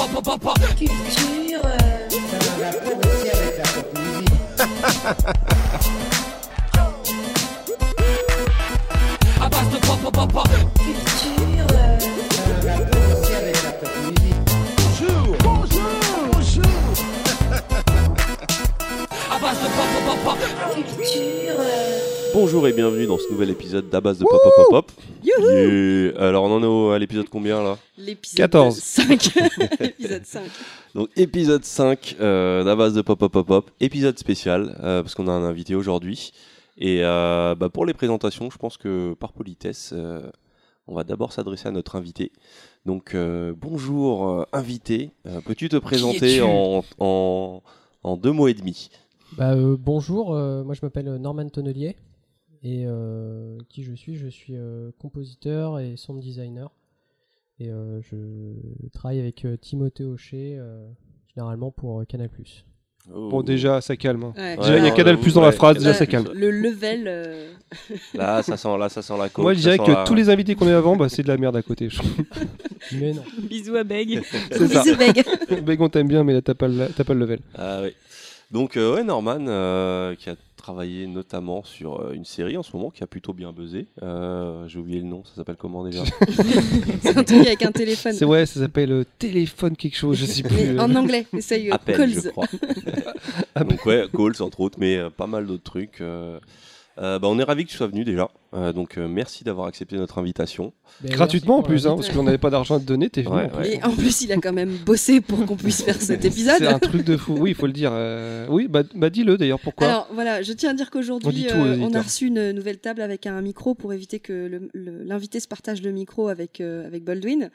Culture. À base de pop pop pop Culture. La pop musique. à base de pop pop pop Culture. Bonjour et bienvenue dans ce nouvel épisode d'Abas de Pop Pop Pop Pop. Yeah. Alors on en est au- à l'épisode combien là? L'épisode 14. 5. Épisode 5. Donc épisode 5 euh, d'Abas de Pop Pop Pop Pop, épisode spécial euh, parce qu'on a un invité aujourd'hui. Et euh, bah, pour les présentations, je pense que par politesse, euh, on va d'abord s'adresser à notre invité. Donc euh, bonjour euh, invité, Euh, peux-tu te présenter es-tu? en, en, en deux mots et demi? Bah, euh, bonjour, euh, moi je m'appelle Norman Tonnelier et euh, qui je suis? Je suis euh, compositeur et sound designer et euh, je travaille avec euh, Timothée Hochet euh, généralement pour euh, Canal+. Bon, déjà, ça calme. hein. Ouais. Déjà, il y a Canal Plus dans la phrase, déjà, ça calme. Le level. euh, Là, ça sent, là, ça sent la coke. Moi, je dirais que la- tous les invités qu'on a avant, bah, c'est de la merde à côté. je. Mais non. Bisous à Beg. C'est ça. Bisous Beg. Beg, on t'aime bien, mais là, t'as pas, le- t'as pas le level. Ah oui. Donc euh, ouais, Norman euh, qui a travaillé notamment sur euh, une série en ce moment qui a plutôt bien buzzé. Euh, J'ai oublié le nom, ça s'appelle comment déjà C'est un truc avec un téléphone. C'est ouais, ça s'appelle euh, téléphone quelque chose, je sais plus. Mais euh. en anglais, essaye. Appel, Calls. je crois. Donc ouais, Calls entre autres, mais euh, pas mal d'autres trucs. Euh. Bah, on est ravi que tu sois venu déjà. Euh, donc euh, merci d'avoir accepté notre invitation. Mais Gratuitement en plus, hein, parce qu'on n'avait pas d'argent à te donner, t'es venu. Ouais, en plus. ouais. Et en plus, il a quand même bossé pour qu'on puisse faire cet épisode. C'est un truc de fou, oui, il faut le dire. euh, Oui, bah, bah dis-le d'ailleurs, pourquoi Alors voilà, je tiens à dire On qu'aujourd'hui, euh, aux on a reçu une nouvelle table avec un micro pour éviter que l'invité se partage le micro avec, euh, avec Baldwin.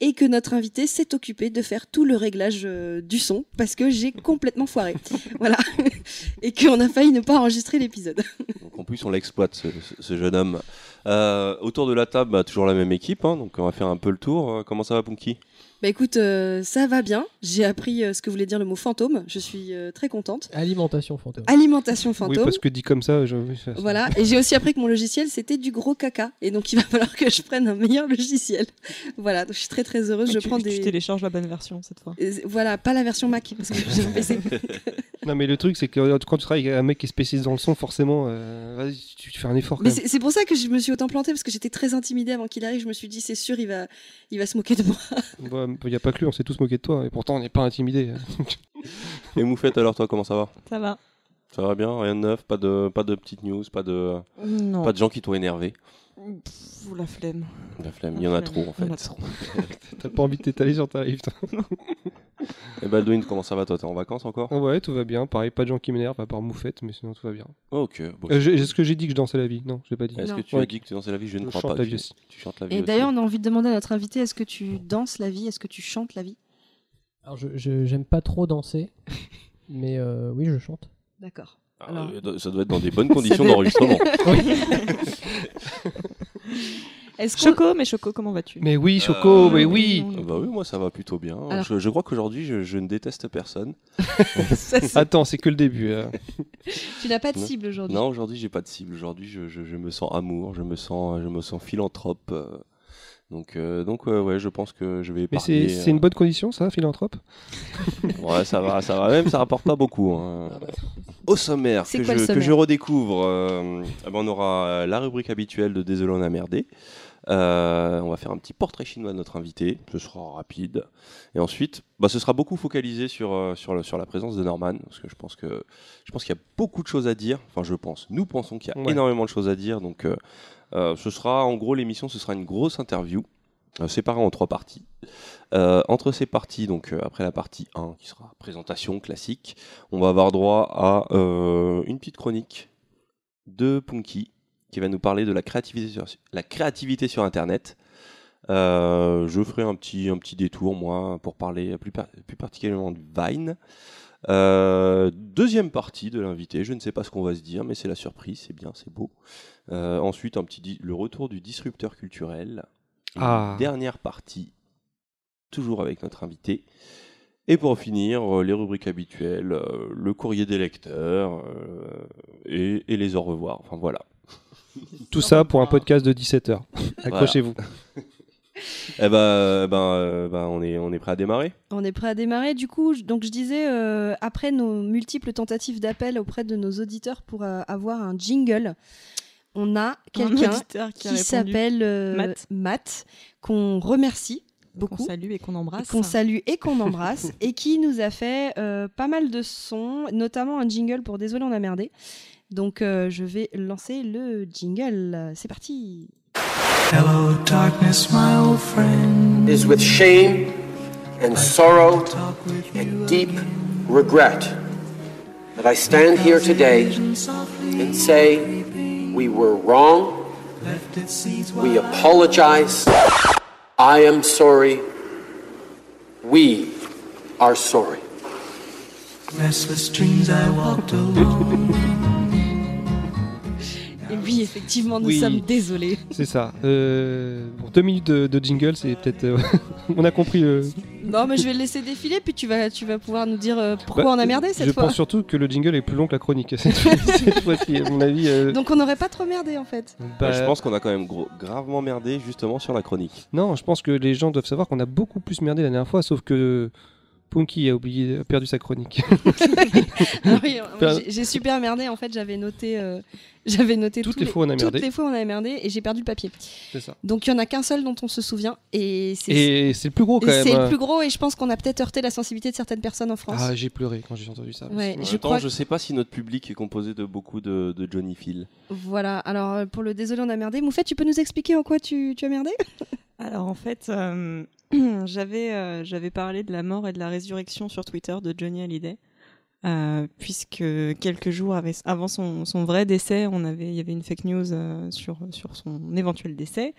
Et que notre invité s'est occupé de faire tout le réglage euh, du son parce que j'ai complètement foiré. voilà. Et qu'on a failli ne pas enregistrer l'épisode. Donc en plus on l'exploite ce, jeune homme. Euh, autour de la table, bah, toujours la même équipe. hein, donc on va faire un peu le tour. Euh, comment ça va, Punky? Bah écoute, euh, ça va bien. J'ai appris euh, ce que voulait dire le mot fantôme. Je suis euh, très contente. Alimentation fantôme. Alimentation Oui, fantôme. parce que dit comme ça, je... Voilà, et j'ai aussi appris que mon logiciel c'était du gros caca, et donc il va falloir que je prenne un meilleur logiciel. Voilà, donc je suis très très heureuse. Je tu, prends tu des. télécharges la bonne version cette fois. Voilà, pas la version Mac, parce que j'ai un PC. Non, mais le truc, c'est que quand tu travailles avec un mec qui est spécialiste dans le son, forcément, euh, vas-y, tu, tu fais un effort quand Mais c'est pour ça que je me suis autant plantée, parce que j'étais très intimidée avant qu'il arrive. Je me suis dit, c'est sûr, il va, il va se moquer de moi. Il n'y a pas que lui, on s'est tous moqués de toi, et pourtant on n'est pas intimidés. Et Moufette, alors toi, comment ça va? Ça va Ça va bien Rien de neuf Pas de, pas de petites news Pas de, Non. pas de gens qui t'ont énervé Pff, la flemme. La flemme, il y en a trop en fait. T'as pas envie de t'étaler sur ta live, toi. Et Baldwin, comment ça va toi? T'es en vacances encore? Ah ouais, tout va bien. Pareil, pas de gens qui m'énervent, à part Moufette, mais sinon tout va bien. Ok. bon. Euh, j'ai- Est-ce que j'ai dit que je dansais la vie Non, je l'ai pas dit. Est-ce que tu Ouais. as dit que tu dansais la vie? Je ne Je crois chante pas. la Tu- vie aussi. Tu chantes la vie Et aussi. d'ailleurs, on a envie de demander à notre invité, est-ce que tu danses la vie? Est-ce que tu chantes la vie? Alors je je- j'aime pas trop danser, mais euh, oui je chante. D'accord. Ah, Alors- euh, ça doit être dans des bonnes conditions d'enregistrement. Choco, mais Choco, comment vas-tu? Mais oui, Choco, Euh, mais oui Ah bah oui, moi ça va plutôt bien. Alors- Je, je crois qu'aujourd'hui je, je ne déteste personne. Ça, Attends, c'est que le début. euh. tu n'as pas de cible aujourd'hui? Non, aujourd'hui j'ai pas de cible. Aujourd'hui je, je- je me sens amour, je me sens, je me sens philanthrope. euh. Donc, euh, donc ouais, ouais, je pense que je vais Mais épargner. c'est c'est une bonne condition, ça, philanthrope? Euh, Ouais, ça va, ça va. Même ça rapporte pas beaucoup. hein. Au sommaire, que, quoi je, que je redécouvre, euh, eh ben, on aura euh, la rubrique habituelle de Désolé on a merdé. Euh, on va faire un petit portrait chinois de notre invité, ce sera rapide. Et ensuite, bah, ce sera beaucoup focalisé sur, euh, sur, le- sur la présence de Norman, parce que je pense que je pense qu'il y a beaucoup de choses à dire. Enfin, je pense. Nous pensons qu'il y a Ouais. énormément de choses à dire. Donc, euh, euh, ce sera en gros l'émission, ce sera une grosse interview. euh, séparée en trois parties. Euh, entre ces parties, donc euh, après la partie 1, qui sera présentation classique, on va avoir droit à euh, une petite chronique de Punky qui va nous parler de la créativité sur, Internet. Euh, je ferai un petit, détour, moi, pour parler plus, plus particulièrement de Vine. Euh, deuxième partie de l'invité, je ne sais pas ce qu'on va se dire, mais c'est la surprise, c'est bien, c'est beau. Euh, ensuite, un petit le retour du disrupteur culturel. Ah. Dernière partie, toujours avec notre invité. Et pour finir, euh, les rubriques habituelles, le courrier des lecteurs euh, et, et les au revoir. Enfin voilà. Tout ça pour un podcast de 17h. Accrochez-vous. Eh ben, euh, ben, euh, ben, on est, on est prêt à démarrer. On est prêt à démarrer. Du coup, je- donc je disais, euh, après nos multiples tentatives d'appel auprès de nos auditeurs pour euh, avoir un jingle, on a Un quelqu'un qui, s'appelle euh, Matt. Matt, qu'on remercie qu'on beaucoup. salue et qu'on embrasse. qu'on salue et qu'on embrasse, et qui nous a fait euh, pas mal de sons, notamment un jingle pour Désolé, on a merdé. Donc euh, je vais lancer le jingle. C'est parti. Hello, darkness, my old friend. It is with shame and sorrow and deep regret that I stand here today and say we were wrong, we apologize, I am sorry, we are sorry. Restless dreams I walked alone. Et oui, effectivement, nous Oui. sommes désolés. C'est ça. Euh, bon, deux minutes de, de jingle, c'est peut-être. euh, on a compris. euh, Non, mais je vais le laisser défiler, puis tu vas, tu vas pouvoir nous dire euh, pourquoi bah, on a merdé cette Je fois. pense surtout que le jingle est plus long que la chronique cette, cette fois-ci, à mon avis. euh, Donc on n'aurait pas trop merdé en fait. bah, je pense qu'on a quand même gros- gravement merdé justement sur la chronique. Non, je pense que les gens doivent savoir qu'on a beaucoup plus merdé la dernière fois, sauf que Punky a oublié, a perdu sa chronique. Oui, j'ai- super merdé en fait, j'avais noté, euh, j'avais noté Toutes les fois, on a merdé. Toutes les fois on a merdé et j'ai perdu le papier. C'est ça. Donc il y en a qu'un seul dont on se souvient et c'est le plus gros quand même. c'est le plus gros et je pense qu'on a peut-être heurté la sensibilité de certaines personnes en France. Ah, j'ai pleuré quand j'ai entendu ça. Ouais, En je crois je sais pas si notre public est composé de beaucoup de, de Johnny Phil. Voilà, alors euh, pour le désolé on a merdé, Moufette tu peux nous expliquer en quoi tu, tu as merdé? Alors en fait, euh, j'avais euh, j'avais parlé de la mort et de la résurrection sur Twitter de Johnny Hallyday, euh, puisque quelques jours avant son, vrai décès, on il y avait une fake news euh, sur son éventuel décès.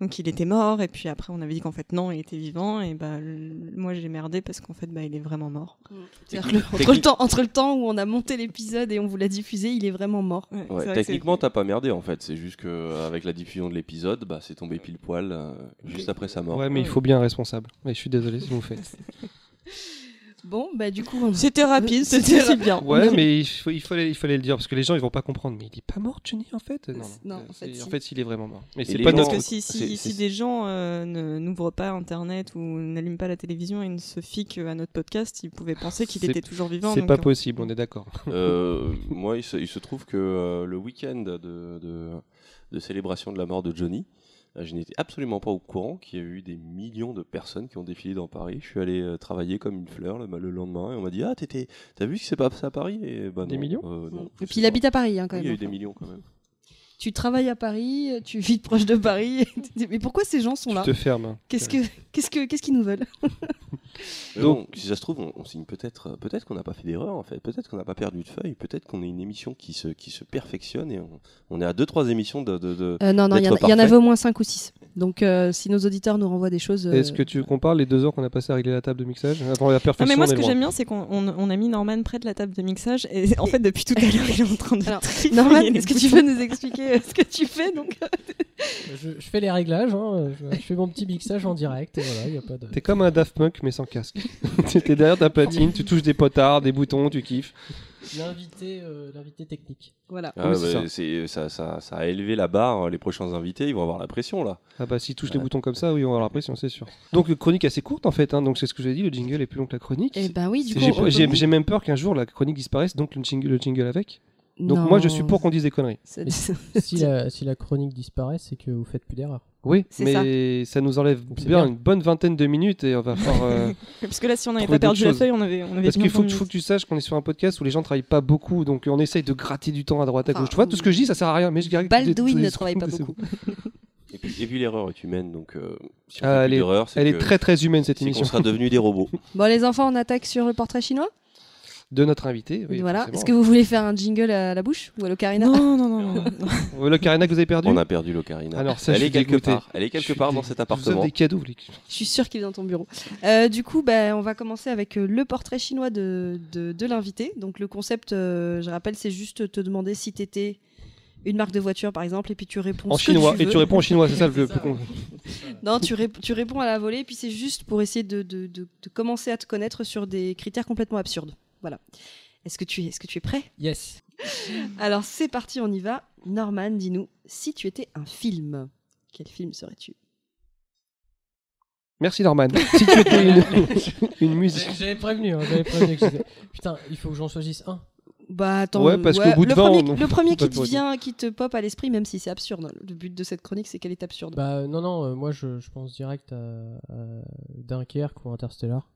Donc il était mort et puis après on avait dit qu'en fait non il était vivant et bah le- moi j'ai merdé parce qu'en fait bah il est vraiment mort. C'est-à-dire que le- entre, le temps, entre le temps où on a monté l'épisode et on vous l'a diffusé, il est vraiment mort. Ouais, Ouais, techniquement, t'as pas merdé en fait. C'est juste que euh, avec la diffusion de l'épisode, bah, c'est tombé pile poil euh, juste après sa mort. Ouais, mais il faut bien un responsable. Mais je suis désolé si vous le faites. Bon, bah du coup, on... c'était rapide, C'était ra- si bien. Ouais, mais il, faut- il fallait, il fallait le dire parce que les gens ils vont pas comprendre. Mais il est pas mort, Johnny, en fait? Non, Non, Euh, en fait, c'est- si. en fait, il est vraiment mort. Mais c'est pas gens- Parce que si, si, si des gens euh, ne- n'ouvrent pas Internet ou n'allument pas la télévision et ne se fiquent à notre podcast, ils pouvaient penser qu'il était toujours vivant. C'est pas euh, possible, on est d'accord. Euh, moi, il se, il se trouve que euh, le week-end de, de, de célébration de la mort de Johnny, euh, je n'étais absolument pas au courant qu'il y a eu des millions de personnes qui ont défilé dans Paris. Je suis allé euh, travailler comme une fleur le, le lendemain et on m'a dit Ah, t'étais- t'as vu ce qui s'est passé à Paris? Et, bah, Des non, millions euh, non, Et puis il pas. habite à Paris hein, quand Oui, Il y a même. eu des millions quand même. Tu travailles à Paris, tu vis proche de Paris. Mais pourquoi ces gens sont Tu là te fermes. Qu'est-ce que qu'est-ce que qu'est-ce qu'ils nous veulent Donc- bon, si ça se trouve, on, on signe peut-être, peut-être qu'on n'a pas fait d'erreur en fait, peut-être qu'on n'a pas perdu de feuille, peut-être qu'on est une émission qui se, qui se perfectionne et on, on est à deux trois émissions de. de, de- Euh, Non non, il y, y en avait au moins 5 ou 6. Donc euh, si nos auditeurs nous renvoient des choses. euh, Est-ce que tu compares les deux heures qu'on a passé à régler la table de mixage Avant la Non, perfection, mais moi, ce que j'aime bien, c'est qu'on on, on a mis Norman près de la table de mixage et en fait, depuis tout à l'heure, il est en train de. Alors, Norman, est-ce que tu peux nous expliquer euh, ce que tu fais donc Je, je fais les réglages, hein, je, je fais mon petit mixage en direct, et voilà, y a pas de... T'es comme un Daft Punk mais sans casque. T'es derrière ta platine, tu touches des potards, des boutons, tu kiffes. L'invité euh, l'invité technique. Voilà. Ah, Oui, bah, ça. ça, ça, ça a élevé la barre. Les prochains invités, ils vont avoir la pression là. Ah bah s'ils touchent les Ouais. boutons comme ça, oui, on va avoir l'impression, c'est sûr. Donc chronique assez courte en fait, hein, donc c'est ce que j'ai dit, le jingle est plus long que la chronique. Eh ben oui, du coup. Peut- j'ai même peur qu'un jour la chronique disparaisse, donc le jingle, le jingle avec. Donc Non. moi je suis pour qu'on dise des conneries. Si la, si la chronique disparaît, c'est que vous faites plus d'erreurs. Oui, C'est mais ça. nous enlève bien, bien. une bonne vingtaine de minutes et on va faire... euh, Parce que là, si on n'avait pas perdu la feuille, on avait, on avait Parce qu'il faut, faut que tu saches qu'on est sur un podcast où les gens travaillent pas beaucoup, donc on essaye de gratter du temps à droite à Enfin, gauche. Tu vois, tout ce que je dis, ça sert à rien, mais je que Baldwin ne travaille pas beaucoup. Et puis, et puis l'erreur est humaine, donc euh, si on Ah, fait elle plus est- d'erreur, c'est Elle est que- très très humaine cette émission. sera devenus des robots. Bon les enfants, on attaque sur le portrait chinois? De notre invité. oui, voilà. Est-ce que vous voulez faire un jingle à la bouche ou à l'ocarina? Non, non, non, non. non. Euh, Le Carina que vous avez perdu? On a perdu l'ocarina. Alors ça, Elle est quelque dégoûté. part. Elle est quelque part dans cet Je vous appartement. des cadeaux. les- Je suis sûre qu'il est dans ton bureau. Euh, du coup, bah, on va commencer avec euh, le portrait chinois de, de, de l'invité. Donc le concept, euh, je rappelle, c'est juste te demander si t'étais une marque de voiture par exemple, et puis tu réponds En ce que chinois. Et tu réponds en chinois, c'est ça le plus. Non, tu, rép- tu réponds à la volée, et puis c'est juste pour essayer de, de, de- de commencer à te connaître sur des critères complètement absurdes. Voilà. Est-ce que tu es, est-ce que tu es prêt? Yes. Alors c'est parti, on y va. Norman, dis-nous, si tu étais un film, quel film serais-tu? Merci Norman. si tu étais une, une musique. J'avais prévenu, hein, j'avais prévenu que j'étais- Putain, il faut que j'en choisisse un. Bah attends, Ouais, parce qu'au bout de le 20, premier, on- le premier qui te vient, qui te pop à l'esprit, même si c'est absurde. Le but de cette chronique, c'est qu'elle est absurde. Bah non, non, euh, moi je, je pense direct à, à Dunkerque ou Interstellar.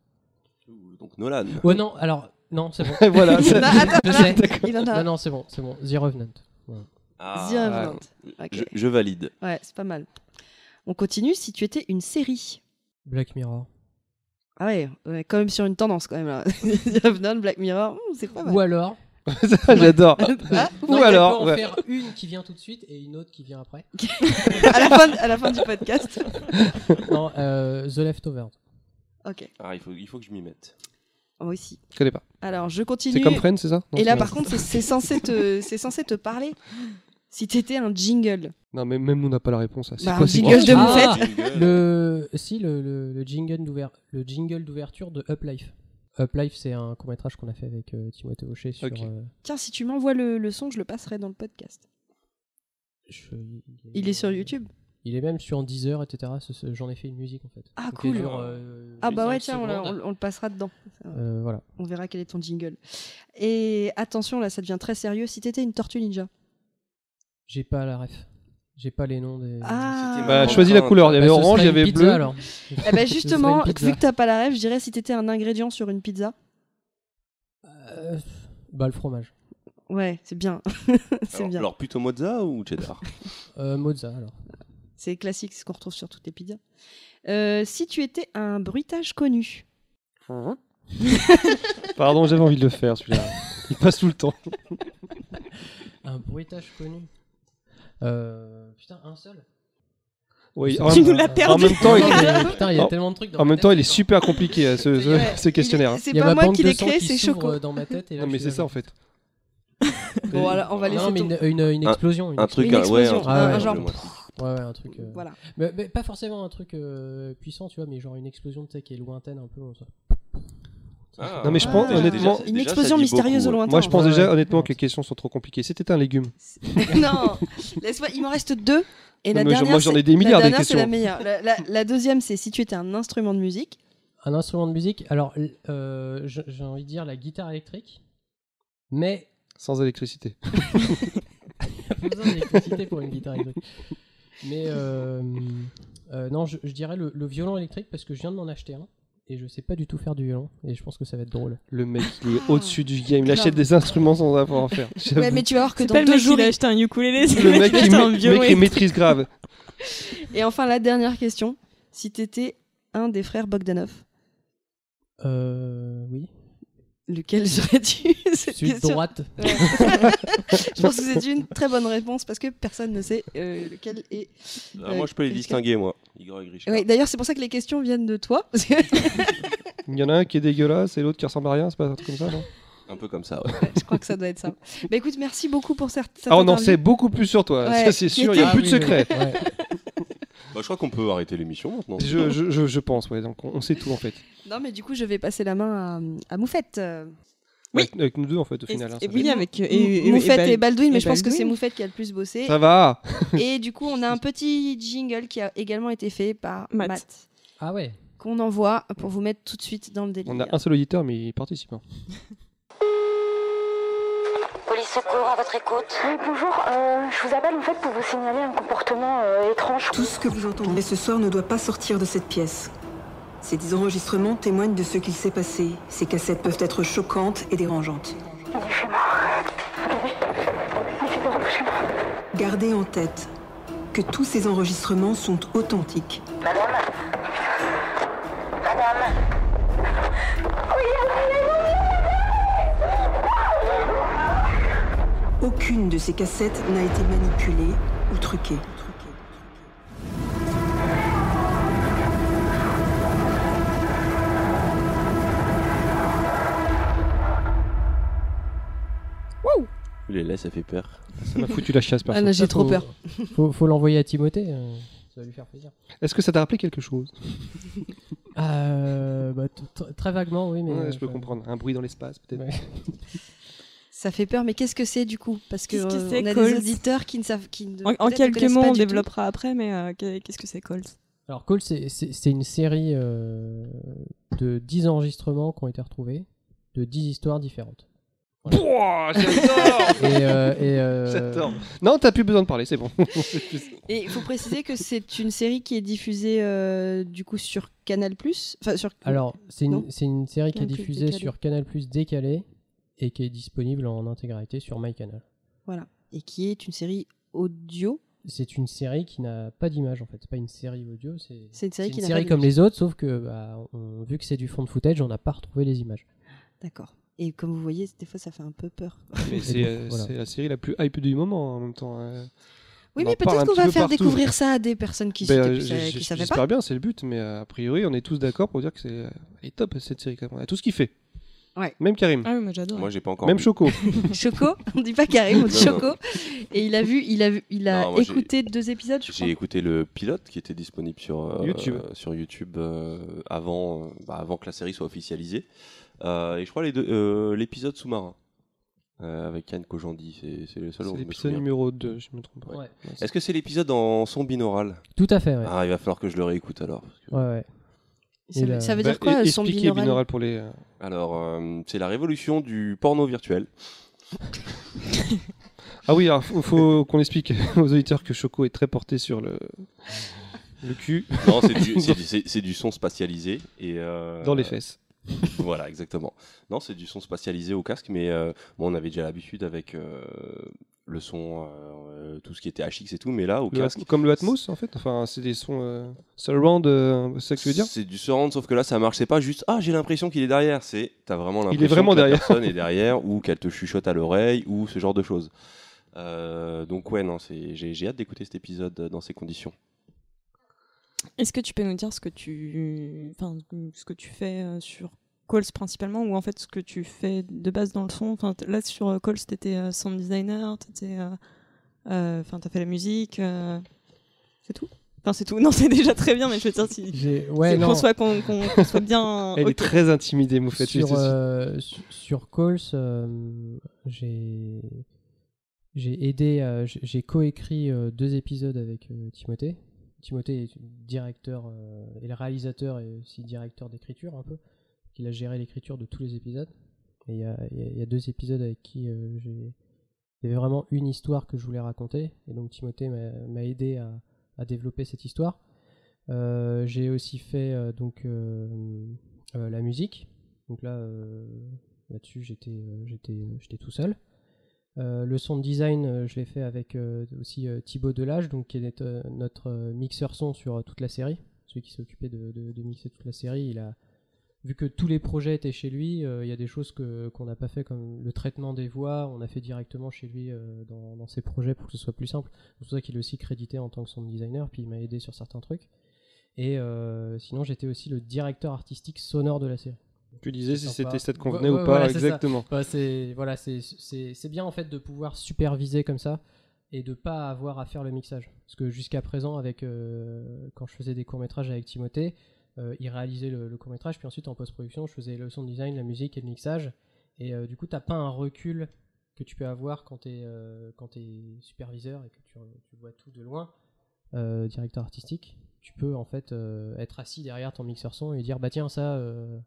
Donc Nolan. Ouais, non, alors, non, c'est bon. voilà. Non, attends, Je sais. il en a. Non, non, c'est bon, c'est bon. The Revenant. Ah, The Revenant. Ok. je, je valide. Ouais, c'est pas mal. On continue. Si tu étais une série. Black Mirror. Ah ouais, ouais, quand même sur une tendance quand même là. The Revenant, Black Mirror, hmm, c'est pas mal. Ou alors. Ça, J'adore. Ah, Ou Non, alors, On peut en ouais. faire une qui vient tout de suite et une autre qui vient après. à, la fin, à la fin du podcast. non, euh, The Leftovers. Ok, Ah, il faut, il faut que je m'y mette. Moi aussi. Je connais pas. Alors je continue. C'est comme Friends, c'est ça? Non, Et là par contre, c'est- censé, te- c'est censé te parler. Si t'étais un jingle. Non, mais même nous, on n'a pas la réponse. à- C'est Bah, quoi un jingle de questions moufette. Le, si, le, le, le jingle d'ouver- le jingle d'ouverture de Up Life. Up Life, c'est un court métrage qu'on a fait avec euh, Timothée Hochet sur. Euh, Tiens, si tu m'envoies le, le son, je le passerai dans le podcast. je- Il est sur YouTube. Il est même sur Deezer, etc. J'en ai fait une musique en fait. Ah, cool. dure, euh, Ah bah 5 ouais, tiens, on, le passera dedans. Euh, voilà. On verra quel est ton jingle. Et attention, là, ça devient très sérieux. Si t'étais une tortue ninja. J'ai pas la ref. J'ai pas les noms des. Ah Bah, choisis la couleur. Il y avait Bah, orange, il y avait pizza, bleu. alors. Eh serait justement, vu que t'as pas la rêve, je dirais si t'étais un ingrédient sur une pizza. Euh, bah, le fromage. Ouais, c'est bien. c'est Alors, bien. alors, plutôt mozza ou cheddar? Euh, mozza, alors. C'est classique, c'est ce qu'on retrouve sur toutes les pizzas. Euh, si tu étais un bruitage connu. Pardon, j'avais envie de le faire celui-là. Il passe tout le temps. Un bruitage connu. Euh, putain, un seul? Oui, Tu en, nous l'as en perdu. même temps, il Non, est, mais putain, il y a en- tellement de trucs dans en même tête, temps, il est super compliqué euh, ce, ce, Ouais, ce questionnaire. il- C'est Il y a pas ma moi qui l'ai créé, c'est Choco. dans ma tête. Et là, Non, mais c'est ça en fait. Bon, voilà, on va laisser Non, mais une, une, une Un- explosion. une Un truc, Une un- ouais, explosion, un truc, un- un ouais, genre-. Ouais, ouais, un truc. euh, Voilà. Mais, mais pas forcément un truc euh, puissant, tu vois, mais genre une explosion tu sais, qui est lointaine un peu. ça. Ah. Non, mais je pense, Ah, honnêtement- Une explosion mystérieuse beaucoup, au lointain. Moi, je pense Ouais, déjà ouais. honnêtement que les questions sont trop compliquées. C'était un légume. non, laisse-moi. Il m'en reste deux. Et la Non, dernière, moi, j'en ai c'est- des milliards, La des c'est la questions. meilleure. La, la- la deuxième, c'est si tu étais un instrument de musique. Un instrument de musique, alors euh, j'ai j'ai envie de dire la guitare électrique, mais Sans électricité. pas besoin d'électricité pour une guitare électrique. Mais euh, euh, non, je, je dirais le, le violon électrique parce que je viens de m'en acheter un et je sais pas du tout faire du violon et je pense que ça va être drôle. Le mec, il est au-dessus du game. Il grave. achète des instruments sans avoir à faire. Ouais, mais tu vas voir que dans pas le deux mec jours. qui a il- acheté un ukulélé, c'est Le mec, qui il, un violon. mec, il maîtrise grave. Et enfin, la dernière question. Si t'étais un des frères Bogdanov, Euh, oui. Lequel serais-tu cette Sud question droite. Ouais. Je pense que c'est une très bonne réponse parce que personne ne sait euh, lequel est. Ah, moi, je peux les Euh, distinguer, moi. Igor et Grishka. Ouais, D'ailleurs, c'est pour ça que les questions viennent de toi. Il y en a un qui est dégueulasse et l'autre qui ressemble à rien. C'est pas un truc comme ça, non? Un peu comme ça, ouais. Ouais, je crois que ça doit être ça. Bah écoute, merci beaucoup pour cette. cette Ah, on en sait beaucoup plus sur toi. Ouais, ça, c'est sûr. Il n'y a Ah plus de secret. Bah, je crois qu'on peut arrêter l'émission maintenant. Je, je, je, je pense, ouais. Donc, on, on sait tout en fait. Non, mais du coup, je vais passer la main à, à Moufette. Oui. Avec, avec nous deux, en fait, au Et- final. hein, et oui, fait- avec euh, et, et- Moufette et, et Bal- Baldwin, mais je pense que c'est. Moufette qui a le plus bossé. Ça va. Et du coup, on a un petit jingle qui a également été fait par Matt. Matt, Ah ouais. qu'on envoie pour vous mettre tout de suite dans le délire. On a un seul auditeur, mais il participe. secours à votre écoute. Oui, bonjour. euh, je vous appelle en fait pour vous signaler un comportement euh, étrange. Tout ce que vous entendrez ce soir ne doit pas sortir de cette pièce. Ces enregistrements témoignent de ce qu'il s'est passé. Ces cassettes peuvent être choquantes et dérangeantes. Il est chez moi. Essayez de rentrer chez moi. Gardez en tête que tous ces enregistrements sont authentiques. Madame Aucune de ces cassettes n'a été manipulée ou truquée. Il est là, ça fait peur. Ça m'a foutu la chasse, Ah, perso. là, j'ai trop peur. Faut, faut l'envoyer à Timothée. euh, ça va lui faire plaisir. Est-ce que ça t'a rappelé quelque chose? Euh, bah, t- t- très vaguement, oui, mais. Ouais, euh, Je peux comprendre. Un bruit dans l'espace, peut-être. Ouais. Ça fait peur, mais qu'est-ce que c'est du coup? Parce que euh, on a Coles des auditeurs qui ne savent qui ne- En, quelques mots, on tout. développera après, mais euh, qu'est- qu'est-ce que c'est Coles Alors, Call, c'est- une série euh, de 10 enregistrements qui ont été retrouvés, de 10 histoires différentes. Pouah, j'adore euh, euh. Non, t'as plus besoin de parler, c'est bon. Et il faut préciser que c'est une série qui est diffusée euh, du coup sur Canal+. Enfin, sur... Alors, c'est une, série qui est diffusée décalé. sur Canal Plus décalé et qui est disponible en intégralité sur MyCanal. Voilà. Et qui est une série audio. C'est une série qui n'a pas d'image en fait, c'est pas une série audio, c'est C'est une série qui n'a série pas comme les autres, sauf que bah, on- vu que c'est du fond de footage, on n'a pas retrouvé les images. D'accord. Et comme vous voyez, des fois, ça fait un peu peur. Mais Et c'est donc, euh, voilà. c'est la série la plus hype du moment en même temps. euh. Oui, On mais peut-être qu'on va faire partout. découvrir ça à des personnes qui Ben, euh, qui j'ai- savaient J'espère pas. bien, c'est le but, mais euh, a priori, on est tous d'accord pour dire que c'est est top cette série. Quand même. On a tout ce qu'il fait. Ouais. Même Karim. Ah oui, moi j'adore. Moi, j'ai pas encore. Même vu. Choco. Choco, on dit pas Karim, on dit Non, non. Choco. Et il a vu, il a vu, il a Non, écouté deux épisodes, je crois. J'ai écouté le pilote qui était disponible sur euh, YouTube. euh, sur YouTube euh, avant, euh, bah, avant que la série soit officialisée. Euh, et je crois les deux- euh, l'épisode sous-marin euh, avec Yann Kojandi, c'est c'est le seul C'est l'épisode numéro 2, je me trompe pas. Ouais. Ouais, c'est- Est-ce que c'est l'épisode en son binaural? Tout à fait, ouais. Ah, il va falloir que je le réécoute alors. parce que- Ouais, ouais. Ça, veut- la- ça veut Bah, dire quoi, e- son binaural, binaural pour les. euh, Alors, euh, c'est la révolution du porno virtuel. Ah oui, alors faut, faut qu'on explique aux auditeurs que Choco est très porté sur le le cul Non, c'est du, c'est du- c'est- c'est du son spatialisé et euh, dans les fesses. Voilà, exactement. Non, c'est du son spatialisé au casque, mais euh, bon, on avait déjà l'habitude avec euh, le son, euh, tout ce qui était HX et tout, mais là, au Le casque. Comme le Atmos en fait. Enfin, c'est des sons euh, surround, euh, c'est ça que tu veux dire C'est du surround, sauf que là, ça marche. C'est pas juste ah, j'ai l'impression qu'il est derrière. C'est t'as vraiment Il est l'impression vraiment que la derrière. personne est derrière ou qu'elle te chuchote à l'oreille ou ce genre de choses. Euh, donc ouais, non, c'est j'ai j'ai hâte d'écouter cet épisode dans ces conditions. Est-ce que tu peux nous dire ce que tu, enfin, ce que tu fais euh, sur Calls principalement, ou en fait ce que tu fais de base dans le son Enfin, là sur euh, Calls, t'étais euh, sound designer, t'étais, euh, enfin, t'as fait la musique, c'est tout? Enfin, c'est tout. Non, c'est déjà très bien, mais je veux dire si. Ouais, qu'on soit qu'on qu'on- qu'on soit bien. Elle est très intimidée, Moufette. sur, euh, su- sur Calls, euh, j'ai j'ai aidé, euh, j'ai coécrit euh, deux épisodes avec euh, Timothée. Timothée est directeur euh, et le réalisateur et aussi directeur d'écriture un peu. Il a géré l'écriture de tous les épisodes. Et il y a, deux épisodes avec qui euh, j'ai vraiment une histoire que je voulais raconter et donc Timothée m'a aidé à, développer cette histoire. Euh, j'ai aussi fait euh, donc euh, la musique. Donc là, là-dessus, j'étais, j'étais, tout seul. Le son design, euh, je l'ai fait avec euh, aussi Thibaut Delage, donc qui est notre mixeur son sur toute la série, celui qui s'est occupé de- de mixer toute la série. Il a vu que tous les projets étaient chez lui, euh, il y a des choses que qu'on n'a pas fait comme le traitement des voix, on a fait directement chez lui euh, dans, dans ses projets pour que ce soit plus simple. C'est pour ça qu'il est aussi crédité en tant que sound designer, puis il m'a aidé sur certains trucs. Et euh, sinon, j'étais aussi le directeur artistique sonore de la série. Tu disais si c'était ça te convenait Ouais, ou pas voilà, c'est ça. exactement. Ouais, c'est voilà, c'est c'est c'est bien en fait de pouvoir superviser comme ça et de pas avoir à faire le mixage. Parce que jusqu'à présent, avec quand je faisais des courts métrages avec Timothée, il réalisait le, court métrage, puis ensuite en post-production, je faisais le son design, la musique et le mixage. Et euh, du coup, t'as pas un recul que tu peux avoir quand t'es euh, quand t'es superviseur et que tu, tu vois tout de loin, euh, directeur artistique. Tu peux en fait euh, être assis derrière ton mixeur son et dire bah tiens ça euh,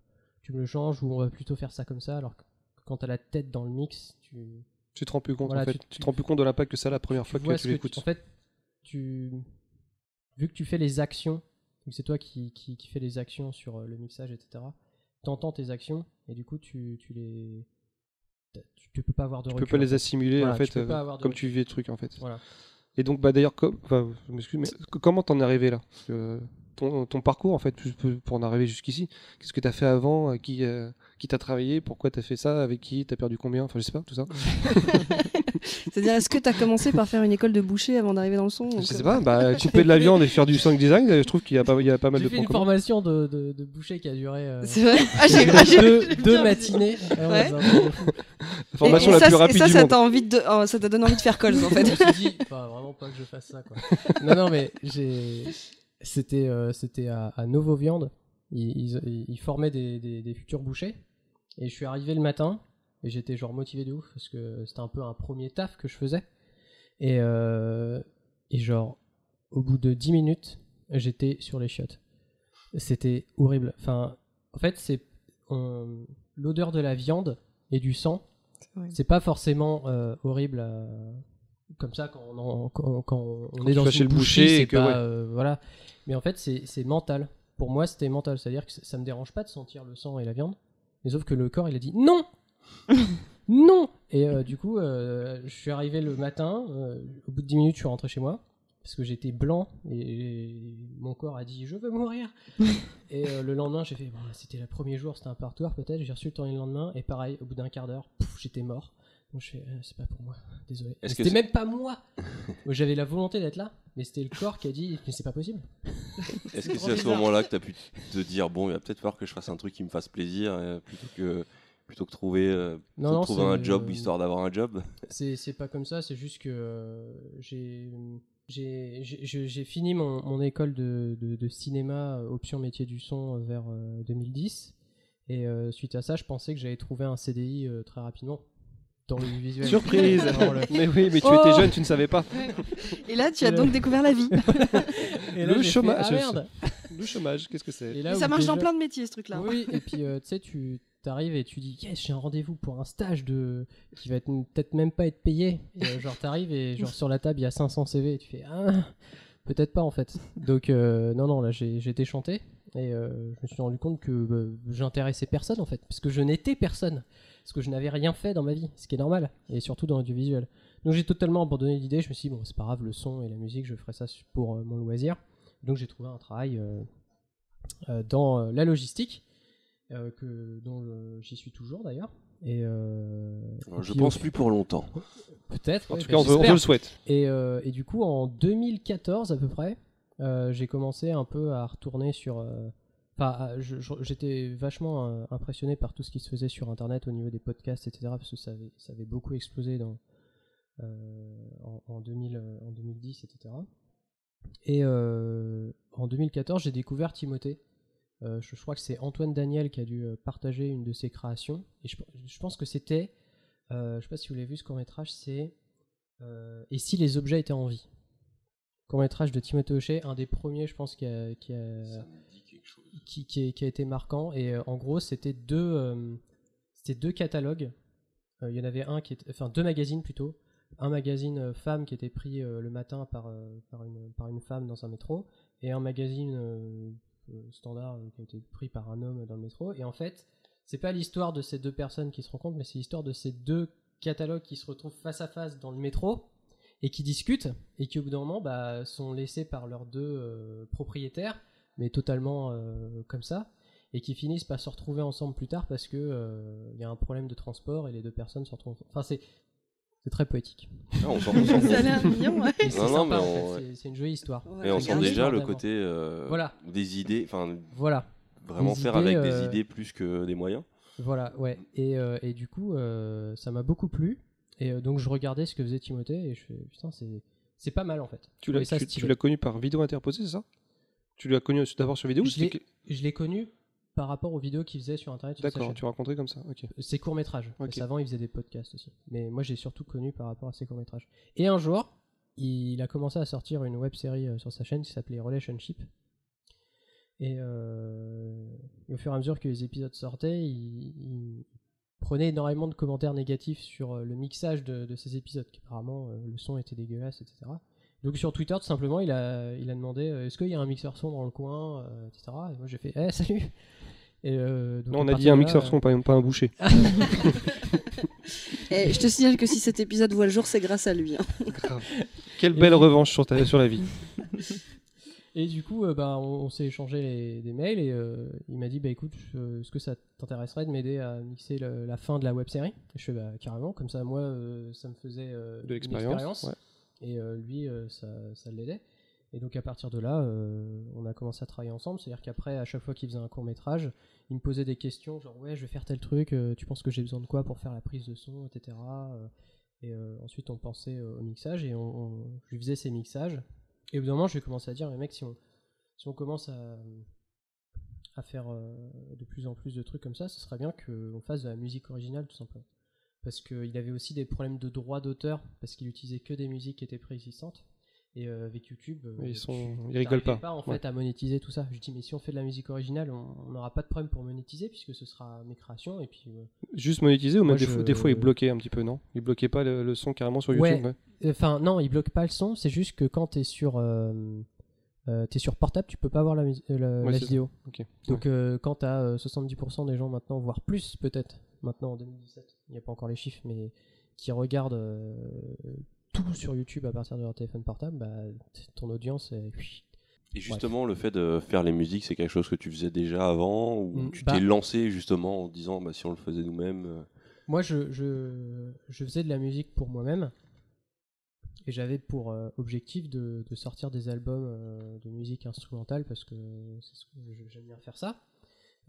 tu me le changes ou on va plutôt faire ça comme ça alors que quand t'as la tête dans le mix tu Tu te rends plus compte Voilà, en fait. tu- Tu, tu- te rends plus compte de l'impact que ça a la première fois que tu l'écoutes. en fait tu vu que tu fais les actions vu que c'est toi qui, qui, qui fais les actions sur euh, le mixage etc t'entends tes actions et du coup tu, tu les tu, tu peux pas avoir de Tu recul peux pas les assimiler Voilà, en fait tu euh, comme tu vis le truc en fait. Voilà. Et donc bah d'ailleurs enfin, mais comment t'en es arrivé là? Parce que ton, ton parcours en fait pour en arriver jusqu'ici, qu'est-ce que t'as fait avant, euh, qui euh, qui t'a travaillé, pourquoi t'as fait ça, avec qui, t'as perdu combien, enfin je sais pas tout ça. C'est-à-dire, est-ce que tu as commencé par faire une école de boucher avant d'arriver dans le son Je sais pas, bah couper de la viande et faire du sound design, je trouve qu'il y a pas il y a pas mal de fait une formation de, de, de boucher qui a duré euh, vrai Ah, ah, deux, matinées ouais, Ouais. La formation Et- et la ça, plus et rapide ça, du ça monde. t'a envie de, oh, ça t'a donné envie de faire calls en fait. je me suis dit, vraiment pas que je fasse ça, quoi. non, non, mais j'ai. C'était, euh, c'était à, à Novo Viande. Ils, ils, ils formaient des, des, des futurs bouchers. Et je suis arrivé le matin. Et j'étais genre motivé de ouf. Parce que c'était un peu un premier taf que je faisais. Et, euh, et genre, au bout de 10 minutes, j'étais sur les chiottes. C'était horrible. Enfin, en fait, c'est l'odeur de la viande et du sang. C'est pas forcément euh, horrible à- comme ça quand on, en- quand, quand on Quand est dans une chez le boucherie, boucher et que, pas, ouais. euh, voilà. Mais en fait, c'est mental. Pour moi, c'était mental. C'est-à-dire que ça me dérange pas de sentir le sang et la viande. Mais sauf que le corps, il a dit non Non Et euh, du coup, euh, je suis arrivé le matin. au bout de 10 minutes, je suis rentré chez moi. Parce que j'étais blanc et mon corps a dit je veux mourir. et euh, le lendemain, j'ai fait bon, c'était le premier jour, c'était un partoir peut-être. J'ai reçu le temps le lendemain et pareil, au bout d'un quart d'heure, j'étais mort. Donc je fais euh, c'est pas pour moi, désolé. C'était c'est- même pas moi. Moi, J'avais la volonté d'être là, mais c'était le corps qui a dit mais c'est pas possible. Est-ce que c'est à ce moment-là que tu as pu te dire bon, il va peut-être falloir que je fasse un truc qui me fasse plaisir euh, plutôt que plutôt que trouver euh, plutôt Non, que non, trouver un job histoire d'avoir un job? C'est c'est pas comme ça, c'est juste que euh, j'ai j'ai- j'ai j'ai- j'ai fini mon, mon école de, de, de cinéma option métier du son vers euh, 2010 et euh, suite à ça je pensais que j'allais trouver un CDI euh, très rapidement dans le visuel. Surprise Mais oui, mais tu Oh étais jeune, tu ne savais pas. Et là, tu as donc découvert la vie. Et là, Le fait, chômage. ah, merde Le chômage, qu'est-ce que c'est ça marche dans plein de métiers, ce truc-là. Oui, et puis euh, tu sais, tu t'arrives et tu dis yes, j'ai un rendez-vous pour un stage de qui va être peut-être même pas être payé. Et, euh, genre t'arrives et genre sur la table il y a 500 CV et tu fais ah peut-être pas en fait. Donc euh, non non là j'ai j'ai déchanté et euh, je me suis rendu compte que bah, j'intéressais personne en fait parce que je n'étais personne parce que je n'avais rien fait dans ma vie, ce qui est normal et surtout dans l'audiovisuel. Donc j'ai totalement abandonné l'idée. Je me suis dit bon c'est pas grave le son et la musique je ferai ça pour euh, mon loisir. Donc j'ai trouvé un travail euh, euh, dans euh, la logistique, euh, que, dont euh, j'y suis toujours d'ailleurs. Et, euh, Je pense plus pour longtemps. Peut-être. En ouais, tout bah, cas, on, veut- on le souhaite. Et, euh, et du coup, en 2014 à peu près, euh, j'ai commencé un peu à retourner sur. Je- j'étais vachement euh, impressionné par tout ce qui se faisait sur Internet au niveau des podcasts, etc. Parce que ça avait, beaucoup explosé euh, en, en 2000, euh, en 2010, etc. Et euh, en 2014, j'ai découvert Timothée. Je, crois que c'est Antoine Daniel qui a dû partager une de ses créations. Et je, pense que c'était, je sais pas si vous l'avez vu ce court métrage, c'est Et si les objets étaient en vie? Court métrage de Timothée Hochet, un des premiers, je pense, qui a, qui, a- été marquant. Et euh, en gros, c'était deux, euh, c'était deux catalogues. Euh, Il y en avait un qui était, enfin deux magazines plutôt. Un magazine femme qui était pris le matin par, par, une, par une femme dans un métro, et un magazine standard qui a été pris par un homme dans le métro. Et en fait, c'est pas l'histoire de ces deux personnes qui se rencontrent, mais c'est l'histoire de ces deux catalogues qui se retrouvent face à face dans le métro et qui discutent et qui au bout d'un moment bah, sont laissés par leurs deux propriétaires, mais totalement euh, comme ça, et qui finissent par se retrouver ensemble plus tard parce que euh, il y a un problème de transport et les deux personnes se retrouvent. Enfin, c'est c'est très poétique. Ah, on sent- on sent- Ça a l'air mignon, ouais. C'est Non, non, sympa, mais en on- fait, une jolie histoire. Et on sent déjà le côté euh, Voilà. des idées, enfin Voilà. vraiment Des faire idées, avec euh, des idées plus que des moyens. Voilà, ouais. Et, euh, et du coup, euh, ça m'a beaucoup plu. Et euh, donc, je regardais ce que faisait Timothée et je fais, putain, c'est, c'est pas mal en fait. Tu l'as connu par vidéo interposée, c'est ça? Tu l'as connu d'abord sur vidéo Je l'ai, connu par rapport aux vidéos qu'il faisait sur internet. D'accord, tu racontais comme ça, ok. Ses courts-métrages. Ok. Parce qu'avant, il faisait des podcasts aussi. Mais moi, j'ai surtout connu par rapport à ses courts-métrages. Et un jour, il a commencé à sortir une web série euh, sur sa chaîne qui s'appelait Relationship. Et, euh, et au fur et à mesure que les épisodes sortaient, il, il prenait énormément de commentaires négatifs sur euh, le mixage de, de ces épisodes. Qu'apparemment, euh, le son était dégueulasse, etc. Donc sur Twitter, tout simplement, il a, il a demandé euh, est-ce qu'il y a un mixeur son dans le coin, euh, etc. Et moi, j'ai fait eh, salut et euh, donc Non, on a dit un là, mixeur son, pas, pas un boucher. Et je te signale que si cet épisode voit le jour, c'est grâce à lui. hein. Quelle belle revanche sur, ta, sur la vie. Et du coup, euh, bah, on, on s'est échangé les- des mails et euh, il m'a dit bah écoute, euh, est-ce que ça t'intéresserait de m'aider à mixer le- la fin de la web série? Et Je fais bah carrément, comme ça moi euh, ça me faisait euh, De une l'expérience, expérience. ouais. Et euh, lui euh, ça, l'aidait. Et donc à partir de là, euh, on a commencé à travailler ensemble. C'est-à-dire qu'après, à chaque fois qu'il faisait un court métrage, il me posait des questions genre ouais je vais faire tel truc, tu penses que j'ai besoin de quoi pour faire la prise de son, etc. Et ensuite on pensait au mixage et on, je lui faisais ses mixages. Et au bout d'un moment, je lui commencé à dire mais mec si on si on commence à, à faire de plus en plus de trucs comme ça, ce serait bien qu'on fasse de la musique originale tout simplement. Parce qu'il avait aussi des problèmes de droit d'auteur, parce qu'il utilisait que des musiques qui étaient préexistantes. Et euh, avec YouTube, euh, Ils sont- ils rigolent pas. en Ouais. fait à monétiser tout ça. Je dis mais si on fait de la musique originale, on n'aura pas de problème pour monétiser puisque ce sera mes créations et puis. euh, Juste monétiser ou Moi, même des, je- fois, des fois ils bloquaient un petit peu, non? Ils bloquaient pas le, le son carrément sur. YouTube ouais. Enfin, non, il bloque pas le son. C'est juste que quand t'es sur, euh, euh, t'es sur portable, tu peux pas voir la, euh, la, Ouais, la c'est vidéo. Donc, euh, quand t'as euh, 70% des gens maintenant, voire plus peut-être, maintenant en 2017, il n'y a pas encore les chiffres, mais qui regardent euh, tout sur YouTube à partir de leur téléphone portable, bah, ton audience est. Et justement, le fait de faire les musiques, c'est quelque chose que tu faisais déjà avant ou Mm, tu bah- t'es lancé justement en disant bah, si on le faisait nous-mêmes euh, Moi, je, je, je faisais de la musique pour moi-même. Et j'avais pour euh, objectif de, de sortir des albums euh, de musique instrumentale parce que c'est ce que j'aime bien faire ça.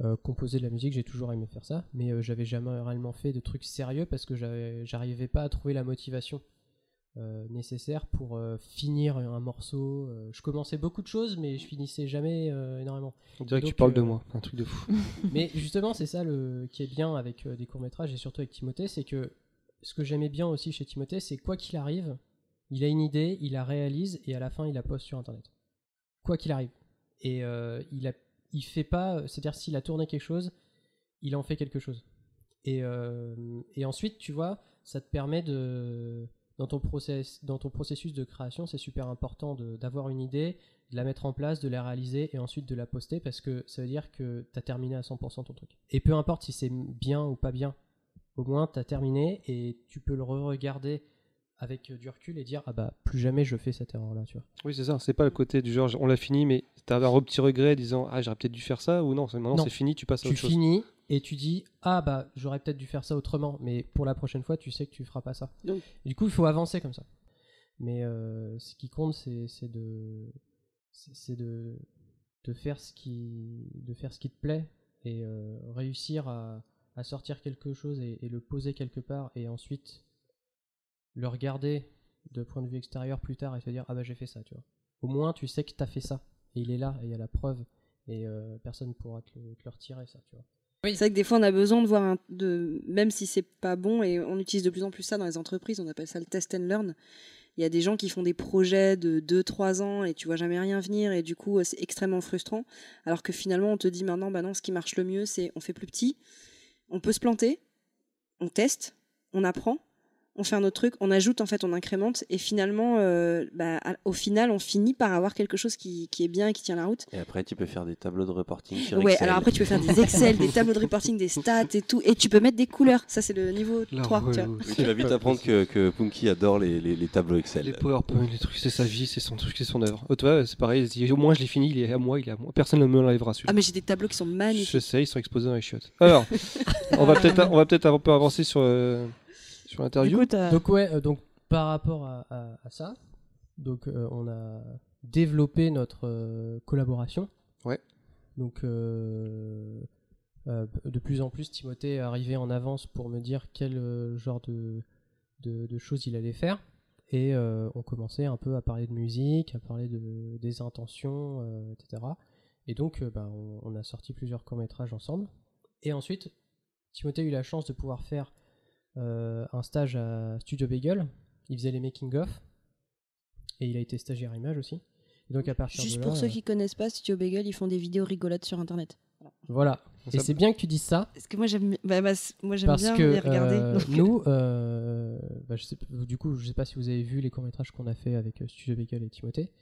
Euh, composer de la musique, j'ai toujours aimé faire ça, mais euh, j'avais jamais réellement fait de trucs sérieux parce que j'arrivais pas à trouver la motivation euh, nécessaire pour euh, finir un morceau. Je commençais beaucoup de choses, mais je finissais jamais énormément. On dirait que tu parles de moi, un truc de fou. mais justement, c'est ça le qui est bien avec des courts-métrages et surtout avec Timothée, c'est que ce que j'aimais bien aussi chez Timothée, c'est quoi qu'il arrive, il a une idée, il la réalise et à la fin il la poste sur internet. Quoi qu'il arrive. Et il a il fait pas, c'est-à-dire s'il a tourné quelque chose, il en fait quelque chose. Et, euh, et ensuite, tu vois, ça te permet de dans ton process, dans ton processus de création, c'est super important d'avoir une idée, de la mettre en place, de la réaliser et ensuite de la poster parce que ça veut dire que tu as terminé à 100% ton truc. Et peu importe si c'est bien ou pas bien, au moins tu as terminé et tu peux le re-regarder avec euh, du recul et dire ah bah plus jamais je fais cette erreur là, tu vois. Oui, c'est ça. C'est pas le côté du genre on l'a fini, mais t'as un petit regret disant ah j'aurais peut-être dû faire ça ou non. c'est- Maintenant c'est fini, tu passes à tu autre chose. finis et tu dis ah bah j'aurais peut-être dû faire ça autrement mais pour la prochaine fois tu sais que tu feras pas ça Donc- du coup il faut avancer comme ça mais euh, ce qui compte c'est de c'est c'est de de faire ce qui de faire ce qui te plaît et euh, réussir à, à sortir quelque chose et, et le poser quelque part et ensuite le regarder de point de vue extérieur plus tard et se dire ah bah j'ai fait ça tu vois au moins tu sais que t'as fait ça et il est là et il y a la preuve et euh, personne pourra te le, te le retirer ça tu vois C'est vrai que des fois, on a besoin de voir, un, de, même si c'est pas bon, et on utilise de plus en plus ça dans les entreprises, on appelle ça le test and learn. Il y a des gens qui font des projets de 2-3 ans et tu vois jamais rien venir, et du coup, c'est extrêmement frustrant. Alors que finalement, on te dit maintenant, bah non, ce qui marche le mieux, c'est on fait plus petit, on peut se planter, on teste, on apprend, on fait un autre truc, on ajoute en fait, on incrémente, et finalement, euh, bah, au final, on finit par avoir quelque chose qui, qui est bien et qui tient la route. Et après, tu peux faire des tableaux de reporting sur Ouais, Excel. alors après tu peux faire des Excel, des tableaux de reporting, des stats et tout, et tu peux mettre des couleurs. Ça c'est le niveau 3. tu vois. Oui, tu vas vite apprendre que, que Punky adore les, les- les tableaux Excel. Les PowerPoint, les trucs, c'est sa vie, c'est son truc, c'est son œuvre. Oh, toi, c'est pareil, au moins je l'ai fini, il est à moi, il est à moi. Personne ne me l'enlèvera Ah mais j'ai des tableaux qui sont magnifiques. Je sais, ils sont exposés dans les chiottes. Alors, on va peut-être on va peut-être un peu avancer sur, euh, sur l'interview. Donc ouais, euh, donc par rapport à, à- à ça, donc euh, on a développé notre euh, collaboration. Ouais. Donc euh, euh, de plus en plus, Timothée est arrivé en avance pour me dire quel euh, genre de, de, de choses il allait faire. Et euh, on commençait un peu à parler de musique, à parler de, des intentions, euh, etc. Et donc, euh, bah, on, on a sorti plusieurs courts-métrages ensemble. Et ensuite, Timothée a eu la chance de pouvoir faire euh, un stage à Studio Bagel. Il faisait les making-of. Et il a été stagiaire image aussi. Et donc, à partir Juste de pour là, ceux euh, qui connaissent pas, Studio Bagel, ils font des vidéos rigolotes sur internet. Voilà. Et c'est bien que tu dises ça. Parce que moi j'aime bah, bah, moi, j'aime bien que les regarder. euh, donc- nous, euh, bah, je sais, p- du coup, je sais pas si vous avez vu les courts métrages qu'on a fait avec euh, Studio Bagel et Timothée.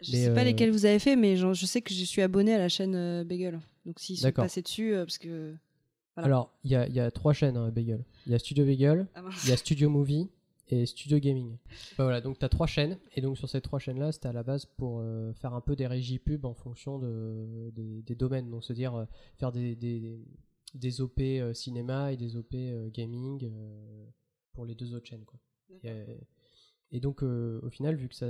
Je mais, sais pas euh, lesquels vous avez fait, mais genre, je sais que je suis abonné à la chaîne euh, Bagel. Donc s'ils sont passés dessus, euh, parce que. Voilà. Alors, il y a, il y a trois chaînes hein, Bagel. Il y a Studio Bagel, Ah mince. il y a Studio Movie et Studio Gaming. Bah voilà, donc tu as trois chaînes. Et donc sur ces trois chaînes-là, c'était à la base pour euh, faire un peu des régies pub en fonction de, des, des domaines. Donc c'est-à-dire euh, faire des, des, des OP euh, cinéma et des OP gaming pour les deux autres chaînes. Quoi. Et, et donc au final, vu que ça...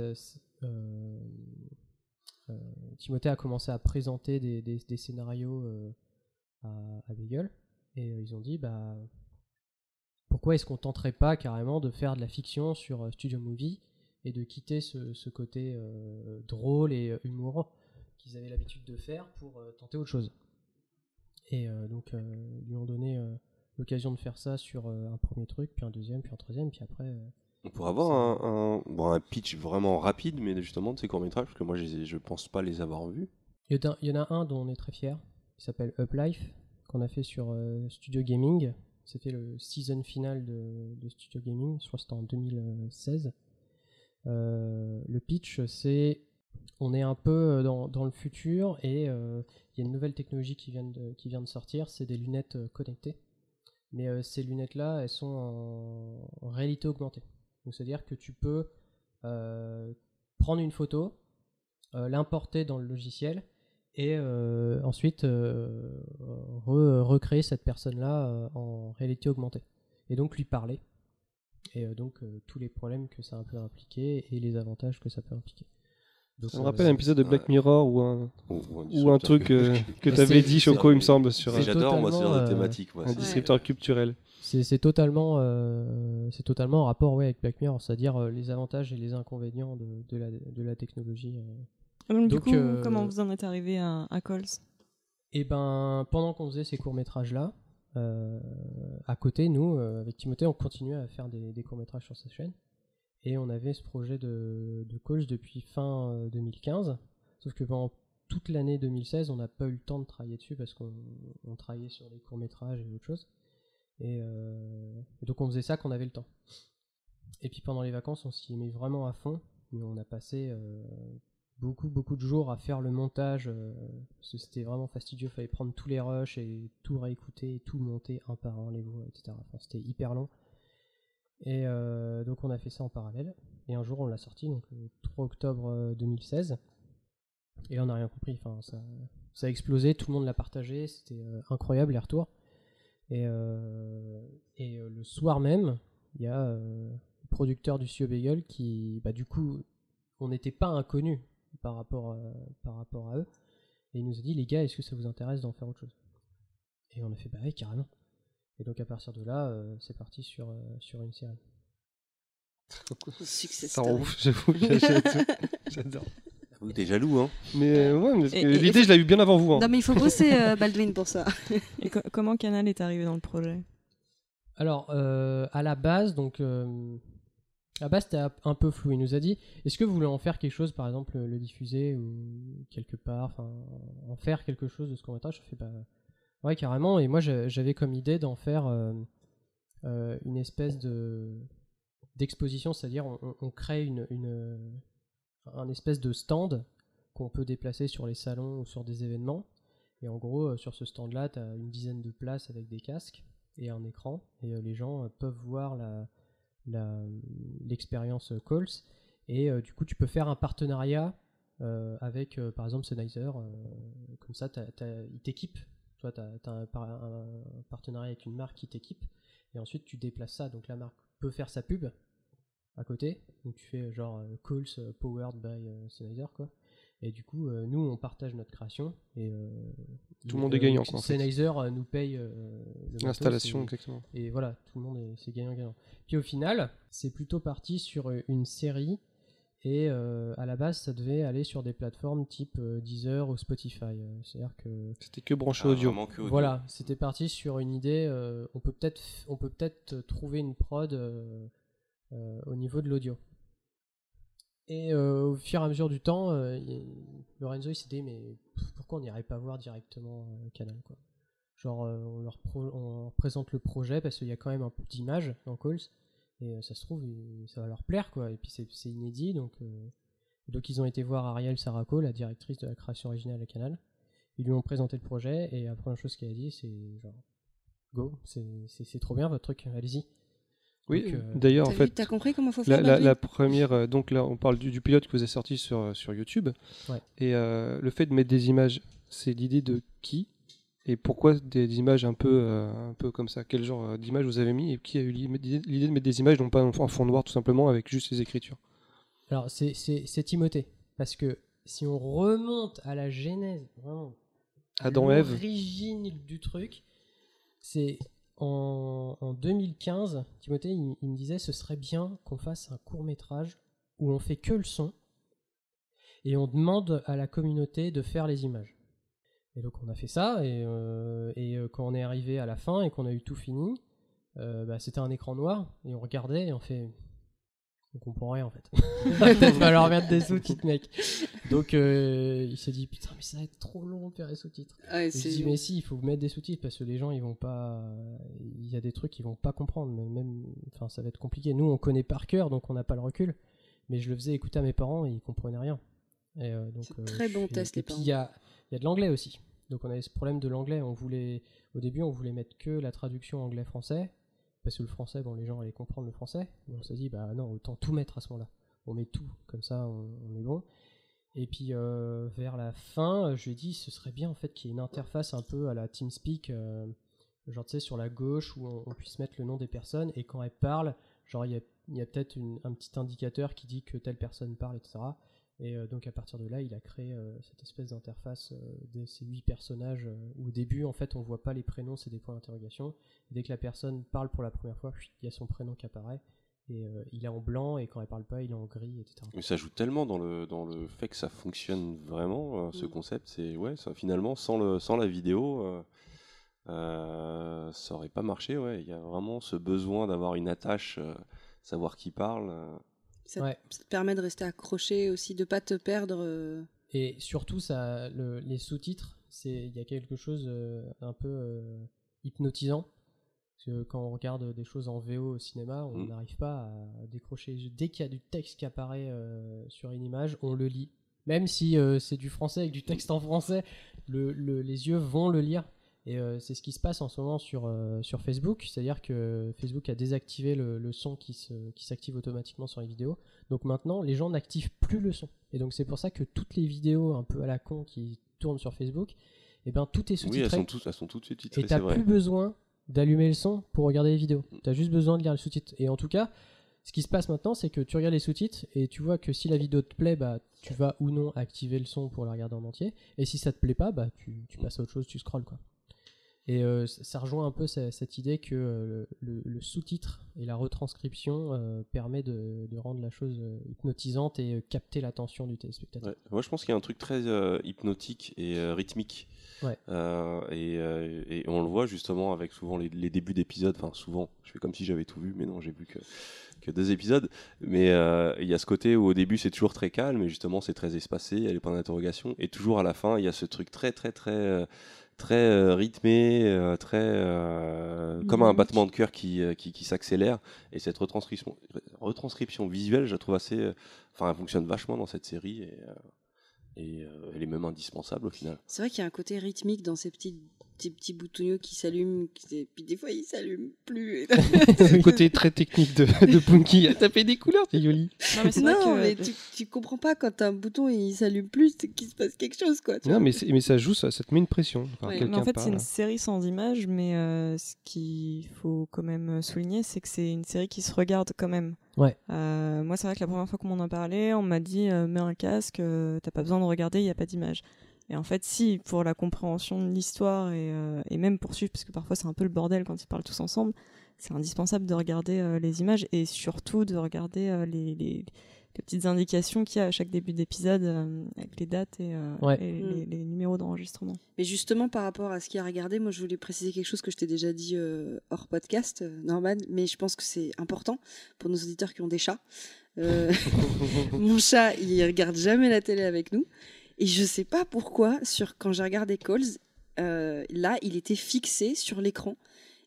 Timothée a commencé à présenter des, scénarios à, à Bagel et euh, ils ont dit bah pourquoi est-ce qu'on tenterait pas carrément de faire de la fiction sur euh, Studio Movie et de quitter ce, ce côté euh, drôle et humour qu'ils avaient l'habitude de faire pour euh, tenter autre chose. Et euh, donc ils lui ont donné l'occasion de faire ça sur un premier truc, puis un deuxième, puis un troisième, puis après On pourrait avoir un, un- bon, un pitch vraiment rapide, mais justement de ces courts-métrages, parce que moi je, je pense pas les avoir vus. Il y, en a, il y en a un dont on est très fier, qui s'appelle Uplife, a fait sur euh, Studio Gaming. C'était le season final de, Studio Gaming, je crois que c'était en 2016. Euh, le pitch, c'est on est un peu dans, dans le futur et euh, il y a une nouvelle technologie qui vient de, sortir, c'est des lunettes euh, connectées. Mais euh, ces lunettes-là, elles sont en, réalité augmentée. Donc c'est-à-dire que tu peux euh, prendre une photo, euh, l'importer dans le logiciel et euh, ensuite euh, re- recréer cette personne-là euh, en réalité augmentée. Et donc lui parler. Et euh, donc euh, tous les problèmes que ça peut impliquer et les avantages que ça peut impliquer. Donc, Ça me rappelle un épisode de Black Mirror ou un, Ou- un truc euh, que tu avais dit, Choco, il me semble, sur J'adore moi ce genre de thématique. moi, un distributeur culturel. C'est c'est totalement, euh, c'est totalement en rapport ouais, avec Black Mirror, c'est-à-dire euh, les avantages et les inconvénients de, de la, de la technologie. Ah, donc, Donc, du coup, euh, comment vous en êtes arrivé à, à Coles? Et ben, pendant qu'on faisait ces courts-métrages-là, euh, à côté, nous, euh, avec Timothée, on continuait à faire des, des courts-métrages sur cette chaîne. Et on avait ce projet de, de Calls depuis fin euh, 2015. Sauf que pendant toute l'année 2016, on n'a pas eu le temps de travailler dessus parce qu'on on travaillait sur des courts-métrages et autre chose. Et, et donc on faisait ça qu'on avait le temps. Et puis pendant les vacances, on s'y est mis vraiment à fond. Mais on a passé beaucoup, beaucoup de jours à faire le montage. euh, c'était vraiment fastidieux. Fallait prendre tous les rushs et tout réécouter, tout monter un par un, les voix, etc. C'était hyper long. Et euh, donc on a fait ça en parallèle. Et un jour on l'a sorti, donc le 3 octobre euh, 2016. Et là on n'a rien compris. Enfin, ça, a explosé, tout le monde l'a partagé, c'était euh, incroyable les retours. Et, euh, et euh, le soir même, il y a euh, le producteur du Sio Bagel qui, bah, du coup, on n'était pas inconnus par rapport, à, par rapport à eux. Et il nous a dit, les gars, est-ce que ça vous intéresse d'en faire autre chose? Et on a fait, bah oui, carrément. Et donc à partir de là, euh, c'est parti sur, euh, sur une série. Success story. j'avoue, j'adore. J'adore. J'avoue que T'es jaloux, hein Mais euh, ouais, mais l'idée, je l'ai eu bien avant vous. hein. Non, mais il faut bosser euh, Baldwin pour ça. Et co- comment Canal est arrivé dans le projet? Alors, euh, à la base, donc, euh, à la base, c'était un peu flou. Il nous a dit, est-ce que vous voulez en faire quelque chose, par exemple, le diffuser ou quelque part, enfin, en faire quelque chose de ce court-métrage Je fais, bah, ouais, carrément. Et moi, j'a- j'avais comme idée d'en faire euh, euh, une espèce de d'exposition, c'est-à-dire on, crée une, une un espèce de stand qu'on peut déplacer sur les salons ou sur des événements. Et en gros, euh, sur ce stand-là, tu as une dizaine de places avec des casques et un écran. Et les gens peuvent voir la- l'expérience euh, Calls. Et euh, du coup, tu peux faire un partenariat euh, avec, par exemple, Sennheiser. comme ça, t'as- ils t'équipent. Tu as, un, par- un partenariat avec une marque qui t'équipe. Et ensuite, tu déplaces ça. Donc la marque peut faire sa pub à côté. Donc tu fais genre Calls powered by Sennheiser, quoi. Et du coup, euh, nous, on partage notre création. Et, euh, Tout le monde est euh, gagnant, quoi, en fait. Sennheiser nous paye euh, L'installation, et- exactement. Et voilà, tout le monde est, c'est gagnant-gagnant. Puis au final, c'est plutôt parti sur une série. Et euh, à la base, ça devait aller sur des plateformes type Deezer ou Spotify. C'est-à-dire que C'était que branché Ah, audio. vraiment que audio. voilà, c'était parti sur une idée. euh, on peut peut-être, on peut peut-être trouver une prod euh, euh, au niveau de l'audio. Et euh, au fur et à mesure du temps, euh, Lorenzo il s'est dit mais pourquoi on n'irait pas voir directement euh, Canal quoi? Genre on, leur pro- on leur présente le projet parce qu'il y a quand même un peu d'images dans Calls et ça se trouve ça va leur plaire quoi. Et puis c'est inédit donc donc ils ont été voir Ariel Saraco, la directrice de la création originale à Canal. Ils lui ont présenté le projet et la première chose qu'elle a dit c'est genre go, c'est trop bien votre truc, allez-y. Oui, Donc, euh, d'ailleurs, en fait, T'as compris comment faut la, faire la- la première, euh, donc là, on parle du, du pilote que vous avez sorti sur, euh, sur YouTube. Ouais. Et euh, le fait de mettre des images, c'est l'idée de qui Et pourquoi des, des images un peu, euh, un peu comme ça? Quel genre d'images vous avez mis Et qui a eu l'idée de mettre des images, non pas en fond noir tout simplement, avec juste les écritures? Alors, c'est- Timothée. Parce que si on remonte à la genèse, vraiment, à Adam et Ève. l'origine du truc, c'est en, en 2015, Timothée, il me disait ce serait bien qu'on fasse un court métrage où on fait que le son et on demande à la communauté de faire les images. Et donc on a fait ça, et, euh, et euh, quand on est arrivé à la fin et qu'on a eu tout fini, euh, bah, c'était un écran noir, et on regardait et on fait On comprend rien en fait. Peut-être va leur mettre des sous-titres, mec. Donc euh, il s'est dit putain, mais ça va être trop long de faire les sous-titres. C'est- je dis mais si, il faut mettre des sous-titres parce que les gens ils vont pas. Il y a des trucs qu'ils vont pas comprendre. mais Même, enfin, ça va être compliqué. Nous on connaît par cœur donc on n'a pas le recul. Mais je le faisais écouter à mes parents et ils comprenaient rien. Et, euh, donc, C'est euh, très bon suis- test, Et les puis parents. il y a, il y a de l'anglais aussi. Donc on avait ce problème de l'anglais. On voulait, au début, on voulait mettre que la traduction anglais-français parce que le français, bon, les gens allaient comprendre le français. On s'est dit bah non, autant tout mettre à ce moment-là. On met tout, comme ça, on, est bon. Et puis euh, vers la fin, euh, je lui dit ce serait bien en fait qu'il y ait une interface un peu à la TeamSpeak, euh, genre tu sais sur la gauche où on, puisse mettre le nom des personnes et quand elles parlent, genre il y a, peut-être un petit indicateur qui dit que telle personne parle, etc. Et euh, donc à partir de là, il a créé euh, cette espèce d'interface euh, de ces huit personnages euh, où au début en fait on voit pas les prénoms, c'est des points d'interrogation. Dès que la personne parle pour la première fois, il y a son prénom qui apparaît et euh, il est en blanc et quand elle parle pas, il est en gris, etc. Mais ça joue tellement dans le, dans le fait que ça fonctionne vraiment, euh, ce Mm. concept. C'est ouais, ça, finalement, sans, le, sans la vidéo, euh, euh, ça aurait pas marché. Ouais. Il y a vraiment ce besoin d'avoir une attache, euh, savoir qui parle. euh. Ça, Ouais. ça te permet de rester accroché aussi, de pas te perdre. euh, Et surtout, ça, le- les sous-titres, c'est il y a quelque chose euh, un peu euh, hypnotisant. Parce que quand on regarde des choses en VO au cinéma, on Mm. n'arrive pas à décrocher. Dès qu'il y a du texte qui apparaît euh, sur une image, on le lit. Même si euh, c'est du français avec du texte en français, le- le- les yeux vont le lire. Et euh, c'est ce qui se passe en ce moment sur, euh, sur Facebook. C'est-à-dire que Facebook a désactivé le, le son qui se- qui s'active automatiquement sur les vidéos. Donc maintenant, les gens n'activent plus le son. Et donc c'est pour ça que toutes les vidéos un peu à la con qui tournent sur Facebook, eh ben tout est Oui, elles sous-titré. sont, toutes, elles sont tout de suite titrées, et t'as vrai. plus besoin d'allumer le son pour regarder les vidéos. T'as juste besoin de lire le sous-titre. Et en tout cas, ce qui se passe maintenant, c'est que tu regardes les sous-titres et tu vois que si la vidéo te plaît, bah tu vas ou non activer le son pour la regarder en entier. Et si ça te plaît pas, bah tu, tu passes à autre chose, tu scrolles quoi. Et euh, ça rejoint un peu ce- cette idée que euh, le, le sous-titre et la retranscription euh, permet de, de rendre la chose euh, hypnotisante et capter l'attention du téléspectateur. Ouais. Moi, je pense qu'il y a un truc très hypnotique et rythmique. Ouais. Et, et on le voit justement avec souvent les, les débuts d'épisodes. Enfin, souvent, je fais comme si j'avais tout vu, mais non, j'ai vu que, que deux épisodes. Mais il y a ce côté où au début c'est toujours très calme, et justement c'est très espacé, il y a les points d'interrogation. Et toujours à la fin, il y a ce truc très, très, très. Très euh, rythmé, euh, très euh, comme un battement de cœur qui, qui, qui s'accélère. Et cette retranscription, retranscription visuelle, je la trouve assez. Enfin, elle fonctionne vachement dans cette série et, et euh, elle est même indispensable au final. C'est vrai qu'il y a un côté rythmique dans ces petits, ces petits boutonneux qui s'allument, qui- et puis des fois ils s'allument plus. Le côté très technique de, de Punky. À taper des couleurs, c'est joli. Non, mais c'est vrai non, que- mais tu, tu comprends pas quand un bouton il s'allume plus, c'est qu'il se passe quelque chose quoi. tu Non, vois. mais, c'est- mais ça joue, ça, ça te met une pression. Enfin, Ouais. Mais quelqu'un en fait, c'est une série sans images, mais euh, ce qu'il faut quand même souligner, c'est que c'est une série qui se regarde quand même. Ouais. Euh, moi, c'est vrai que la première fois qu'on m'en a parlé, on m'a dit euh, mets un casque, euh, t'as pas besoin de regarder, il n'y a pas d'image. Et en fait, si, pour la compréhension de l'histoire et, euh, et même pour suivre, parce que parfois c'est un peu le bordel quand ils parlent tous ensemble, c'est indispensable de regarder euh, les images et surtout de regarder euh, les, les- les petites indications qu'il y a à chaque début d'épisode euh, avec les dates et, euh, Ouais. et Mm. les, les numéros d'enregistrement. Mais justement, par rapport à ce qu'il y a à regarder, moi je voulais préciser quelque chose que je t'ai déjà dit euh, hors podcast, euh, Norman, mais je pense que c'est important pour nos auditeurs qui ont des chats. Euh, mon chat, il regarde jamais la télé avec nous. Et je sais pas pourquoi, sur, quand j'ai regardé Calls, euh, là, il était fixé sur l'écran.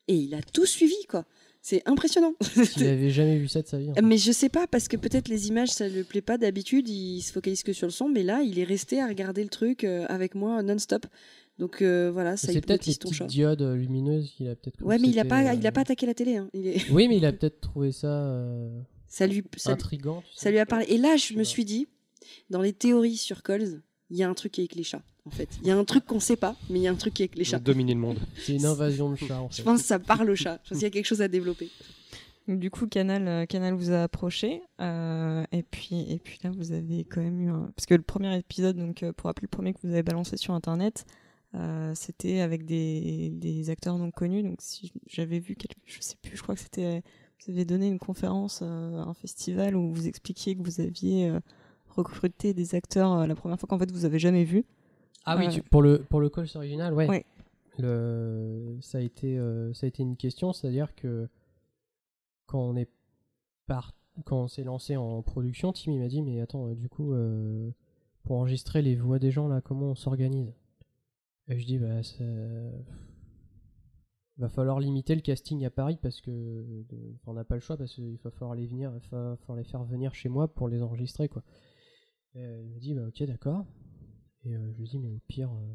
Et il a tout suivi, quoi. C'est impressionnant. Il avait jamais vu ça de sa vie. Mais je sais pas, parce que peut-être les images, ça ne lui plaît pas d'habitude, il se focalise que sur le son, mais là, il est resté à regarder le truc euh, avec moi non-stop. Donc euh, voilà, ça C'est peut-être les ton petites chat. diodes lumineuses qu'il a peut-être. Ouais, mais il a c'était, pas, euh, il a pas attaqué la télé. hein. Il est... Oui, mais il a peut-être trouvé ça euh, ça lui, ça, intriguant. tu sais. ça lui a parlé. Et là, je me suis dit, dans les théories sur Coles, il y a un truc avec les chats. En fait, il y a un truc qu'on sait pas, mais il y a un truc avec les chats. dominé le monde. C'est une invasion de chats en Je pense que ça parle aux chats. Je pense qu'il y a quelque chose à développer. Donc, du coup, Canal, euh, Canal vous a approché. euh, et, puis, et puis là, vous avez quand même eu un... Parce que le premier épisode, donc, euh, pour rappeler le premier que vous avez balancé sur Internet, euh, c'était avec des, des acteurs non connus. Donc, si j'avais vu, quelque... je sais plus, je crois que c'était... Vous avez donné une conférence euh, à un festival où vous expliquiez que vous aviez recruté des acteurs euh, la première fois qu'en fait vous avez jamais vu. Ah oui, Euh, tu- pour le pour le Calls original, ouais. Ouais. Le ça a été euh, ça a été une question, c'est-à-dire que quand on est par quand on s'est lancé en production, Tim il m'a dit mais attends, du coup, pour enregistrer les voix des gens là, comment on s'organise? Et je dis bah ça... va falloir limiter le casting à Paris parce que de- on n'a pas le choix parce qu'il va falloir les venir, il va falloir les faire venir chez moi pour les enregistrer quoi. Il me dit bah ok d'accord. Et euh, je lui dis mais au pire. euh,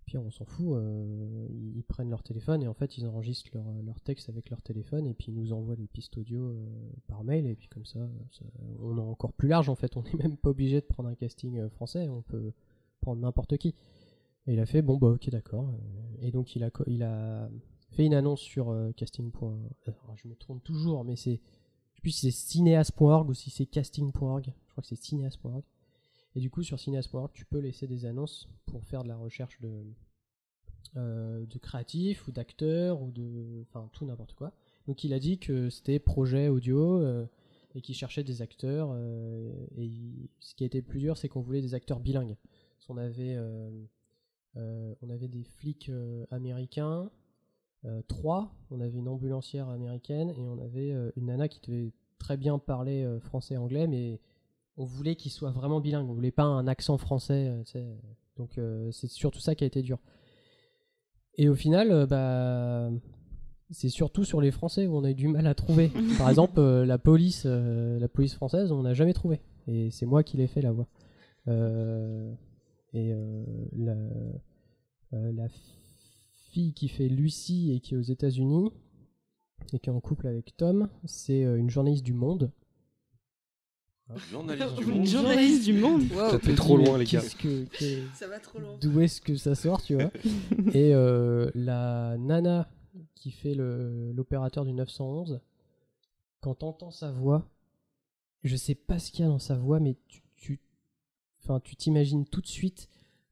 au pire, on s'en fout, euh, ils, prennent leur téléphone et en fait ils enregistrent leur, leur texte avec leur téléphone et puis ils nous envoient les pistes audio par mail et puis comme ça, on est encore plus large en fait, on n'est même pas obligé de prendre un casting français, on peut prendre n'importe qui. Et il a fait bon bah ok d'accord. Et donc il a, il a fait une annonce sur casting. je me trompe toujours, mais c'est sais plus si c'est cinéas.org ou si c'est casting.org. Je crois que c'est cinéas.org. Et du coup, sur cinéas.org, tu peux laisser des annonces pour faire de la recherche de, euh, de créatifs ou d'acteurs ou de. Enfin, tout n'importe quoi. Donc, il a dit que c'était projet audio euh, et qu'il cherchait des acteurs. euh, et ce qui a été plus dur, c'est qu'on voulait des acteurs bilingues. Qu'on avait, on avait des flics américains, euh, trois, on avait une ambulancière américaine et on avait euh, une nana qui devait très bien parler euh, français et anglais, mais on voulait qu'il soit vraiment bilingue, on voulait pas un accent français, euh, tu sais. donc euh, c'est surtout ça qui a été dur. Et au final, euh, bah, c'est surtout sur les Français où on a eu du mal à trouver. Par exemple, euh, la police, euh, la police française, on n'a jamais trouvé, et c'est moi qui l'ai fait la voix. Euh, et euh, la, euh, la fille qui fait Lucie et qui est aux États-Unis et qui est en couple avec Tom, c'est euh, une journaliste du Monde. Journaliste du Une monde. journaliste du monde. Ça fait trop loin, les gars. qu'est-ce que- que- Ça va trop loin. D'où est-ce que ça sort, tu vois? Et euh, la nana qui fait l'opérateur du 911, quand t'entends sa voix, je sais pas ce qu'il y a dans sa voix, mais tu, tu, enfin, tu t'imagines tout de suite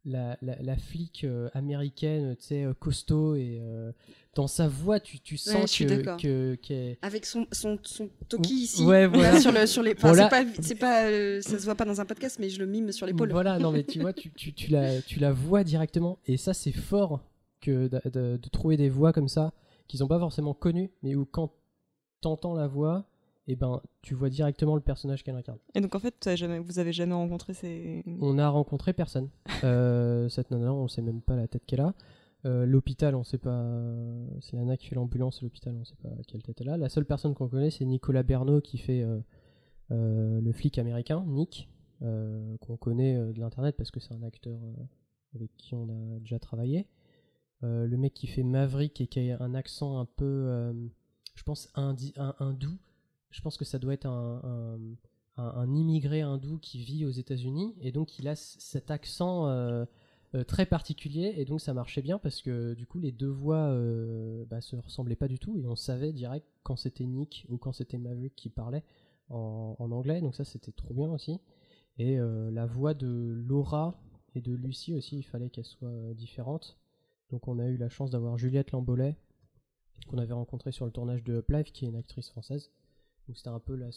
la, la, la flic euh, américaine, tu sais, euh, costaud, et euh, dans sa voix, tu, tu sens Ouais, que, Avec son, son, son toki ici, Ouais, là, voilà. sur, le, sur les. Enfin, Voilà. c'est pas, c'est pas, euh, ça se voit pas dans un podcast, mais je le mime sur l'épaule. Voilà, non mais tu vois, tu, tu, tu, la, tu la vois directement. Et ça, c'est fort que de, de- de trouver des voix comme ça, qu'ils n'ont pas forcément connues, mais où quand t'entends la voix, et ben, tu vois directement le personnage qu'elle incarne. Et donc en fait, jamais, vous avez jamais rencontré ces. On a rencontré personne. Euh, cette nana, on sait même pas la tête qu'elle a. Euh, l'hôpital, on sait pas. C'est la nana qui fait l'ambulance, l'hôpital, on sait pas quelle tête elle a. La seule personne qu'on connaît, c'est Nicolas Bernot qui fait euh, le flic américain, Nick, qu'on connaît de l'internet parce que c'est un acteur avec qui on a déjà travaillé. Le mec qui fait Maverick et qui a un accent un peu, je pense, indi- un, hindou. Je pense que ça doit être un, immigré hindou qui vit aux États-Unis et donc il a cet accent euh, euh, très particulier et donc ça marchait bien parce que du coup les deux voix euh, bah, se ressemblaient pas du tout et on savait direct quand c'était Nick ou quand c'était Maverick qui parlait en, anglais donc ça c'était trop bien aussi. Et la voix de Laura et de Lucie aussi il fallait qu'elle soit différente. Donc on a eu la chance d'avoir Juliette Lambolet qu'on avait rencontrée sur le tournage de Up Live qui est une actrice française donc c'était un peu la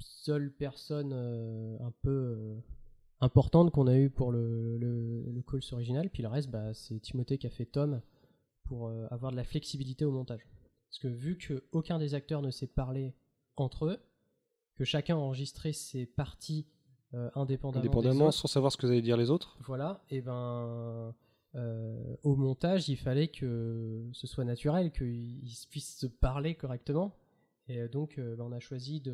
seule personne euh, un peu euh, importante qu'on a eu pour le, le, le calls original. Puis le reste, bah, c'est Timothée qui a fait Tom pour euh, avoir de la flexibilité au montage. Parce que vu que aucun des acteurs ne sait parler entre eux, que chacun a enregistré ses parties euh, indépendamment, des Indépendamment, autres, sans savoir ce que vous allez dire les autres. voilà, et ben euh, au montage, il fallait que ce soit naturel, qu'ils puissent se parler correctement. Et euh, donc, euh, ben, on a choisi de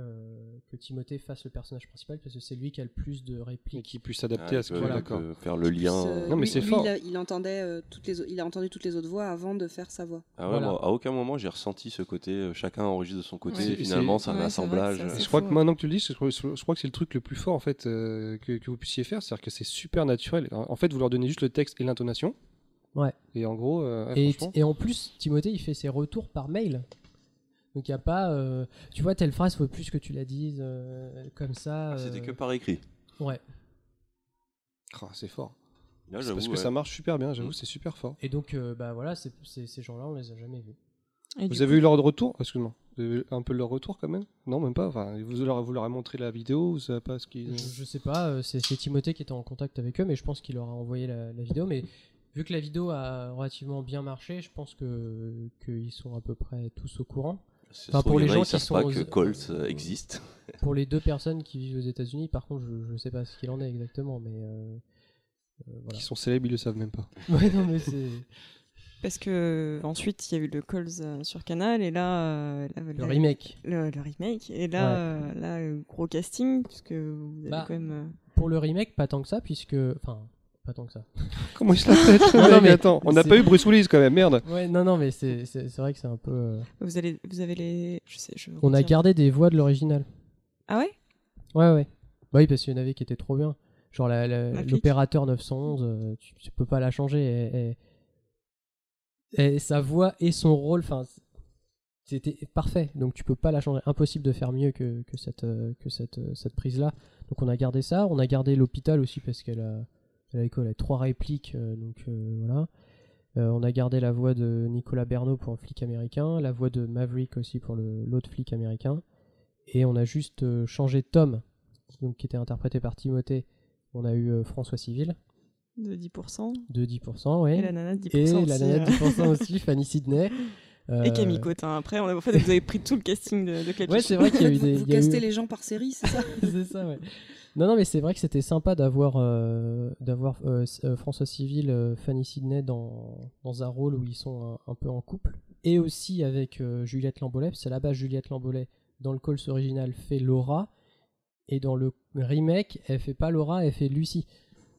euh, que Timothée fasse le personnage principal parce que c'est lui qui a le plus de répliques. Et qui puisse s'adapter Ah, à ce que peut- d'accord. faire le lien. Euh, Non, mais lui- c'est lui, fort. Il a, il entendait euh, toutes les, il a entendu toutes les autres voix avant de faire sa voix. Ah ouais, Voilà. moi, à aucun moment j'ai ressenti ce côté, euh, chacun enregistre de son côté, Ouais. et finalement c'est un Ouais, c'est vrai que assemblage. Je crois fou, que maintenant que tu le dis, je crois, je crois que c'est le truc le plus fort en fait euh, que, que vous puissiez faire, c'est-à-dire que c'est super naturel. En en fait, vous leur donnez juste le texte et l'intonation. Ouais. Et en gros, euh, ouais, Et, franchement, et en plus, Timothée, il fait ses retours par mail. Donc il n'y a pas, euh, tu vois, telle phrase, faut plus que tu la dises euh, comme ça. ah, C'était euh, que par écrit. Ouais. ah, c'est fort. Là, parce que ouais. ça marche super bien, j'avoue, Mm. c'est super fort. Et donc, euh, bah voilà, ces gens-là, on les a jamais vus. Et Vous avez coup- eu leur retour? Excuse-moi. Vous avez eu un peu leur retour quand même? Non, même pas. Enfin, vous leur, vous leur avez montré la vidéo ou ça pas ce qu'ils. Je, je sais pas, c'est c'est Timothée qui était en contact avec eux, mais je pense qu'il leur a envoyé la, la vidéo. Mais vu que la vidéo a relativement bien marché, je pense que qu'ils sont à peu près tous au courant. Enfin, pour les gens qui savent sont pas aux- que Colt euh, existe. Pour les deux personnes qui vivent aux États-Unis, par contre, je, je sais pas ce qu'il en est exactement, mais euh, euh, voilà. Qui sont célèbres, ils le savent même pas. Ouais, non, mais c'est Parce que ensuite il y a eu le Calls sur Canal et là, euh, là, le remake. Le, le remake et là, Ouais. là gros casting puisque vous avez Bah, quand même. Pour le remake, pas tant que ça, puisque. Enfin, pas tant que ça. Comment il se la pète Non, mais Attends, on n'a pas eu Bruce Willis quand même, merde. Ouais, non, non, mais c'est vrai que c'est un peu. euh, Vous allez, vous avez les. Je sais, je On a retire. gardé des voix de l'original. Ah ouais? Ouais, ouais. Bah oui, parce qu'il y en avait qui étaient trop bien. Genre la- la- La flic. l'opérateur 911, euh, tu, tu peux pas la changer. Et, et- et sa voix et son rôle, enfin, c'était parfait. Donc tu peux pas la changer. Impossible de faire mieux que, que cette, euh, que cette, euh, cette prise-là. Donc on a gardé ça. On a gardé l'hôpital aussi parce qu'elle a, elle a, quoi, elle a trois répliques. euh, donc euh, voilà. Euh, on a gardé la voix de Nicolas Bernot pour le flic américain, la voix de Maverick aussi pour l'autre flic américain. Et on a juste changé Tom, donc, qui était interprété par Timothée. On a eu François Civil de 10%. de 10%, oui. Et la nana de 10% Et la nana de euh. 10% aussi, Fanny Sidney. Et Euh, Camille Cotin. Après, on a, en fait, vous avez pris tout le casting de, de Clapiche. Ouais, c'est vrai qu'il y a eu des. Vous eu- castez les gens par série, c'est ça c'est ça, ouais. Non, non, mais c'est vrai que c'était sympa d'avoir euh, d'avoir euh, euh, François Civil, euh, Fanny Sidney dans, dans un rôle où ils sont un, un peu en couple. Et aussi avec euh, Juliette Lambolet, parce que là-bas, Juliette Lambolet, dans le Calls original, fait Laura. Et dans le remake, elle fait pas Laura, elle fait Lucie.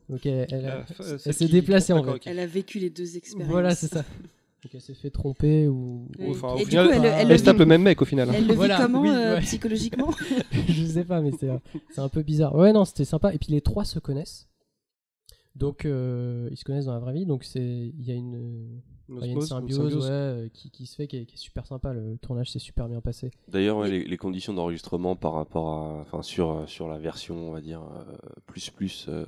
Donc elle, elle, s'est déplacée en coque. Elle a vécu les deux expériences. Voilà, c'est ça. Donc elle s'est fait tromper ou. Oui. Enfin, au Et du final, coup, elle- elle elle, le se tape le même mec au final. Elle le Voilà, vit comment oui, euh, ouais. psychologiquement je sais pas, mais c'est un peu bizarre. Ouais, non, c'était sympa. Et puis les trois se connaissent. Donc euh, ils se connaissent dans la vraie vie. Donc c'est il y a une, Une il y a une symbiose, ouais, euh, qui, qui se fait, qui est, qui est super sympa. Le tournage s'est super bien passé. D'ailleurs, ouais, les, les conditions d'enregistrement par rapport à, enfin, sur, sur la version, on va dire, euh, plus plus, euh,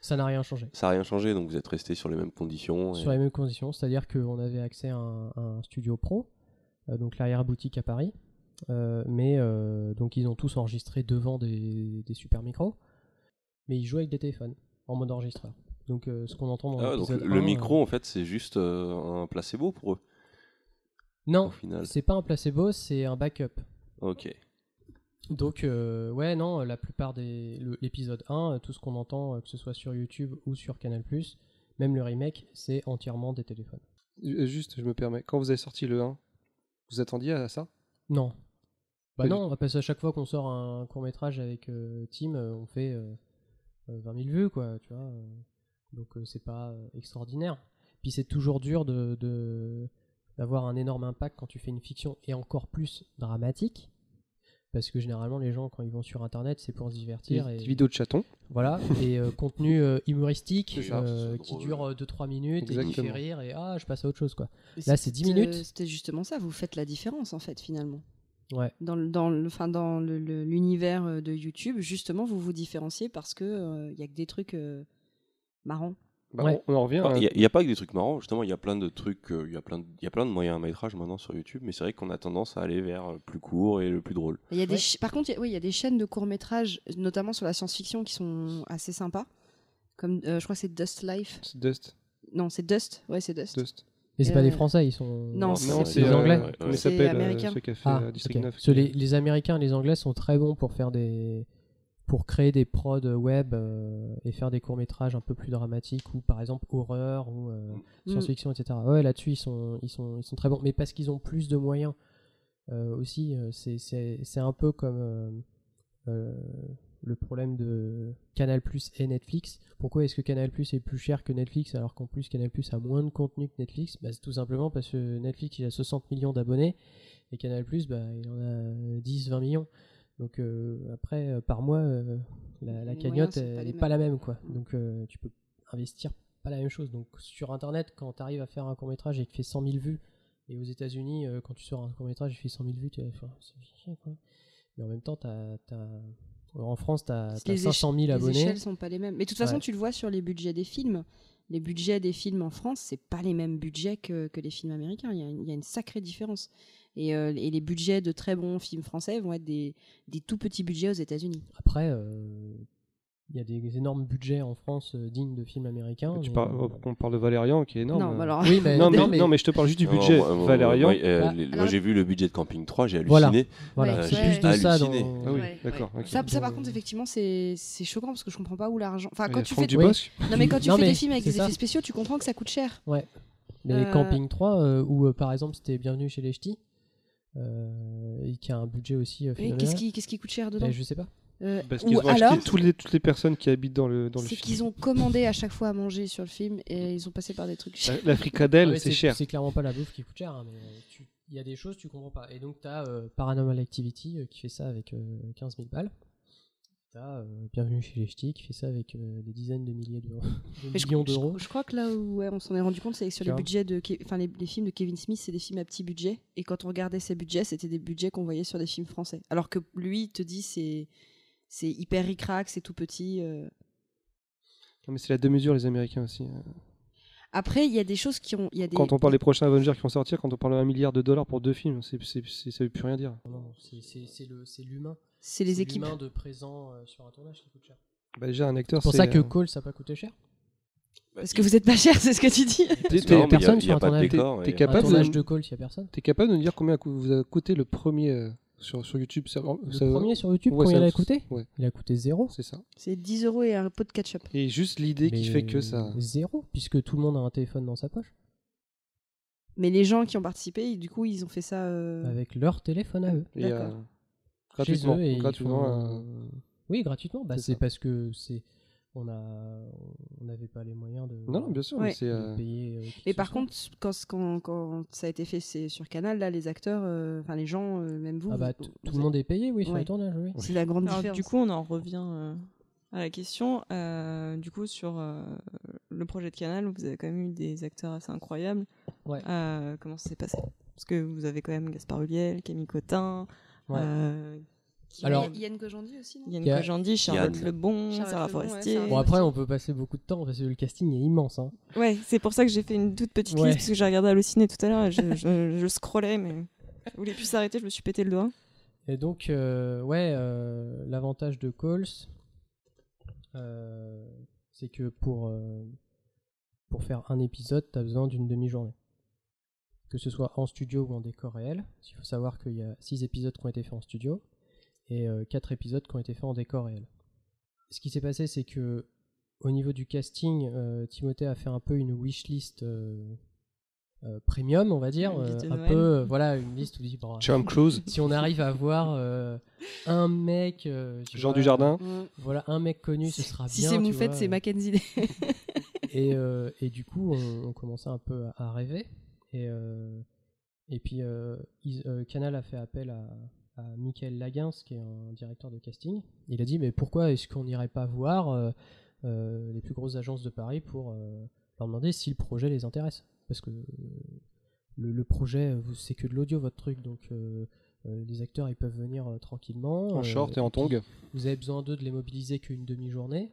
Ça n'a rien changé. ça n'a rien changé, donc vous êtes resté sur les mêmes conditions. et- Sur les mêmes conditions, c'est-à-dire qu'on avait accès à un, à un studio pro, euh, donc l'arrière-boutique à Paris. Euh, mais euh, donc ils ont tous enregistré devant des, des super micros, mais ils jouaient avec des téléphones en mode enregistreur. Donc ce qu'on entend dans Ah, donc le 1, micro, en fait, c'est juste un placebo pour eux. Non, c'est pas un placebo, c'est un backup. Ok. Donc, euh, ouais, non, la plupart des. L'épisode 1, euh, tout ce qu'on entend, euh, que ce soit sur YouTube ou sur Canal, même le remake, c'est entièrement des téléphones. Juste, je me permets. Quand vous avez sorti le 1, vous attendiez à ça? Non. Bah non, parce qu'à chaque fois qu'on sort un court métrage avec euh, Tim, on fait euh, euh, 20 000 vues, quoi, tu vois. donc c'est pas extraordinaire. Puis c'est toujours dur de- d'avoir un énorme impact quand tu fais une fiction et encore plus dramatique. Parce que généralement, les gens, quand ils vont sur internet, c'est pour se divertir. Des et... vidéos de chatons. Voilà, et euh, contenu euh, humoristique ça. euh, qui dure 2-3 minutes et qui fait rire, et ah, je passe à autre chose, quoi. Là, c'est- c'est 10 c'était- minutes. C'était justement ça, vous faites la différence en fait finalement. Ouais. Dans, le- dans, le, enfin, dans l'univers euh, de YouTube, justement, vous vous différenciez parce que il y a que des trucs euh, marrants. Bah, Ouais. on, on en revient. Il n'y a, pas que des trucs marrants, justement, il y a plein de trucs, euh, il y, a plein de- il y a plein de moyens à métrage maintenant sur YouTube, mais c'est vrai qu'on a tendance à aller vers le plus court et le plus drôle. Il y a des Ouais. Par contre, il oui, il y a des chaînes de courts métrages, notamment sur la science-fiction, qui sont assez sympas. Comme euh, je crois que c'est Dust Life. C'est Dust. Non, c'est Dust. Ouais, c'est Dust. Dust. Et c'est pas Euh, des Français, ils sont. non, Non, c'est- les euh, Anglais. ouais, s'appelle euh, qui a fait Ah, euh, District ok. 9. Parce que les, les Américains et les Anglais sont très bons pour faire des pour créer des prods web euh, et faire des courts métrages un peu plus dramatiques ou par exemple horreur ou euh, Mm. science-fiction etc. Ouais là-dessus ils sont ils sont ils sont très bons mais parce qu'ils ont plus de moyens euh, aussi euh, c'est c'est c'est un peu comme euh, euh, le problème de Canal Plus et Netflix. Pourquoi est-ce que Canal Plus est plus cher que Netflix alors qu'en plus Canal Plus a moins de contenu que Netflix? Bah, C'est tout simplement parce que Netflix il a 60 millions d'abonnés et Canal Plus bah, il en a 10-20 millions. Donc euh, après euh, par mois euh, la, la cagnotte pas n'est les pas la même quoi. Donc euh, tu peux investir pas la même chose. Donc sur internet quand tu arrives à faire un court métrage et qu'il fait 100 000 vues et aux États-Unis quand tu sors un court métrage il fait 100 000 vues tu faire c'est chiant, quoi. Mais en même temps t'as en France, tu as, les 500 000 éche- abonnés. Les échelles sont pas les mêmes. Mais de toute façon, Ouais. tu le vois sur les budgets des films. Les budgets des films en France, c'est pas les mêmes budgets que, que les films américains. Il y, a une, il y a une sacrée différence. Et, euh, et les budgets de très bons films français vont être des, des tout petits budgets aux États-Unis. Après, euh, il y a des énormes budgets en France euh, dignes de films américains. Tu mais- parles, oh, on parle de Valérian qui est énorme. Non, alors- Oui, mais- non, mais, non, mais- non, mais je te parle juste du budget. moi- moi- Valérian. moi, alors- j'ai vu le budget de Camping 3, j'ai Voilà. halluciné. Voilà, Euh, c'est j'ai plus de ça dans. halluciné. Ah oui, Ouais, d'accord. ouais. ok. Ça, ça, par contre, effectivement, c'est choquant parce que je comprends pas où l'argent. Enfin, quand a tu fais. Non, mais quand tu Non, fais mais des films avec des effets spéciaux, tu comprends que ça coûte cher. Ouais. Mais Euh, Camping 3, euh, où euh, par exemple c'était Bienvenue chez les Ch'tis, et qui a un budget aussi euh, qu'est-ce qui, coûte cher dedans Ben, Je sais pas. Euh, Parce ou qu'ils ont alors, acheté tous les- toutes les personnes qui habitent dans le, dans le c'est film. qu'ils ont commandé à chaque fois à manger sur le film et ils ont passé par des trucs chers. La- La fricadelle, Ah c'est cher. C'est clairement pas la bouffe qui coûte cher, hein, mais euh, tu- il y a des choses tu comprends pas. Et donc tu as Paranormal Activity euh, qui fait ça avec euh, 15 000 balles. Bienvenue chez les Ch'tis qui fait ça avec euh, des dizaines de milliers d'euros. de Mais je, millions je- d'euros. je crois que là où ouais, on s'en est rendu compte, c'est que sur les budgets de, Ke- enfin les, les films de Kevin Smith, c'est des films à petit budget. Et quand on regardait ces budgets, c'était des budgets qu'on voyait sur des films français. Alors que lui, il te dit c'est c'est hyper ric-rac, c'est tout petit. euh. Non, mais c'est la deux-mesure, les Américains aussi. hein. Après, il y a des choses qui ont, il y a des. Quand on parle des prochains Avengers qui vont sortir, quand on parle d'un milliard de dollars pour deux films, c'est, c'est, c'est- ça veut plus rien dire. Non, c'est- c'est c'est le- c'est l'humain. C'est les équipes. l'humain de présent euh, sur un tournage qui coûte cher. Bah, déjà, un acteur, C'est pour ça que euh, Cole, ça n'a pas coûté cher. Parce que vous êtes pas cher, c'est ce que tu dis. T'es, y a personne il y a- sur il y a un pas de tournage. décor, t'es et- Un capable tournage de, de Cole, il y a personne. t'es capable de nous dire combien cou- vous a coûté le premier euh, sur, sur YouTube ça- Le ça- premier sur YouTube, Ouais, combien ça- il a coûté ouais. Il a coûté zéro. C'est ça. C'est 10 euros et un pot de ketchup. Et juste l'idée qui Mais fait que ça. Zéro, puisque tout le monde a un téléphone dans sa poche. Mais les gens qui ont participé, du coup, ils ont fait ça. euh, Avec leur téléphone à eux. Et, euh, D'accord. Gratuitement. Chez eux, et ils gratuitement font- euh, Oui, gratuitement. Bah, c'est parce que c'est on a on n'avait pas les moyens de, Non, non, bien sûr, Ouais. mais euh, payer. euh, Mais par soit. contre, quand, quand, quand ça a été fait c'est sur Canal, là, les acteurs, euh, enfin les gens, euh, même vous, Ah bah, vous- t- vous tout le monde est payé, oui, sur Ouais. le tournage, oui. C'est la grande Alors, différence. du coup, on en revient euh, à la question. Euh, du coup, sur euh, le projet de Canal, vous avez quand même eu des acteurs assez incroyables. Ouais. Euh, comment ça s'est passé? Parce que vous avez quand même Gaspard Ulliel, Camille Cotin, Ouais. euh, Qui- Alors- Yann Kojandi aussi, non? Yann a- Kojandi, Charlotte Yann. Lebon, Charlotte Sarah Lebon, Forestier. Bon, après, on peut passer beaucoup de temps parce que le casting est immense. Hein. Ouais, c'est pour ça que j'ai fait une toute petite Ouais. liste parce que j'ai regardé Allociné tout à l'heure et je, je, je scrollais, mais je voulais plus s'arrêter, je me suis pété le doigt. Et donc, euh, ouais, euh, l'avantage de Calls, euh, c'est que pour, euh, pour faire un épisode, tu as besoin d'une demi-journée. Que ce soit en studio ou en décor réel. Il faut savoir qu'il y a 6 épisodes qui ont été faits en studio et 4 épisodes qui ont été faits en décor réel. Ce qui s'est passé, c'est que au niveau du casting, euh, Timothée a fait un peu une wishlist euh, euh, premium, on va dire. Euh, un Noël. peu, euh, voilà, une liste où il dit, bon, Cruise. si on arrive à avoir euh, un mec euh, Jean vois, Dujardin. Mm. voilà un mec connu ce sera Si bien c'est tu Moufette, c'est Mackenzie. Et, euh, et du coup on, on commençait un peu à, à rêver et euh, et puis euh, ils- euh, Canal a fait appel à, à Michael Laguins qui est un directeur de casting. Il a dit mais pourquoi est-ce qu'on n'irait pas voir euh, euh, les plus grosses agences de Paris pour euh, leur demander si le projet les intéresse? Parce que le, le projet vous- c'est que de l'audio votre truc. Donc euh, euh, les acteurs ils peuvent venir euh, tranquillement En euh, short et en tongs. vous avez besoin d'eux de les mobiliser qu'une demi-journée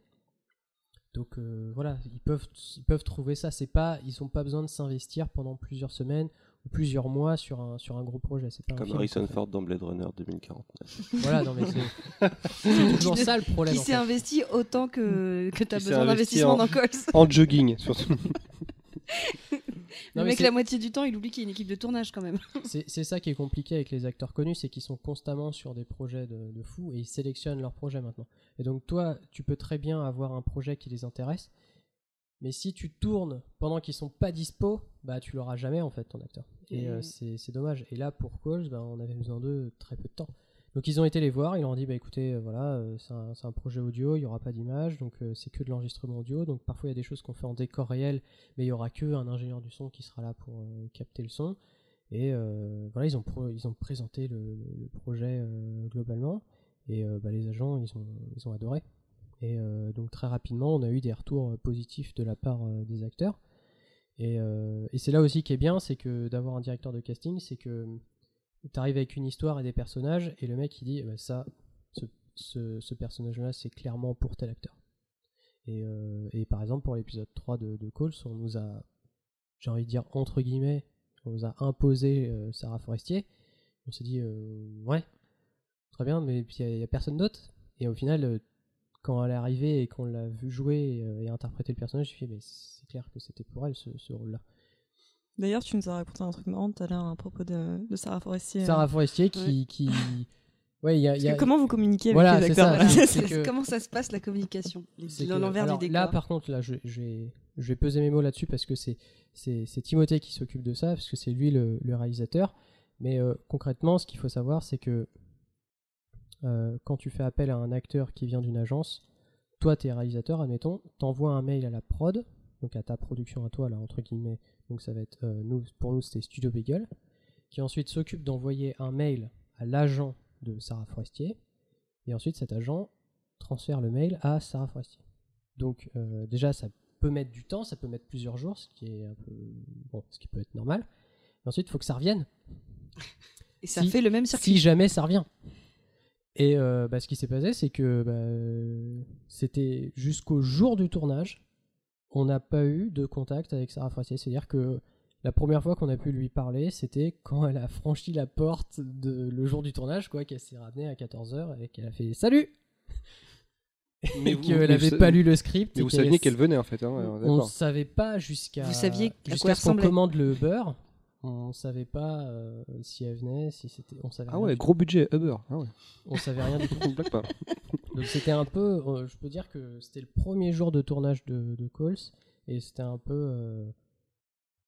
donc euh, voilà ils peuvent ils peuvent trouver ça c'est pas ils ont pas besoin de s'investir pendant plusieurs semaines ou plusieurs mois sur un sur un gros projet c'est pas un Comme film Harrison. Ford dans Blade Runner 2049. voilà non mais c'est toujours ça le problème Qui en s'est fait. investi autant que, que tu as besoin investi d'investissement en- dans Coles. En jogging, surtout. Le mec, la moitié du temps, il oublie qu'il y a une équipe de tournage quand même. c'est ça qui est compliqué avec les acteurs connus, c'est qu'ils sont constamment sur des projets de, de fous et ils sélectionnent leurs projets maintenant. Et donc toi, tu peux très bien avoir un projet qui les intéresse, mais si tu tournes pendant qu'ils sont pas dispo, bah tu l'auras jamais en fait ton acteur. Et euh, c'est dommage. Et là pour Calls, bah, on avait besoin d'eux très peu de temps. Donc ils ont été les voir, ils leur ont dit bah écoutez euh, voilà euh, c'est un, projet audio, il y aura pas d'image, donc euh, c'est que de l'enregistrement audio. Donc parfois il y a des choses qu'on fait en décor réel, mais il y aura que un ingénieur du son qui sera là pour capter le son. Et voilà, ils ont, ils ont présenté le, projet globalement. Et bah, les agents, ils ont, ils ont adoré. Et donc très rapidement, on a eu des retours positifs de la part des acteurs. Et, et c'est là aussi qui est bien, c'est que d'avoir un directeur de casting, c'est que tu arrives avec une histoire et des personnages, et le mec il dit, ben, ça, ce, personnage-là, c'est clairement pour tel acteur. Et, euh, par exemple, pour l'épisode 3 de, de Calls, on nous a, j'ai envie de dire entre guillemets, on nous a imposé euh, Sarah Forestier. On s'est dit, euh, ouais, très bien, mais puis il n'y a, personne d'autre. Et au final, quand elle est arrivée et qu'on l'a vu jouer et, interpréter le personnage, j'ai fait mais c'est clair que c'était pour elle ce rôle-là. D'ailleurs, tu nous as raconté un truc marrant tout à l'heure à propos de, de Sarah Forestier. Sarah Forestier qui, Ouais. qui... ouais, il y a, Parce il y a- que comment vous communiquez avec Voilà, les acteurs ça, voilà. que- Comment ça se passe la communication que- L'envers du décor. Là, par contre, là, je, je vais, je vais peser mes mots là-dessus parce que c'est, Timothée qui s'occupe de ça, parce que c'est lui le, le réalisateur. Mais euh, concrètement, ce qu'il faut savoir, c'est que euh, quand tu fais appel à un acteur qui vient d'une agence, toi, tu es réalisateur, admettons, t'envoies un mail à la prod, donc à ta production à toi, là, entre guillemets. Donc ça va être, euh, nous, pour nous, c'était Studio Beagle, qui ensuite s'occupe d'envoyer un mail à l'agent de Sarah Forestier, et ensuite cet agent transfère le mail à Sarah Forestier. Donc euh, déjà, ça peut mettre du temps, ça peut mettre plusieurs jours, ce qui est un peu bon, ce qui peut être normal. Et ensuite, il faut que ça revienne. Et ça fait le même circuit. Si jamais ça revient. Et euh, bah, ce qui s'est passé, c'est que bah, c'était jusqu'au jour du tournage, on n'a pas eu de contact avec Sarah Forestier. C'est-à-dire que la première fois qu'on a pu lui parler, c'était quand elle a franchi la porte de, le jour du tournage, quoi, qu'elle s'est ramenée à 14h et qu'elle a fait Salut Mais Et vous- qu'elle n'avait pas lu le script. mais vous qu'elle- saviez qu'elle venait, en fait, hein, on- ne savait pas jusqu'à Vous saviez à quoi jusqu'à ce qu'on commande le beurre. On savait pas euh, si elle venait, si c'était. On savait Ah rien ouais, du gros budget Uber. Ah ouais. on savait rien du tout. Blague pas. Donc c'était un peu, euh, je peux dire que c'était le premier jour de tournage de, de Calls et c'était un peu, euh,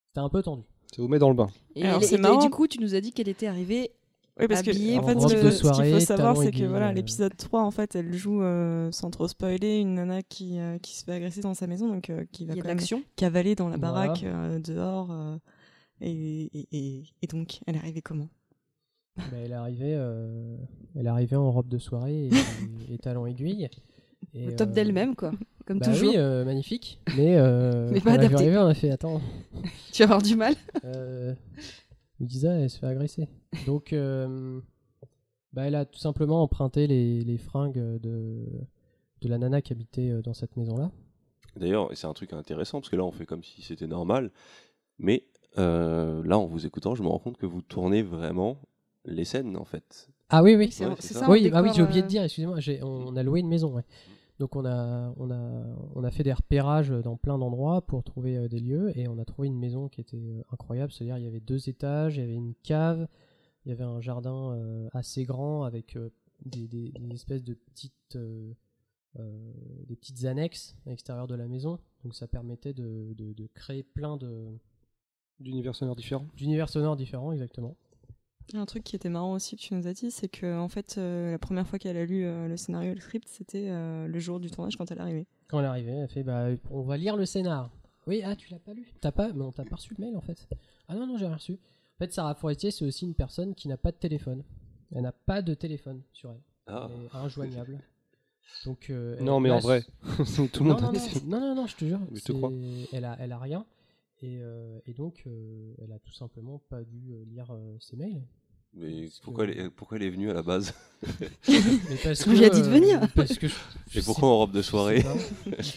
c'était un peu tendu. Ça vous met dans le bain. Et, Alors, elle- c'est et- et marrant. du coup, tu nous as dit qu'elle était arrivée Oui, parce que habillée en fait, en robe le- de ce qu'il faut soirée, savoir, c'est que voilà, l'épisode 3, en fait, elle joue, euh, sans trop spoiler, une nana qui, euh, qui se fait agresser dans sa maison, donc euh, qui va quand même cavaler dans la Voilà. baraque, euh, dehors. Et, et, et, et donc, elle est arrivée comment? Bah, elle est arrivée, euh, elle est arrivée en robe de soirée et, et talons aiguilles. Et, au top euh, d'elle-même, quoi. Comme bah toujours. oui, euh, magnifique. Mais, euh, Mais pas adapté. arriver, on a fait attends. Tu vas avoir du mal. Euh, Lisa, elle se fait agresser. Donc, euh, bah, elle a tout simplement emprunté les, les fringues de, de la nana qui habitait dans cette maison-là. D'ailleurs, c'est un truc intéressant parce que là, on fait comme si c'était normal. Mais euh, là, en vous écoutant, je me rends compte que vous tournez vraiment les scènes en fait. Ah oui, oui, c'est- Ouais, ça. Oui, ah oui, j'ai oublié euh, de dire, excusez-moi, j'ai- on, on a loué une maison, ouais. Donc on a, on, a, on a fait des repérages dans plein d'endroits pour trouver euh, des lieux et on a trouvé une maison qui était euh, incroyable. C'est-à-dire il y avait deux étages, il y avait une cave, il y avait un jardin euh, assez grand avec euh, des, des- des espèces de petites, euh, euh, des petites annexes à l'extérieur de la maison. Donc ça permettait de, de- de créer plein de D'univers sonores différents. d'univers sonores différents, exactement. Un truc qui était marrant aussi que tu nous as dit, c'est que en fait, euh, la première fois qu'elle a lu euh, le scénario et le script, c'était euh, le jour du tournage quand elle est arrivée. Quand elle est arrivée, elle fait bah on va lire le scénar. Oui, ah tu l'as pas lu T'as pas Mais on t'a pas reçu le mail en fait. Ah non non j'ai rien reçu. En fait Sarah Forestier c'est aussi une personne qui n'a pas de téléphone. Elle n'a pas de téléphone sur elle. Ah. Elle est injoignable. Donc euh, Non, elle mais en vrai, tout le monde non, a non, non, non, non, non, je te jure. Je te crois. Elle a, elle a rien. Et, euh, et donc, euh, elle a tout simplement pas dû euh, lire euh, ses mails. Mais pourquoi, que- elle est, pourquoi elle est venue à la base Mais parce qu'on lui a dit de venir. Parce que je- je Et sais- pourquoi en robe de soirée.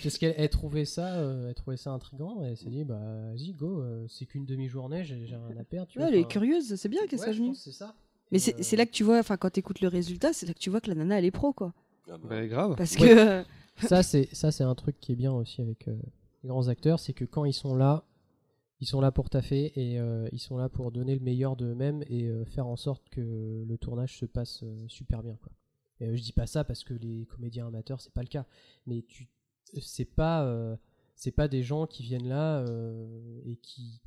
Parce qu'elle elle trouvait ça, euh, elle trouvait ça intriguant et elle s'est dit bah vas-y go, euh, c'est qu'une demi-journée, j'ai j'ai rien à perdre. Tu Ouais, vois, elle est curieuse, c'est bien qu'elle ouais, soit je venue. que c'est ça. Mais c'est euh, c'est là que tu vois, enfin, quand t'écoutes le résultat, c'est là que tu vois que la nana, elle est pro, quoi. Ah bah, Bah, grave. Parce Ouais. que. ça c'est ça c'est un truc qui est bien aussi avec euh, les grands acteurs, c'est que quand ils sont là, ils sont là pour taffer et euh, ils sont là pour donner le meilleur d'eux-mêmes et euh, faire en sorte que le tournage se passe euh, super bien quoi. Et, je dis pas ça parce que les comédiens amateurs c'est pas le cas, mais tu c'est pas c'est pas des gens qui viennent là et qui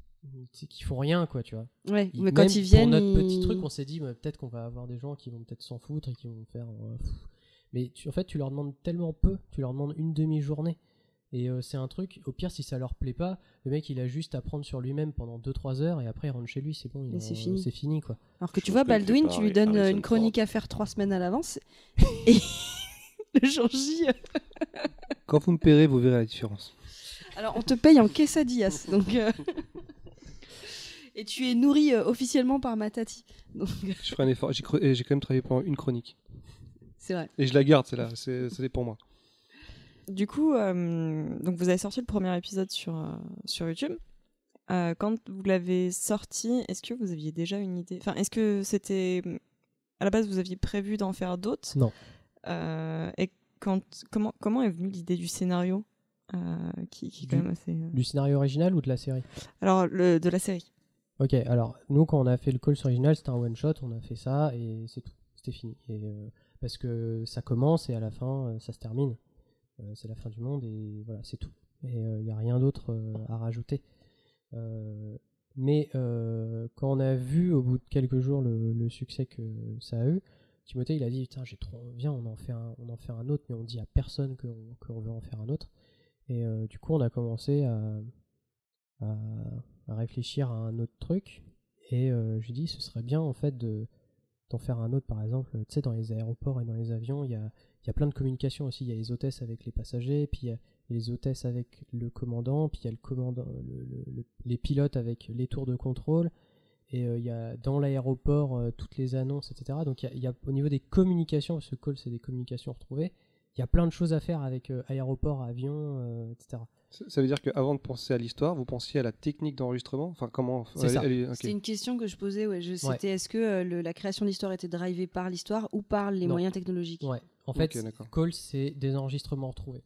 qui font rien quoi tu vois. Ouais, mais quand ils viennent. Pour notre ils- petit truc, on s'est dit bah, peut-être qu'on va avoir des gens qui vont peut-être s'en foutre et qui vont faire. mais tu- en fait, tu leur demandes tellement peu, tu leur demandes une demi-journée. Et euh, c'est un truc, au pire, si ça leur plaît pas, le mec il a juste à prendre sur lui-même pendant 2-3 heures et après il rentre chez lui, c'est bon, il Et en- c'est fini. c'est fini quoi. Alors que Je tu vois, que Baldwin, tu lui donnes une chronique à faire trois semaines à l'avance. Et le jour J. euh, Quand vous me paierez, vous verrez la différence. Alors, on te paye en quesadillas. Donc. euh, Et tu es nourri euh, officiellement par ma tati. Donc, Je ferai un effort. J'ai cre- et j'ai quand même travaillé pendant une chronique. c'est vrai. Et je la garde, celle-là. C'est c'est pour moi. Du coup, euh, donc vous avez sorti le premier épisode sur, euh, sur YouTube. Euh, quand vous l'avez sorti, est-ce que vous aviez déjà une idée? Enfin, est-ce que c'était à la base vous aviez prévu d'en faire d'autres? Non. Et quand, comment, comment est venue l'idée du scénario euh, qui, qui est quand Du- même assez. euh, Du scénario original ou de la série? Alors, le, de la série. Ok, alors nous quand on a fait le Calls original, c'était un one shot, on a fait ça et c'est tout, c'était fini. Et, euh, parce que ça commence et à la fin ça se termine. Euh, c'est la fin du monde et voilà, c'est tout. Et il n'y a rien d'autre euh, à rajouter. Euh, mais euh, quand on a vu au bout de quelques jours le, succès que ça a eu, Timothée il a dit Putain, j'ai trop viens, on en fait un, on en fait un autre, mais on dit à personne qu'on veut en faire un autre. Et euh, du coup, on a commencé à, à, réfléchir à un autre truc. Et euh, je lui dis, ce serait bien en fait de d'en faire un autre, par exemple, tu sais, dans les aéroports et dans les avions, il y a, il y a plein de communications aussi. Il y a les hôtesses avec les passagers, puis il y a les hôtesses avec le commandant, puis il y a le commandant, le- le- le- les pilotes avec les tours de contrôle. Et euh, il y a dans l'aéroport euh, toutes les annonces, etc. Donc il y a, il y a au niveau des communications, parce que call c'est des communications retrouvées, il y a plein de choses à faire avec euh, aéroport, avion, euh, etc. Ça veut dire qu'avant de penser à l'histoire, vous pensiez à la technique d'enregistrement? Enfin, comment C'est. C'était une question que je posais. Ouais. Je- Ouais. C'était est-ce que euh, le- la création d'histoire était drivée par l'histoire ou par les Non. moyens technologiques? Ouais. En fait, Ok, d'accord. call c'est des enregistrements retrouvés.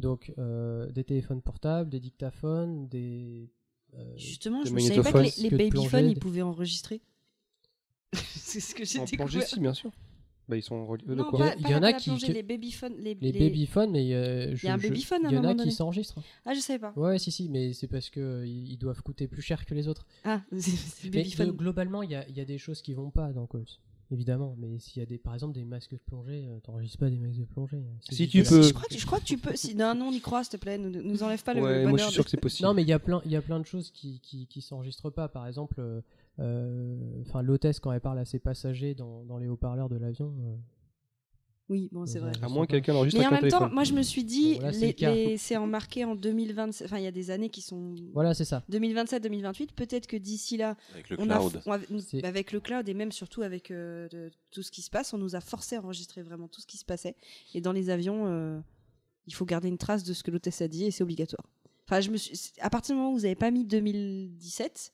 Donc euh, des téléphones portables, des dictaphones, des euh, Justement, Des je ne savais pas que les, Que babyphones ils pouvaient enregistrer. C'est ce que j'ai découvert. plongée, si, bien sûr. Bah, ils sont reliés. Non, quoi pas, Il y en a qui- les babyphones. Les, les, les- babyphones, mais euh, je- Il y a un babyphone à Il y en a qui s'enregistrent. Ah, je savais pas. Ouais, si, si, mais c'est parce que euh, ils doivent coûter plus cher que les autres. Ah, c'est- babyphone. euh, globalement, il y a, il y a des choses qui vont pas dans Calls, évidemment. Mais s'il y a des, par exemple des masques de plongée, euh, t'enregistres pas des masques de plongée. euh, c'est Si tu peux- Je crois, que, je crois que tu peux. Si, non, non, on y croit, s'il te plaît. Nous, nous enlève pas le, Ouais, le moi je bonheur suis sûr de- que c'est possible. Non, mais il y a plein, il y a plein de choses qui, qui, qui s'enregistrent pas. Par exemple, euh, euh, enfin l'hôtesse quand elle parle à ses passagers dans, dans les haut-parleurs de l'avion. Oui, bon, c'est Ils vrai. À moins que quelqu'un enregistre Mais en même temps, téléphone. moi je me suis dit, Bon, c'est les- le c'est en marqué en 2027. Enfin, il y a des années qui sont. Voilà, c'est ça. 2027-2028, peut-être que d'ici là, Avec le on cloud. a- avec le cloud et même surtout avec euh, de- tout ce qui se passe, on nous a forcé à enregistrer vraiment tout ce qui se passait. Et dans les avions, euh, il faut garder une trace de ce que l'hôtesse a dit et c'est obligatoire. Enfin, je me suis, à partir du moment où vous n'avez pas mis 2017,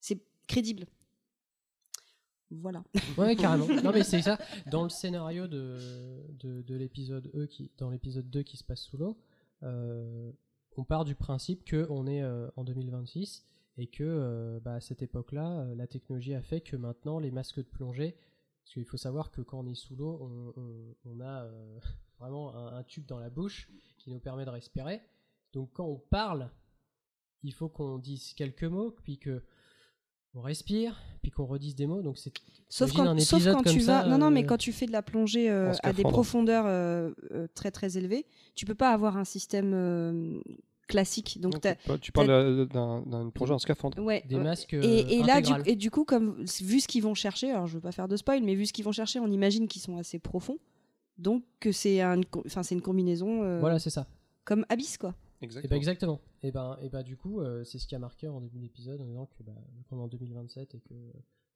c'est crédible. Voilà. Ouais, carrément. non, mais c'est ça. Dans le scénario de, de, de l'épisode E, qui, dans l'épisode 2 qui se passe sous l'eau, euh, on part du principe qu'on est euh, en 2026 et que euh, bah, à cette époque-là, la technologie a fait que maintenant les masques de plongée, parce qu'il faut savoir que quand on est sous l'eau, on, on- on a vraiment un, un tube dans la bouche qui nous permet de respirer. Donc quand on parle, il faut qu'on dise quelques mots, puis que on respire, puis qu'on redise des mots. Donc c'est Sauf quand, un sauf épisode quand comme tu ça, vas. Non, non, mais euh, quand tu fais de la plongée euh, à des profondeurs euh, euh, très très élevées, tu peux pas avoir un système euh, classique. Donc Non, tu, parles d'un- plongée en scaphandre. Ouais, Des masques, et, et là, du, et du coup, comme vu ce qu'ils vont chercher, alors je veux pas faire de spoil, mais vu ce qu'ils vont chercher, on imagine qu'ils sont assez profonds. Donc que c'est un, enfin c'est une combinaison euh, Voilà, c'est ça. comme Abyss quoi. Et Exactement. ben exactement. Et ben, et ben du coup, euh, c'est ce qui a marqué en début d'épisode en disant que bah, qu'on est en 2027 et que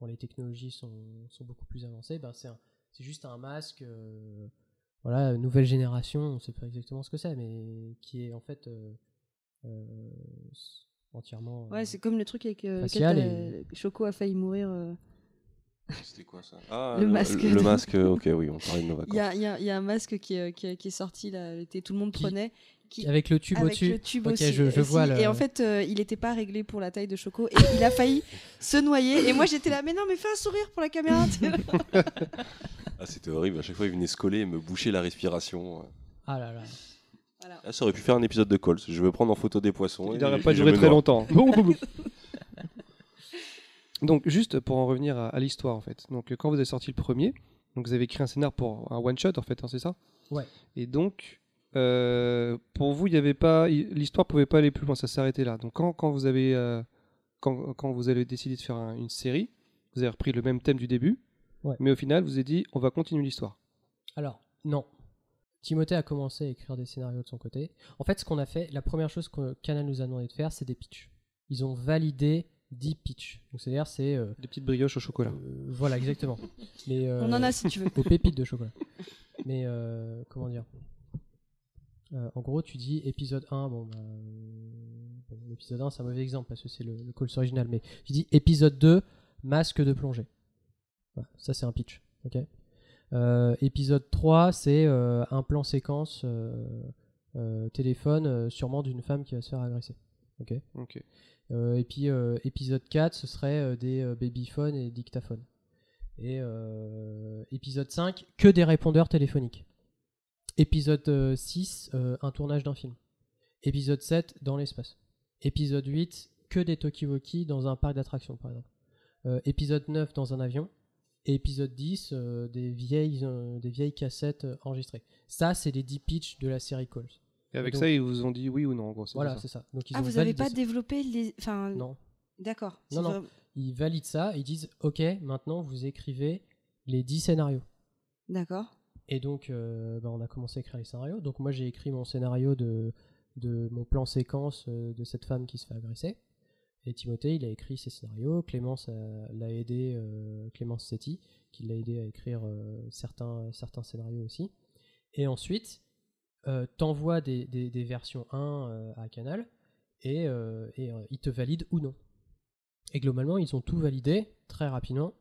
bon, les technologies sont, sont beaucoup plus avancées, ben c'est un- c'est juste un masque, euh, voilà, nouvelle génération, on sait pas exactement ce que c'est, mais qui est en fait euh, euh, entièrement. euh, Ouais, c'est comme le truc avec euh, lequel et- Choco a failli mourir. Euh. C'était quoi ça? Ah, Le masque. Le, masque, ok, oui, on parlait de nos vacances. Il y a, il y a- il y a un masque qui est, qui est- qui est sorti là, l'été, tout le monde prenait. Qui, avec le tube avec au-dessus. le tube Ok, aussi. je, je aussi. vois le. Et en fait, euh, il n'était pas réglé pour la taille de Choco et il a failli se noyer. Et moi, j'étais là, mais non, mais fais un sourire pour la caméra. Ah, c'était horrible, à chaque fois il venait se coller et me boucher la respiration. Ah là là. Voilà. Ah, ça aurait pu faire un épisode de Cols. Je veux prendre en photo des poissons. Il n'aurait pas duré très longtemps. donc, juste pour en revenir à, à l'histoire, en fait. Donc, quand vous avez sorti le premier, donc vous avez écrit un scénar pour un one shot, en fait, hein, c'est ça? Ouais. Et donc, euh, pour vous, il y avait pas, l'histoire pouvait pas aller plus loin, ça s'arrêtait là. Donc, quand, quand vous avez, euh, quand, quand vous avez décidé de faire un- une série, vous avez repris le même thème du début, Ouais. mais au final, vous avez dit, on va continuer l'histoire. Alors, non. Timothée a commencé à écrire des scénarios de son côté. En fait, ce qu'on a fait, la première chose que Canal nous a demandé de faire, c'est des pitchs. Ils ont validé 10 pitchs. Donc, c'est-à-dire, c'est. euh, Des petites brioches au chocolat. euh, voilà, exactement. Mais, euh, On en a si tu veux. Aux pépites de chocolat. Mais, euh, comment dire Euh, En gros, tu dis épisode 1. Bon, bah, euh, bon, l'épisode 1, c'est un mauvais exemple parce que c'est le, le original. Mais tu dis épisode 2, masque de plongée. Voilà, ça, c'est un pitch. ok? Euh, épisode 3, c'est euh, un plan séquence euh, euh, téléphone, euh, sûrement d'une femme qui va se faire agresser. Ok? Ok. Euh, et puis euh, épisode 4, ce serait euh, des euh, babyphones et dictaphones. Et euh, épisode 5, que des répondeurs téléphoniques. Épisode euh, 6, euh, un tournage d'un film. Épisode 7, dans l'espace. Épisode 8, que des talkie-walkie dans un parc d'attractions, par exemple. Euh, épisode 9, dans un avion. Et épisode 10, euh, des, vieilles, euh, des vieilles cassettes euh, enregistrées. Ça, c'est les 10 pitchs de la série Calls. Et avec donc- ça, ils vous ont dit oui ou non, en gros. Voilà, c'est ça. Donc, ils Ah, ont vous n'avez pas ça. développé les. Enfin, Non. D'accord. Non, non. vrai- Ils valident ça, ils disent Ok, maintenant vous écrivez les 10 scénarios. D'accord. Et donc, euh, bah, on a commencé à écrire les scénarios. Donc, moi, j'ai écrit mon scénario de, de mon plan séquence euh, de cette femme qui se fait agresser. Et Timothée, il a écrit ses scénarios. Clémence euh, l'a aidé, euh, Clémence Setti, qui l'a aidé à écrire euh, certains, certains scénarios aussi. Et ensuite, euh, t'envoies des, des, des versions 1 euh, à Canal et, euh, et euh, ils te valident ou non. Et globalement, ils ont tout validé très rapidement.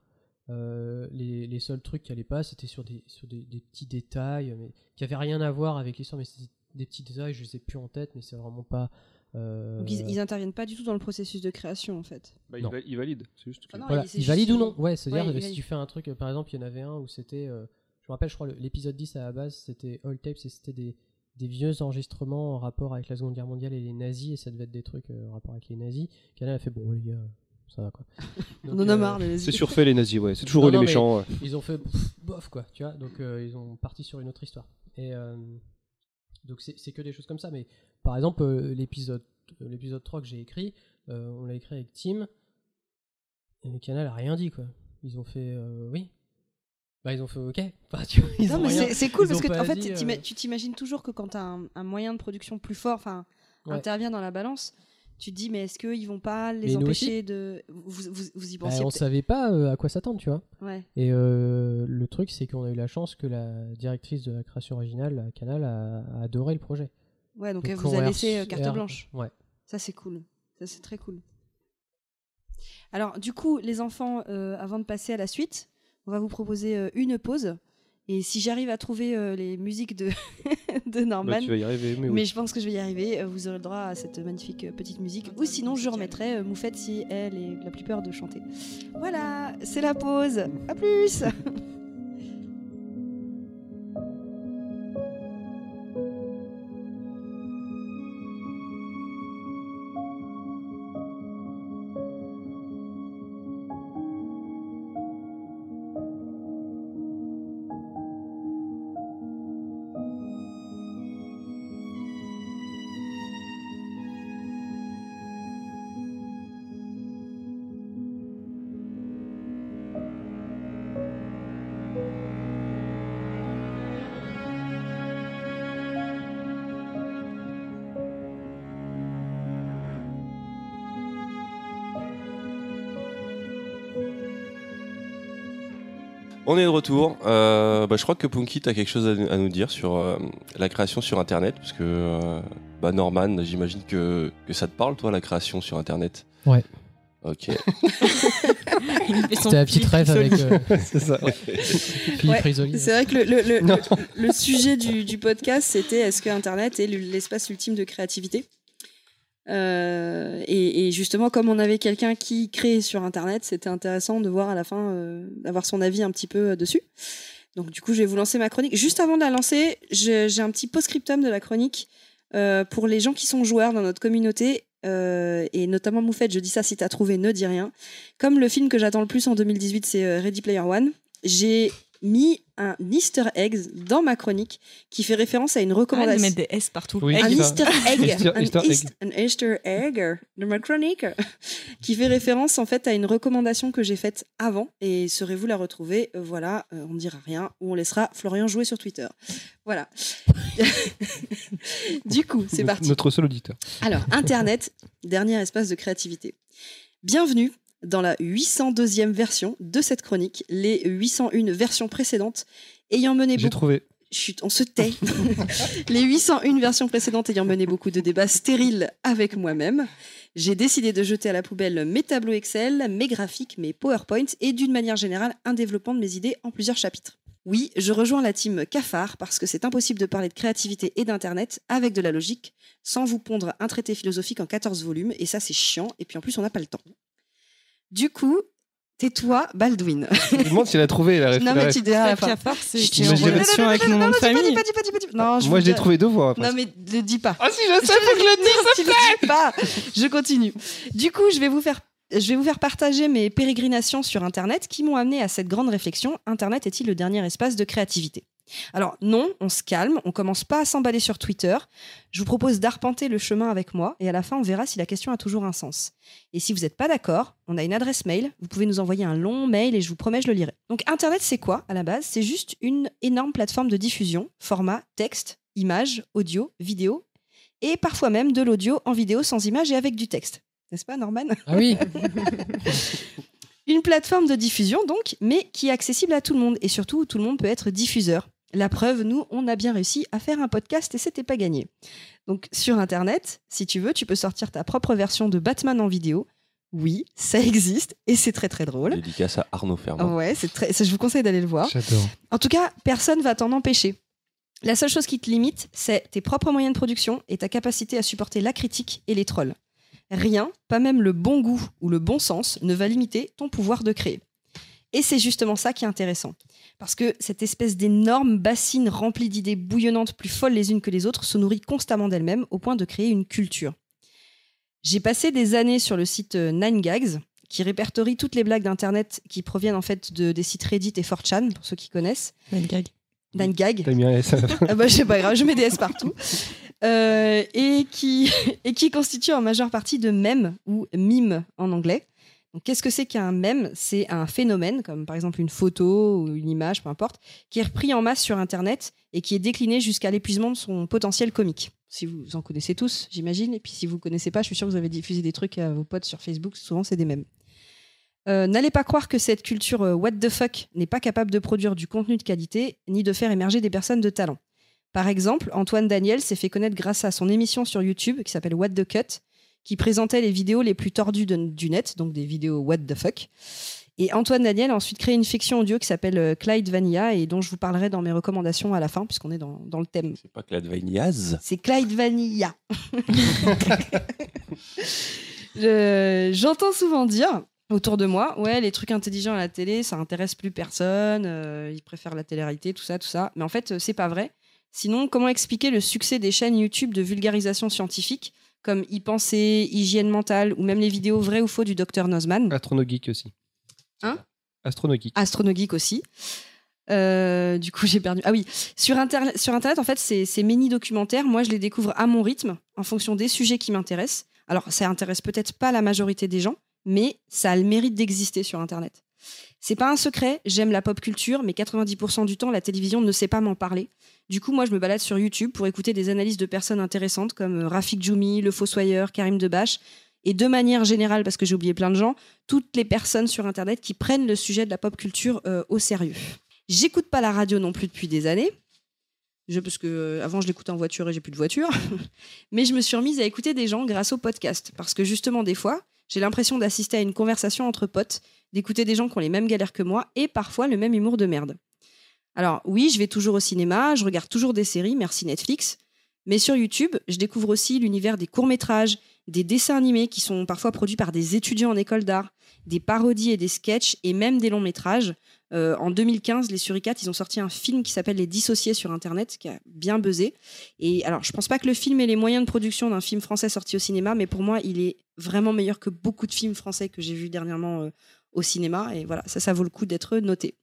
Euh, les, les seuls trucs qui allaient pas, c'était sur des, sur des, des petits détails, mais qui avaient rien à voir avec l'histoire, mais c'était des petits détails, je les ai plus en tête, mais c'est vraiment pas. euh, Donc ils, ils interviennent pas du tout dans le processus de création en fait. Bah, ils, Non. va- ils valident. C'est juste que- Ah non, voilà, ils valident ou non Ouais, c'est-à-dire Ouais, si valide. tu fais un truc, par exemple, il y en avait un où c'était, euh, je me rappelle, je crois, l'épisode 10 à la base, c'était All Tapes et c'était des, des vieux enregistrements en rapport avec la Seconde Guerre mondiale et les nazis, et ça devait être des trucs euh, en rapport avec les nazis. Canal a fait, bon, les gars, ça va quoi. On Donc, en a euh, marre des nazis. C'est surfait les nazis, ouais. C'est toujours Non, eux les non, méchants. ouais. Ils ont fait pff, bof quoi, tu vois. Donc euh, ils ont parti sur une autre histoire. Et euh, donc c'est que des choses comme ça. Mais par exemple euh, l'épisode euh, l'épisode 3 que j'ai écrit, euh, on l'a écrit avec Tim. Et le canal a rien dit quoi. Ils ont fait euh, oui. Bah ils ont fait ok. Enfin, tu vois, ils non, ont mais c'est- cool ils parce que en fait, dit, euh, tu t'imagines toujours que quand un, un moyen de production plus fort, enfin, Ouais. intervient dans la balance, tu te dis mais est-ce qu'ils vont pas les Mais empêcher de. Vous, vous, vous y bah, pensiez on savait pas euh, à quoi s'attendre, tu vois. Ouais. Et euh, le truc, c'est qu'on a eu la chance que la directrice de la création originale, la Canal, a, a adoré le projet. Ouais, donc, Donc, elle vous a laissé carte blanche. Ouais. Ça c'est cool. Ça c'est très cool. Alors du coup, les enfants, euh, avant de passer à la suite, on va vous proposer euh, une pause. Et si j'arrive à trouver euh, les musiques de, de Norman, Bah, tu vas y arriver, mais oui. je pense que je vais y arriver, euh, vous aurez le droit à cette magnifique petite musique. Ou sinon, je remettrai Moufette si elle est la plus peur de chanter. Voilà, c'est la pause. À plus On est de retour. Euh, bah, je crois que Punky, tu as quelque chose à, à nous dire sur euh, la création sur Internet. Parce que euh, bah, Norman, j'imagine que, que ça te parle, toi, la création sur Internet Ouais. Ok. C'était la petite petit rêve avec euh, c'est ça. Ouais. C'est vrai que le, le- le- Non. le- le sujet du, du podcast, c'était est-ce que Internet est l'espace ultime de créativité? Euh, et, justement, comme on avait quelqu'un qui crée sur Internet, c'était intéressant de voir à la fin, euh, d'avoir son avis un petit peu euh, dessus. Donc du coup, je vais vous lancer ma chronique. Juste avant de la lancer, j'ai un petit post-scriptum de la chronique pour les gens qui sont joueurs dans notre communauté. et notamment Moufette, je dis ça si t'as trouvé, ne dis rien. Comme le film que j'attends le plus en 2018, c'est Ready Player One, j'ai mis un Easter egg dans ma chronique qui fait référence à une de recommandation. mettre des S partout. Oui, un. Easter egg, Easter- un, Easter egg. East- un Easter egg de ma chronique, qui fait référence en fait à une recommandation que j'ai faite avant. Et saurez-vous la retrouver Euh, Voilà, euh, on ne dira rien ou on laissera Florian jouer sur Twitter. Voilà. du coup, c'est parti. Notre seul auditeur. Alors, Internet, dernier espace de créativité. Bienvenue dans la 802e version de cette chronique, les 801 versions précédentes ayant mené J'ai beaucoup... trouvé. Chut, on se tait. les 801 versions précédentes ayant mené beaucoup de débats stériles avec moi-même, j'ai décidé de jeter à la poubelle mes tableaux Excel, mes graphiques, mes PowerPoint et d'une manière générale un développement de mes idées en plusieurs chapitres. Oui, je rejoins la team cafard parce que c'est impossible de parler de créativité et d'internet avec de la logique sans vous pondre un traité philosophique en 14 volumes et ça c'est chiant et puis en plus on n'a pas le temps. Du coup, tais-toi Baldwin. Je me demande s'il a trouvé la non référence. mais tu diras à la fin. Je relation avec mon nom de dis dis famille. pas, dis pas, dis pas, dis pas. Non, je Moi, je l'ai dis- trouvé deux fois. Non mais le dis pas. Ah si, je sais, faut que je le dise. tu le dis pas. Je continue. Du coup, je vais vous faire je vais vous faire partager mes pérégrinations sur Internet qui m'ont amené à cette grande réflexion. Internet est-il le dernier espace de créativité Alors non, on se calme, on commence pas à s'emballer sur Twitter. Je vous propose d'arpenter le chemin avec moi et à la fin, on verra si la question a toujours un sens. Et si vous n'êtes pas d'accord, on a une adresse mail, vous pouvez nous envoyer un long mail et je vous promets, je le lirai. Donc Internet, c'est quoi à la base? C'est juste une énorme plateforme de diffusion, format texte, image, audio, vidéo et parfois même de l'audio en vidéo sans image et avec du texte. N'est-ce pas, Norman? Ah oui Une plateforme de diffusion, donc, mais qui est accessible à tout le monde et surtout où tout le monde peut être diffuseur. La preuve, nous, on a bien réussi à faire un podcast et c'était pas gagné. Donc, sur Internet, si tu veux, tu peux sortir ta propre version de Batman en vidéo. Oui, ça existe et c'est très très drôle. Dédicace à Arnaud Fermand. Ouais, c'est très. ça, je vous conseille d'aller le voir. J'adore. En tout cas, personne va t'en empêcher. La seule chose qui te limite, c'est tes propres moyens de production et ta capacité à supporter la critique et les trolls. Rien, pas même le bon goût ou le bon sens, ne va limiter ton pouvoir de créer. Et c'est justement ça qui est intéressant. Parce que cette espèce d'énorme bassine remplie d'idées bouillonnantes plus folles les unes que les autres se nourrit constamment d'elle-même au point de créer une culture. J'ai passé des années sur le site euh, 9gags, qui répertorie toutes les blagues d'Internet qui proviennent en fait de, des sites Reddit et 4chan, pour ceux qui connaissent. Une gag. 9gag. T'as mis un S à la fin. Ah bah, c'est pas grave, je mets des S partout. Euh, et, qui, et qui constitue en majeure partie de mèmes ou mimes en anglais. Qu'est-ce que c'est qu'un mème? C'est un phénomène, comme par exemple une photo ou une image, peu importe, qui est repris en masse sur Internet et qui est décliné jusqu'à l'épuisement de son potentiel comique. Si vous en connaissez tous, j'imagine. Et puis si vous connaissez pas, je suis sûre que vous avez diffusé des trucs à vos potes sur Facebook. Souvent, c'est des mèmes. Euh, N'allez pas croire que cette culture euh, what the fuck n'est pas capable de produire du contenu de qualité ni de faire émerger des personnes de talent. Par exemple, Antoine Daniel s'est fait connaître grâce à son émission sur YouTube qui s'appelle What the Cut, qui présentait les vidéos les plus tordues de- du net, donc des vidéos what the fuck. Et Antoine Daniel a ensuite créé une fiction audio qui s'appelle euh, Clyde Vanilla et dont je vous parlerai dans mes recommandations à la fin, puisqu'on est dans, dans le thème. C'est pas la Vainiaz. C'est Clyde Vanilla. Je- J'entends souvent dire autour de moi, ouais, les trucs intelligents à la télé, ça intéresse plus personne, euh, ils préfèrent la télé-réalité, tout ça, tout ça. Mais en fait, euh, c'est pas vrai. Sinon, comment expliquer le succès des chaînes YouTube de vulgarisation scientifique comme y penser, hygiène mentale ou même les vidéos vraies ou faux du docteur Nozman Astronogeek aussi. Hein? Astronogeek. Astronogeek aussi. Euh, du coup, j'ai perdu. Ah oui, sur, Inter- sur Internet, en fait, ces, ces mini-documentaires, moi, je les découvre à mon rythme, en fonction des sujets qui m'intéressent. Alors, ça intéresse peut-être pas la majorité des gens, mais ça a le mérite d'exister sur Internet. C'est pas un secret, j'aime la pop culture, mais 90% du temps, la télévision ne sait pas m'en parler. Du coup, moi, je me balade sur YouTube pour écouter des analyses de personnes intéressantes comme euh, Rafik Djoumi, Le Fossoyeur, Karim Debache, et de manière générale, parce que j'ai oublié plein de gens, toutes les personnes sur Internet qui prennent le sujet de la pop culture euh, au sérieux. J'écoute pas la radio non plus depuis des années. Je, parce que euh, avant je l'écoutais en voiture et j'ai plus de voiture. Mais je me suis remise à écouter des gens grâce au podcast. Parce que justement, des fois, j'ai l'impression d'assister à une conversation entre potes, d'écouter des gens qui ont les mêmes galères que moi et parfois le même humour de merde. Alors oui, je vais toujours au cinéma, je regarde toujours des séries, merci Netflix. Mais sur YouTube, je découvre aussi l'univers des courts-métrages, des dessins animés qui sont parfois produits par des étudiants en école d'art, des parodies et des sketchs et même des longs-métrages. Euh, en 2015, les Suricates, ils ont sorti un film qui s'appelle Les Dissociés sur Internet, qui a bien buzzé. Et alors, je pense pas que le film ait les moyens de production d'un film français sorti au cinéma, mais pour moi, il est vraiment meilleur que beaucoup de films français que j'ai vus dernièrement euh, au cinéma. Et voilà, ça, ça vaut le coup d'être noté.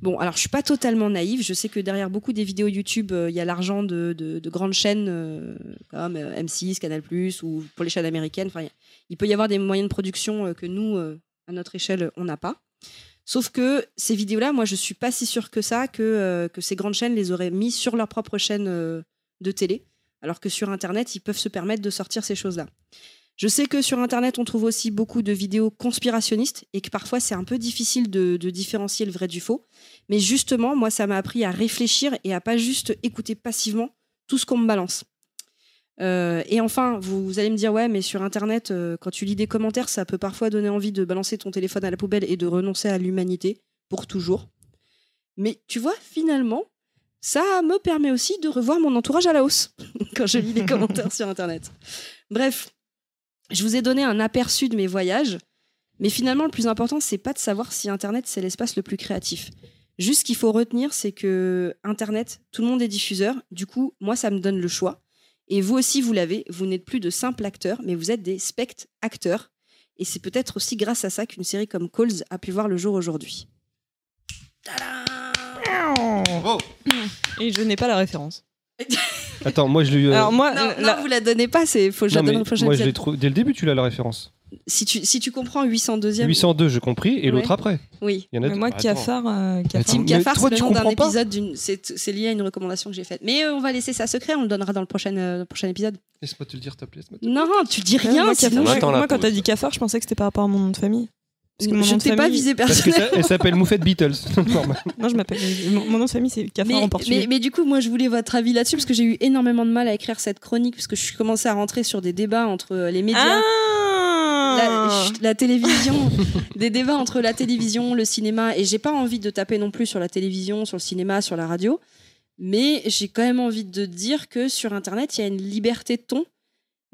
Bon, alors je suis pas totalement naïve. Je sais que derrière beaucoup des vidéos YouTube, euh, il y a l'argent de, de- de grandes chaînes euh, comme euh, M6, Canal+, ou pour les chaînes américaines. Enfin, il- peut y avoir des moyens de production que nous, à notre échelle, on n'a pas. Sauf que ces vidéos-là, moi, je suis pas si sûre que ça que, que ces grandes chaînes les auraient mis sur leur propre chaîne de télé, alors que sur Internet, ils peuvent se permettre de sortir ces choses-là. Je sais que sur Internet, on trouve aussi beaucoup de vidéos conspirationnistes et que parfois c'est un peu difficile de, différencier le vrai du faux. Mais justement, moi, ça m'a appris à réfléchir et à pas juste écouter passivement tout ce qu'on me balance. Euh, et enfin, vous, vous allez me dire, ouais, mais sur Internet, euh, quand tu lis des commentaires, ça peut parfois donner envie de balancer ton téléphone à la poubelle et de renoncer à l'humanité pour toujours. Mais tu vois, finalement, ça me permet aussi de revoir mon entourage à la hausse quand je lis les commentaires sur Internet. Bref, je vous ai donné un aperçu de mes voyages, mais finalement, le plus important, c'est pas de savoir si Internet c'est l'espace le plus créatif. Juste ce qu'il faut retenir, c'est que Internet, tout le monde est diffuseur. Du coup, moi, ça me donne le choix. Et vous aussi, vous l'avez. Vous n'êtes plus de simples acteurs, mais vous êtes des spect-acteurs. Et c'est peut-être aussi grâce à ça qu'une série comme Calls a pu voir le jour aujourd'hui. Et je n'ai pas la référence. Attends, moi je l'ai eu. euh, Alors moi, non, la- non, vous la donnez pas, c'est faut que je la donne au prochain moi je l'ai trouvé. Dès le début, tu l'as la référence. Si tu, si tu comprends 802e. 802, j'ai compris, et l'autre Ouais. après. Oui. Il y en a mais moi, Attends. Cafard, euh, Cafard. Team mais Cafard, c'est le nom d'un épisode d'une. C'est c'est lié à une recommandation que j'ai faite. Mais euh, on va laisser ça secret, on le donnera dans le prochain, euh, prochain épisode. Laisse-moi te le dire, s'il te plaît. Non, tu dis Ouais, rien, moi, sinon. Moi, quand t'as dit Cafard, je pensais que c'était par rapport à mon nom de famille. Parce que mon Je nom ne de t'ai pas famille- visé Parce s'appelle Moufette Beatles. Non, je m'appelle. Mon, mon nom de famille, c'est Cafard en Mais, portugais. mais, mais du coup, moi, je voulais votre avis là-dessus parce que j'ai eu énormément de mal à écrire cette chronique parce que je suis commencé à rentrer sur des débats entre euh, les médias. La, Ah chut, la télévision, des débats entre la télévision, le cinéma, et j'ai pas envie de taper non plus sur la télévision, sur le cinéma, sur la radio, mais j'ai quand même envie de dire que sur Internet, il y a une liberté de ton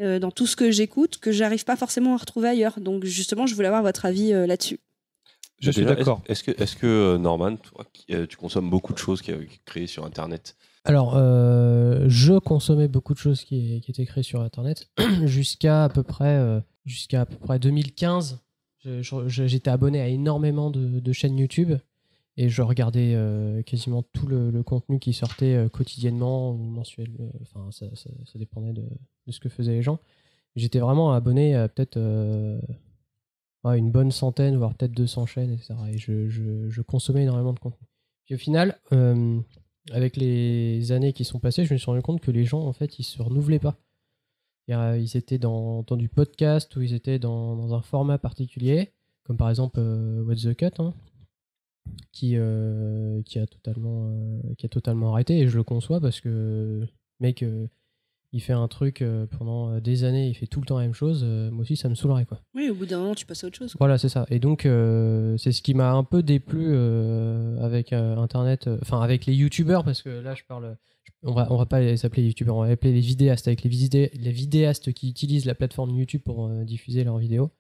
euh, dans tout ce que j'écoute que j'arrive pas forcément à retrouver ailleurs. Donc justement, je voulais avoir votre avis euh, là-dessus. Je suis d'accord. Est-ce que, est-ce que euh, Norman, toi, qui- euh, tu consommes beaucoup de choses qui créées sur Internet? Alors, euh, je consommais beaucoup de choses qui, qui étaient créées sur Internet jusqu'à à peu près euh, jusqu'à à peu près 2015. Je- je- J'étais abonné à énormément de, de chaînes YouTube et je regardais euh, quasiment tout le, le contenu qui sortait euh, quotidiennement ou mensuellement. Enfin, ça, ça- ça dépendait de, de ce que faisaient les gens. J'étais vraiment abonné à peut-être euh, une bonne centaine, voire peut-être 200 chaînes, etc. Et je, consommais énormément de contenu. Puis au final, euh, avec les années qui sont passées, je me suis rendu compte que les gens, en fait, ils se renouvelaient pas. A- Ils étaient dans, dans du podcast ou ils étaient dans, un format particulier, comme par exemple euh, What's the Cut, hein, qui, euh, qui, a totalement, euh, qui a totalement arrêté. Et je le conçois parce que, mec, euh, il fait un truc euh, pendant des années, il fait tout le temps la même chose. euh, moi aussi, ça me saoulerait, quoi. Oui, au bout d'un moment, tu passes à autre chose. Voilà, c'est ça. Et donc, euh, c'est ce qui m'a un peu déplu euh, avec euh, Internet, euh, enfin avec les YouTubeurs, parce que là, je parle. On va, on va pas les appeler YouTubeurs, on va appeler les vidéastes, avec les, vidé- les vidéastes qui utilisent la plateforme YouTube pour euh, diffuser leurs vidéos.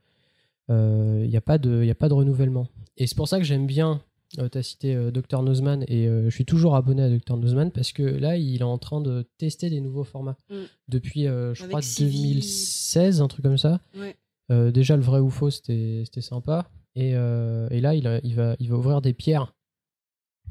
Il n'y a, pas de- y a pas de renouvellement. Et c'est pour ça que j'aime bien. Tu as cité euh, Dr. Nozman, et euh, je suis toujours abonné à Dr. Nozman parce que là, il est en train de tester des nouveaux formats. Mm. Depuis, euh, je Avec crois, Civi. 2016, un truc comme ça. Ouais. Euh, déjà, le vrai ou faux, c'était sympa. Et, euh, et là, il, a- il, va, il va ouvrir des pierres.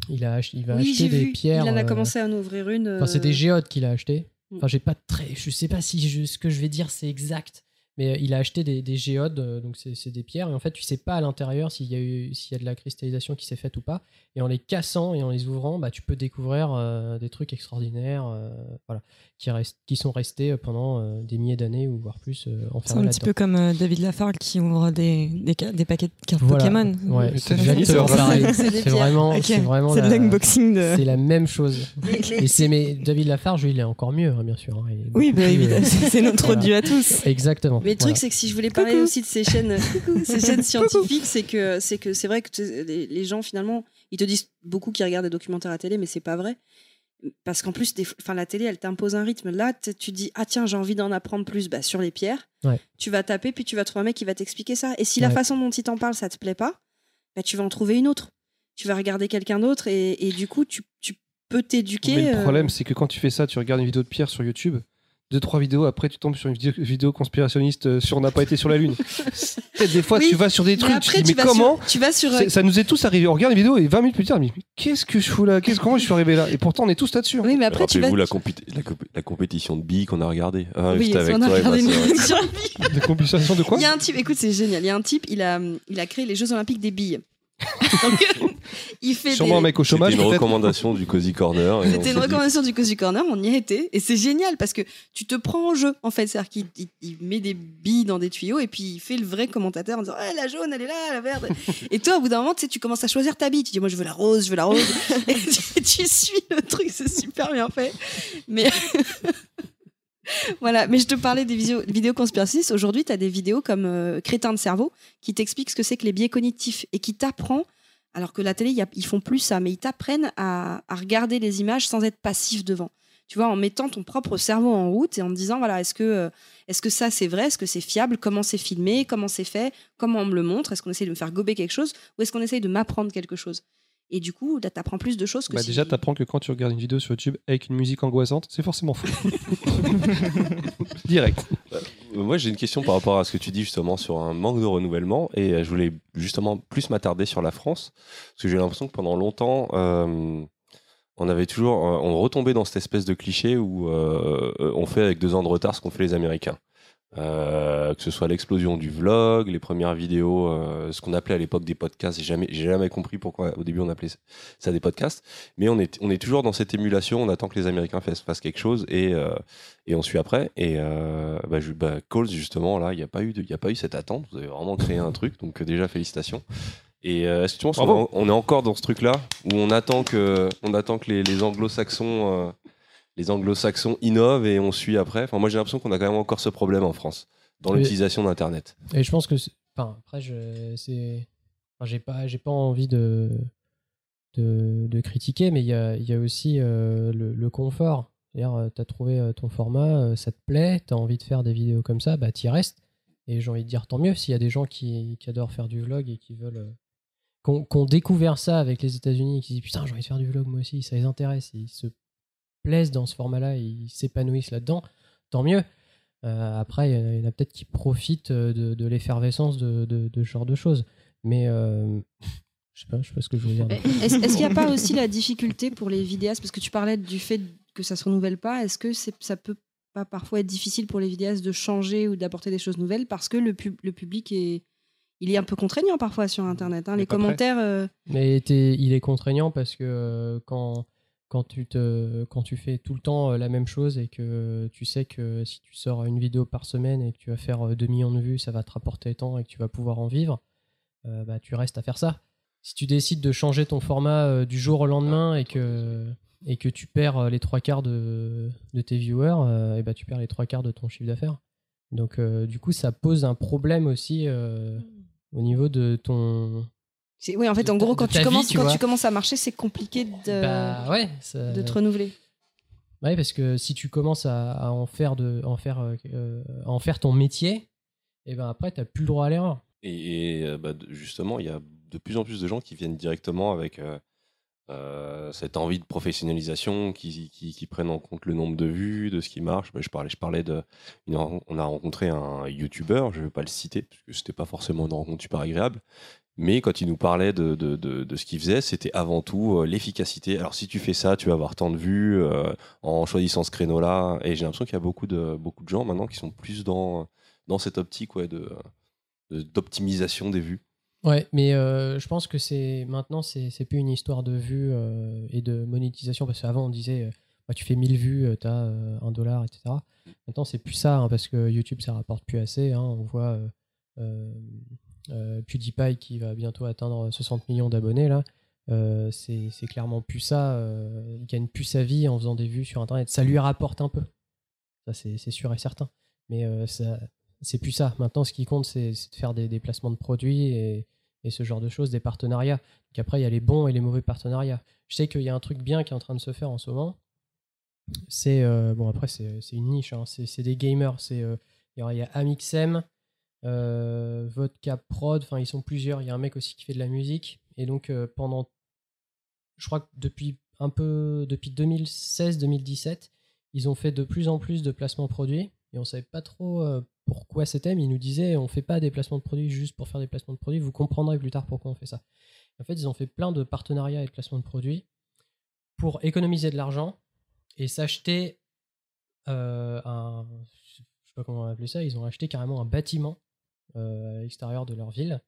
Il, a ach- il va Oui, acheter des vu. pierres. Il en a euh, commencé à en ouvrir une. Enfin, c'est euh, des géodes qu'il a acheté. Mm. Enfin, j'ai pas très. Je sais pas si je- ce que je vais dire c'est exact. Mais euh, il a acheté des, des géodes, euh, donc c'est des pierres. Et en fait, tu sais pas à l'intérieur s'il y, a eu- s'il y a de la cristallisation qui s'est faite ou pas. Et en les cassant et en les ouvrant, bah, tu peux découvrir euh, des trucs extraordinaires euh, voilà, qui, restent, qui sont restés pendant euh, des milliers d'années ou voire plus euh, C'est un petit peu comme euh, David Lafargue qui ouvre des, des, paquets de cartes Voilà. Pokémon. Ouais, C'est vraiment, Ok, c'est vraiment c'est de la- l'unboxing de- C'est la même chose. Et c'est mais David Lafarge, lui, il est encore mieux, hein, bien sûr. hein. Oui, bah, évidemment, euh, c'est c'est notre voilà. dieu à tous. Exactement. Mais le truc, c'est que si je voulais parler aussi de ces chaînes, ces chaînes scientifiques, c'est que c'est que c'est vrai que les, les gens finalement, ils te disent beaucoup qu'ils regardent des documentaires à télé, mais c'est pas vrai. Parce qu'en plus, des, enfin, la télé, elle t'impose un rythme. Là, tu dis ah tiens, j'ai envie d'en apprendre plus bah, sur les pierres. Ouais. Tu vas taper, puis tu vas trouver un mec qui va t'expliquer ça. Et si la façon dont il t'en parle, ça te plaît pas, bah, tu vas en trouver une autre. Tu vas regarder quelqu'un d'autre et, et du coup, tu, tu peux t'éduquer. Mais le euh, problème, c'est que quand tu fais ça, tu regardes une vidéo de Pierre sur YouTube, deux, trois vidéos, après tu tombes sur une vidéo, vidéo conspirationniste euh, sur On n'a pas été sur la Lune. Des fois, Oui, tu vas sur des mais trucs, après, tu dis, mais sur- comment tu vas sur. euh, Ça nous est tous arrivé. On regarde une vidéo et 20 minutes plus tard, mais qu'est-ce que je fous là? Qu'est-ce- Comment je suis arrivé là? Et pourtant, on est tous là-dessus. hein. Oui, mais après, tu vas. Rappelez-vous la, la, compé- la compétition de billes qu'on a regardée. Ah, Oui, avec on a regardé une émission de billes. Des compulsations de quoi? Il y a un type, écoute, c'est génial. Il y a un type, il a, il a créé les Jeux Olympiques des billes. Donc, il fait Sûrement des- un mec au C'était chômage. une peut-être. recommandation du Cozy Corner. C'était une dit- recommandation du Cozy Corner, on y a été, et c'est génial parce que tu te prends en jeu en fait. C'est-à-dire qu'il il- il met des billes dans des tuyaux et puis il fait le vrai commentateur en disant Eh, la jaune, elle est là, la verte. et toi, au bout d'un moment, tu sais, tu commences à choisir ta bille. Tu dis Moi, je veux la rose, je veux la rose. et tu, tu suis le truc, c'est super bien fait. Mais. Voilà, mais je te parlais des vidéos, vidéos conspiracistes. Aujourd'hui, tu as des vidéos comme euh, Crétin de cerveau qui t'expliquent ce que c'est que les biais cognitifs et qui t'apprend Alors que la télé, y a- ils font plus ça, mais ils t'apprennent à, à regarder les images sans être passif devant. Tu vois, en mettant ton propre cerveau en route et en te disant, voilà, est-ce que, euh, est-ce que ça c'est vrai, est-ce que c'est fiable, comment c'est filmé, comment c'est fait, comment on me le montre, est-ce qu'on essaie de me faire gober quelque chose? Ou est-ce qu'on essaye de m'apprendre quelque chose? Et du coup, là, t'apprends plus de choses que Bah, si- déjà, t'apprends que quand tu regardes une vidéo sur YouTube avec une musique angoissante, c'est forcément faux. Direct. Moi, j'ai une question par rapport à ce que tu dis justement sur un manque de renouvellement et euh, je voulais justement plus m'attarder sur la France parce que j'ai l'impression que pendant longtemps, euh, on avait toujours, euh, on retombait dans cette espèce de cliché où on fait avec deux ans de retard ce qu'ont fait les Américains. Euh, que ce soit l'explosion du vlog, les premières vidéos, euh, ce qu'on appelait à l'époque des podcasts. J'ai jamais, jamais compris pourquoi au début on appelait ça des podcasts. Mais on est, on est toujours dans cette émulation. On attend que les Américains fassent, fassent quelque chose et, euh, et on suit après. Et bah, je, bah, Calls justement là, il n'y a pas eu, de- il y a pas eu cette attente. Vous avez vraiment créé un truc. Donc déjà félicitations. Et est-ce que tu penses qu'on est- on est encore dans ce truc-là où on attend que, on attend que les, les Anglo-Saxons, les Anglo-Saxons innovent et on suit après. Enfin, moi j'ai l'impression qu'on a quand même encore ce problème en France dans l'utilisation d'Internet. Et je pense que, enfin, après, je, c'est, enfin, j'ai pas, pas envie de, de, de critiquer, mais il y a, y a aussi euh, le, le confort. C'est-à-dire, tu as trouvé euh, ton format, euh, ça te plaît, tu as envie de faire des vidéos comme ça, bah t'y restes. Et j'ai envie de dire tant mieux s'il y a des gens qui, qui adorent faire du vlog et qui veulent. euh, qu'on qu'on découvert ça avec les États-Unis et qui se disent putain, j'ai envie de faire du vlog moi aussi, ça les intéresse, ils se plaisent dans ce format-là, ils s'épanouissent là-dedans, tant mieux. Euh, après, il y en a- peut-être qui profitent euh, de, de l'effervescence de, de, de ce genre de choses. Mais euh, je sais pas, je sais pas ce que je veux dire. Est-ce est-ce qu'il n'y a pas aussi la difficulté pour les vidéastes Parce que tu parlais du fait que ça se renouvelle pas. Est-ce que c'est- ça peut pas parfois être difficile pour les vidéastes de changer ou d'apporter des choses nouvelles parce que le, pub- le public est, il est un peu contraignant parfois sur Internet. hein. Les commentaires. euh, Mais il est contraignant parce que euh, quand, quand, tu te, quand tu fais tout le temps euh, la même chose et que tu sais que si tu sors une vidéo par semaine et que tu vas faire euh, 2 millions de vues, ça va te rapporter tant et que tu vas pouvoir en vivre, euh, bah, tu restes à faire ça. Si tu décides de changer ton format euh, du jour au lendemain et que, et que tu perds euh, les trois quarts de, de tes viewers, euh, et bah, tu perds les trois quarts de ton chiffre d'affaires. Donc euh, du coup, ça pose un problème aussi euh, au niveau de ton, Oui, en fait, de en gros, quand, tu, vie, commences, tu quand vois. tu commences à marcher, c'est compliqué de, Bah ouais, ça- de te renouveler. Ouais, parce que si tu commences à, à en faire de, en faire, euh, euh, à en faire ton métier, et ben après t'as plus le droit à l'erreur. Et, et, euh, bah, justement, il y a de plus en plus de gens qui viennent directement avec euh, euh, cette envie de professionnalisation, qui, qui, qui prennent en compte le nombre de vues, de ce qui marche. Bah, je parlais, je parlais de, une on a rencontré un YouTuber, je ne vais pas le citer parce que c'était pas forcément une rencontre super agréable. Mais quand il nous parlait de, de, de, ce qu'il faisait, c'était avant tout euh, l'efficacité. Alors si tu fais ça, tu vas avoir tant de vues euh, en choisissant ce créneau-là. Et j'ai l'impression qu'il y a beaucoup de, beaucoup de gens maintenant qui sont plus dans, dans cette optique d'optimisation des vues. Ouais, mais euh, je pense que c'est maintenant c'est c'est plus une histoire de vues et de monétisation parce qu'avant on disait bah, tu fais 1000 vues, t'as euh, un dollar, etc. Maintenant c'est plus ça hein, parce que YouTube ça rapporte plus assez. hein. on voit PewDiePie qui va bientôt atteindre 60 millions d'abonnés là. Euh, c'est clairement plus ça. euh, il gagne plus sa vie en faisant des vues sur Internet. Ça lui rapporte un peu. Ça c'est sûr et certain. Mais euh, c'est plus ça. Maintenant, ce qui compte, c'est de faire des, des placements de produits et, ce genre de choses, des partenariats. Donc après, il y a les bons et les mauvais partenariats. Je sais qu'il y a un truc bien qui est en train de se faire en ce moment. C'est euh, bon après c'est une niche. hein. C'est des gamers. Euh, il y a- Amixem, euh, Vodka Prod. Enfin, ils sont plusieurs. Il y a un mec aussi qui fait de la musique. Et donc euh, pendant, je crois que depuis un peu depuis 2016-2017, ils ont fait de plus en plus de placements produits et on savait pas trop euh, pourquoi c'était, mais ils nous disaient on fait pas des placements de produits juste pour faire des placements de produits, vous comprendrez plus tard pourquoi on fait ça. En fait, ils ont fait plein de partenariats et de placements de produits pour économiser de l'argent et s'acheter euh, un. Je sais pas comment on va appeler ça, ils ont acheté carrément un bâtiment euh, à l'extérieur de leur ville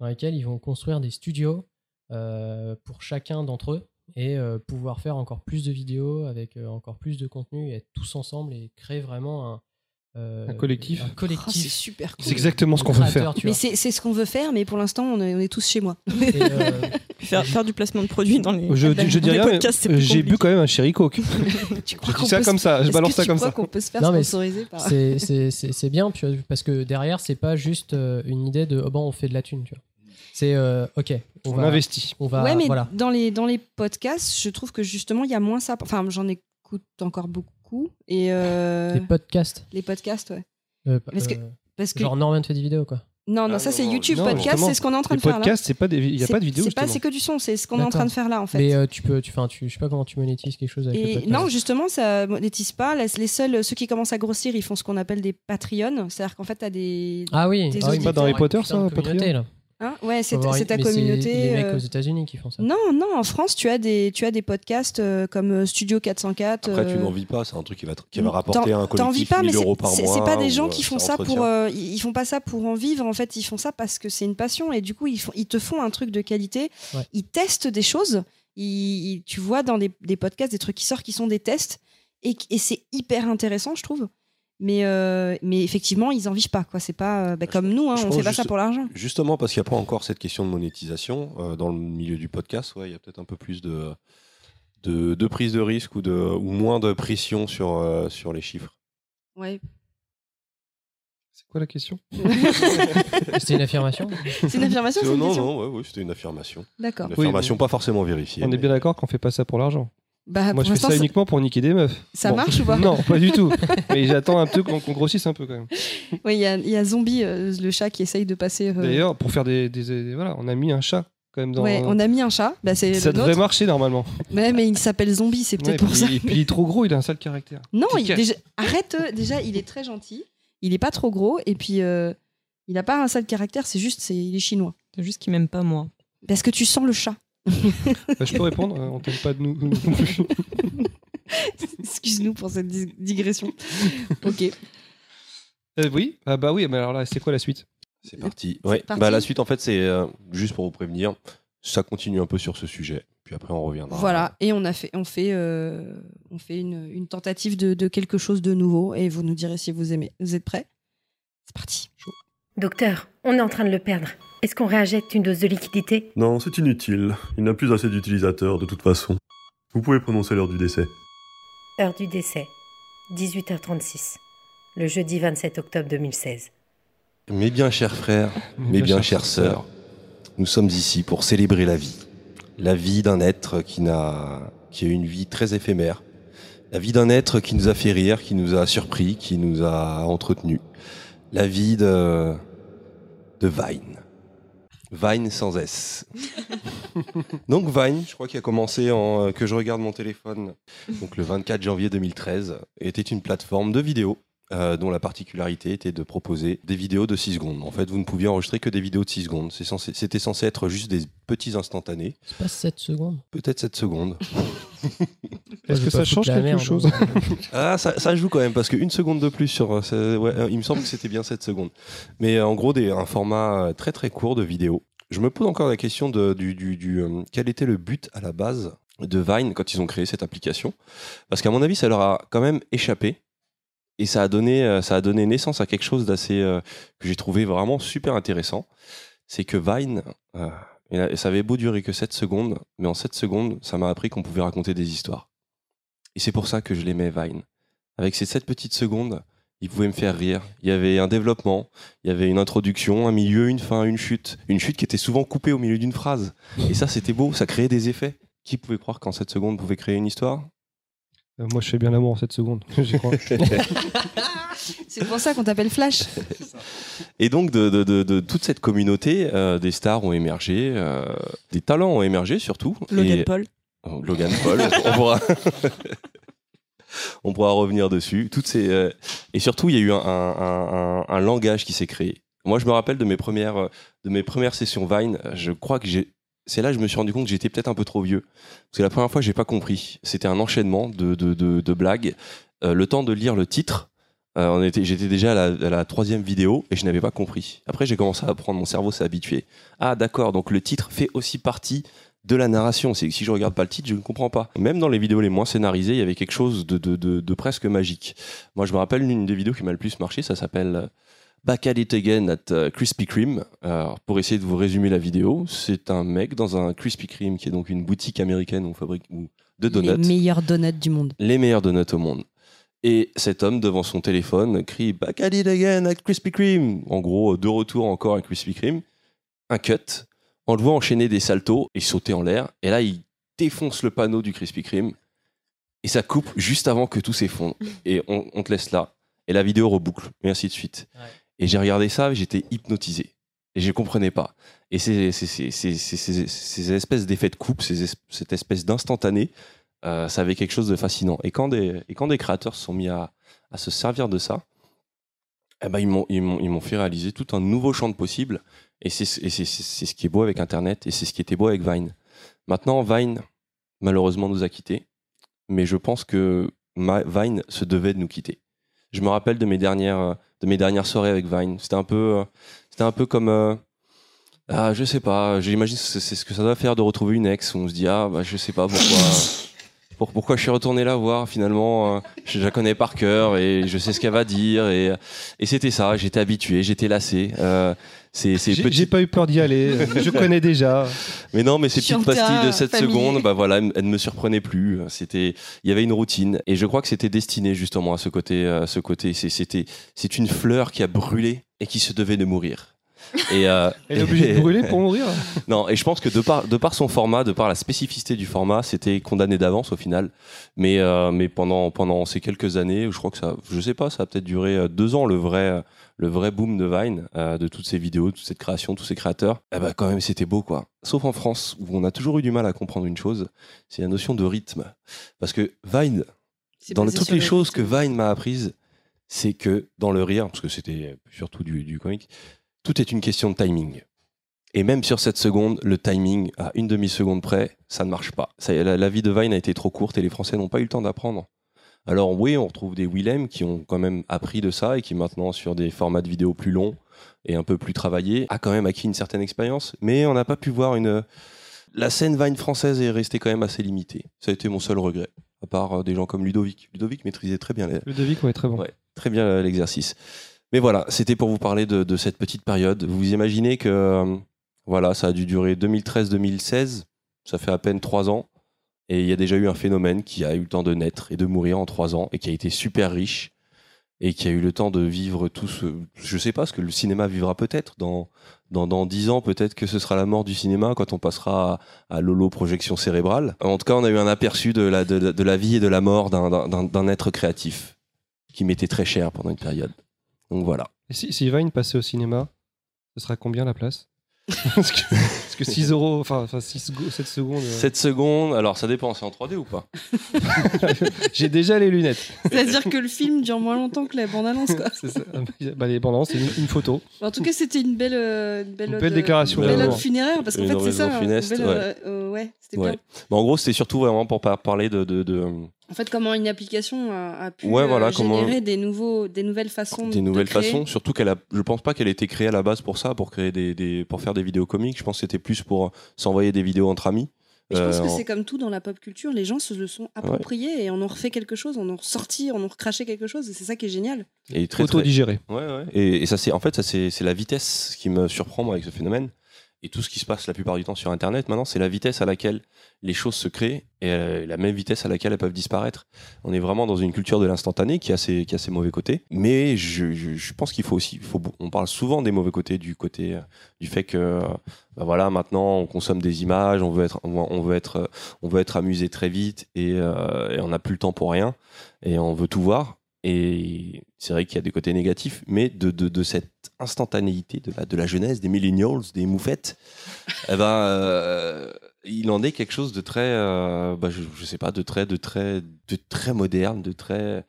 dans lequel ils vont construire des studios euh, pour chacun d'entre eux et euh, pouvoir faire encore plus de vidéos avec euh, encore plus de contenu et être tous ensemble et créer vraiment un, euh, Un collectif. un collectif. Oh, c'est super cool. C'est exactement ce qu'on veut faire. Mais c'est c'est ce qu'on veut faire, mais pour l'instant, on est, on est tous chez moi. Et, euh, Faire, faire du placement de produits dans les, Je, dans je dis les rien, mais podcasts, c'est euh, plus j'ai bu quand même un Cherry Coke. tu Je dis ça comme ça, je balance ça comme ça. qu'on peut se faire Non, mais sponsoriser par. c'est- c'est c'est- c'est bien puis, parce que derrière c'est pas juste euh, une idée de oh, bon on fait de la thune tu vois C'est euh, ok. On va- investit. On va. ouais, mais voilà. dans, les, dans les podcasts, je trouve que justement, il y a moins ça. Enfin, j'en écoute encore beaucoup. Et euh, Les podcasts. les podcasts, ouais. Euh, Parce que- euh, Parce que... Genre Norman fait des vidéos quoi. Non, non, Ah, ça, c'est YouTube non, podcast, c'est ce qu'on est en train de faire là. podcasts, c'est pas des, il y a pas de vidéo C'est pas, c'est que du son, c'est ce qu'on est en train de faire là, en fait. Mais euh, tu peux, tu, enfin, tu, je sais pas comment tu monétises quelque chose avec le Et podcast. non, justement, ça monétise pas. Les les seuls, ceux qui commencent à grossir, ils font ce qu'on appelle des Patreons. C'est-à-dire qu'en fait, t'as des. Ah oui, des ah oui, pas dans Harry Potter, ça, Patreon là. Hein ouais, c'est ta communauté. les mecs euh, aux États-Unis qui font ça. Non, non, en France, tu as des, tu as des podcasts euh, comme euh, Studio 404. Après, tu n'en vis pas, c'est un truc qui va, qui va rapporter un T'en vis collectif pas, mais 1000 euros c'est- par c'est mois. c'est pas des gens qui font ça pour. euh, ils font pas ça pour en vivre. En fait, ils font ça parce que c'est une passion et du coup, ils, font, ils te font un truc de qualité. Ouais. Ils testent des choses. Ils- ils- tu vois dans des, des podcasts des trucs qui sortent qui sont des tests et, et c'est hyper intéressant, je trouve. Mais, euh, mais effectivement, ils en vivent pas. quoi. C'est pas euh, bah, comme nous, hein, on pense fait pas ça pour l'argent. Justement, parce qu'il n'y a pas encore cette question de monétisation euh, dans le milieu du podcast, ouais, il y a peut-être un peu plus de, de, de prise de risque ou, de, ou moins de pression sur, euh, sur les chiffres. Ouais. C'est quoi la question? C'était une affirmation. C'est une affirmation, c'est une non, non, ouais, ouais, c'était une affirmation. D'accord. Une affirmation pas forcément vérifiée. On est bien d'accord qu'on fait pas ça pour l'argent. Bah, Moi, pour je fais ça ça- uniquement pour niquer des meufs. Ça marche ou pas Non, pas du tout. Mais j'attends un peu qu'on grossisse un peu quand même. Oui, il y a, il y a Zombie, euh, le chat, qui essaye de passer. euh, D'ailleurs, pour faire des, des- des- Voilà, on a mis un chat quand même dans. ouais, on a mis un chat. Bah, c'est Ça le devrait nôtre. marcher normalement. Mais, mais il s'appelle Zombie, c'est peut-être Ouais, pour puis- ça. Et puis il est trop gros, il a un sale caractère. Non, il- déjà, arrête. euh, Déjà, il est très gentil. Il est pas trop gros. Et puis, euh, il n'a pas un sale caractère. C'est juste, c'est, il est chinois. C'est juste qu'il m'aime pas moi. Parce que tu sens le chat. Bah, je peux répondre, euh, on t'aime pas de nous. Excuse-nous pour cette dig- digression. ok. Euh, oui, ah bah oui, mais alors là, c'est quoi la suite? C'est parti. Ouais. parti. Bah, la suite, en fait, c'est euh, juste pour vous prévenir, ça continue un peu sur ce sujet. Puis après, on reviendra. Voilà. Et on a fait, on fait, euh, on fait une, une tentative de, de quelque chose de nouveau. Et vous nous direz si vous aimez. Vous êtes prêts? C'est parti. Docteur, on est en train de le perdre. Est-ce qu'on réinjecte une dose de liquidité? Non, c'est inutile. Il n'a plus assez d'utilisateurs de toute façon. Vous pouvez prononcer l'heure du décès. Heure du décès, 18h36. Le jeudi 27 octobre 2016. Mes bien chers frères, mes bien chères sœurs, nous sommes ici pour célébrer la vie. La vie d'un être qui n'a, qui a une vie très éphémère. La vie d'un être qui nous a fait rire, qui nous a surpris, qui nous a entretenus. La vie de, de Vine. Vine sans S. Donc Vine, je crois qu'il a commencé en, euh, que je regarde mon téléphone, donc le 24 janvier 2013, était une plateforme de vidéos euh, dont la particularité était de proposer des vidéos de 6 secondes. En fait, vous ne pouviez enregistrer que des vidéos de 6 secondes. C'est censé- C'était censé, être juste des petits instantanés, C'est pas 7 secondes. peut-être 7 secondes. Est-ce que ça change quelque merde, chose hein. Ah, ça, ça joue quand même, parce qu'une seconde de plus sur... euh, ouais, euh, il me semble que c'était bien 7 secondes. Mais euh, en gros, des, un format très très court de vidéo. Je me pose encore la question de du, du, du, euh, quel était le but à la base de Vine quand ils ont créé cette application? Parce qu'à mon avis, ça leur a quand même échappé. Et ça a donné, ça a donné naissance à quelque chose d'assez... euh, que j'ai trouvé vraiment super intéressant. C'est que Vine... euh, et là- et ça avait beau durer que 7 secondes, mais en 7 secondes, ça m'a appris qu'on pouvait raconter des histoires. Et c'est pour ça que je l'aimais, Vine. Avec ces 7 petites secondes, il pouvait me faire rire. Il y avait un développement, il y avait une introduction, un milieu, une fin, une chute. Une chute qui était souvent coupée au milieu d'une phrase. Et ça, c'était beau, ça créait des effets. Qui pouvait croire qu'en 7 secondes, on pouvait créer une histoire? Euh, Moi, je fais bien l'amour en 7 secondes. J'y crois. C'est pour ça qu'on t'appelle Flash. Et donc, de, de- de- de toute cette communauté, euh, des stars ont émergé, euh, des talents ont émergé surtout. Logan Et- Paul. Oh, Logan Paul, on pourra... on pourra revenir dessus. Toutes ces, euh, Et surtout, il y a eu un, un- un- un langage qui s'est créé. Moi, je me rappelle de mes premières, de mes premières sessions Vine. Je crois que j'ai. C'est là que je me suis rendu compte que j'étais peut-être un peu trop vieux. Parce que la première fois, j'ai pas compris. C'était un enchaînement de, de, de- de blagues. Euh, le temps de lire le titre, euh, j'étais déjà à la, à la troisième vidéo et je n'avais pas compris. Après, j'ai commencé à apprendre, mon cerveau s'est habitué. Ah, d'accord, donc le titre fait aussi partie de la narration. C'est que si je regarde pas le titre, je ne comprends pas. Même dans les vidéos les moins scénarisées, il y avait quelque chose de, de, de, de presque magique. Moi, je me rappelle une des vidéos qui m'a le plus marché, ça s'appelle euh, Back at it again at euh, Krispy Kreme. Alors, pour essayer de vous résumer la vidéo, c'est un mec dans un Krispy Kreme qui est donc une boutique américaine où on fabrique où- de donuts Les meilleurs donuts du monde. les meilleurs donuts au monde. Et cet homme, devant son téléphone, crie Back at it again at Krispy Kreme. En gros, de retour encore à Krispy Kreme. un cut, on le voit enchaîner des saltos et sauter en l'air. Et là, il défonce le panneau du Krispy Kreme. Et ça coupe juste avant que tout s'effondre. Et on, on te laisse là. Et la vidéo reboucle. Et ainsi de suite. Et j'ai regardé ça et j'étais hypnotisé. Et je comprenais pas. Et c'est- ces espèces d'effets de coupe, ces cette espèce d'instantané, euh, ça avait quelque chose de fascinant. Et quand des, créateurs se sont mis à, se servir de ça, eh ben, ils m'ont fait réaliser tout un nouveau champ de possibles. Et c'est ce qui est beau avec Internet et c'est ce qui était beau avec Vine. Maintenant, Vine, malheureusement, nous a quittés. Mais je pense que Vine se devait de nous quitter. Je me rappelle de mes dernières, soirées avec Vine. C'était un peu, comme, euh, ah, je sais pas. J'imagine c'est ce que ça doit faire de retrouver une ex où on se dit ah, bah, je sais pas pourquoi. Pour- pourquoi je suis retourné la voir finalement euh, je la connais par cœur et je sais ce qu'elle va dire et, et c'était ça j'étais habitué j'étais lassé euh, c'est c'est J'ai petit- j'ai pas eu peur d'y aller. je connais déjà. mais non, mais ces petites pastilles de 7 familier. secondes, bah voilà, elles ne me surprenaient plus. C'était, il y avait une routine, et je crois que c'était destiné justement à ce côté, à ce côté. C'est- C'était, c'est une fleur qui a brûlé et qui se devait de mourir. Et, euh, Elle est obligée de brûler pour mourir. non, et je pense que de par, de par son format, de par la spécificité du format, c'était condamné d'avance au final. Mais, euh, mais pendant, pendant ces quelques années, je crois que ça, je sais pas, ça a peut-être duré euh, deux ans le vrai, le vrai boom de Vine, euh, de toutes ces vidéos, toute cette création, tous ces créateurs. Eh ben, quand même, c'était beau, quoi. Sauf en France, où on a toujours eu du mal à comprendre une chose, c'est la notion de rythme. Parce que Vine, dans le- toutes les le choses que Vine m'a apprises, c'est que dans le rire, parce que c'était surtout du, du comique, tout est une question de timing. Et même sur cette seconde, le timing, à une demi-seconde près, ça ne marche pas. Ça la, la vie de Vine a été trop courte et les Français n'ont pas eu le temps d'apprendre. Alors oui, on retrouve des Willem qui ont quand même appris de ça et qui maintenant, sur des formats de vidéos plus longs et un peu plus travaillés, a quand même acquis une certaine expérience. Mais on n'a pas pu voir une... La scène Vine française est restée quand même assez limitée. Ça a été mon seul regret. À part euh, des gens comme Ludovic. Ludovic maîtrisait très bien les, Ludovic, ouais, très bon. Ouais, très bien euh, l'exercice. Mais voilà, c'était pour vous parler de, cette petite période. Vous imaginez que euh, voilà, ça a dû durer 2013-2016, ça fait à peine trois ans, et il y a déjà eu un phénomène qui a eu le temps de naître et de mourir en trois ans, et qui a été super riche, et qui a eu le temps de vivre tout ce... Je sais pas ce que le cinéma vivra peut-être dans dans ans, peut-être que ce sera la mort du cinéma quand on passera à, l'holo projection cérébrale. En tout cas, on a eu un aperçu de la de, de la vie et de la mort d'un être créatif qui m'était très cher pendant une période. Donc voilà. Et si, si Vine passait au cinéma, ce sera combien la place parce, que, parce que 6 euros, enfin, enfin 6 go- 7 secondes. euh, 7 secondes, alors ça dépend, c'est en 3D ou pas J'ai déjà les lunettes. C'est-à-dire que le film dure moins longtemps que la bande-annonce, quoi. C'est ça. Bah, les bandes annonces, c'est une, une photo. En tout cas, c'était une belle, euh, une belle, Une ode, belle déclaration une belle ode funéraire, parce qu'en fait, c'est ça. une funeste, belle, ouais. euh, euh, ouais, c'était Ouais. bien. Bah, en gros, c'était surtout vraiment pour par- parler de, de, de- En fait, comment une application a, a pu Ouais, euh, voilà, comment- générer des, nouveaux, des nouvelles façons des de nouvelles créer. façons. Surtout qu'elle a, je pense pas qu'elle ait été créée à la base pour ça, pour créer des, des- pour faire des vidéos comiques. Je pense que c'était plus pour s'envoyer des vidéos entre amis. Mais je pense Euh, que en- c'est comme tout dans la pop culture, les gens se le sont appropriés et en ont refait quelque chose, en ont ressorti, en ont recraché quelque chose, et c'est ça qui est génial. Et très, Auto-digéré. très- Ouais, ouais. Et, et ça, c'est en fait, ça c'est c'est la vitesse qui me surprend moi, avec ce phénomène. Et tout ce qui se passe la plupart du temps sur Internet, maintenant, c'est la vitesse à laquelle les choses se créent et euh, la même vitesse à laquelle elles peuvent disparaître. On est vraiment dans une culture de l'instantané qui a ses, qui a mauvais côtés. Mais je, je, pense qu'il faut aussi, faut, on parle souvent des mauvais côtés, du côté euh, du fait que, bah voilà, maintenant, on consomme des images, on veut être, on veut- être, on veut être amusé très vite et on n'a plus le temps pour rien et on veut tout voir. Et c'est vrai qu'il y a des côtés négatifs, mais de, de, de cette instantanéité de la, de la jeunesse, des millennials, des moufettes, eh ben, euh, il en est quelque chose de très, euh, bah, je, je sais pas, de très, de très, de très moderne, de très,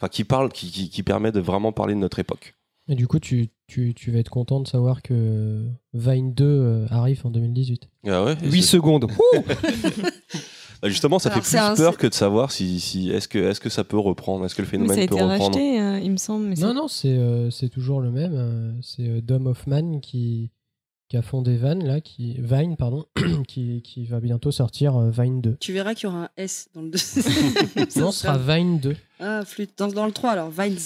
enfin, qui parle, qui, qui, qui permet de vraiment parler de notre époque. Et du coup, tu, tu, tu vas être content de savoir que Vine 2 euh, arrive en 2018. Ah ouais, et 8 c'est- secondes. Bah, Justement, ça Alors, fait plus un- peur que de savoir si, si est-ce que, est-ce que ça peut reprendre, est-ce que le Mais ça a phénomène peut été reprendre. racheté, euh, il me semble. Mais Non, non, c'est euh, c'est toujours le même. euh, c'est euh, Dom Hoffman qui, qui a fondé Vine, là, qui, Vine, pardon, qui, qui va bientôt sortir euh, Vine 2. Tu verras qu'il y aura un S dans le 2. Non, ce sera Vine 2. Ah, flûte. Dans, dans le 3, alors, Vines.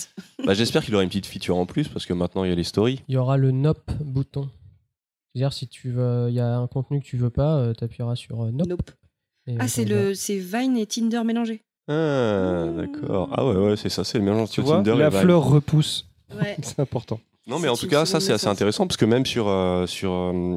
Bah, J'espère qu'il aura une petite feature en plus parce que maintenant il y a les stories. Il y aura le Nope bouton. C'est-à-dire, si tu veux, il y a un contenu que tu veux pas, tu appuieras sur euh, Nope. Ah, c'est le, c'est Vine et Tinder mélangés. Ah, d'accord. Ah ouais, ouais, c'est ça, c'est le mélange Tu vois, Tinder la et Vine. fleur repousse. Ouais. c'est important. Non, mais en tout cas, ça c'est assez intéressant parce que même sur, euh, sur euh,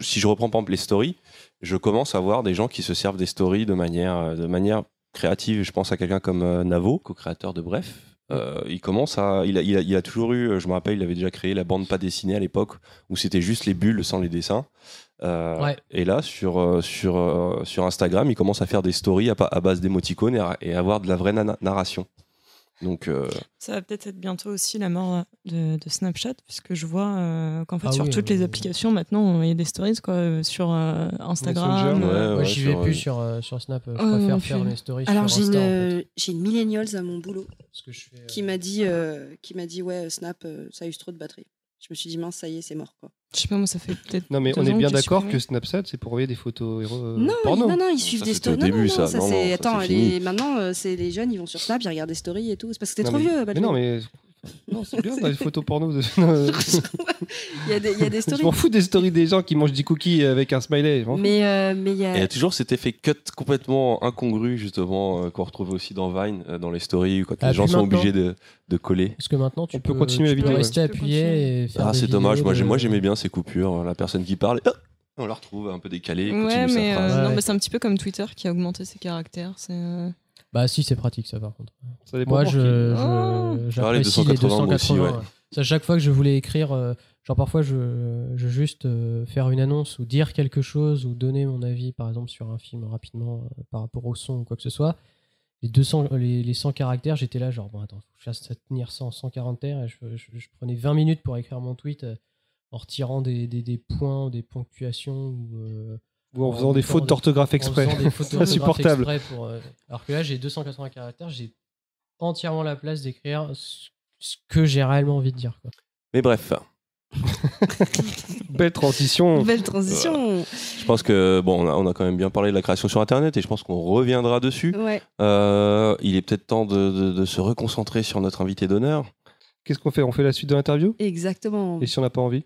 si je reprends par exemple les stories, je commence à voir des gens qui se servent des stories de manière, euh, de manière créative. Je pense à quelqu'un comme euh, Navo, co-créateur de Bref. Euh, il commence à, il a, il, a, il a toujours eu, je me rappelle, il avait déjà créé la bande pas dessinée à l'époque où c'était juste les bulles sans les dessins. Euh, Ouais. Et là, sur, euh, sur, euh, sur Instagram, il commence à faire des stories à, base d'émoticônes et, à- et avoir de la vraie narration. Donc, euh, Ça va peut-être être bientôt aussi la mort de, de Snapchat, puisque je vois euh, qu'en fait, Ah sur oui, toutes oui, les applications, maintenant, il y a des stories quoi, sur euh, Instagram. Euh, ouais, Moi, j'y vais plus sur, euh, sur Snap. Je Euh, préfère non faire mes stories Alors sur j'ai une, Insta. en fait. euh, j'ai une millennials à mon boulot Ce que je fais, euh, qui m'a dit, euh, qui m'a dit ouais Snap euh, ça use trop de batterie. Je me suis dit mince ça y est c'est mort quoi. Je sais pas, moi, ça fait peut-être. Non, mais on est bien d'accord que Snapchat, c'est pour envoyer des photos héros, euh, non, porno. non non ils suivent Ça, des c'était au stories. Non, début, non, ça. non, ça c'est attends les- maintenant euh, c'est les jeunes ils vont sur Snap ils regardent des stories et tout. C'est parce que t'es Non, trop mais- vieux. Mais non, mais. Non, c'est bien, dans les photos porno. De... Il y a des, il y a des je stories. m'en fous des stories des gens qui mangent des cookies avec un smiley. je. Mais euh, mais il y Et il y a a toujours cet effet cut complètement incongru, justement, euh, qu'on retrouve aussi dans Vine, euh, dans les stories, quand Ah, les gens sont obligés de, de coller. Parce que maintenant, tu On peux continuer tu la peux vidéo, rester ouais. appuyé et faire Ah, des c'est dommage, de- moi j'aimais bien ces coupures, la personne qui parle, et, on la retrouve un peu décalée, continue Ouais, sa mais, euh, phrase. non, Ouais. mais c'est un petit peu comme Twitter qui a augmenté ses caractères. C'est. Bah si, c'est pratique ça par contre. Ça dépend Moi, pour je, qui. je-. Ah, les j'apprécie les 280, moi aussi, 280. ouais. C'est à chaque fois que je voulais écrire, euh, genre parfois je, je juste euh, faire une annonce ou dire quelque chose ou donner mon avis par exemple sur un film rapidement euh, par rapport au son ou quoi que ce soit. Les, 200, les, les 100 caractères, j'étais là genre bon attends, faut que je fasse tenir ça en 100 caractères et je, je- je prenais 20 minutes pour écrire mon tweet euh, en retirant des, des, des points, des ponctuations ou euh, Ou en faisant des fautes d'orthographe exprès. Insupportable. pour, euh, Alors que là, j'ai 280 caractères, j'ai entièrement la place d'écrire ce que j'ai réellement envie de dire. Quoi. Mais bref, Belle transition. belle transition. je pense que, bon, on a, on a quand même bien parlé de la création sur Internet, et je pense qu'on reviendra dessus. Ouais. Euh, il est peut-être temps de, de- de se reconcentrer sur notre invité d'honneur. Qu'est-ce qu'on fait? On fait la suite de l'interview? Exactement. Et si on n'a pas envie?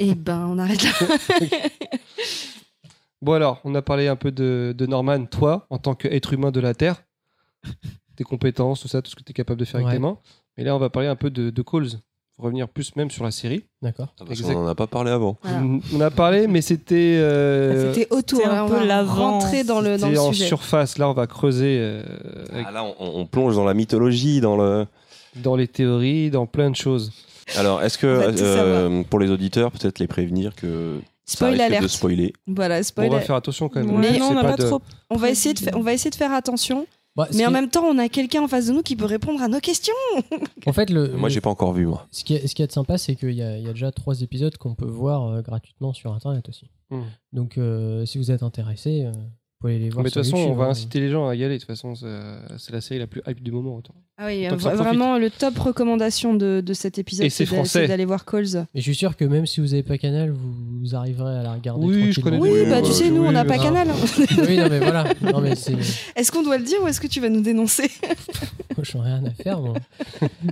Et ben on arrête là. Bon alors, on a parlé un peu de, de Norman, toi, en tant qu'être humain de la Terre, tes compétences, tout ça, tout ce que tu es capable de faire Ouais. avec tes mains. Mais là, on va parler un peu de, de Calls. Revenir plus même sur la série. D'accord. Ah, qu'on n'en a pas parlé avant. Voilà. On on a parlé, mais c'était euh, C'était autour. Un on peu va l'avant. rentrer dans le dans c'était le en sujet. surface. Là, on va creuser euh, avec- Ah, là, on, on plonge dans la mythologie, dans le. dans les théories, dans plein de choses. Alors, est-ce que, On euh, pour les auditeurs, peut-être les prévenir que Spoil de spoiler Voilà, Bon, spoil. on va faire attention quand même. Non, on pas de- trop. On va essayer de faire, on va essayer de faire attention. Bah, Mais en même temps, on a quelqu'un en face de nous qui peut répondre à nos questions. En fait, le, Moi, le- j'ai pas encore vu, moi. ce, qui est, ce qui est sympa, c'est qu'il y, y a déjà trois épisodes qu'on peut voir euh, gratuitement sur Internet aussi. Hmm. Donc, euh, si vous êtes intéressé, euh, aller les voir Mais de toute façon, YouTube, on va hein. inciter les gens à y aller. De toute façon, c'est la série la plus hype du moment. autant. Ah oui, vraiment le top recommandation de, de cet épisode, Et c'est d'aller voir Calls. Mais je suis sûr que même si vous n'avez pas Canal, vous, vous arriverez à la regarder. Oui, je connais Oui, Oui, bah bah, tu sais, nous, oui, on n'a pas non. Canal. hein. oui, non, mais voilà. Non, mais c'est. Est-ce qu'on doit le dire ou est-ce que tu vas nous dénoncer Moi, j'en ai rien à faire. Moi,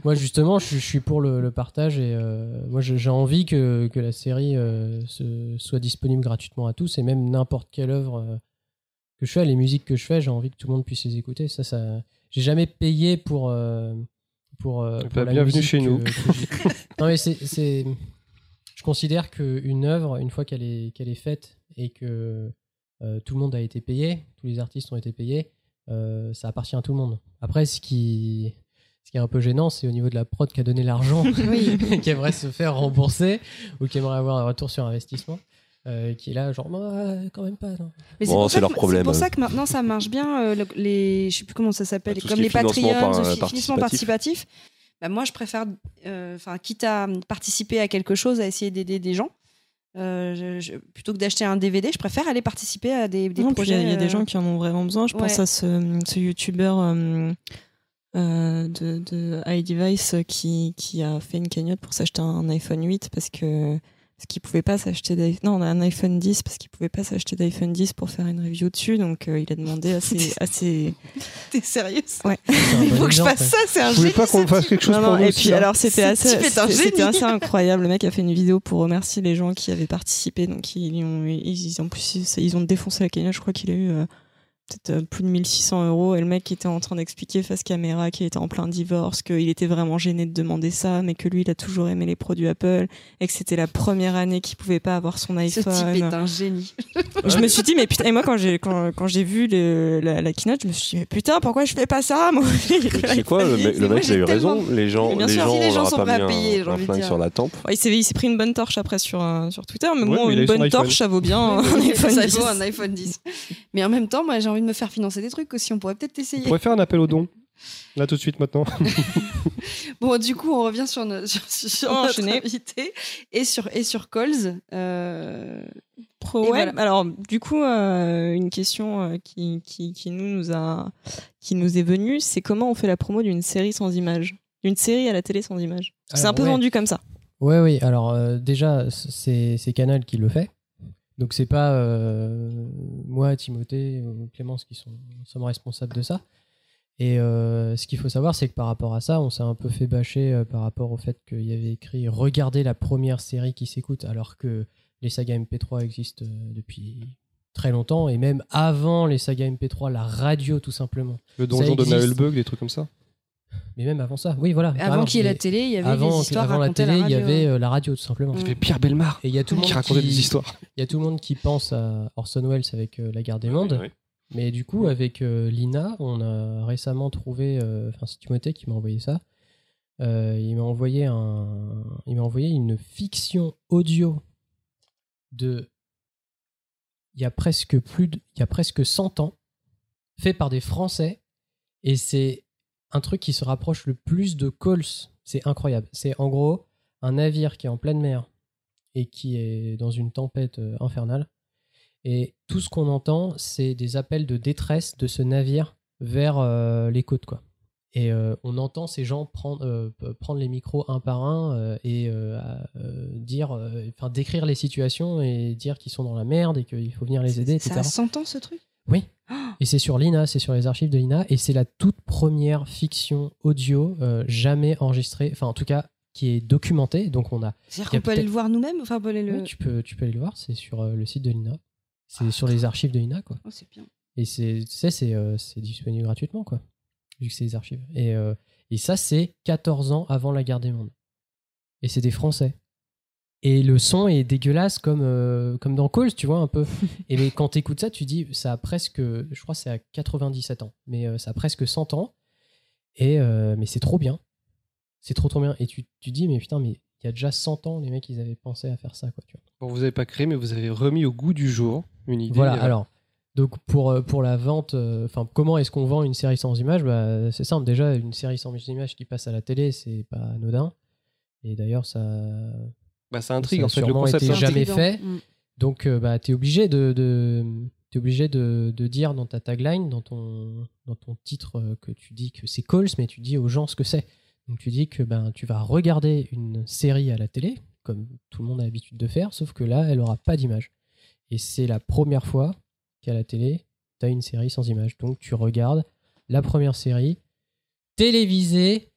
Moi, justement, je, je suis pour le, le partage et euh, moi, j'ai envie que, que la série euh, se- soit disponible gratuitement à tous et même n'importe quelle œuvre euh, que je fais, les musiques que je fais, j'ai envie que tout le monde puisse les écouter. Ça, ça, j'ai jamais payé pour euh, pour. euh, Eh pour la bienvenue chez que- nous. que non, mais c'est, c'est, je considère qu'une œuvre, une fois qu'elle est qu'elle est faite et que euh, tout le monde a été payé, tous les artistes ont été payés, euh, ça appartient à tout le monde. Après, ce qui, ce qui est un peu gênant, c'est au niveau de la prod qui a donné l'argent, qui aimerait se faire rembourser ou qui aimerait avoir un retour sur investissement, euh, qui est là, genre, Bah, quand même pas. non. Mais Bon, pour c'est leur que- problème. C'est pour ça que maintenant ça marche bien. euh, le- les, je sais plus comment ça s'appelle, Bah, comme les Patreons, par- le fi- financement participatif. participatif. Bah, moi, je préfère, euh, enfin, quitte à participer à quelque chose, à essayer d'aider des gens. euh, je- je- plutôt que d'acheter un DVD, je préfère aller participer à des, des Non, puis il y a- projets. il y, a des euh, gens qui en ont vraiment besoin. Je pense à ce, ce youtubeur euh, euh, de, de iDevice qui, qui a fait une cagnotte pour s'acheter un iPhone 8 parce que parce qu'il pouvait pas s'acheter d'i- non un iPhone 10 parce qu'il pouvait pas s'acheter d'iPhone 10 pour faire une review dessus donc euh, il a demandé à ses, à ses... T'es sérieuse? Ouais Il bon faut que je fasse ouais. ça, c'est un voulez génie. pas qu'on fasse quelque chose Non, pour non, nous et puis hein alors c'était assez, c'était- c'était génie. assez incroyable. Le mec a fait une vidéo pour remercier les gens qui avaient participé. Donc ils, ont, ils, en plus ils, ils ont défoncé la cagnotte. Je crois qu'il a eu euh, peut-être euh, plus de 1600 euros. Et le mec était en train d'expliquer face caméra qu'il était en plein divorce, qu'il était vraiment gêné de demander ça, mais que lui, il a toujours aimé les produits Apple et que c'était la première année qu'il pouvait pas avoir son Ce iPhone. type est un génie. Je me suis dit, mais putain, et moi, quand j'ai, quand, quand j'ai vu le- la, la keynote, je me suis dit, mais putain, pourquoi je fais pas ça, moi? C'est quoi le mec, le mec il a eu raison. Les gens, les sûr, gens, si les on gens sont pas mis un- un, sur la tempe. Ouais, il s'est, il s'est pris une bonne torche après sur, euh, sur Twitter, mais Ouais, bon, mais une bonne torche, ça vaut bien un iPhone ça 10. vaut un iPhone 10. Mais en même temps, moi, j'ai envie de me faire financer des trucs aussi. On pourrait peut-être On essayer. pourrait faire un appel aux dons. Là, tout de suite, maintenant. Bon, du coup, on revient sur, no- sur, sur On notre invité et sur, et sur Coles. Euh, Pro et web. voilà. Alors, du coup, euh, une question euh, qui, qui, qui nous, nous a, qui nous est venue, c'est comment on fait la promo d'une série sans image D'une série à la télé sans image C'est un peu ouais. vendu comme ça. Ouais, oui. Alors euh, déjà, c'est c'est Canal qui le fait. Donc c'est pas euh, moi, Timothée ou Clémence qui sont, sommes responsables de ça. Et euh, ce qu'il faut savoir, c'est que par rapport à ça, on s'est un peu fait bâcher euh, par rapport au fait qu'il y avait écrit Regardez la première série qui s'écoute, alors que les sagas MP3 existent euh, depuis très longtemps, et même avant les sagas MP3, la radio tout simplement. Le donjon de. Naëlbug, des trucs comme ça? Mais même avant ça, oui, voilà. Avant qu'il y ait la télé, il y avait avant, des histoires Avant la télé, il y radio. avait euh, la radio, tout simplement. Il y avait Pierre Belmar Et il y a tout le monde qui racontait des histoires. Il y a tout le monde qui pense à Orson Welles avec euh, La Guerre des Mondes. oui. Mais du coup, avec euh, Lina, on a récemment trouvé, euh, enfin c'est Timothée qui m'a envoyé ça. Euh, il m'a envoyé un, il m'a envoyé une fiction audio de, il y a presque plus, de, il y a presque 100 ans, fait par des Français, et c'est un truc qui se rapproche le plus de Coles. C'est incroyable. C'est en gros un navire qui est en pleine mer et qui est dans une tempête euh, infernale. Et tout ce qu'on entend, c'est des appels de détresse de ce navire vers euh, les côtes, quoi. Et euh, on entend ces gens prendre, euh, prendre les micros un par un et dire, enfin décrire les situations et dire qu'ils sont dans la merde et qu'il faut venir les aider, Ça etc. a 100 ans ce truc? Oui. Et c'est sur l'INA, c'est sur les archives de l'INA, et c'est la toute première fiction audio euh, jamais enregistrée, enfin en tout cas qui est documentée. Donc on a. C'est-à-dire qu'on peut aller le voir nous-mêmes Enfin, on peut aller le. Oui, tu peux, tu peux aller le voir, c'est sur euh, le site de l'INA. C'est sur les archives de l'INA, quoi. Oh, c'est bien. Et c'est, tu sais, c'est, euh, c'est disponible gratuitement, quoi. Vu que c'est les archives. Et, et ça, c'est 14 ans avant la guerre des mondes. Et c'est des Français. Et le son est dégueulasse comme, euh, comme dans Calls, tu vois, un peu. Et mais quand t'écoutes ça, tu dis, ça a presque, je crois que c'est à 97 ans, mais euh, ça a presque 100 ans. Et, euh, mais c'est trop bien. C'est trop trop bien. Et tu, tu dis, mais putain, mais il y a déjà 100 ans, les mecs, ils avaient pensé à faire ça, quoi, tu vois. Bon, vous avez pas créé, mais vous avez remis au goût du jour une idée. Voilà, alors, donc pour, pour la vente, euh, enfin, comment est-ce qu'on vend une série sans image bah, C'est simple, déjà, une série sans image qui passe à la télé, c'est pas anodin. Et d'ailleurs, ça. Bah, ça intrigue, a en fait, le sûrement concept, été c'est jamais fait. Mm. Donc, euh, bah, t'es obligé de. obligé de, de dire dans ta tagline, dans ton, dans ton titre, euh, que tu dis que c'est Calls, mais tu dis aux gens ce que c'est. Donc tu dis que ben, tu vas regarder une série à la télé, comme tout le monde a l'habitude de faire, sauf que là, elle aura pas d'image. Et c'est la première fois qu'à la télé, tu as une série sans image. Donc tu regardes la première série télévisée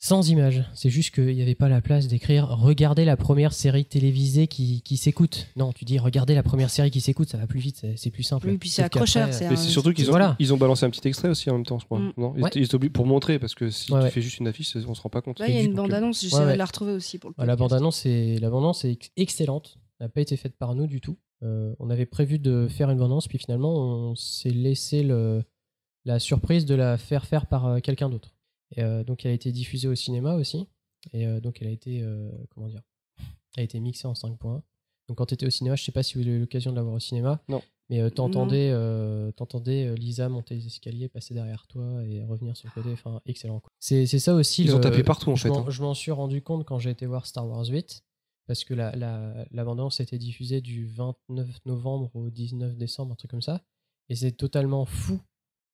sans image. C'est juste qu'il n'y avait pas la place d'écrire Regardez la première série télévisée qui, qui s'écoute. Non, tu dis Regardez la première série qui s'écoute, ça va plus vite, c'est- plus simple. Oui, puis c'est accrocheur, c'est Mais c'est surtout qu'ils ont, Voilà. ils ont balancé un petit extrait aussi en même temps, je crois. Mm. Non? Ils, Ouais. ils t'obligent pour montrer, parce que si Ouais, tu ouais. fais juste une affiche, on se rend pas compte. Là, il y a une bande-annonce, j'essaierai de la retrouver aussi pour le la bande-annonce est, la bande-annonce est ex- excellente. Elle n'a pas été faite par nous du tout. Euh, on avait prévu de faire une bande-annonce, puis finalement, on s'est laissé le, la surprise de la faire faire par euh, quelqu'un d'autre. Et, euh, donc, elle a été diffusée au cinéma aussi. Et euh, donc, elle a été, euh, comment dire, elle a été mixée en 5 points. Donc, quand tu étais au cinéma, je sais pas si vous avez eu l'occasion de la voir au cinéma. Non. Mais euh, t'entendais, euh, t'entendais euh, Lisa monter les escaliers, passer derrière toi et revenir sur le côté. Enfin, excellent. C'est c'est ça aussi. Ils ont tapé partout, en je fait, hein. Je m'en suis rendu compte quand j'ai été voir Star Wars 8 parce que la, la, la bande-annonce était diffusée du 29 novembre au 19 décembre, un truc comme ça. Et c'est totalement fou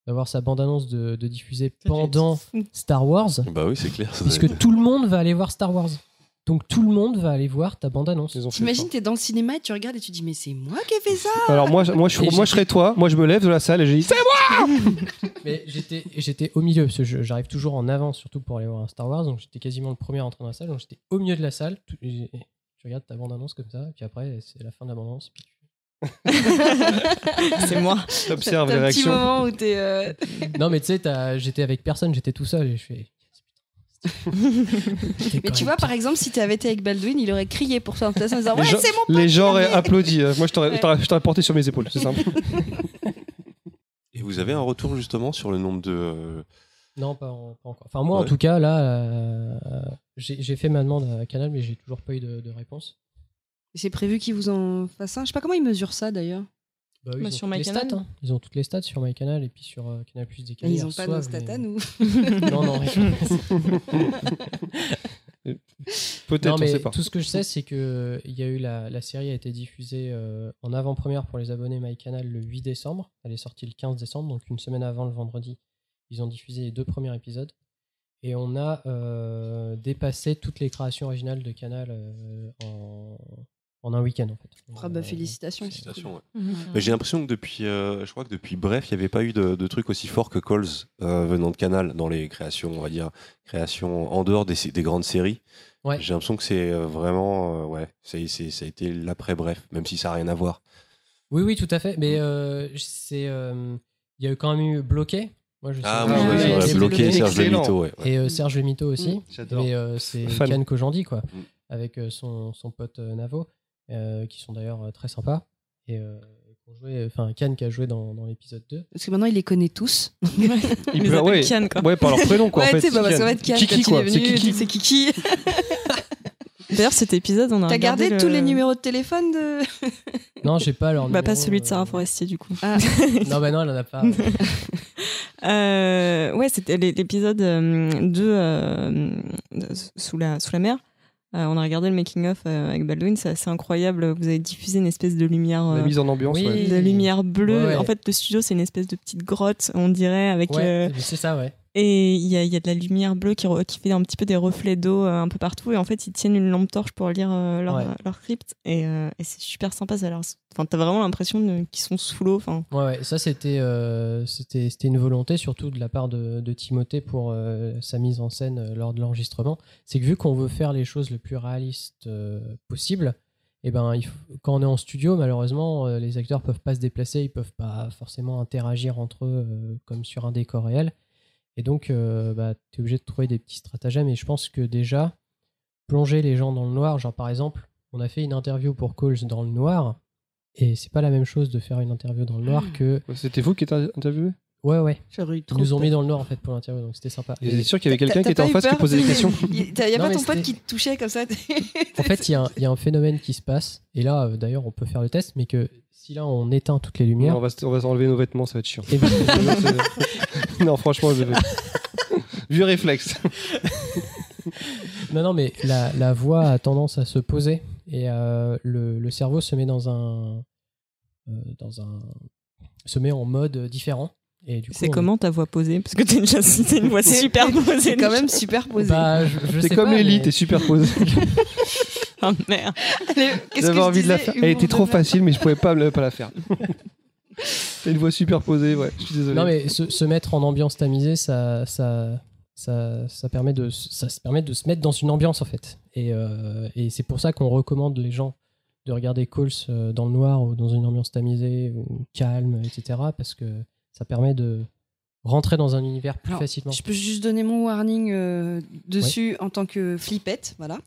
d'avoir sa bande-annonce de, de diffuser pendant Star Wars. Bah oui, c'est clair. ça Puisque tout le monde va aller voir Star Wars. Donc tout le monde va aller voir ta bande-annonce. T'imagines, t'es dans le cinéma et tu regardes et tu dis, mais c'est moi qui ai fait ça Alors moi, je- moi, je, Et moi je serais toi, moi je me lève de la salle et j'ai dit C'est moi Mais j'étais, j'étais au milieu, parce que j'arrive toujours en avance, surtout pour aller voir un Star Wars, donc j'étais quasiment le premier à entrer dans la salle, donc j'étais au milieu de la salle, tu regardes ta bande-annonce comme ça, et puis après, c'est la fin de la bande-annonce, puis tu, C'est moi. T'observes T'as les un petit réactions. moment où t'es. euh, Non, mais tu sais, j'étais avec personne, j'étais tout seul et je fais. Mais tu vois, par exemple, si tu avais été avec Baldwin, il aurait crié pour toi en disant Les Ouais, gens- c'est mon pote Les gens auraient applaudi. euh, Moi, je t'aurais porté sur mes épaules, c'est simple. Et vous avez un retour justement sur le nombre de. euh, Non, pas, en- pas encore. Enfin, moi, en tout cas, là, euh, j'ai j'ai fait ma demande à Canal, mais j'ai toujours pas eu de, de réponse. C'est prévu qu'ils vous en fassent un. Je sais pas comment ils mesurent ça d'ailleurs. Bah, oui, Bah, ils ont sur toutes les MyCanal. stats, hein. Ils ont toutes les stats sur MyCanal et puis sur euh, Canal Plus décalé. Ils ont pas nos stats mais- à nous. non, non. Peut-être, Non, on mais sait pas. Tout ce que je sais, c'est que il y a eu la, la série a été diffusée euh, en avant-première pour les abonnés MyCanal le 8 décembre. Elle est sortie le 15 décembre, donc une semaine avant le vendredi. Ils ont diffusé les deux premiers épisodes. Et on a euh, dépassé toutes les créations originales de Canal euh, en, en un week-end en fait. Ah bah félicitations. Félicitations, ouais. Mhm. Mais j'ai l'impression que depuis, euh, je crois que depuis Bref, il n'y avait pas eu de, de truc aussi fort que Calls euh, venant de Canal dans les créations, on va dire, créations en dehors des, des grandes séries. Ouais. J'ai l'impression que c'est euh, vraiment, euh, ouais, c'est, ça a été l'après Bref, même si ça n'a rien à voir. Oui, oui, tout à fait. Mais euh, c'est, euh, il y a eu quand même eu bloqué. Moi, je Ah oui, oui, Ouais, Bloqué, Serge Excellent. Lemito, ouais. ouais. Et euh, Serge Lemito aussi. Mm, j'adore. Et euh, c'est. Ken Kojandi, quoi, Mm. avec euh, son, son pote euh, Navo, euh, qui sont d'ailleurs euh, très sympas. Et euh, enfin, Ken qui a joué dans, dans l'épisode 2. Parce que maintenant, il les connaît tous. Il les peut- ouais, Kian, quoi. ouais, par leur prénom, quoi. ouais, en fait, bah, parce Kian. qu'en fait, Kian, Kiki, quand quoi. il est C'est venu, Kiki. c'est Kiki. D'ailleurs, cet épisode, on a T'as regardé gardé le- tous les numéros de téléphone de. Non, j'ai pas leur Bah, pas celui de euh, Sarah Forestier, du coup. Ah. Non, bah non, elle en a pas. Euh, ouais, c'était l'é- l'épisode euh, 2 euh, de- sous, la, sous la mer. Euh, on a regardé le making-of euh, avec Baldwin, c'est assez incroyable. Vous avez diffusé une espèce de lumière. La euh, mise en ambiance, oui. ouais. de lumière bleue. Ouais, ouais. En fait, le studio, c'est une espèce de petite grotte, on dirait, avec. Ouais, euh, c'est ça, ouais. Et il y a, y a de la lumière bleue qui, qui fait un petit peu des reflets d'eau euh, un peu partout. Et en fait, ils tiennent une lampe torche pour lire euh, leur, Ouais. leur script. Et, euh, et c'est super sympa. Ça Enfin, t'as vraiment l'impression qu'ils sont sous l'eau. Enfin, Ouais, ouais, ça c'était c'était une volonté surtout de la part de, de Timothée pour sa mise en scène lors de l'enregistrement. C'est que vu qu'on veut faire les choses le plus réaliste possible, et ben il faut- quand on est en studio, malheureusement, les acteurs peuvent pas se déplacer, ils peuvent pas forcément interagir entre eux comme sur un décor réel. Et donc, euh, bah, tu es obligé de trouver des petits stratagèmes. Et je pense que déjà, plonger les gens dans le noir, genre par exemple, on a fait une interview pour Calls dans le noir. Et c'est pas la même chose de faire une interview dans le noir que. C'était vous qui êtes interviewé? Ouais, ouais. Ils nous ont mis dans le noir en fait pour l'interview, donc c'était sympa. Vous êtes sûr qu'il y avait quelqu'un qui était en face qui posait des questions? Il y a Non, pas ton pote qui te touchait comme ça? En fait, il y, a un- il y a un phénomène qui se passe, et là, euh, d'ailleurs, on peut faire le test, mais que si là on éteint toutes les lumières. on va, on va s'enlever nos vêtements, ça va être chiant. Et ben- non, franchement, je... vu réflexe. Non, non, mais la, la voix a tendance à se poser et euh, le, le cerveau se met dans un, euh, dans un, se met en mode différent. Et du coup, c'est on- comment ta voix posée? Parce que déjà cité une voix super posée. C'est quand même super posé. Bah, je, je comme Ellie, mais- t'es superposé. Ah merde. J'avais envie de la faire. Elle était trop facile, mais je pouvais pas, pas la faire. T'as une voix superposée, ouais. Je suis désolé. Non, mais se, se mettre en ambiance tamisée, ça, ça, ça, ça, permet de, ça se permet de se mettre dans une ambiance, en fait. Et, euh, et c'est pour ça qu'on recommande les gens de regarder Calls euh, dans le noir ou dans une ambiance tamisée ou calme, etc. Parce que ça permet de rentrer dans un univers plus Alors, facilement. Je peux juste donner mon warning euh, dessus en tant que flippette, voilà.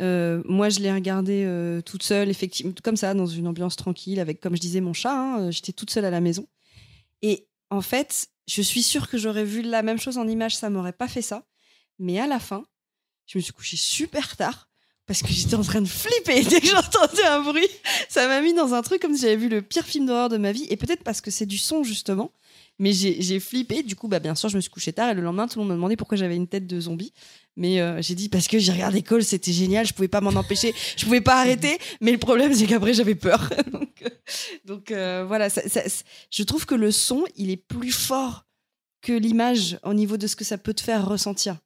Euh, moi, je l'ai regardé euh, toute seule, effectivement, comme ça, dans une ambiance tranquille, avec, comme je disais, mon chat. hein, euh, J'étais toute seule à la maison. Et en fait, je suis sûre que j'aurais vu la même chose en image, ça m'aurait pas fait ça. Mais à la fin, je me suis couchée super tard parce que j'étais en train de flipper dès que j'entendais un bruit. Ça m'a mis dans un truc comme si j'avais vu le pire film d'horreur de ma vie. Et peut-être parce que c'est du son, justement. Mais j'ai flippé. Du coup, bah, bien sûr, je me suis couchée tard. Et le lendemain, tout le monde me demandait pourquoi j'avais une tête de zombie. Mais euh, j'ai dit parce que j'ai regardé Cole, c'était génial. Je pouvais pas m'en empêcher. Je pouvais pas arrêter. Mais le problème, c'est qu'après, j'avais peur. donc, euh, donc, euh, voilà. ça- ça- je trouve que le son, il est plus fort que l'image au niveau de ce que ça peut te faire ressentir.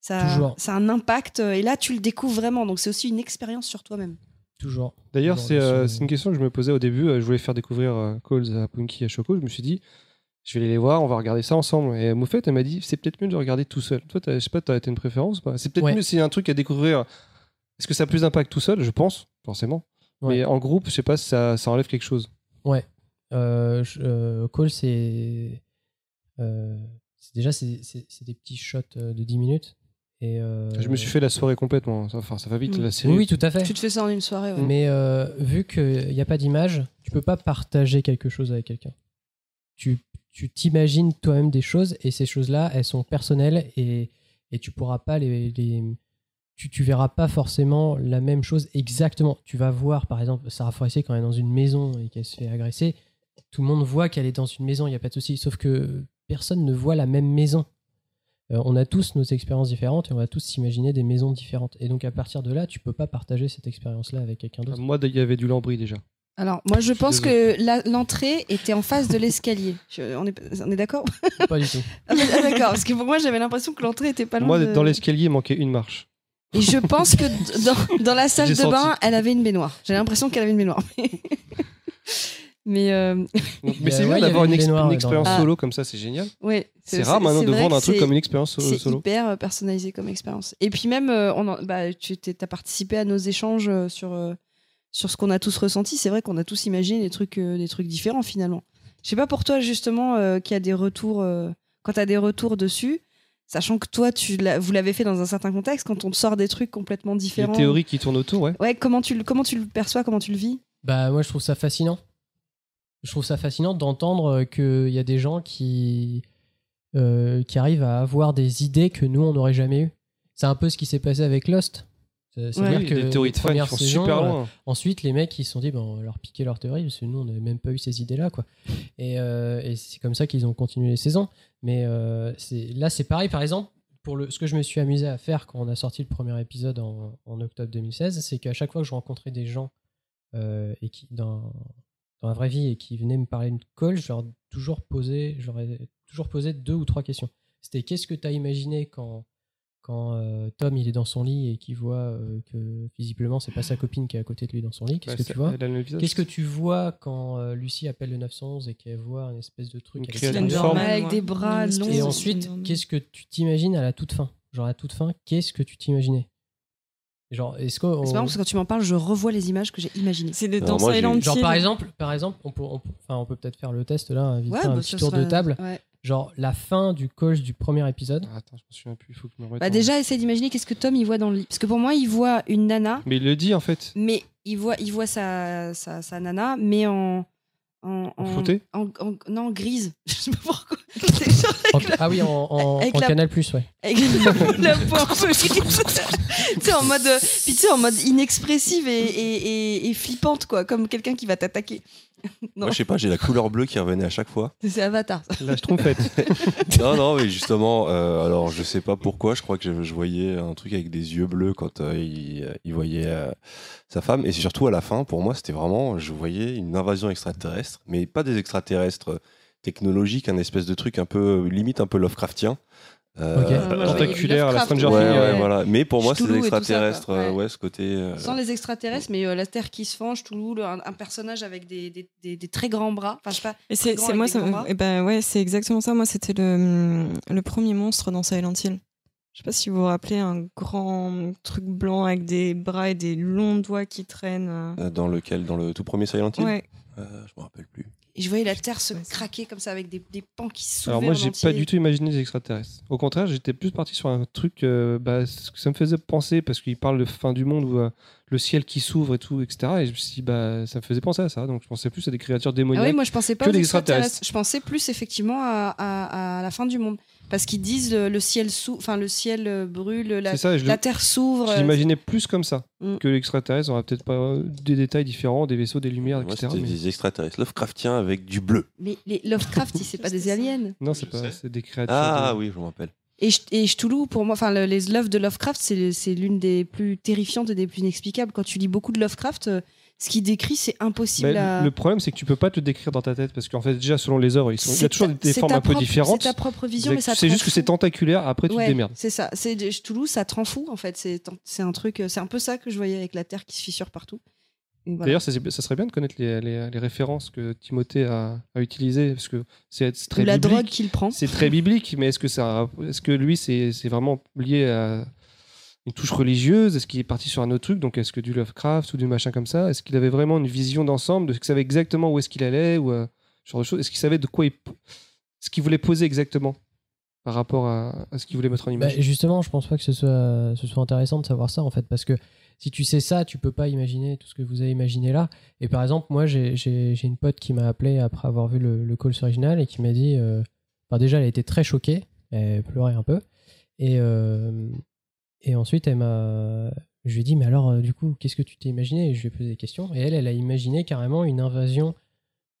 Ça, Toujours. ça a un impact. Et là, tu le découvres vraiment. Donc, c'est aussi une expérience sur toi-même. Toujours. D'ailleurs, c'est euh, une question que je me posais au début. Je voulais faire découvrir euh, Calls à Punky et à Choco. Je me suis dit, je vais aller les voir, on va regarder ça ensemble. Et Moufette, elle m'a dit, c'est peut-être mieux de regarder tout seul. Toi, je sais pas, t'as été une préférence ou pas? C'est peut-être Ouais. mieux, c'est un truc à découvrir. Est-ce que ça a plus d'impact tout seul? Je pense, forcément. Ouais. Mais en groupe, je sais pas si ça, ça enlève quelque chose. Ouais. Euh, je- euh, Call, c'est. euh, c'est- déjà, c'est des petits shots euh, de 10 minutes. Et, euh, Je me suis fait la soirée complètement. Ça- Enfin, ça va vite Mm. la série. Oui, oui, tout à fait. Tu te fais ça en une soirée. ouais. Mais euh, vu qu'il n'y a pas d'image, tu peux pas partager quelque chose avec quelqu'un. Tu tu t'imagines toi-même des choses et ces choses-là, elles sont personnelles et, et tu pourras pas les, tu, verras pas forcément la même chose exactement. Tu vas voir, par exemple, Sarah Forestier quand elle est dans une maison et qu'elle se fait agresser, tout le monde voit qu'elle est dans une maison, il n'y a pas de souci. Sauf que personne ne voit la même maison. Euh, on a tous nos expériences différentes et on va tous s'imaginer des maisons différentes. Et donc à partir de là, tu peux pas partager cette expérience-là avec quelqu'un d'autre. Moi, il y avait du lambris déjà. Alors, moi, je pense que l'entrée était en face de l'escalier. On est, on est d'accord Pas du tout. Ah, ah, D'accord, parce que pour moi, j'avais l'impression que l'entrée était pas loin. Moi, de- dans l'escalier, il manquait une marche. Et je pense que dans, dans la salle de senti. bain, elle avait une baignoire. J'ai l'impression qu'elle avait une baignoire. Mais, euh, Mais c'est bien ouais, d'avoir une, expérience dans- solo comme ça, c'est génial. ouais, C'est rare maintenant de vendre un truc c'est- comme une expérience C'est solo. hyper euh, personnalisé comme expérience. Et puis même, euh, on en- bah, tu as participé à nos échanges euh, sur, euh, sur ce qu'on a tous ressenti. C'est vrai qu'on a tous imaginé des trucs, euh, des trucs différents finalement. Je sais pas pour toi justement euh, qu'il y a des retours, euh, quand tu as des retours dessus, sachant que toi, tu l'as- vous l'avez fait dans un certain contexte, quand on te sort des trucs complètement Les différents. théories qui tournent autour, ouais. Ouais, comment tu, le- comment tu le perçois, comment tu le vis? Bah moi je trouve ça fascinant. Je trouve ça fascinant d'entendre qu'il y a des gens qui, euh, qui arrivent à avoir des idées que nous on n'aurait jamais eues. C'est un peu ce qui s'est passé avec Lost. C'est- C'est-à-dire que des théories les de fans vont saisons, super euh, loin. ensuite les mecs ils se sont dit bon, on va leur piquer leur théorie parce que nous on n'avait même pas eu ces idées là quoi. Et, euh, et c'est comme ça qu'ils ont continué les saisons. Mais euh, là c'est pareil par exemple pour le, ce que je me suis amusé à faire quand on a sorti le premier épisode en, en octobre 2016, c'est qu'à chaque fois que je rencontrais des gens euh, et qui dans, dans la vraie vie et qui venaient me parler de call, je leur ai toujours posé, je leur ai toujours posé deux ou trois questions. C'était qu'est-ce que tu as imaginé quand quand euh, Tom il est dans son lit et qu'il voit euh, que visiblement c'est pas sa copine qui est à côté de lui dans son lit, qu'est-ce que tu vois. Qu'est-ce que tu vois quand euh, Lucie appelle le 911 et qu'elle voit un espèce de truc avec forme. Man Avec des bras longs. et ensuite, qu'est-ce que tu t'imagines à la toute fin? Genre à la toute fin, qu'est-ce que tu t'imaginais? Genre, est-ce qu'on- C'est marrant parce que quand tu m'en parles, je revois les images que j'ai imaginées. C'est le Alors, dans Genre Hill. par exemple, par exemple, on peut, on peut- enfin, on peut peut-être faire le test là, vite Ouais, fait, un bah, petit tour de table. ouais. Genre la fin du coach du premier épisode. Ah, attends, je me souviens plus, il faut que je me remette Bah en- déjà, essaye d'imaginer qu'est-ce que Tom il voit dans le lit. Parce que pour moi, il voit une nana, Mais il le dit en fait. mais il voit, il voit sa, sa, sa nana, mais en. En, En flottée en, en- Non, grise. Je sais pas pourquoi. C'est genre En- ah oui, en, en, Avec en la- Canal Plus, ouais. Avec la peau un peu grise. tu sais, en mode, puis tu sais, en mode inexpressive et, et, et, et flippante, quoi, comme quelqu'un qui va t'attaquer. Non, Moi, je sais pas, j'ai la couleur bleue qui revenait à chaque fois. c'est Avatar. ça. Là, je trompette. non, non, mais justement, euh, alors je sais pas pourquoi, je crois que je, je voyais un truc avec des yeux bleus quand euh, il, il voyait euh, sa femme. Et c'est surtout à la fin, pour moi, c'était vraiment, je voyais une invasion extraterrestre, mais pas des extraterrestres technologiques, un espèce de truc un peu, limite un peu Lovecraftien. Euh, Ok. Moi, j'avais Tentaculaire à la Stranger Ouais, Things. ouais, ouais. voilà. Mais pour moi, c'est des ça, extraterrestres, euh, Ouais. ouais, ce côté. euh, Sans les extraterrestres, mais euh, la Terre qui se fange, Toulouse, le- un, un personnage avec des, des, des, des très grands bras. Enfin, je sais pas. Et c'est moi, ça, et ben ouais, c'est exactement ça. Moi, c'était le, le premier monstre dans Silent Hill. Je sais pas si vous vous rappelez un grand truc blanc avec des bras et des longs doigts qui traînent. euh. euh, dans lequel Dans le tout premier Silent Hill? Ouais. Euh, Je me rappelle plus. Et je voyais la Terre se craquer comme ça avec des, des pans qui se Alors moi, j'ai pas du tout imaginé des extraterrestres. Au contraire, j'étais plus parti sur un truc, euh, bah, ce que ça me faisait penser parce qu'il parle de fin du monde où euh, le ciel qui s'ouvre et tout, etc. Et je me suis dit, bah, ça me faisait penser à ça. Donc je pensais plus à des créatures Ah démoniaques. oui, moi je pensais pas que aux des extraterrestres. extraterrestres. Je pensais plus effectivement à, à, à la fin du monde. Parce qu'ils disent le, le ciel sou... enfin le ciel euh, brûle, la, C'est ça, je la le- Terre s'ouvre. Euh, l'imaginais plus comme ça. Mm. Que l'extraterrestre aura peut-être pas euh, des détails différents, des vaisseaux, des lumières, Moi, etc. mais- des extraterrestres Lovecraftiens avec du bleu. Mais les Lovecraft, c'est pas des aliens. Non, c'est pas, c'est des créatures. Ah de- oui, je me rappelle. Et, Ch- et Cthulhu, pour moi, enfin, le- les l'œuvres de Lovecraft, c'est c'est l'une des plus terrifiantes et des plus inexplicables. Quand tu lis beaucoup de Lovecraft, euh, ce qu'il décrit, c'est impossible Bah, à. Le problème, c'est que tu peux pas te décrire dans ta tête parce qu'en fait, déjà, selon les œuvres, ils sont... il y a toujours ta- des formes un peu différentes. c'est ta propre vision, mais ça C'est juste que c'est tentaculaire, après, tu Ouais, te démerdes. C'est ça. Cthulhu, ça te rend fou en fait. C'est un truc. C'est un peu ça que je voyais avec la Terre qui se fissure partout. Voilà. D'ailleurs, ça, ça serait bien de connaître les, les- les références que Timothée a, a utilisées, parce que c'est très Ou la biblique. drogue qu'il prend. C'est très biblique, mais est-ce que, ça, est-ce que lui, c'est vraiment lié à, une touche religieuse Est-ce qu'il est parti sur un autre truc Donc, est-ce que du Lovecraft ou du machin comme ça Est-ce qu'il avait vraiment une vision d'ensemble de ce qu'il savait exactement où est-ce qu'il allait ou euh, genre de choses Est-ce qu'il savait de quoi il, ce qu'il voulait poser exactement par rapport à, ce qu'il voulait mettre en Bah, image justement, je pense pas que ce soit, ce soit intéressant de savoir ça en fait, parce que si tu sais ça, tu peux pas imaginer tout ce que vous avez imaginé là. Et par exemple, moi, j'ai- une pote qui m'a appelé après avoir vu le, le Calls original et qui m'a dit. euh, déjà, elle a été très choquée, elle pleurait un peu. Et, euh, et ensuite, elle m'a. Je lui ai dit, mais alors, euh, du coup, qu'est-ce que tu t'es imaginé? Et je lui ai posé des questions. Et elle, elle a imaginé carrément une invasion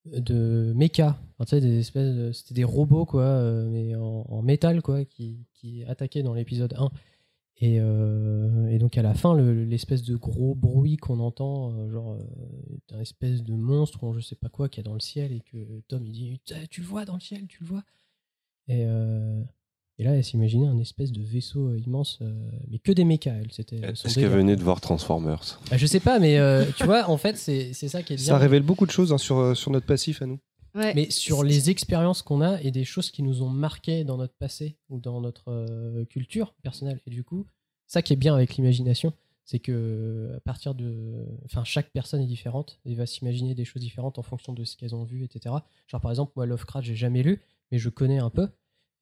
de méca. Enfin, des espèces C'était des robots, quoi, euh, mais en, métal, quoi, qui, attaquaient dans l'épisode 1. Et, euh, et donc, à la fin, le- l'espèce de gros bruit qu'on entend, genre, d'un espèce de monstre, ou je sais pas quoi, qui est dans le ciel, et que Tom, il dit Tu- Tu le vois dans le ciel, tu le vois? Et, euh, et là, elle s'imaginait un espèce de vaisseau euh, immense, euh, mais que des mécas, elle. C'était son Est-ce qu'elle venait de voir Transformers Bah, je sais pas, mais euh, tu vois, en fait, c'est c'est ça qui est bien. Ça révèle beaucoup de choses hein, sur, euh, sur notre passif à nous. Mais sur les expériences qu'on a et des choses qui nous ont marqué dans notre passé ou dans notre euh, culture personnelle. Et du coup, ça qui est bien avec l'imagination, c'est que à partir de. Enfin, chaque personne est différente et va s'imaginer des choses différentes en fonction de ce qu'elles ont vu, etc. Genre, par exemple, moi, Lovecraft, j'ai jamais lu, mais je connais un peu.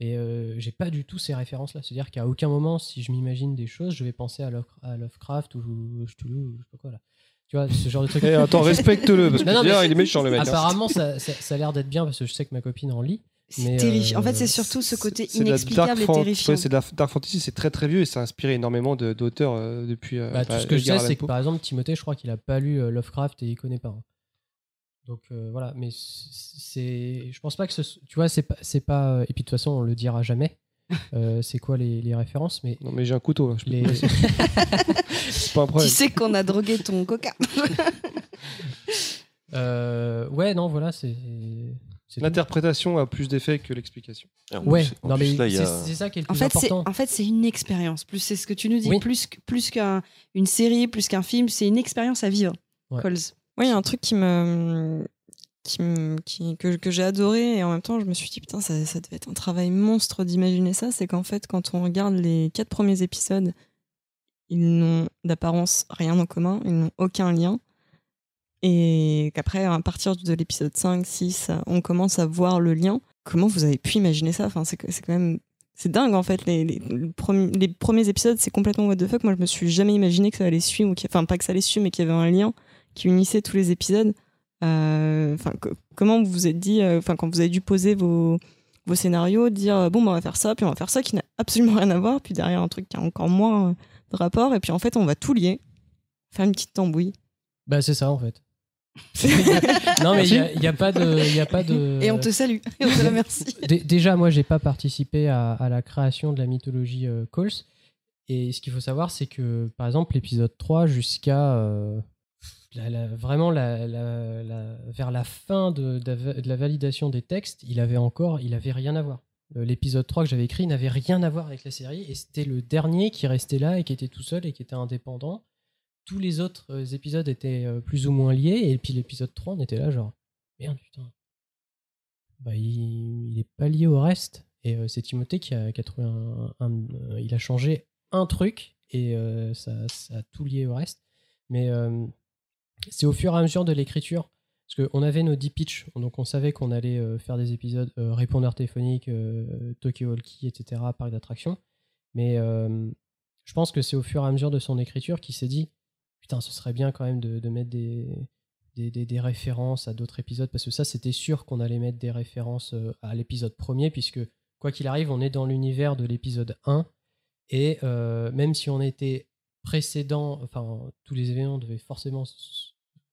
Et euh, j'ai pas du tout ces références-là. C'est-à-dire qu'à aucun moment, si je m'imagine des choses, je vais penser à, Love- à Lovecraft ou Cthulhu ou je sais pas quoi là. Tu vois, ce genre de truc. Eh, attends, respecte-le, parce que Non, non, il est méchant, le mec. Apparemment, ça, ça- ça a l'air d'être bien parce que je sais que ma copine en lit. C'est terrifiant. En fait, euh, c'est surtout ce côté de inexplicable dark et terrifiant. ouais, c'est de la dark fantasy, c'est très très vieux et ça a inspiré énormément de- d'auteurs euh, depuis. euh, Bah, tout bah, ce que je sais, c'est que par exemple, Timothée, je crois qu'il a pas lu euh, Lovecraft et il connaît pas. hein. Donc euh, voilà, mais c'est, je pense pas que ce, tu vois, c'est pas, c'est pas, euh, et puis de toute façon, on le dira jamais. Euh, c'est quoi les, les références Mais non, mais j'ai un couteau. Là, je peux les... te laisser. c'est pas un Tu problème. sais qu'on a drogué ton coca. Euh, ouais, non, voilà, c'est. c'est tout. L'interprétation a plus d'effet que l'explication. Ouais, non, mais c'est c'est ça qui est le En plus fait, c'est important. en fait c'est une expérience. Plus c'est ce que tu nous dis. Oui. Plus plus qu'une série, plus qu'un film, c'est une expérience à vivre. Ouais. Coles. Oui, il y a un truc qui me, qui que, que j'ai adoré et en même temps je me suis dit putain ça, devait être un travail monstre d'imaginer ça. C'est qu'en fait quand on regarde les quatre premiers épisodes, ils n'ont d'apparence rien en commun, ils n'ont aucun lien. Et qu'après, à partir de l'épisode 5, 6, on commence à voir le lien. Comment vous avez pu imaginer ça? Enfin, C'est quand même. C'est dingue en fait. Les, les, le premier- les premiers épisodes, c'est complètement what the fuck. Moi, je me suis jamais imaginé que ça allait suivre. Enfin, pas que ça allait suivre, mais qu'il y avait un lien qui unissait tous les épisodes. Euh, Enfin, co- comment vous vous êtes dit, euh, enfin, quand vous avez dû poser vos, vos scénarios, dire euh, bon, bah, on va faire ça, puis on va faire ça qui n'a absolument rien à voir, puis derrière un truc qui a encore moins de rapport, et puis en fait, on va tout lier, faire une petite tambouille. Bah, c'est ça en fait. non, mais il y a, pas de, il y a pas de. Et on te salue. Et on te remercie. Dé- Déjà, moi, j'ai pas participé à, à la création de la mythologie euh, Coles. Et ce qu'il faut savoir, c'est que, par exemple, l'épisode 3 jusqu'à euh, la- vraiment vers la fin de, la- validation des textes, il avait encore, il avait rien à voir. Euh, L'épisode 3 que j'avais écrit n'avait rien à voir avec la série et c'était le dernier qui restait là et qui était tout seul et qui était indépendant. Tous les autres euh, épisodes étaient euh, plus ou moins liés et puis l'épisode 3 on était là genre merde putain bah, il, il est pas lié au reste. Et c'est Timothée qui a, trouvé un, Il a changé un truc et ça, a tout lié au reste. Mais c'est au fur et à mesure de l'écriture. Parce qu'on avait nos 10 pitchs, donc on savait qu'on allait euh, faire des épisodes euh, répondeur téléphonique, euh, Tokyo Walkie, etc., parc d'attractions. Mais je pense que c'est au fur et à mesure de son écriture qu'il s'est dit Putain, ce serait bien quand même de, mettre des, des, références à d'autres épisodes, parce que ça, c'était sûr qu'on allait mettre des références à l'épisode premier, puisque quoi qu'il arrive, on est dans l'univers de l'épisode 1, et même si on était précédent, enfin, tous les événements devaient forcément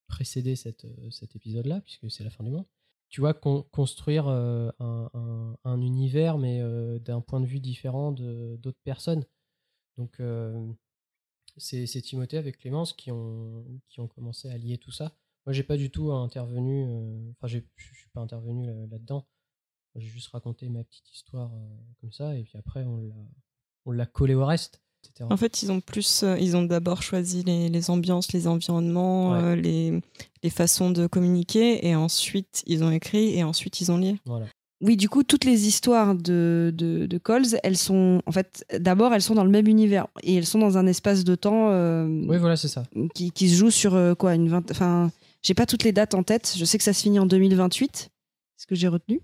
précéder cette, euh, cet épisode-là, puisque c'est la fin du monde. Tu vois, con- construire euh, un, un- un univers, mais euh, d'un point de vue différent d'autres personnes. Donc, euh, c'est Timothée avec Clémence qui ont, qui ont commencé à lier tout ça. Moi, j'ai pas du tout intervenu, enfin, je suis pas intervenu là- là-dedans. J'ai juste raconté ma petite histoire comme ça, et puis après, on l'a- collé au reste. En fait, ils ont plus, euh, ils ont d'abord choisi les, les ambiances, les environnements, Ouais. euh, les, les façons de communiquer, et ensuite ils ont écrit, et ensuite ils ont lié. Voilà. oui, du coup, toutes les histoires de, de, de Coles, elles sont, en fait, d'abord, elles sont dans le même univers et elles sont dans un espace de temps. euh, Oui, voilà, c'est ça. Qui, qui se joue sur euh, quoi une vingt... Enfin, j'ai pas toutes les dates en tête. Je sais que ça se finit en 2028. C'est ce que j'ai retenu?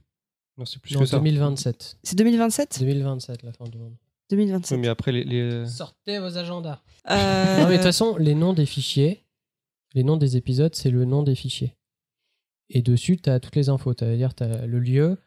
Non, c'est plus Non, que ça. 2027. C'est 2027 2027, la fin du monde. 2027. Oui, mais après, les. les- Sortez vos agendas. Euh, Non, mais de toute façon, les noms des fichiers, les noms des épisodes, c'est le nom des fichiers. Et dessus, tu as toutes les infos. Ça veut dire, tu as le lieu,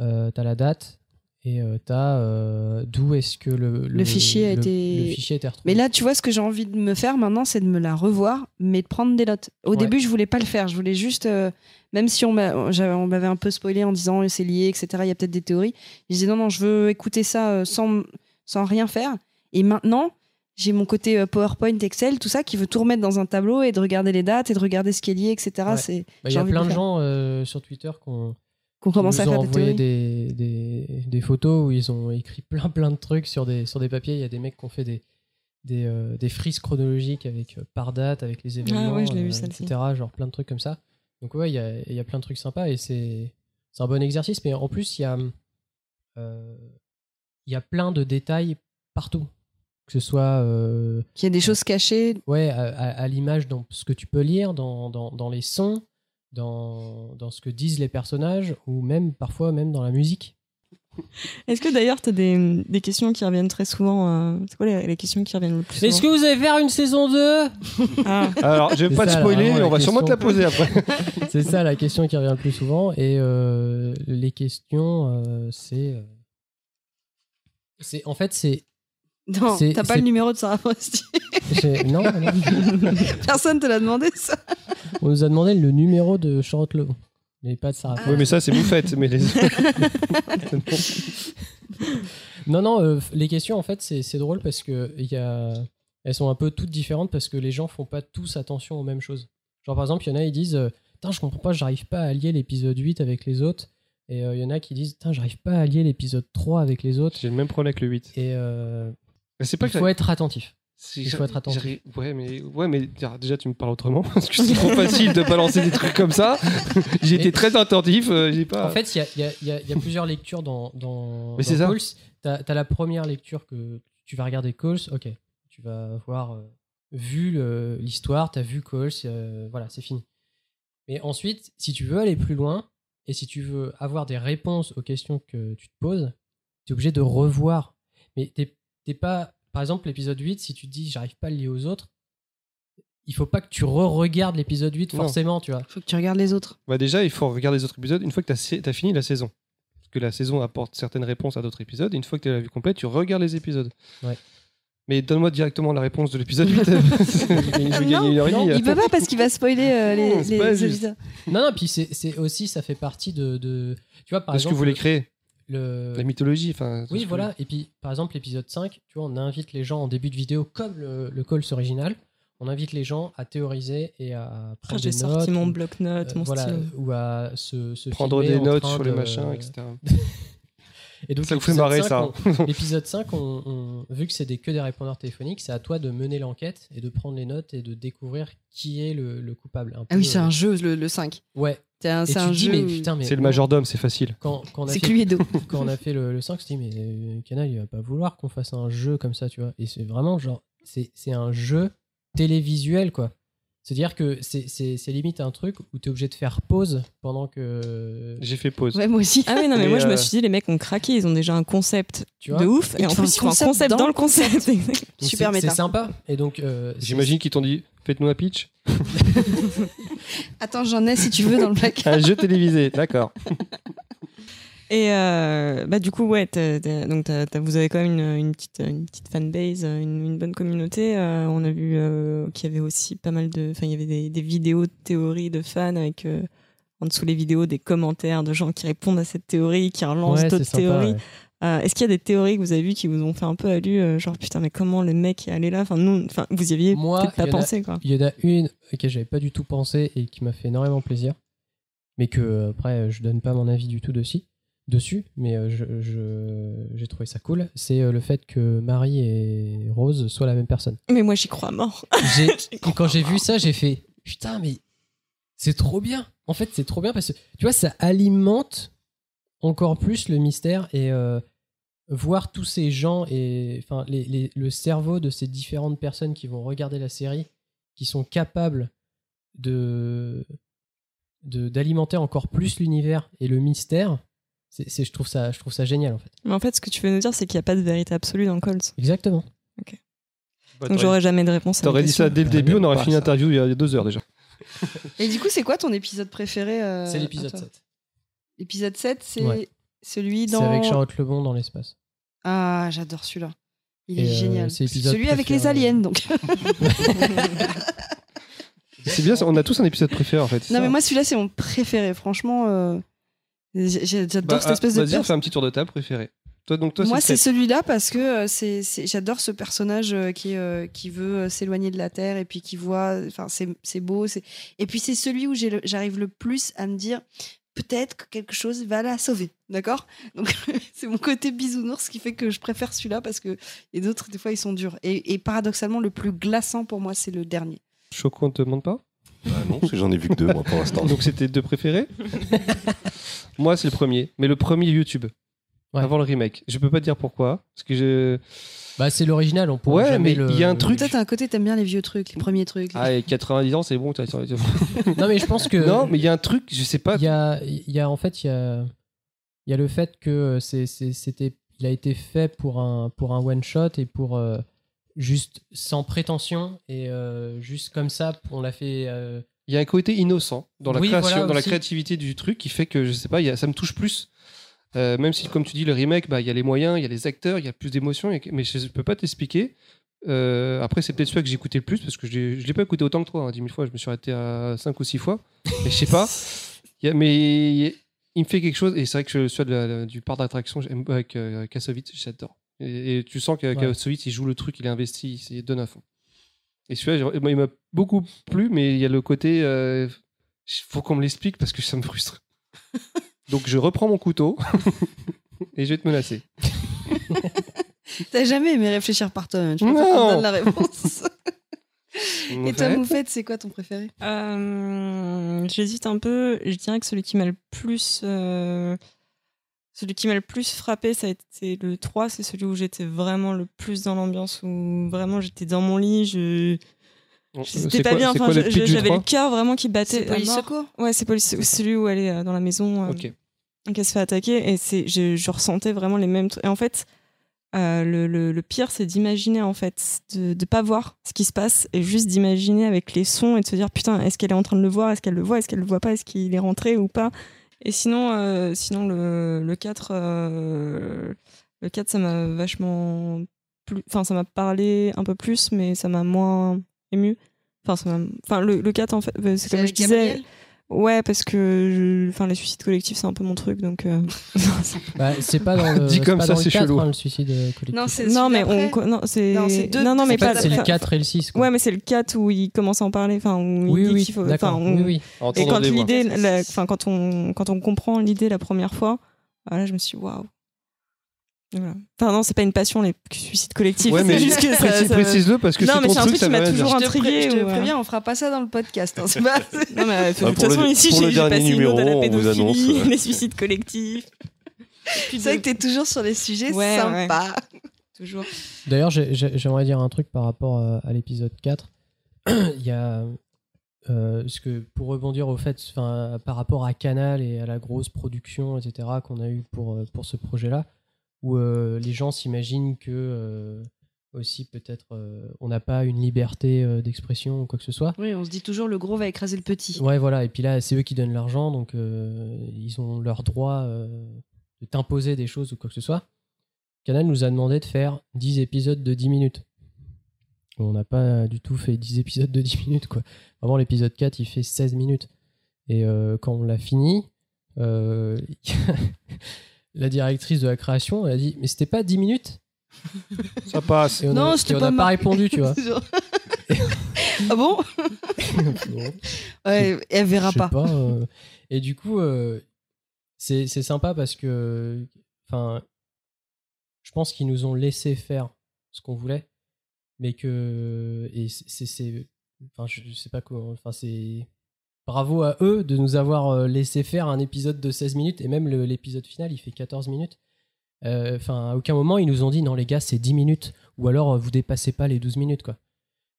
euh, tu as la date, et tu as d'où est-ce que le, Le fichier a été- le fichier a été retrouvé. Mais là, tu vois, ce que j'ai envie de me faire maintenant, c'est de me la revoir, mais de prendre des notes. Au Ouais. début, je voulais pas le faire. Je voulais juste, euh, même si on m'avait un peu spoilé en disant c'est lié, etc. Il y a peut-être des théories. Je disais non, non, je veux écouter ça euh, sans, sans rien faire. Et maintenant, j'ai mon côté euh, PowerPoint, Excel, tout ça, qui veut tout remettre dans un tableau et de regarder les dates et de regarder ce qui est lié, etc. Ouais. Bah, Il y a plein le de gens euh, sur Twitter qui ont, Qu'on commence nous à faire ont des des, des, des photos où ils ont écrit plein plein de trucs sur des, sur des papiers. Il y a des mecs qui ont fait des, des, euh, des frises chronologiques avec euh, par date, avec les événements, Ah ouais, je l'ai vu, euh, celle-ci. etc. Genre plein de trucs comme ça. Donc ouais, il y a, y a plein de trucs sympas et c'est c'est un bon exercice. Mais en plus, il y a, il y a plein de détails partout. Que ce soit... euh, Qu'il y a des choses cachées. Ouais, à, à- à l'image dans ce que tu peux lire, dans, dans, dans les sons, dans, dans ce que disent les personnages, ou même parfois même dans la musique. Est-ce que d'ailleurs, tu as des, des questions qui reviennent très souvent euh, C'est quoi les, les questions qui reviennent le plus souvent Est-ce que vous allez faire une saison 2 Ah. Alors, je vais pas te spoiler, vraiment, on va sûrement te la poser après. c'est ça la question qui revient le plus souvent. Et euh, les questions, euh, c'est. C'est En fait, c'est. Non, c'est- t'as pas le numéro de Sarah j'ai- Non, non. Personne te l'a demandé, ça. on nous a demandé le numéro de Charlotte Levon, mais pas de Sarah. Oui, mais ça, c'est vous faites. Mais les... Non, non, euh, les questions, en fait, c'est c'est drôle parce que il y a... elles sont un peu toutes différentes parce que les gens font pas tous attention aux mêmes choses. Genre, par exemple, il y en a, ils disent euh, Putain, je comprends pas, j'arrive pas à allier l'épisode 8 avec les autres. Et euh, il y en a qui disent Putain, j'arrive pas à allier l'épisode 3 avec les autres. J'ai le même problème avec le 8. Et euh, c'est pas il que faut être attentif. Il faut être attentif. Ouais, mais, ouais, mais déjà, tu me parles autrement parce que c'est trop facile de balancer des trucs comme ça. J'ai été Mais- très attentif. euh, j'ai pas... En fait, il y y y y a plusieurs lectures dans, dans, Mais dans. Calls. T'as as la première lecture que tu vas regarder Calls, ok. Tu vas avoir euh, vu l'histoire, t'as vu Calls, euh, voilà, c'est fini. Mais ensuite, si tu veux aller plus loin et si tu veux avoir des réponses aux questions que tu te poses, tu es obligé de revoir. Mais t'es t'es pas. Par exemple, l'épisode 8, si tu te dis j'arrive pas à le lier aux autres, il faut pas que tu re-regardes l'épisode 8 Non. forcément, tu vois. Faut que tu regardes les autres. Bah déjà, il faut regarder les autres épisodes une fois que tu as, fini la saison. Parce que la saison apporte certaines réponses à d'autres épisodes. Et une fois que tu as la vue complète, tu regardes les épisodes. Ouais. Mais donne-moi directement la réponse de l'épisode 8. je vais gagner- une heure et demie. Il peut pas parce qu'il va spoiler euh, les, Non, c'est les pas juste. auditeurs. Non, non, puis c'est c'est aussi, ça fait partie de. de- tu vois, par Parce que exemple. vous voulez créer le... la mythologie. Enfin, Oui, voilà. Et puis, par exemple, l'épisode 5, tu vois, on invite les gens en début de vidéo, comme le, le Calls original, on invite les gens à théoriser et à prendre j'ai des sorti notes. mon ou- bloc-notes, mon voilà, stylo. Ou à se, se Prendre filmer des en notes train sur les de- machins, etc. Et donc, Ça vous fait l'épisode marrer, 5, ça. on- L'épisode 5, on, on- vu que c'est des, que des répondeurs téléphoniques, c'est à toi de mener l'enquête et de prendre les notes et de découvrir qui est le, le coupable. Un Ah oui, c'est euh, un jeu, le, le 5. Ouais. C'est un, Et c'est tu un te dis, jeu. mais où- putain, mais C'est le majordome, c'est facile. Quand, quand on a C'est fait- Cluedo. quand on a fait le, le 5, je dit, mais euh, Canal, il va pas vouloir qu'on fasse un jeu comme ça, tu vois. Et c'est vraiment genre, c'est c'est un jeu télévisuel, quoi. C'est-à-dire que c'est- limite un truc où tu es obligé de faire pause pendant que. J'ai fait pause. Ouais, moi aussi. Ah oui, non, mais, Mais, moi je euh, me suis dit, les mecs ont craqué, ils ont déjà un concept Tu vois de ouf, et en plus ils font un concept concept dans dans le concept. Super méta. C'est sympa. Et donc. euh, J'imagine qu'ils t'ont dit faites-nous un pitch. Attends, j'en ai si tu veux dans le placard. un jeu télévisé, d'accord. Et euh, bah, du coup, ouais, donc vous avez quand même une, une petite, une petite fanbase, une, une bonne communauté. Euh, on a vu euh, qu'il y avait aussi pas mal de. Enfin, il y avait des, des vidéos de théories de fans avec en dessous les vidéos des commentaires de gens qui répondent à cette théorie, qui relancent Ouais, d'autres théories. ouais. Est-ce qu'il y a des théories que vous avez vues qui vous ont fait un peu allu Genre, putain, mais comment le mec est allé là? Enfin, nous, enfin, vous y aviez peut-être pas pensé, quoi. Il y en a une auquel j'avais pas du tout pensé et qui m'a fait énormément plaisir. Mais que, après, je donne pas mon avis du tout dessus. Dessus mais euh, je- je- j'ai trouvé ça cool. C'est euh, le fait que Marie et Rose soient la même personne. Mais moi, j'y crois mort. J'ai- quand j'ai vu ça, j'ai fait putain, mais c'est trop bien. En fait, c'est trop bien parce que tu vois, ça alimente encore plus le mystère et euh, voir tous ces gens et enfin les- les- le cerveau de ces différentes personnes qui vont regarder la série, qui sont capables de de- d'alimenter encore plus l'univers et le mystère. C'est, c'est- je trouve ça, je trouve ça génial en fait. Mais en fait, ce que tu veux nous dire, c'est qu'il n'y a pas de vérité absolue dans Colts. Exactement. Bah, Donc j'aurais jamais de réponse T'aurais dit ça dès le début, on aurait fini l'interview il y a deux heures déjà. Et du coup, c'est quoi ton épisode préféré euh, C'est l'épisode à toi 7. L'épisode 7, c'est Ouais. celui C'est dans. avec Charlotte Lebon dans l'espace. Ah, j'adore celui-là. Il Et, est euh, génial. c'est l'épisode Celui avec les aliens, donc. C'est bien, ça, on a tous un épisode préféré en fait. c'est non, ça mais moi, celui-là, c'est mon préféré. Franchement, euh, j'adore Bah, cette espèce de Vas-y, fait un petit tour de table préféré. Toi, donc toi, Moi, c'est c'est celui-là parce que euh, c'est, c'est- j'adore ce personnage euh, qui, euh, qui veut s'éloigner de la Terre et puis qui voit. Enfin, c'est, c'est beau. C'est... Et puis, c'est celui où j'arrive le plus à me dire peut-être que quelque chose va la sauver. D'accord? Donc, c'est mon côté bisounours qui fait que je préfère celui-là parce que les autres, des fois, ils sont durs. Et, et paradoxalement, le plus glaçant pour moi, c'est le dernier. Choco, on te demande pas? Bah non, parce que j'en ai vu que deux, moi, pour l'instant. Donc c'était deux préférés Moi, c'est le premier. Mais le premier YouTube. Avant le remake. Je peux pas te dire pourquoi. Parce que je. Bah, c'est l'original, on pourrait Ouais, jamais mais le- il y a un truc. Peut-être à un côté, t'aimes bien les vieux trucs, les premiers trucs. Ah, et 90 ans, c'est bon. t'as- t'as- Non, mais je pense que. Non, mais il y a un truc, je sais pas. Il y a, il y a en fait, il y a, il y a le fait que c'est, c'est- c'était, il a été fait pour un, pour un one shot et pour euh, juste sans prétention et euh, juste comme ça, on l'a fait. euh, Il y a un côté innocent dans la Oui, création, voilà, dans la créativité du truc qui fait que je sais pas, il y a- ça me touche plus. Euh, même si, comme tu dis, le remake, bah, il y a les moyens, il y a les acteurs, il y a plus d'émotions, mais je, je peux pas t'expliquer. Euh, après, c'est peut-être celui que j'ai écouté le plus parce que je je l'ai pas écouté autant que toi, hein, 10 000 fois. Je me suis arrêté à 5 ou 6 fois. Mais je sais pas. Il y a- mais il me fait quelque chose, et c'est vrai que je suis de la- du parc d'attraction avec euh, Kassovitz, j'adore. Et, et tu sens que Ouais. Il joue le truc, il est investi, il, donne à fond. Et celui-là, il m'a beaucoup plu, mais il y a le côté. Il faut qu'on me l'explique parce que ça me frustre. Donc je reprends mon couteau et je vais te menacer. T'as jamais aimé réfléchir par toi-même. Je Non. donne la réponse. Et toi, Moufette, c'est quoi ton préféré? Euh, J'hésite un peu. Je dirais que celui qui m'a le plus. euh, Celui qui m'a le plus frappé, ça a été le 3. C'est celui où j'étais vraiment le plus dans l'ambiance, où vraiment j'étais dans mon lit. Je. C'était c'est pas quoi- bien. Enfin, j'avais le 3? cœur vraiment qui battait. C'est Police. Secours Ouais, c'est police celui où elle est euh, dans la maison. euh, qu'elle se fait attaquer et c'est je, je ressentais vraiment les mêmes trucs et en fait euh, le, le- le pire c'est d'imaginer en fait de ne pas voir ce qui se passe et juste d'imaginer avec les sons et de se dire putain est-ce qu'elle est en train de le voir est-ce qu'elle le voit est-ce qu'elle le voit pas est-ce qu'il est rentré ou pas et sinon euh, sinon le, le 4 euh, le 4 ça m'a vachement plus enfin ça m'a parlé un peu plus mais ça m'a moins ému. Enfin ça enfin le, le 4 en fait euh, c'est comme je disais Gabriel? Ouais, parce que je... enfin, les suicides collectifs, c'est un peu mon truc, donc. euh, Bah, c'est pas dans le, Dit comme ça, dans le c'est 4, chelou. hein, le suicide euh, collectif. Non, c'est non, mais on. Non, c'est. Non, deux- non, non, mais pas. c'est le enfin, 4 et le 6. quoi. Ouais, mais c'est le 4 où il commence à en parler, enfin, où oui, il dit oui, qu'il faut. on- Oui, oui. Et quand l'idée, la- enfin, quand on, quand on comprend l'idée la première fois, ah, là, je me suis dit, waouh. Voilà. Enfin, non, c'est pas une passion, les suicides collectifs. Ouais, c'est mais juste que ça- précise- ça- précise-le parce que Non, c'est mais ton c'est un truc, qui m'a toujours dire. Je te, pré- intrigué. je te euh, préviens, on fera pas ça dans le podcast. hein, c'est pas- Non, mais de toute pour le- façon, ici, pour le j'ai j'ai passé une numéro, à la pédophilie, annonce, euh. les suicides collectifs. C'est vrai que t'es toujours sur les sujets Ouais, sympas. Toujours. D'ailleurs, j'ai- j'ai- j'aimerais dire un truc par rapport euh, à l'épisode 4. Il y a. euh, ce que pour rebondir au fait, par rapport à Canal et à la grosse production, etc., qu'on a eu pour, euh, pour ce projet-là, où euh, les gens s'imaginent que euh, aussi peut-être euh, on n'a pas une liberté euh, d'expression ou quoi que ce soit. Oui, on se dit toujours le gros va écraser le petit. Ouais, voilà. Et puis là, c'est eux qui donnent l'argent, donc euh, ils ont leur droit de t'imposer des choses ou quoi que ce soit. Canal nous a demandé de faire 10 épisodes de 10 minutes. On n'a pas du tout fait 10 épisodes de 10 minutes, quoi. Vraiment, l'épisode 4, il fait 16 minutes. Et quand on l'a fini, la directrice de la création, elle a dit Mais c'était pas 10 minutes? Ça passe. Et on Non, a- c'était et on pas pas répondu, tu vois. Ah bon? Ouais, elle verra pas. euh, Et du coup, euh, c'est c'est sympa parce que, enfin, je pense qu'ils nous ont laissé faire ce qu'on voulait, mais que et c'est c'est- enfin, je, je sais pas comment, enfin c'est bravo à eux de nous avoir euh, laissé faire un épisode de 16 minutes et même l'épisode final il fait 14 minutes. Euh, Enfin, à aucun moment ils nous ont dit non les gars c'est 10 minutes ou alors euh, vous dépassez pas les 12 minutes quoi.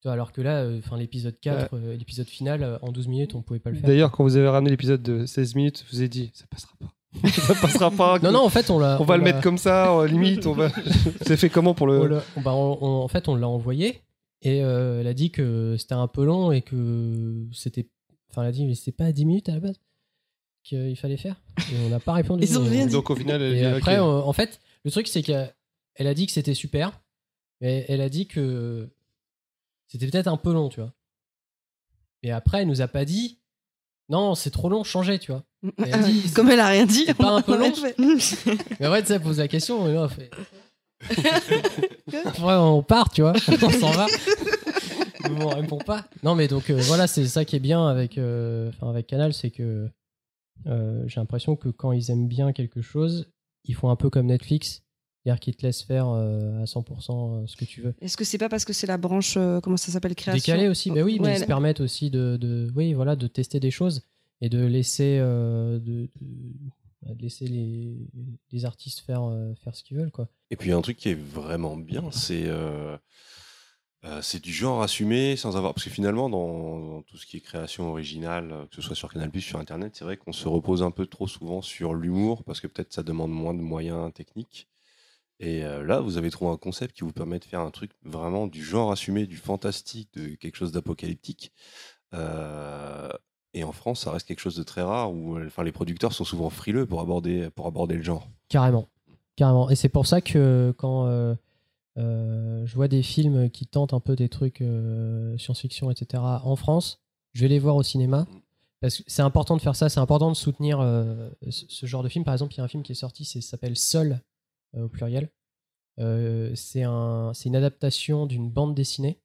Alors que là, euh, l'épisode 4, euh, l'épisode final en 12 minutes on pouvait pas le faire. D'ailleurs, quand vous avez ramené l'épisode de 16 minutes, je vous ai dit, ça passera pas. ça passera pas. Non, non, en fait, on l'a- On va le mettre comme ça, limite. On va. C'est fait comment pour le. bah, en fait, on l'a envoyé et euh, elle a dit que c'était un peu long et que c'était. Enfin, elle a dit, mais c'était pas à 10 minutes à la base qu'il fallait faire. Et on n'a pas répondu. Ils ont rien dit. Donc, au final, elle et dit, après, on- en fait, le truc, c'est qu'elle elle a dit que c'était super, mais elle a dit que c'était peut-être un peu long, tu vois. Mais après, elle nous a pas dit, non, c'est trop long, changez, tu vois. Elle a dit, Comme elle a rien dit, c'est pas on un peu a long. fait. Mais ouais, tu sais, elle pose la question, et là, on fait. Ouais, on part, tu vois, on s'en va. Bon, on répond pas. Non, mais donc euh, voilà, c'est ça qui est bien avec, euh, enfin, avec Canal, c'est que euh, j'ai l'impression que quand ils aiment bien quelque chose, ils font un peu comme Netflix, c'est-à-dire qu'ils te laissent faire euh, à 100% ce que tu veux. Est-ce que c'est pas parce que c'est la branche, euh, comment ça s'appelle, création Décalé aussi, bah oui, mais Ouais, ils se permettent aussi de, de, oui, voilà, de tester des choses et de laisser, euh, de, de- de laisser les, les artistes faire, euh, faire ce qu'ils veulent, quoi. Et puis un truc qui est vraiment bien, c'est euh, euh, c'est du genre assumé sans avoir. Parce que finalement, dans, tout ce qui est création originale, euh, que ce soit sur Canal sur Internet, c'est vrai qu'on se repose un peu trop souvent sur l'humour parce que peut-être ça demande moins de moyens techniques. Et euh, là, vous avez trouvé un concept qui vous permet de faire un truc vraiment du genre assumé, du fantastique, de quelque chose d'apocalyptique. Et en France, ça reste quelque chose de très rare où enfin, les producteurs sont souvent frileux pour aborder, pour aborder le genre. Carrément. Carrément. Et c'est pour ça que quand euh, je vois des films qui tentent un peu des trucs euh, science-fiction, etc., en France, je vais les voir au cinéma. Parce que c'est important de faire ça, c'est important de soutenir euh, ce, ce genre de film. Par exemple, il y a un film qui est sorti, c'est- ça s'appelle Seul, euh, au pluriel. Euh, c'est un, c'est une adaptation d'une bande dessinée.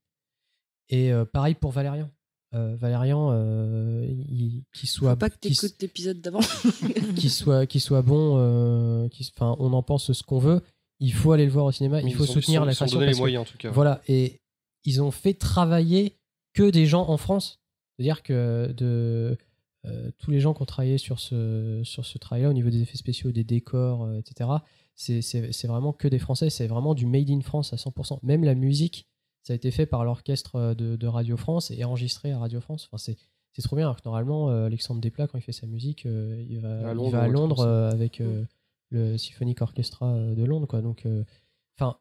Et euh, pareil pour Valérian. Euh, Valérian, euh, il- qu'il soit. Faut pas que t'écoutes l'épisode d'avant. qu'il soit, qu'il soit bon, euh, on en pense ce qu'on veut. Il faut aller le voir au cinéma. Mais il faut ils soutenir ils sont- la ils création. donné les que- moyens, en tout cas. Voilà. Et ils ont fait travailler que des gens en France. C'est-à-dire que de euh, tous les gens qui ont travaillé sur ce sur ce travail-là au niveau des effets spéciaux, des décors, euh, etc. C'est c'est- c'est vraiment que des Français. C'est vraiment du made in France à 100%. Même la musique, ça a été fait par l'orchestre euh, de, de Radio France et enregistré à Radio France. Enfin, c'est c'est trop bien. Alors que normalement, euh, Alexandre Desplat, quand il fait sa musique, euh, il va À il Londres, va à Londres euh, avec euh, le Symphonic Orchestra euh, de Londres, quoi. Donc, euh, enfin,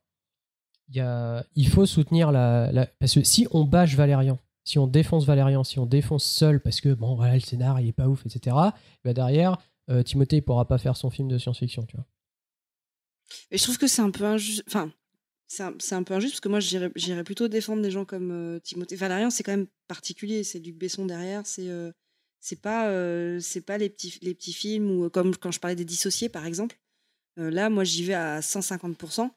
il faut soutenir la, la- parce que si on bâche Valérian, si on défonce Valérian, si on défonce seul parce que bon voilà le scénar il est pas ouf, etc. Bah derrière, euh, Timothée il pourra pas faire son film de science-fiction, tu vois. Et je trouve que c'est un peu injuste. Enfin, c'est un, un peu injuste parce que moi, j'irais plutôt défendre des gens comme Timothée. Valérian, c'est quand même particulier. C'est Luc Besson derrière. C'est c'est pas, euh, c'est pas les, petits, les petits films ou euh, comme quand je parlais des dissociés, par exemple. Euh, là, moi, j'y vais à 150%.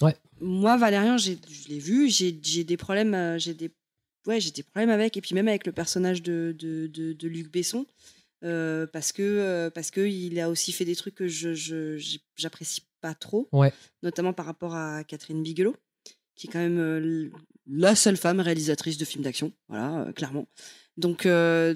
Ouais. Moi, Valérian, j'ai- je l'ai vu. J'ai des problèmes. j'ai des, ouais, j'ai des problèmes avec. Et puis même avec le personnage de, de, de, de Luc Besson. euh, parce que parce que il a aussi fait des trucs que je j'apprécie pas trop Ouais. notamment par rapport à Catherine Bigelow, qui est quand même la seule femme réalisatrice de films d'action, voilà, euh, clairement. Donc, euh,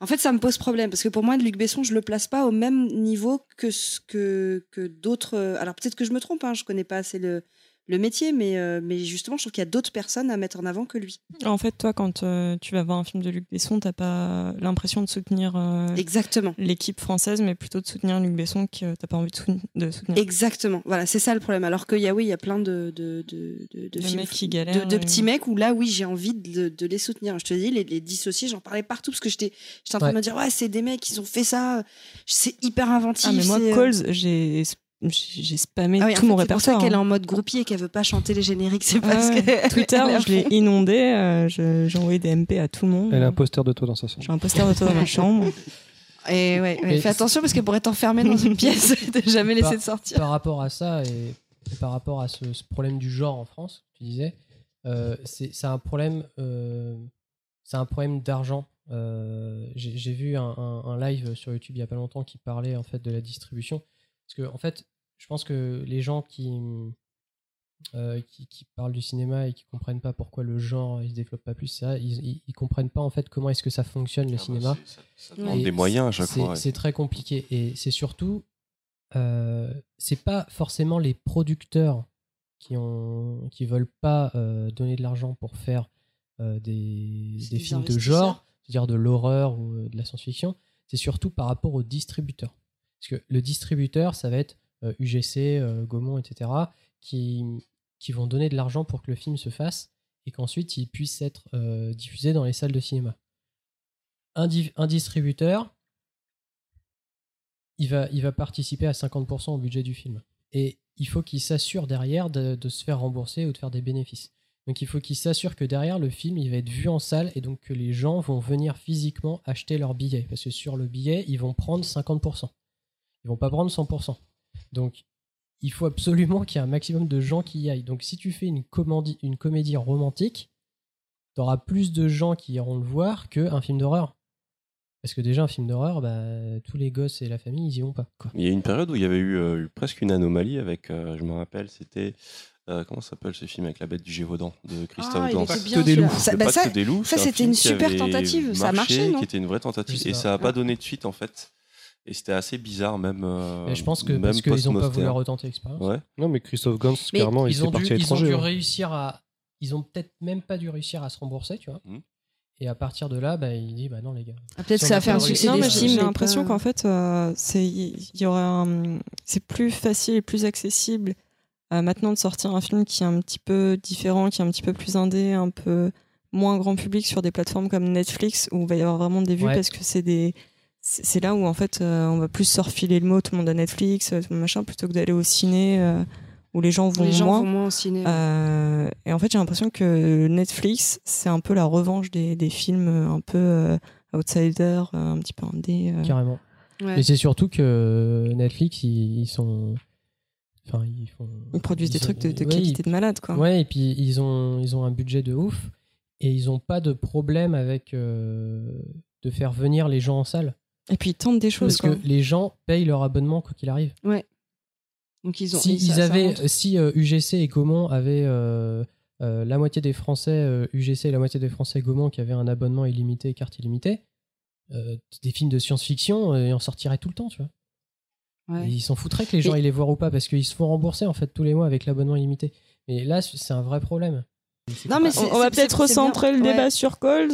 en fait, ça me pose problème, parce que pour moi, Luc Besson, je le place pas au même niveau que, d'autres... euh, Alors, peut-être que je me trompe, hein, je connais pas assez le, le métier, mais, euh, mais justement, je trouve qu'il y a d'autres personnes à mettre en avant que lui. En fait, toi, quand euh, tu vas voir un film de Luc Besson, t'as pas l'impression de soutenir euh, Exactement. l'équipe française, mais plutôt de soutenir Luc Besson que t'as pas envie de, sou- de soutenir. Exactement, voilà, c'est ça le problème. Alors qu'il y a, oui, il y a plein de, de, de, de, de De films- mecs qui galèrent, de, et- petits mecs où là, oui, j'ai envie de, de les soutenir. Je te dis, les, les dissociés, j'en parlais partout parce que j'étais j'étais en train de me dire, ouais, c'est des mecs, ils ont fait ça, c'est hyper inventif. Ah, mais moi, Coles, j'ai j'ai spammé Ah oui, tout fait, mon c'est pour ça répertoire. qu'elle est hein. en mode groupie et qu'elle veut pas chanter les génériques. C'est Ah parce ouais. que Twitter, je l'ai inondé, euh, j'ai envoyé des MP à tout le monde. Elle a un poster de toi dans sa chambre. J'ai un poster de toi dans ma chambre. Et ouais, ouais, Et fais attention parce qu'elle pourrait t'enfermer dans une pièce et te jamais laisser par, de sortir. Par rapport à ça et, et par rapport à ce, ce problème du genre en France, tu disais, euh, c'est un problème, euh, c'est un problème d'argent. Euh, J'ai j'ai vu un, un- un live sur YouTube il y a pas longtemps qui parlait en fait de la distribution, parce que en fait, je pense que les gens qui euh, qui, qui parlent du cinéma et qui comprennent pas pourquoi le genre il se développe pas plus, ça, ils, ils, ils comprennent pas en fait comment est-ce que ça fonctionne le cinéma. Ah bah, ça demande Et des moyens à chaque c'est- fois, ouais. C'est très compliqué et c'est surtout, euh, c'est pas forcément les producteurs qui ont, qui veulent pas euh, donner de l'argent pour faire euh, des, films de genre, c'est-à-dire de l'horreur ou de la science-fiction. C'est surtout par rapport aux distributeurs. Parce que le distributeur, ça va être euh, UGC, euh, Gaumont, etc., qui, vont donner de l'argent pour que le film se fasse et qu'ensuite il puisse être euh, diffusé dans les salles de cinéma. Un, di- un distributeur, il va, il va participer à 50% au budget du film. Et il faut qu'il s'assure derrière de, de se faire rembourser ou de faire des bénéfices. Donc il faut qu'il s'assure que derrière le film, il va être vu en salle et donc que les gens vont venir physiquement acheter leur billet. Parce que sur le billet, ils vont prendre 50%. Ils vont pas prendre 100%. Donc il faut absolument qu'il y ait un maximum de gens qui y aillent. Donc si tu fais une, comédie- une comédie romantique, tu auras plus de gens qui iront le voir qu'un film d'horreur. Parce que déjà, un film d'horreur, bah, tous les gosses et la famille, ils y vont pas. Quoi. Il y a une période où il y avait eu, euh, eu presque une anomalie avec, euh, je me rappelle, c'était. euh, comment s'appelle ce film avec la bête du Gévaudan de Christophe Ah, il Gans était bien, celui-là. Ça- bah, ça- des loups, ça, c'était une super tentative, ça a marché, non Qui était une vraie tentative et ça n'a pas donné de suite en fait. Et c'était assez bizarre même. euh, je pense que même parce qu'ils ont pas voulu retenter l'expérience. Ouais. Non, mais Christophe Gans, Mais clairement, il ils s'est ont, dû, parti à ils ont l'étranger. dû hein. réussir à. Ils ont peut-être même pas dû réussir à se rembourser, tu vois. Et à partir de là, bah, il dit bah non, les gars. Ah, peut-être Si ça a a fait pas un succès non, mais j'ai mais l'impression qu'en fait, euh, c'est il y aurait un- c'est plus facile et plus accessible euh, maintenant de sortir un film qui est un petit peu différent, qui est un petit peu plus indé, un peu moins grand public sur des plateformes comme Netflix où il va y avoir vraiment des vues Ouais. parce que c'est des c'est là où en fait euh, on va plus se refiler le mot tout le monde à Netflix euh, tout le monde machin plutôt que d'aller au ciné euh, où les gens vont Les gens moins vont moins au ciné. Euh, et en fait j'ai l'impression que Netflix c'est un peu la revanche des, des films un peu euh, outsider un petit peu indé euh. Carrément. Ouais. Et c'est surtout que Netflix, ils, ils sont. Enfin, ils font. Ils produisent des ont- trucs de- de ouais, qualité ils- de malade, quoi. Ouais, et puis ils ont, ils ont un budget de ouf et ils ont pas de problème avec euh, de faire venir les gens en salle. Et puis ils tentent des choses. Parce quoi. que les gens payent leur abonnement quoi qu'il arrive. Ouais. Donc ils ont. si et ils ça avaient, si euh, UGC et Gaumont avaient euh, euh, la moitié des Français euh, UGC et la moitié des Français Gaumont qui avaient un abonnement illimité, carte illimitée, euh, des films de science-fiction, euh, ils en sortiraient tout le temps, tu vois. Ouais. Et ils s'en foutraient que les gens Et- ils les voient ou pas parce qu'ils se font rembourser en fait tous les mois avec l'abonnement illimité. Mais là, c'est un vrai problème. Non, mais on, va peut-être recentrer le Ouais. débat sur Cold.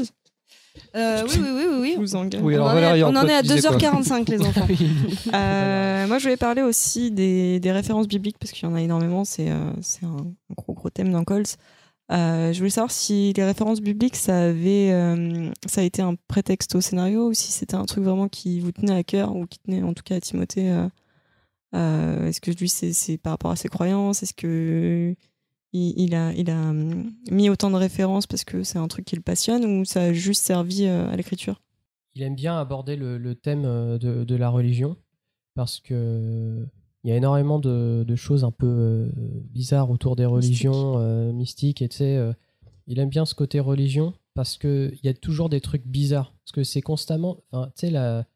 Euh, oui, oui, oui, oui, oui. Je vous engage. Oui, on alors en est, en on en est à tu disais quoi 2h45, les enfants. Euh, moi, je voulais parler aussi des, des références bibliques parce qu'il y en a énormément. C'est euh, un, gros gros thème dans Coles. Euh, je voulais savoir si les références bibliques, ça avait, euh, ça a été un prétexte au scénario ou si c'était un truc vraiment qui vous tenait à cœur ou qui tenait en tout cas à Timothée. euh, euh, Est-ce que lui, c'est c'est par rapport à ses croyances? Est-ce que il, il a, il a hum, mis autant de références parce que c'est un truc qui le passionne ou ça a juste servi euh, à l'écriture? Il aime bien aborder le, le thème euh, de, de la religion parce que il y a énormément de, de choses un peu euh, bizarres autour des religions euh, mystiques et tu sais euh, il aime bien ce côté religion parce que il y a toujours des trucs bizarres parce que c'est constamment enfin tu sais la,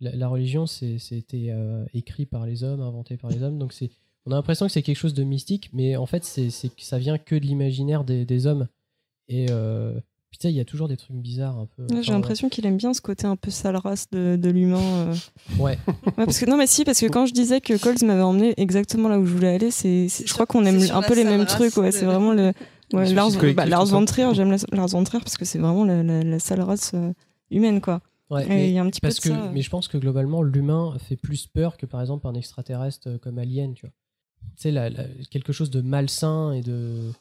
la la religion c'est c'était euh, écrit par les hommes inventé par les hommes donc c'est on a l'impression que c'est quelque chose de mystique mais en fait c'est ça vient que de l'imaginaire des, des hommes et euh, sais, il y a toujours des trucs bizarres un peu. Ouais, J'ai l'impression qu'il aime bien ce côté un peu sale race de, de l'humain. euh. Ouais. parce que, non, mais si, parce que quand je disais que Coles m'avait emmené exactement là où je voulais aller, c'est, c'est- je crois qu'on aime un peu les mêmes trucs. Ouais, de- c'est vraiment le. Ouais, Lars, bah, tout Lars ça. von Trier, j'aime la- Lars von Trier parce que c'est vraiment la, la- la sale race euh, humaine, quoi. Ouais, Et mais il y a un petit peu parce de que, ça. Mais je pense que globalement, l'humain fait plus peur que par exemple un extraterrestre euh, comme Alien, tu vois. Tu sais, la- la- quelque chose de malsain et de,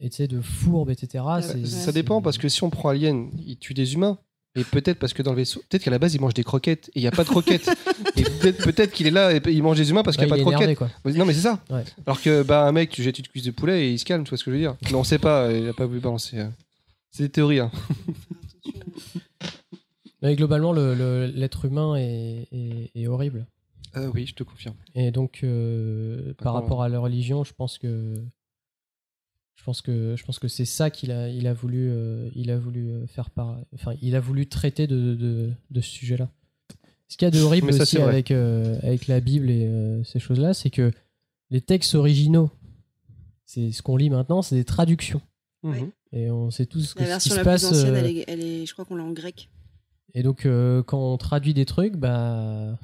et de fourbe, etc. c'est- Ça dépend parce que si on prend Alien, il tue des humains. Et peut-être parce que dans le vaisseau, peut-être qu'à la base il mange des croquettes et il n'y a pas de croquettes. et peut-être qu'il est là et il mange des humains parce qu'il n'y a Ouais, pas de énervé, croquettes. quoi. Non mais c'est ça. Ouais. Alors que bah un mec tu jettes une cuisse de poulet et il se calme, tu vois ce que je veux dire. Mais on sait pas, il a pas voulu balancer. euh. C'est des théories. Hein. Mais globalement, le- le- l'être humain est, est- est horrible. Euh, oui, je te confirme. Et donc, euh, par rapport à la religion, je pense que je pense que je pense que c'est ça qu'il a il a voulu euh, il a voulu faire par enfin il a voulu traiter de, de, de ce sujet-là. Ce qu'il y a de horrible Mais ça, aussi avec euh, avec la Bible et euh, ces choses-là, c'est que les textes originaux c'est ce qu'on lit maintenant, c'est des traductions. Mhm. Et on sait tous que La ce qui version se la passe. plus ancienne, euh, elle est, elle est- je crois qu'on l'a en grec. Et donc, euh, quand on traduit des trucs, bah.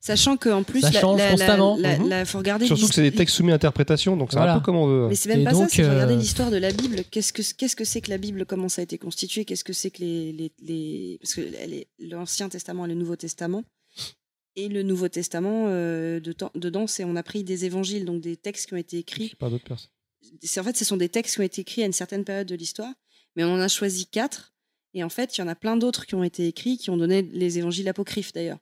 Sachant qu'en plus, Ça la- change la- la- constamment. la- Mhm. la- faut regarder Surtout que c'est des textes soumis à interprétation, donc c'est Voilà. un peu comme on veut. Mais c'est même Et pas donc, ça, c'est de regarder euh, l'histoire de la Bible. Qu'est-ce que c'est que la Bible? Comment ça a été constitué? Qu'est-ce que c'est que les, les, les- parce que l'Ancien Testament et le Nouveau Testament. Et le Nouveau Testament, euh, de temps- dedans, c'est on a pris des évangiles, donc des textes qui ont été écrits. Par d'autres personnes. C'est en fait, ce sont des textes qui ont été écrits à une certaine période de l'histoire, mais on en a choisi quatre. Et en fait, il y en a plein d'autres qui ont été écrits, qui ont donné les évangiles apocryphes d'ailleurs.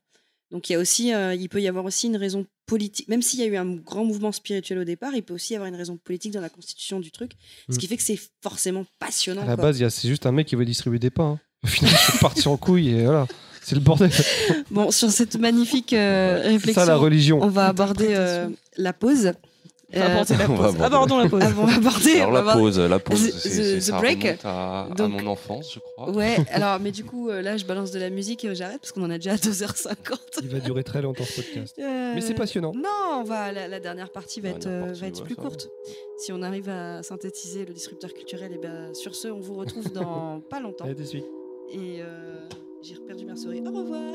Donc il y a aussi, euh, il peut y avoir aussi une raison politique, même s'il y a eu un grand mouvement spirituel au départ, il peut aussi y avoir une raison politique dans la constitution du truc, ce Mm. qui fait que c'est forcément passionnant. À la quoi. base, c'est juste un mec qui veut distribuer des pains. hein. Au final, c'est parti en couille et voilà. C'est le bordel. Bon, sur cette magnifique euh, réflexion, la religion. on va aborder euh, la pause. On va aborder la pause. Abordons la pause. Ah, on va aborder, Alors la pause, la pause, The- c'est- the- ça break. à, mon enfance, je crois. Ouais, alors, mais du coup, euh, là, je balance de la musique et j'arrête parce qu'on en a déjà à 2h50. Il va durer très longtemps ce podcast. Euh, Mais c'est passionnant. Non, on va, la, la dernière partie va La être, euh, partie, va être ouais, plus va. courte. Si on arrive à synthétiser le disrupteur culturel, et ben sur ce, on vous retrouve dans pas longtemps. Et euh, j'ai reperdu ma souris. Au revoir.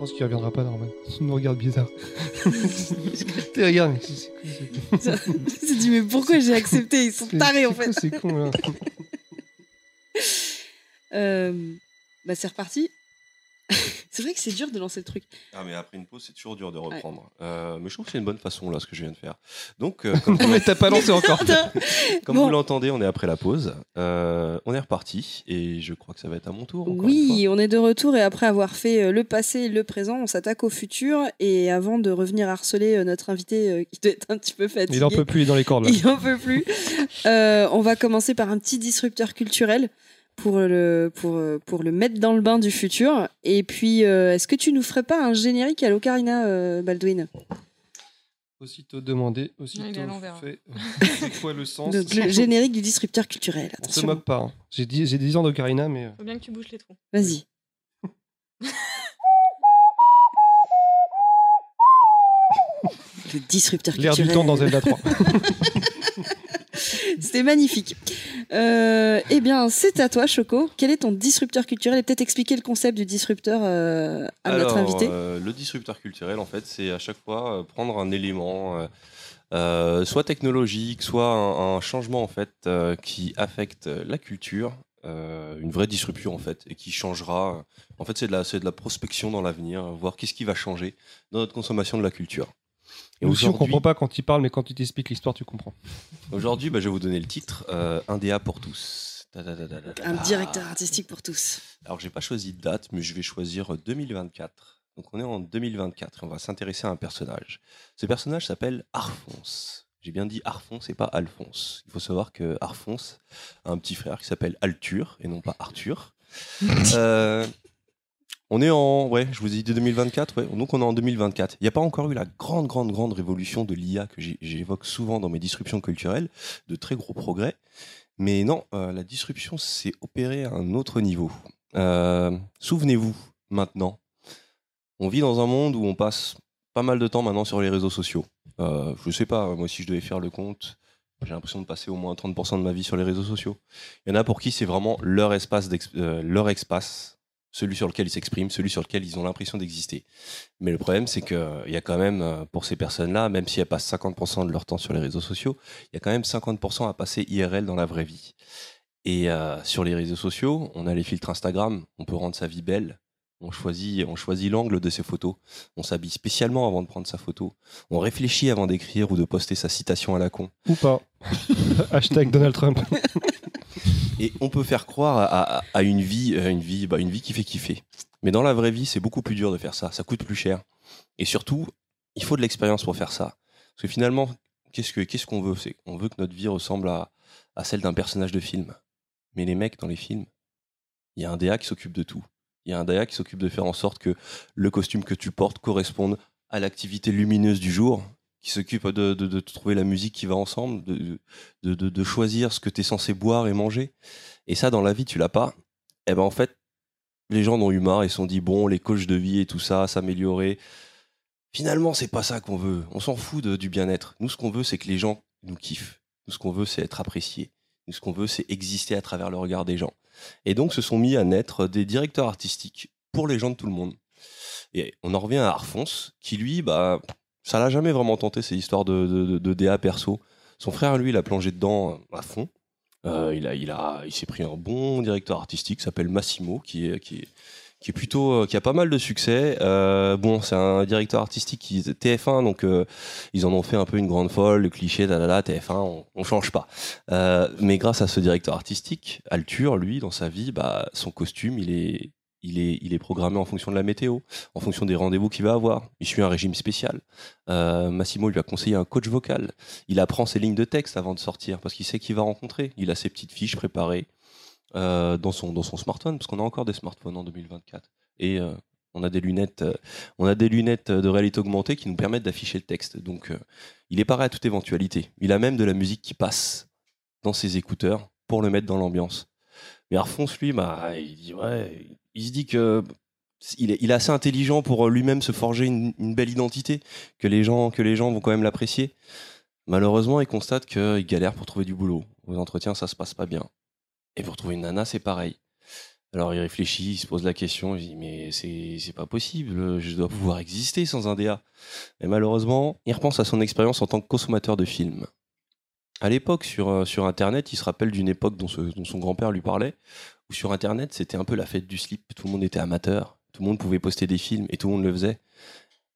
Pense qu'il reviendra pas normal. Il nous regarde bizarre. Con. Je me suis dit, mais pourquoi j'ai accepté? Ils sont tarés en fait. C'est con là? Euh, bah, c'est reparti. c'est vrai que c'est dur de lancer le truc. Ah mais après une pause c'est toujours dur de reprendre. Euh, mais je trouve que c'est une bonne façon là ce que je viens de faire. Donc euh, comme, Mais t'as pas lancé encore. comme Bon. vous l'entendez, on est après la pause. Euh, on est reparti et je crois que ça va être à mon tour. Oui, on est de retour et après avoir fait le passé et le présent, on s'attaque au futur. Et avant de revenir harceler notre invité euh, qui doit être un petit peu fatigué. Il en peut plus, il est dans les cordes là. Il en peut plus. Euh, on va commencer par un petit disrupteur culturel pour le, pour, euh, pour le mettre dans le bain du futur. Et puis, euh, est-ce que tu nous ferais pas un générique à l'Ocarina, euh, Baldwin? Aussitôt demandé, aussitôt l'envers. fait. C'est quoi le sens? Donc, le générique du disrupteur culturel. On se Attention. moque pas. hein. J'ai 10, j'ai 10 ans d'Ocarina, mais. euh, Faut bien que tu bouges les trous. Vas-y. le disrupteur L'air culturel. du temps dans Zelda 3. C'était magnifique. Euh, eh bien, c'est à toi, Choco. Quel est ton disrupteur culturel Et peut-être expliquer le concept du disrupteur euh, à notre invité. euh, le disrupteur culturel, en fait, c'est à chaque fois prendre un élément, soit technologique, soit un, un changement en fait qui affecte la culture, une vraie disruption en fait, et qui changera. En fait, c'est de la, c'est de la prospection dans l'avenir, voir qu'est-ce qui va changer dans notre consommation de la culture. Et Nous aussi, on comprend pas quand il parle, mais quand tu t'expliques l'histoire, tu comprends. Aujourd'hui, bah, je vais vous donner le titre euh, Un DA pour tous. Un directeur artistique pour tous. Alors, j'ai pas choisi de date, mais je vais choisir 2024. Donc, on est en 2024 et on va s'intéresser à un personnage. Ce personnage s'appelle Arfonce. J'ai bien dit Arfonce et pas Alphonse. Il faut savoir que Arfonce a un petit frère qui s'appelle Altur et non pas Arthur. Euh, on est en, ouais, je vous ai dit 2024, ouais, donc on est en 2024. Il n'y a pas encore eu la grande, grande, grande révolution de l'IA que j'évoque souvent dans mes disruptions culturelles, de très gros progrès. Mais non, euh, la disruption s'est opérée à un autre niveau. Euh, Souvenez-vous, maintenant, on vit dans un monde où on passe pas mal de temps maintenant sur les réseaux sociaux. Euh, je sais pas, moi si je devais faire le compte, j'ai l'impression de passer au moins 30% de ma vie sur les réseaux sociaux. Il y en a pour qui c'est vraiment leur espace, euh, leur espace, celui sur lequel ils s'expriment, celui sur lequel ils ont l'impression d'exister. Mais le problème, c'est qu'il y a quand même, euh, pour ces personnes-là, même si elles passent 50% de leur temps sur les réseaux sociaux, il y a quand même 50% à passer IRL dans la vraie vie. Et euh, sur les réseaux sociaux, on a les filtres Instagram, on peut rendre sa vie belle. On choisit, on choisit l'angle de ses photos. On s'habille spécialement avant de prendre sa photo. On réfléchit avant d'écrire ou de poster sa citation à la con. Ou pas. Hashtag Donald Trump. Et on peut faire croire à, une vie, une vie, bah, une vie qui fait kiffer. Mais dans la vraie vie, c'est beaucoup plus dur de faire ça. Ça coûte plus cher. Et surtout, il faut de l'expérience pour faire ça. Parce que finalement, qu'est-ce que qu'est-ce qu'on veut? C'est on veut que notre vie ressemble à, à celle d'un personnage de film. Mais les mecs dans les films, il y a un DA qui s'occupe de tout. Il y a un DA qui s'occupe de faire en sorte que le costume que tu portes corresponde à l'activité lumineuse du jour, qui s'occupe de, trouver la musique qui va ensemble, de, choisir ce que tu es censé boire et manger. Et ça, dans la vie, tu l'as pas. Et ben en fait, les gens en ont eu marre et se sont dit bon, les coachs de vie et tout ça, s'améliorer. Finalement, c'est pas ça qu'on veut. On s'en fout du bien-être. Nous, ce qu'on veut, c'est que les gens nous kiffent. Nous, ce qu'on veut, c'est être apprécié. Nous, ce qu'on veut, c'est exister à travers le regard des gens. Et donc, se sont mis à naître des directeurs artistiques pour les gens de tout le monde. Et on en revient à Arfonce, qui lui, bah, ça l'a jamais vraiment tenté, ces histoires de, de, de- DA perso. Son frère, lui, il a plongé dedans euh, à fond. Euh, il a, il a, il s'est pris un bon directeur artistique, qui s'appelle Massimo, qui est, qui est, qui est plutôt, euh, qui a pas mal de succès. Bon, c'est un directeur artistique qui TF1, donc ils en ont fait un peu une grande folle, le cliché, là, là, là, TF1, on, on change pas. Mais grâce à ce directeur artistique, Altur, lui, dans sa vie, bah, son costume, il est, il est, programmé en fonction de la météo, en fonction des rendez-vous qu'il va avoir. Il suit un régime spécial. Euh, Massimo lui a conseillé un coach vocal. Il apprend ses lignes de texte avant de sortir parce qu'il sait qui va rencontrer. Il a ses petites fiches préparées euh, dans, son, dans son smartphone parce qu'on a encore des smartphones en 2024. Et euh, on a des lunettes, on a des lunettes de réalité augmentée qui nous permettent d'afficher le texte. Donc, il est paré à toute éventualité. Il a même de la musique qui passe dans ses écouteurs pour le mettre dans l'ambiance. Mais Arfonce, lui, bah, il se dit que il est, assez intelligent pour lui-même se forger une, belle identité, que les gens, vont quand même l'apprécier. Malheureusement, il constate qu'il galère pour trouver du boulot. Aux entretiens, ça se passe pas bien. Et pour trouver une nana, c'est pareil. Alors il réfléchit, il se pose la question, il dit mais c'est pas possible, je dois pouvoir exister sans un DA. Et malheureusement, il repense à son expérience en tant que consommateur de films. À l'époque, sur, euh, sur Internet, il se rappelle d'une époque dont, son grand-père lui parlait, où sur Internet, c'était un peu la fête du slip. Tout le monde était amateur, tout le monde pouvait poster des films et tout le monde le faisait.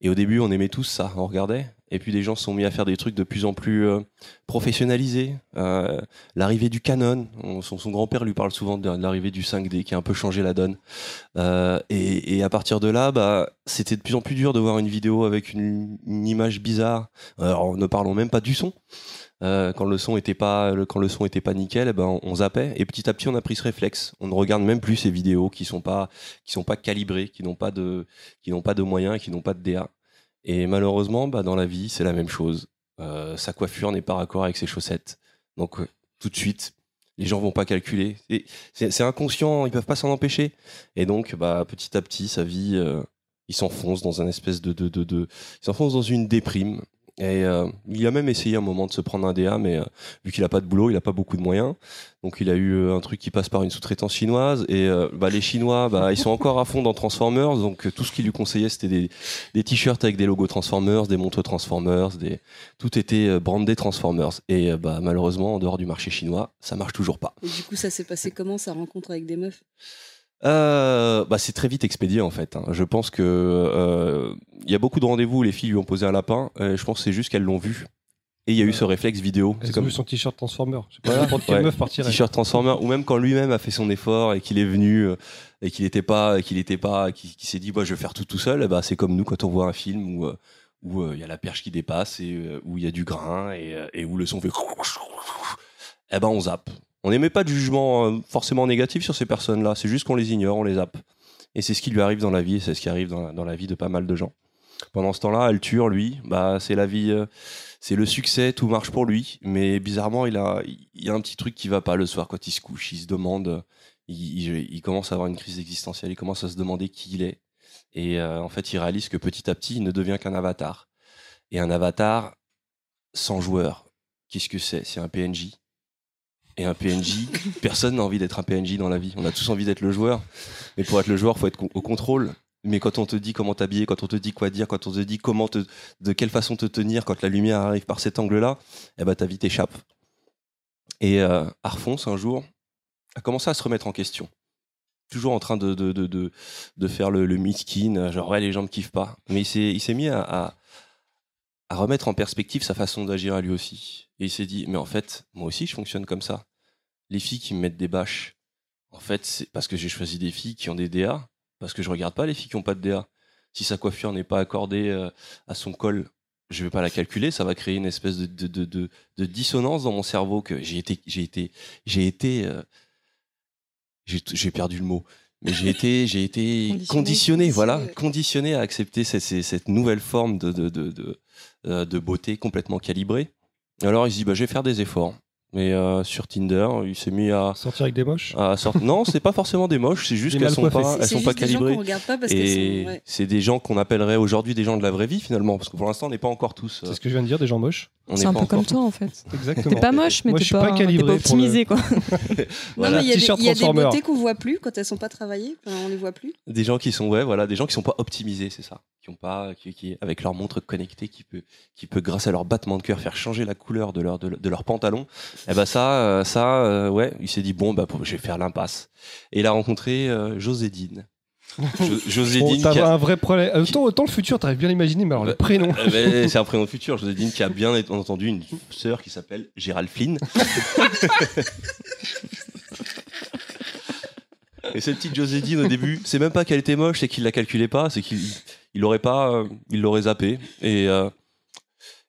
Et au début, on aimait tous ça, on regardait. Et puis, des gens se sont mis à faire des trucs de plus en plus euh, professionnalisés. Euh, l'arrivée du Canon, on- son, son grand-père lui parle souvent de, l'arrivée du 5D qui a un peu changé la donne. Et, et à partir de là, bah, c'était de plus en plus dur de voir une vidéo avec une, une image bizarre. Alors, ne parlons même pas du son. Euh, quand le son était pas quand le son était pas nickel, eh ben on, on zappait et petit à petit on a pris ce réflexe. On ne regarde même plus ces vidéos qui sont pas qui sont pas calibrées, qui n'ont pas de qui n'ont pas de moyens, qui n'ont pas de DA. Et malheureusement, bah, dans la vie, c'est la même chose. Euh, sa coiffure n'est pas raccord avec ses chaussettes. Donc euh, tout de suite, les gens vont pas calculer. C'est inconscient, ils peuvent pas s'en empêcher. Et donc, bah, petit à petit, sa vie, il s'enfonce dans un espèce de, de, de- il s'enfonce dans une déprime. Et euh, il a même essayé un moment de se prendre un DA, mais euh, vu qu'il a pas de boulot, il a pas beaucoup de moyens. Donc il a eu euh, un truc qui passe par une sous-traitance chinoise. Et bah, les Chinois, bah, ils sont encore à fond dans Transformers. Donc tout ce qu'ils lui conseillaient, c'était des, t-shirts avec des logos Transformers, des montres Transformers, tout était brandé Transformers. Et bah, malheureusement, en dehors du marché chinois, ça marche toujours pas. Et du coup, ça s'est passé comment sa rencontre avec des meufs? Euh, bah, c'est très vite expédié en fait. hein. Je pense que euh, il y a beaucoup de rendez-vous où les filles lui ont posé un lapin. euh, je pense que c'est juste qu'elles l'ont vu. Et il y a eu ce réflexe vidéo. C'est comme vu son t-shirt Transformer. C'est pas Voilà. Ouais. T-shirt Transformer ou même quand lui-même a fait son effort et qu'il est venu euh, et qu'il n'était pas qu'il était pas qui s'est dit bah, je vais faire tout tout seul ben, c'est comme nous quand on voit un film où où il y a la perche qui dépasse et où il y a du grain et, et où le son fait eh ben on zappe on n'émet pas de jugement euh, forcément négatif sur ces personnes-là c'est juste qu'on les ignore on les zappe et c'est ce qui lui arrive dans la vie c'est ce qui arrive dans la, dans la vie de pas mal de gens pendant ce temps-là Alture lui bah c'est la vie euh, c'est le succès, tout marche pour lui, mais bizarrement, il a, il y a un petit truc qui va pas le soir quand il se couche. Il se demande, il commence à avoir une crise existentielle, il commence à se demander qui il est. Et euh, en fait, il réalise que petit à petit, il ne devient qu'un avatar. Et un avatar sans joueur, qu'est-ce que c'est? C'est un PNJ. Et un PNJ, personne n'a envie d'être un PNJ dans la vie. On a tous envie d'être le joueur. Mais pour être le joueur, faut être au contrôle. Mais quand on te dit comment t'habiller, quand on te dit quoi dire, quand on te dit comment de quelle façon te tenir quand la lumière arrive par cet angle-là, eh ben ta vie t'échappe. Et euh, un jour, a commencé à se remettre en question. Toujours en train de, de, de, de, faire le, le miskin, genre ouais, les gens me kiffent pas. Mais il s'est, il mis à, à remettre en perspective sa façon d'agir à lui aussi. Et il s'est dit, mais en fait, moi aussi, je fonctionne comme ça. Les filles qui me mettent des bâches, en fait, c'est parce que j'ai choisi des filles qui ont des DA, parce que je regarde pas les filles qui ont pas de DA. Si sa coiffure n'est pas accordée euh, à son col, je vais pas la calculer, ça va créer une espèce de, de, de, de- de dissonance dans mon cerveau que j'ai été, j'ai été, j'ai été, euh, j'ai perdu le mot, mais j'ai été, j'ai été Conditionné. conditionné, voilà, Conditionné. à accepter cette, cette, nouvelle forme de, de, de, de, de beauté complètement calibrée. Alors il se dit, bah, je vais faire des efforts. Et euh, sur Tinder, il s'est mis à sortir avec des moches. À sortir... Non, c'est pas forcément des moches, c'est juste qu'elles sont coiffées. pas, elles sont pas juste des gens calibrées. Et ouais. c'est des gens qu'on appellerait aujourd'hui des gens de la vraie vie finalement, parce que pour l'instant on n'est pas encore tous. euh, C'est ce que je viens de dire, des gens moches. On C'est un peu comme toi en fait. Exactement. T'es pas moche, mais Moi, t'es je suis pas, pas t'es calibré pas pour le- optimisé quoi. Voilà. Non, mais il y a des, y a des Transformer. beautés qu'on voit plus quand elles sont pas travaillées. On les voit plus. Des gens qui sont ouais, voilà, des gens qui sont pas optimisés, c'est ça, qui ont pas, qui, qui- avec leur montre connectée, qui peut, qui peut grâce à leur battement de cœur faire changer la couleur de leur de, leur- de leur pantalon. Et ben ça, euh, ça, euh, ouais, il s'est dit bon bah je vais faire l'impasse. Et il a rencontré euh, Josédine. Jo- Josédine. Bon, qui T'as a- un vrai problème. Euh, Autant, autant le futur, t'arrives bien à l'imaginer, mais alors le prénom. Ben, c'est un prénom futur. Josédine qui a bien entendu une sœur qui s'appelle Gérald Flynn. Et cette petite Josédine au début, c'est même pas qu'elle était moche, c'est qu'il la calculait pas, c'est qu'il il l'aurait pas, euh, il l'aurait zappé. Et, euh,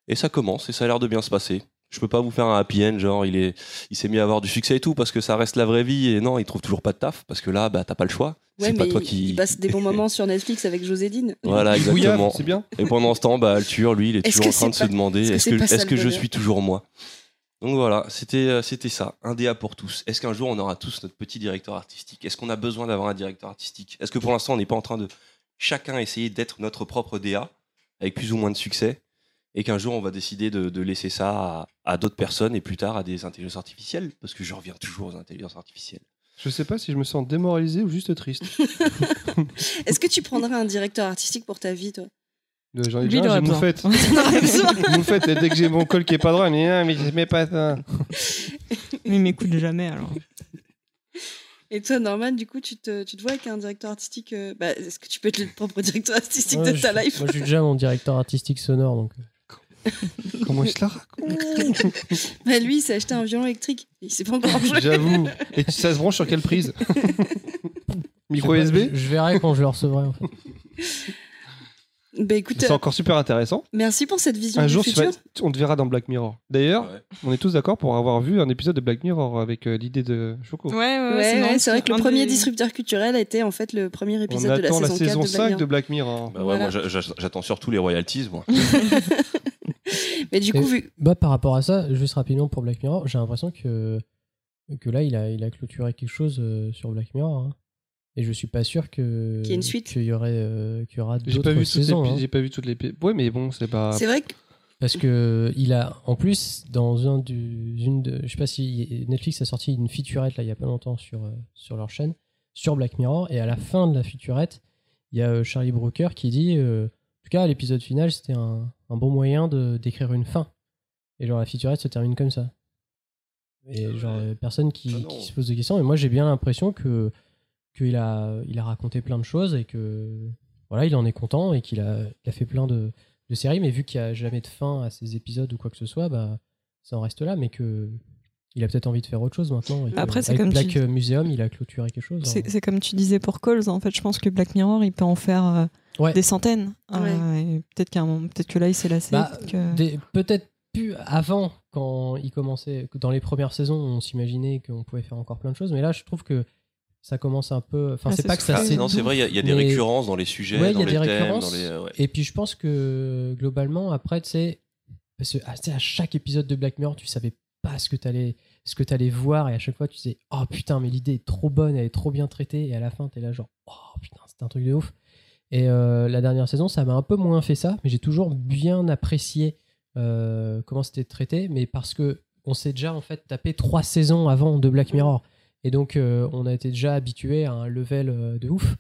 et ça commence et ça a l'air de bien se passer. Je peux pas vous faire un happy end, genre il est, il s'est mis à avoir du succès et tout parce que ça reste la vraie vie et non, il trouve toujours pas de taf parce que là, bah t'as pas le choix. Ouais, c'est pas toi il- qui. il passe des bons moments sur Netflix avec Josédine. Voilà, exactement. c'est bien. Et pendant ce temps, bah, Altur, lui, il est toujours en train de se demander est-ce que que, je suis toujours moi? Donc voilà, c'était euh, c'était ça, un DA pour tous. Est-ce qu'un jour on aura tous notre petit directeur artistique? Est-ce qu'on a besoin d'avoir un directeur artistique? Est-ce que pour l'instant on n'est pas en train de chacun essayer d'être notre propre DA avec plus ou moins de succès? Et qu'un jour on va décider de, de laisser ça à, à d'autres personnes et plus tard à des intelligences artificielles Parce que je reviens toujours aux intelligences artificielles. Je sais pas si je me sens démoralisé ou juste triste. Est-ce que tu prendrais un directeur artistique pour ta vie, toi? Euh, J'en ai Lui, déjà, j'ai Moufette, et dès que j'ai mon col qui est pas droit, mais ah, mais je mets pas ça. Mais il m'écoute jamais alors. Et toi, Norman, du coup, tu te, tu te vois avec un directeur artistique euh, bah, Est-ce que tu peux être le propre directeur artistique Ouais, de je- ta life? Moi, je suis déjà mon directeur artistique sonore, donc. Euh, Comment il se la raconte bah, Lui, il s'est acheté un violon électrique. Il sait pas encore jouer. J'avoue. Et tu- ça se branche sur quelle prise Micro je sais pas, USB je, je verrai quand je le recevrai, en fait. Bah écoute, C'est encore super intéressant. merci pour cette vision Un du jour, tu futur. vas- on te verra dans Black Mirror. D'ailleurs, on est tous d'accord pour avoir vu un épisode de Black Mirror avec euh, l'idée de Choco. Ouais, ouais, Ouais, c'est ouais, vrai que le premier des- disrupteur culturel a été en fait le premier On épisode de la la saison 4 de Black 5 de. Black Mirror. Bah ouais, Voilà. moi j'a- j'a- j'attends surtout les royalties, moi. Mais du coup, Et- vu. Bah, par rapport à ça, juste rapidement pour Black Mirror, j'ai l'impression que, que là, il a, il a clôturé quelque chose euh, sur Black Mirror. hein. Et je suis pas sûr que Qu'il y ait une suite. qu'il y aurait euh, qu'il y aura J'ai pas d'autres vu toutes les saisons. hein. j'ai pas vu toutes les. Ouais, mais bon, c'est pas. C'est vrai que Parce que il a, en plus, dans un du, une de, je sais pas si Netflix a sorti une featurette là il y a pas longtemps sur euh, sur leur chaîne sur Black Mirror et à la fin de la featurette, il y a euh, Charlie Brooker qui dit, euh, en tout cas l'épisode final, c'était un, un bon moyen de d'écrire une fin. Et genre la featurette se termine comme ça. Et genre euh, personne qui, Ah se pose des questions. Et moi j'ai bien l'impression que qu'il a, il a raconté plein de choses et que voilà, il en est content et qu'il a, il a fait plein de, de séries, mais vu qu'il n'y a jamais de fin à ces épisodes ou quoi que ce soit, bah, ça en reste là, mais que il a peut-être envie de faire autre chose maintenant. Après, c'est comme Black tu- Museum, il a clôturé quelque chose. hein. C'est c'est comme tu disais pour Calls, en fait, je pense que Black Mirror, il peut en faire euh, Ouais. des centaines. Ouais. Euh, peut-être qu'à un moment- peut-être que là, il s'est lassé. Bah, peut-être que- plus avant, quand il commençait, dans les premières saisons, on s'imaginait qu'on pouvait faire encore plein de choses, mais là, je trouve que ça commence un peu. Enfin, Ah, c'est pas que ça Ah, non, c'est vrai, il y a- il y, a des mais- récurrences dans les sujets, Ouais, il dans y a les des thèmes, récurrences. dans les. euh, ouais. Et puis je pense que globalement, après, tu sais, parce que, ah, tu sais, à chaque épisode de Black Mirror, tu savais ce que t'allais ce que voir et à chaque fois tu disais oh putain mais l'idée est trop bonne elle est trop bien traitée et à la fin t'es là genre oh putain c'est un truc de ouf. Et euh, la dernière saison ça m'a un peu moins fait ça mais j'ai toujours bien apprécié euh, comment c'était traité mais parce que on s'est déjà en fait tapé trois saisons avant de Black Mirror. Et donc euh, on a été déjà habitué à un level de ouf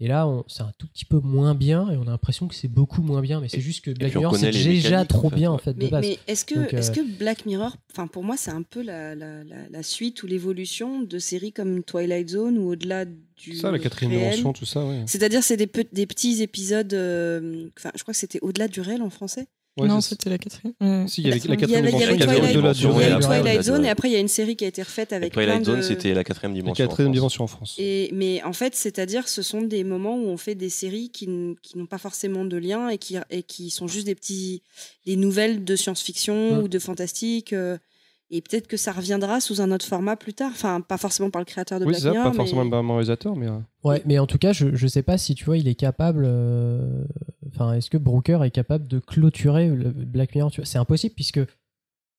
et là on- c'est un tout petit peu moins bien et on a l'impression que c'est beaucoup moins bien mais c'est juste que Black Mirror c'est déjà trop en fait, bien en fait de Mais, base mais est-ce que, Donc, euh, que Black Mirror, enfin pour moi c'est un peu la, la, la, la suite ou l'évolution de séries comme Twilight Zone ou au-delà du Ça, la quatrième réel. dimension, tout ça, ouais. C'est-à-dire c'est des, pe- des petits épisodes, euh, enfin je crois que c'était au-delà du réel en français. Ouais, non, c'était la quatrième. Ouais. Si, il y avait la quatrième avait, il y dimension, avait il y avait Twilight, au-delà du il y avait Twilight Zone et après il y a une série qui a été refaite avec plein Twilight de... Zone, c'était la quatrième La dimension. en quatrième France. dimension en France. Et, mais en fait, c'est-à-dire, ce sont des moments où on fait des séries qui, n'ont pas forcément de lien et qui, et qui sont juste des petits, des nouvelles de science-fiction Mm. ou de fantastique. euh, et peut-être que ça reviendra sous un autre format plus tard. Enfin, pas forcément par le créateur de Oui, Black ça, Mirror, pas mais- forcément le même réalisateur, mais. euh, Ouais, mais en tout cas, je, je sais pas si tu vois, il est capable. euh, Enfin, est-ce que Brooker est capable de clôturer le Black Mirror C'est impossible puisque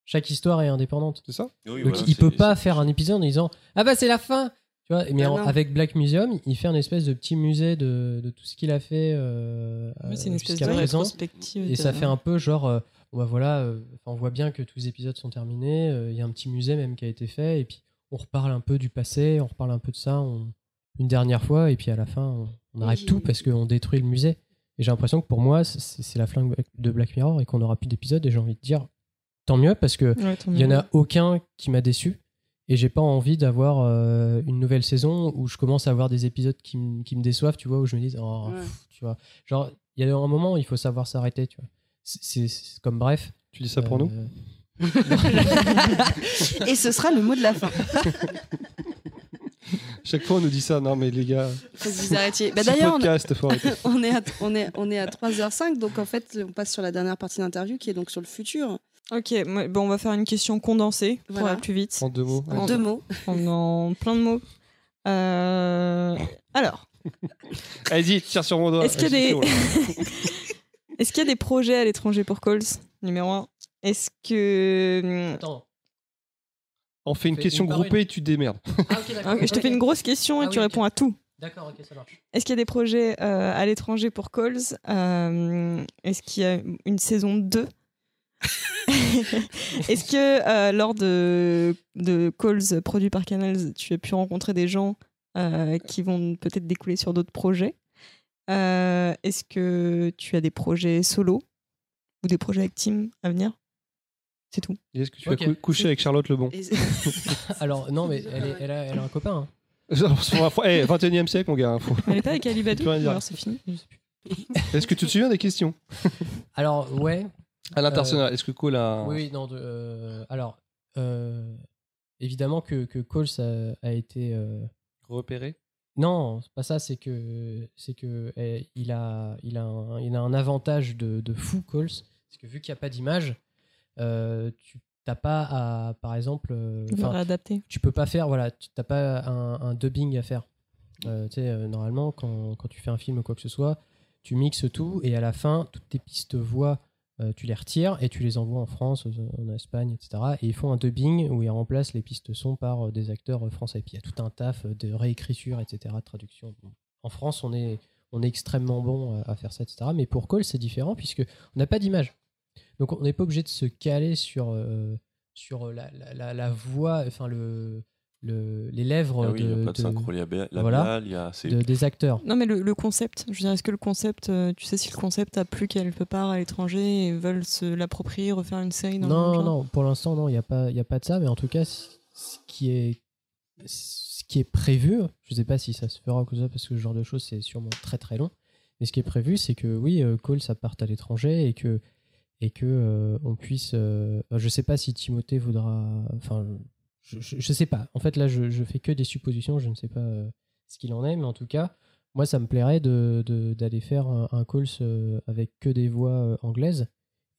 chaque histoire est indépendante. C'est ça? Oui, Donc voilà, il peut pas faire un épisode en disant Ah bah c'est la fin tu vois, mais Ah en- avec Black Museum, il fait un espèce de petit musée de, de tout ce qu'il a fait euh, Ouais, c'est une euh, espèce de présent. rétrospective. Et ça fait un peu genre, euh, bah voilà, euh, on voit bien que tous les épisodes sont terminés. euh, Il y a un petit musée même qui a été fait. Et puis on reparle un peu du passé, on reparle un peu de ça on- une dernière fois. Et puis à la fin, on, on arrête Oui. tout parce qu'on détruit le musée. Et j'ai l'impression que pour moi, c'est la fin de Black Mirror et qu'on n'aura plus d'épisodes. Et j'ai envie de dire, tant mieux parce que Ouais, il y en mieux. a aucun qui m'a déçu. Et j'ai pas envie d'avoir euh, une nouvelle saison où je commence à avoir des épisodes qui, qui me déçoivent, tu vois, où je me dis, oh, Ouais. pff, tu vois. Genre, il y a un moment où il faut savoir s'arrêter, tu vois. C'est- comme bref. Tu dis ça pour nous? Euh, Et ce sera le mot de la fin. Chaque fois, on nous dit ça. Non, mais les gars. Faut que vous arrêtiez. Bah, D'ailleurs, on- est, à, on, est, on est à 3h05, donc en fait, on passe sur la dernière partie d'interview qui est donc sur le futur. Ok, bon, on va faire une question condensée pour Voilà. aller plus vite. En deux mots. En deux mots. En, en plein de mots. Euh, Alors, Allez-y, tire sur mon doigt. est-ce qu'il y a des... y a des projets à l'étranger pour Calls Numéro 1. Est-ce que... Attends. On fait une question une groupée et tu te démerdes. Ah. Ah, Je te fais une grosse question et Ah tu oui, réponds à tout. D'accord, ok, ça marche. Est-ce qu'il y a des projets euh, à l'étranger pour Calls Euh, Est-ce qu'il y a une saison 2 Est-ce que euh, lors de, de Calls produits par Canals, tu as pu rencontrer des gens euh, qui vont peut-être découler sur d'autres projets? Euh, Est-ce que tu as des projets solo ou des projets avec team à venir? C'est tout. Et Est-ce que tu Ok. as cou- couché avec Charlotte Lebon Alors, non, mais elle, est- elle a, elle a un copain. hein. Eh, 21 e siècle, mon gars. faut- Elle pas avec Ali alors c'est fini Je sais plus. Est-ce que tu te souviens des questions Alors, ouais. À l'international, est-ce que Cole a. Oui, oui, non. de- euh, alors, euh, évidemment que, que Coles a, a été. euh, repéré? Non, c'est pas ça, c'est que c'est que eh, il a il a un, il a un avantage de, de fou Coles, parce que vu qu'il n'y a pas d'image, euh, tu t'as pas à par exemple euh, tu peux pas faire voilà, tu t'as pas un, un dubbing à faire. Euh, tu sais, euh, normalement quand, quand tu fais un film ou quoi que ce soit, tu mixes tout et à la fin toutes tes pistes voix euh, tu les retires et tu les envoies en France, en Espagne, etc. Et ils font un dubbing où ils remplacent les pistes son par euh, des acteurs euh, français. Et puis il y a tout un taf euh, de réécriture, etc., de traduction. En France, on est, on est extrêmement bon euh, à faire ça, etc. Mais pour Call, c'est différent puisque on n'a pas d'image. Donc on n'est pas obligé de se caler sur, euh, sur la, la, la- la voix, enfin le, le, les lèvres Ah oui, de, il n'y a pas de, de- synchro labial, voilà, il y a c'est- de- des acteurs. Non, mais le, le concept, je veux dire, est-ce que le concept, euh, tu sais si le concept a plu quelque part à l'étranger et veulent se l'approprier, refaire une série dans le Non, genre non, pour l'instant, non, il n'y a, pas- il y a pas de ça, mais en tout cas, ce qui est, ce qui est prévu, je sais pas si ça se fera ou que ça, parce que ce genre de choses, c'est sûrement très très long. Mais ce qui est prévu, c'est que oui, euh, Cole, ça parte à l'étranger et que, et que euh, on puisse. euh, je sais pas si Timothée voudra. Enfin, je, je, je sais pas. En fait, là, je, je fais que des suppositions. Je ne sais pas euh, ce qu'il en est, mais en tout cas, moi, ça me plairait de, de- d'aller faire un, un calls euh, avec que des voix anglaises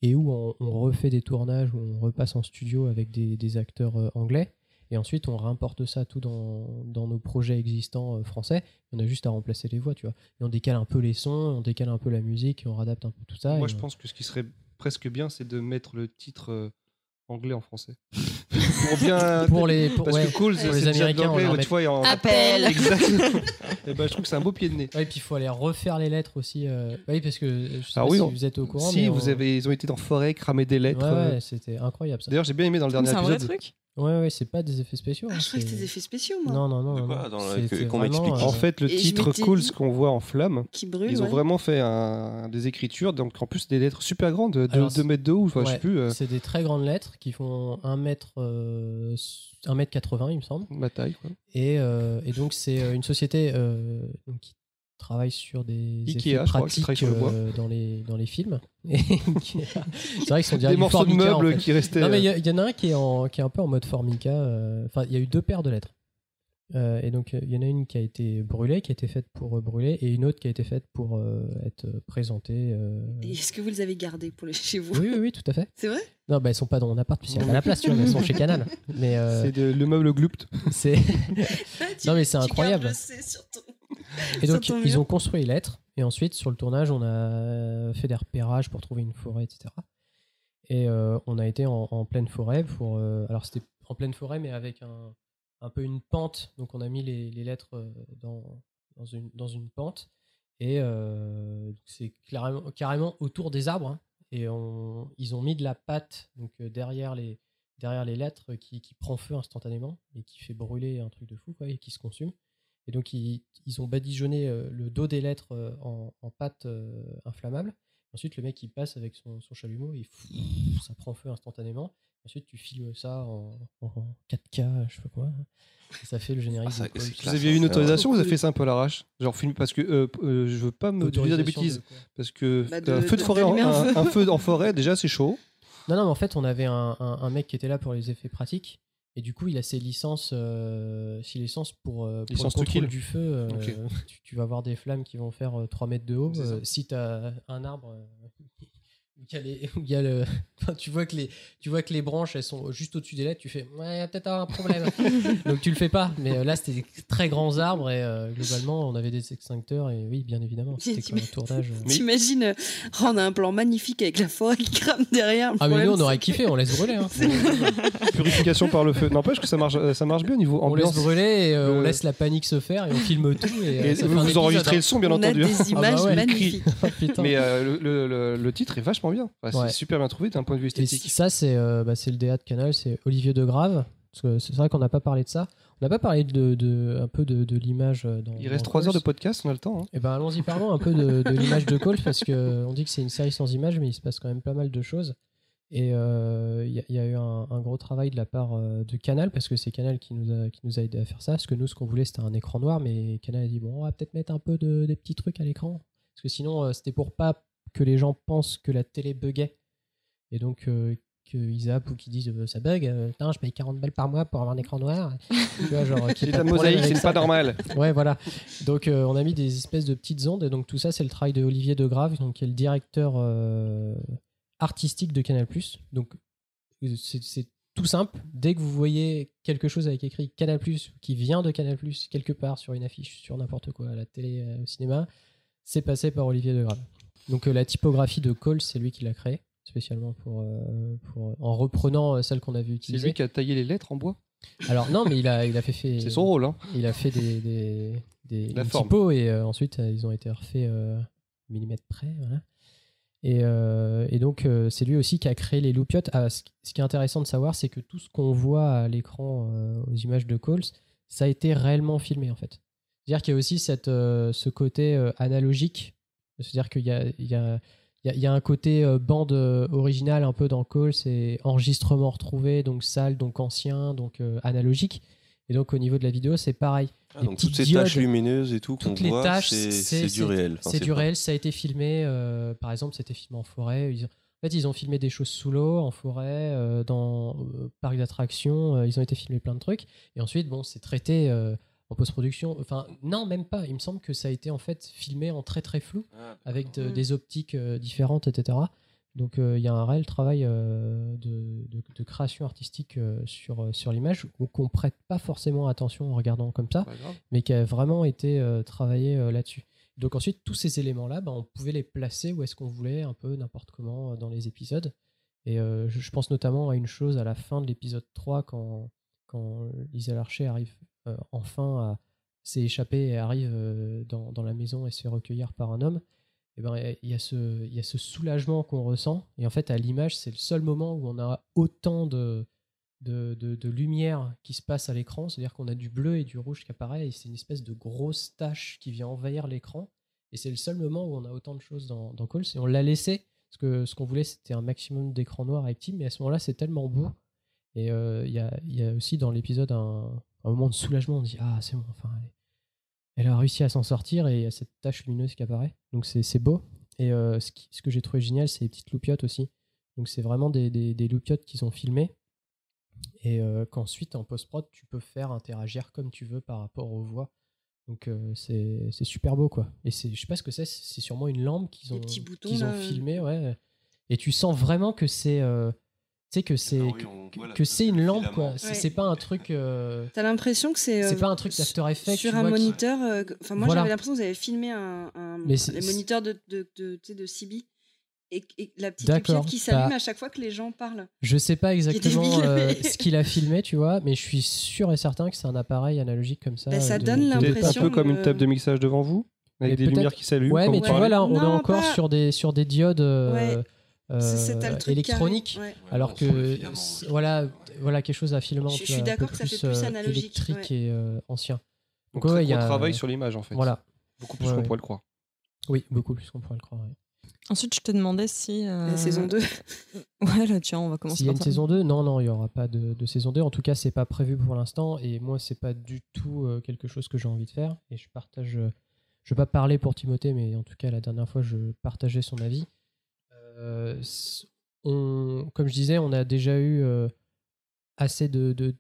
et où on, on refait des tournages, où on repasse en studio avec des, des acteurs anglais. Et ensuite, on réimporte ça tout dans, dans nos projets existants français. On a juste à remplacer les voix, tu vois. Et on décale un peu les sons, on décale un peu la musique, et on réadapte un peu tout ça. Moi, je on- pense que ce qui serait presque bien, c'est de mettre le titre euh, anglais en français. pour bien. Pour les- pour- parce ouais, que cool, pour c'est les Américains, on ouais, tu vois, et en- Appel. Exactement. et ben, je trouve que c'est un beau pied de nez. Ouais, et puis il faut aller refaire les lettres aussi. euh, Oui, parce que euh, je sais Ah pas oui, si on- vous êtes au courant. Si, mais vous on- avez, ils ont été dans forêt, cramer des lettres. Ouais, euh. c'était incroyable ça. D'ailleurs, j'ai bien aimé dans le dernier C'est un vrai épisode. truc? Ouais, ouais, c'est pas des effets spéciaux. Ah, hein, je croyais que c'est- c'était des effets spéciaux, moi. Non, non, non. De non, quoi non. Dans la- C'était que- qu'on vraiment, m'explique. En fait, le Et titre cool, ce qu'on voit en flamme, Qui brûle. ils ont ouais. vraiment fait un- des écritures, donc en plus des lettres super grandes, de Alors, 2 mètres de haut, enfin, je sais ouais, plus. euh, C'est des très grandes lettres qui font 1 mètre, euh, 1 mètre 80, il me semble. ma taille, quoi. Et, euh, et donc, c'est euh, une société euh, qui travaille sur des Ikea, effets crois, pratiques travaille sur le bois. euh, dans, les, dans les films. C'est vrai qu'ils sont Des morceaux de Formica, en meubles fait. qui restaient. Non, mais il y, euh, y en a un qui est, en, qui est un peu en mode Formica. euh, Enfin, il y a eu deux paires de lettres. Euh, et donc, euh, il y en a une qui a été brûlée, qui a été faite pour euh, brûler, et une autre qui a été faite pour euh, être présentée. euh, Est-ce que vous les avez gardés pour les chez vous? Oui, oui, oui, tout à fait. C'est vrai? Non, bah, elles sont pas dans mon appart, puisqu'il n'y a pas la place, tu vois, elles sont chez Canal. Mais euh, C'est de- le meuble Gloopt. c'est. non, mais c'est incroyable. Et donc, ils ont construit les lettres. Et ensuite, sur le tournage, on a fait des repérages pour trouver une forêt, etc. Et euh, on a été en, en pleine forêt pour. euh, alors, c'était en pleine forêt, mais avec un, un peu une pente. Donc, on a mis les, les lettres euh, dans, dans, une, dans une pente. Et euh, c'est carrément, carrément autour des arbres. hein. Et on, ils ont mis de la pâte donc, derrière, les, derrière les lettres qui, qui prend feu instantanément et qui fait brûler un truc de fou quoi, et qui se consume. Et donc, ils, ils ont badigeonné euh, le dos des lettres euh, en, en pâte euh, inflammable. Ensuite, le mec, il passe avec son, son chalumeau et fou, ça prend feu instantanément. Ensuite, tu filmes ça en, en 4K, je sais pas quoi. Et ça fait le générique. Ah, de c'est Vous avez eu une autorisation ou vous avez fait ça un peu à l'arrache? Genre film parce que euh, euh, je veux pas me dire des bêtises de parce que Bah, de- un feu de forêt en, un un, feu. un feu en forêt déjà c'est chaud. Non, non, mais en fait, on avait un, un- un mec qui était là pour les effets pratiques. Et du coup, il a ses licences, euh, ses licences pour, euh, pour Licence le contrôle du feu. euh, tu, tu vas avoir des flammes qui vont faire euh, 3 mètres de haut. Euh, si tu as un arbre euh, il y a les- où il y a le... enfin, tu, vois que les, tu vois que les branches, elles sont juste au-dessus des lettres, tu fais, ouais, il y a peut-être un problème. Donc tu le fais pas. Mais euh, là, c'était des très grands arbres et euh, globalement, on avait des extincteurs. Et oui, bien évidemment, c'était comme un tournage. euh. T'imagines, euh, on a un plan magnifique avec la forêt qui crame derrière. Ah, mais nous, on aurait kiffé, on laisse brûler. hein. Purification par le feu. N'empêche que ça marche ça marche bien au niveau On ambiance. laisse brûler et euh, on laisse la panique se faire et on filme tout. Et, Et ça fait vous, enregistrez le son bien On a entendu. des images Ah bah ouais. magnifiques. Mais euh, le, le- le titre est vachement bien. Enfin, Ouais. C'est super bien trouvé d'un point de vue Et esthétique. ça, c'est euh, bah, le DA de Canal, c'est Olivier Degrave. C'est vrai qu'on n'a pas parlé de ça. On n'a pas parlé de, de- un peu de, de l'image euh. Il reste 3 heures de podcast, on a le temps. hein. Eh ben allons-y, parlons un peu de, de l'image de Calls parce que on dit que c'est une série sans image, mais il se passe quand même pas mal de choses. Et euh, il y, a- il y a eu un, un gros travail de la part euh, de Canal parce que c'est Canal qui nous a qui nous a aidé à faire ça. Parce que nous, ce qu'on voulait, c'était un écran noir, mais Canal a dit bon, on va peut-être mettre un peu de, des petits trucs à l'écran parce que sinon, c'était pour pas que les gens pensent que la télé buguait et donc euh, qu'ils zappent ou qu'ils disent euh, ça bug. euh, je paye 40 balles par mois pour avoir un écran noir. tu vois, genre, C'est pas mosaïque, c'est pas normal. Ouais, voilà. Donc, euh, on a mis des espèces de petites ondes. Et donc, tout ça, c'est le travail de Olivier Degrave, donc, qui est le directeur euh, artistique de Canal. Donc, c'est tout simple. Dès que vous voyez quelque chose avec écrit Canal, qui vient de Canal, quelque part sur une affiche, sur n'importe quoi, à la télé, au cinéma, c'est passé par Olivier Degrave. Donc, euh, la typographie de Cole, c'est lui qui l'a créée, spécialement pour, euh, pour- en reprenant euh, celle qu'on avait C'est utilisée. lui qui a taillé les lettres en bois? Alors non, mais il a, il a fait, fait C'est son rôle. Hein. il a fait des, des, des La une forme. typo et euh, ensuite ils ont été refaits euh, millimètre près. Voilà. Et, euh, et donc c'est lui aussi qui a créé les loopiotes. Ah, ce, qui- ce qui est intéressant de savoir, c'est que tout ce qu'on voit à l'écran aux images de Calls, ça a été réellement filmé en fait. C'est-à-dire qu'il y a aussi cette, ce côté analogique. C'est-à-dire qu'il y a, il y, a, il y, a, un côté euh, bande euh, originale un peu dans Calls, c'est enregistrement retrouvé, donc sale, donc ancien, donc euh, analogique. Et donc au niveau de la vidéo, c'est pareil. Ah, Les donc toutes ces diodes, lumineuses et tout qu'on voit, tâches, c'est- c'est du réel. Enfin, c'est c'est du réel. Ça a été filmé. euh, par exemple, c'était filmé en forêt. Ils ont- En fait, ils ont filmé des choses sous l'eau, en forêt, euh, dans euh, parc d'attractions. euh, ils ont été filmés plein de trucs. Et ensuite, bon, c'est traité en post-production. Enfin, non, même pas. Il me semble que ça a été en fait filmé en très très flou, avec de- Mm. des optiques euh, différentes, etc. Donc euh, il y a un réel travail euh, de, de- de création artistique euh, sur, euh, sur l'image qu'on qu'on prête pas forcément attention en regardant comme ça, mais qui a vraiment été euh, travaillé euh, là-dessus. Donc ensuite, tous ces éléments-là, bah, on pouvait les placer où est-ce qu'on voulait, un peu n'importe comment euh, dans les épisodes. Et euh, je, je pense notamment à une chose à la fin de l'épisode 3, quand, quand Lisa Larcher arrive enfin à s'est échappée et arrive euh, dans, la maison et se fait recueillir par un homme. Et ben, il y, a ce- y a ce soulagement qu'on ressent. Et en fait, à l'image, c'est le seul moment où on a autant de, lumière qui se passe à l'écran. C'est-à-dire qu'on a du bleu et du rouge qui apparaît. Et c'est une espèce de grosse tache qui vient envahir l'écran. Et c'est le seul moment où on a autant de choses dans, dans Calls. Et on l'a laissé. Parce que ce qu'on voulait, c'était un maximum d'écran noir avec Tim. Mais à ce moment-là, c'est tellement beau. Et euh, il y, a, y a aussi dans l'épisode un, un moment de soulagement. On dit Ah, c'est bon, enfin, elle, elle a réussi à s'en sortir et il y a cette tache lumineuse qui apparaît. Donc c'est beau. Et euh, ce, qui- ce que j'ai trouvé génial, c'est les petites loupiottes aussi. Donc c'est vraiment des, des, des loupiottes qu'ils ont filmées. Et euh, qu'ensuite, en post-prod, tu peux faire interagir comme tu veux par rapport aux voix. Donc euh, c'est super beau, quoi. Et c'est- je sais pas ce que c'est, c'est sûrement une lampe qu'ils ont, qu'ils ont filmé, ouais. Et tu sens vraiment que c'est. Euh, tu sais que c'est oui, on que, c'est une lampe quoi. C'est Ouais. c'est pas un truc. euh, T'as l'impression que c'est. c'est euh, pas un truc d'After Effects Sur tu un vois, moniteur. euh, Enfin, moi, Voilà. j'avais l'impression que vous avez filmé un, un- Mais les moniteurs de, de, de, tu sais, de CB. Et, et la petite lumière qui s'allume bah, à chaque fois que les gens parlent. Je sais pas exactement euh, ce qu'il a filmé, tu vois, mais je suis sûr et certain que c'est un appareil analogique comme ça. Bah, ça de- donne de- l'impression Peut-être un peu comme une euh, table de mixage devant vous, avec Mais des lumières qui s'allument. Ouais, mais tu vois là, on est encore pas- sur des sur des diodes euh, Ouais. Euh, carré, ouais. alors on que voilà voilà quelque chose à filament Je- je suis d'accord peu que ça fait plus, plus euh, analogique, électrique ouais. et euh, ancien. Donc, ouais, très il y a travail sur l'image en fait. Voilà. Beaucoup plus Ouais, qu'on ouais. pourrait le croire. Oui, beaucoup plus qu'on pourrait le croire. ouais. Ensuite, je te demandais si. euh, La saison 2. Ouais, là, tiens, on va commencer S'il y a une ça. saison 2, non, non, il n'y aura pas de, de saison 2. En tout cas, c'est pas prévu pour l'instant. Et moi, c'est pas du tout euh, quelque chose que j'ai envie de faire. Et je partage. euh, je vais pas parler pour Timothée, mais en tout cas, la dernière fois, je partageais son avis. Euh, comme je disais, on a déjà eu euh, assez de.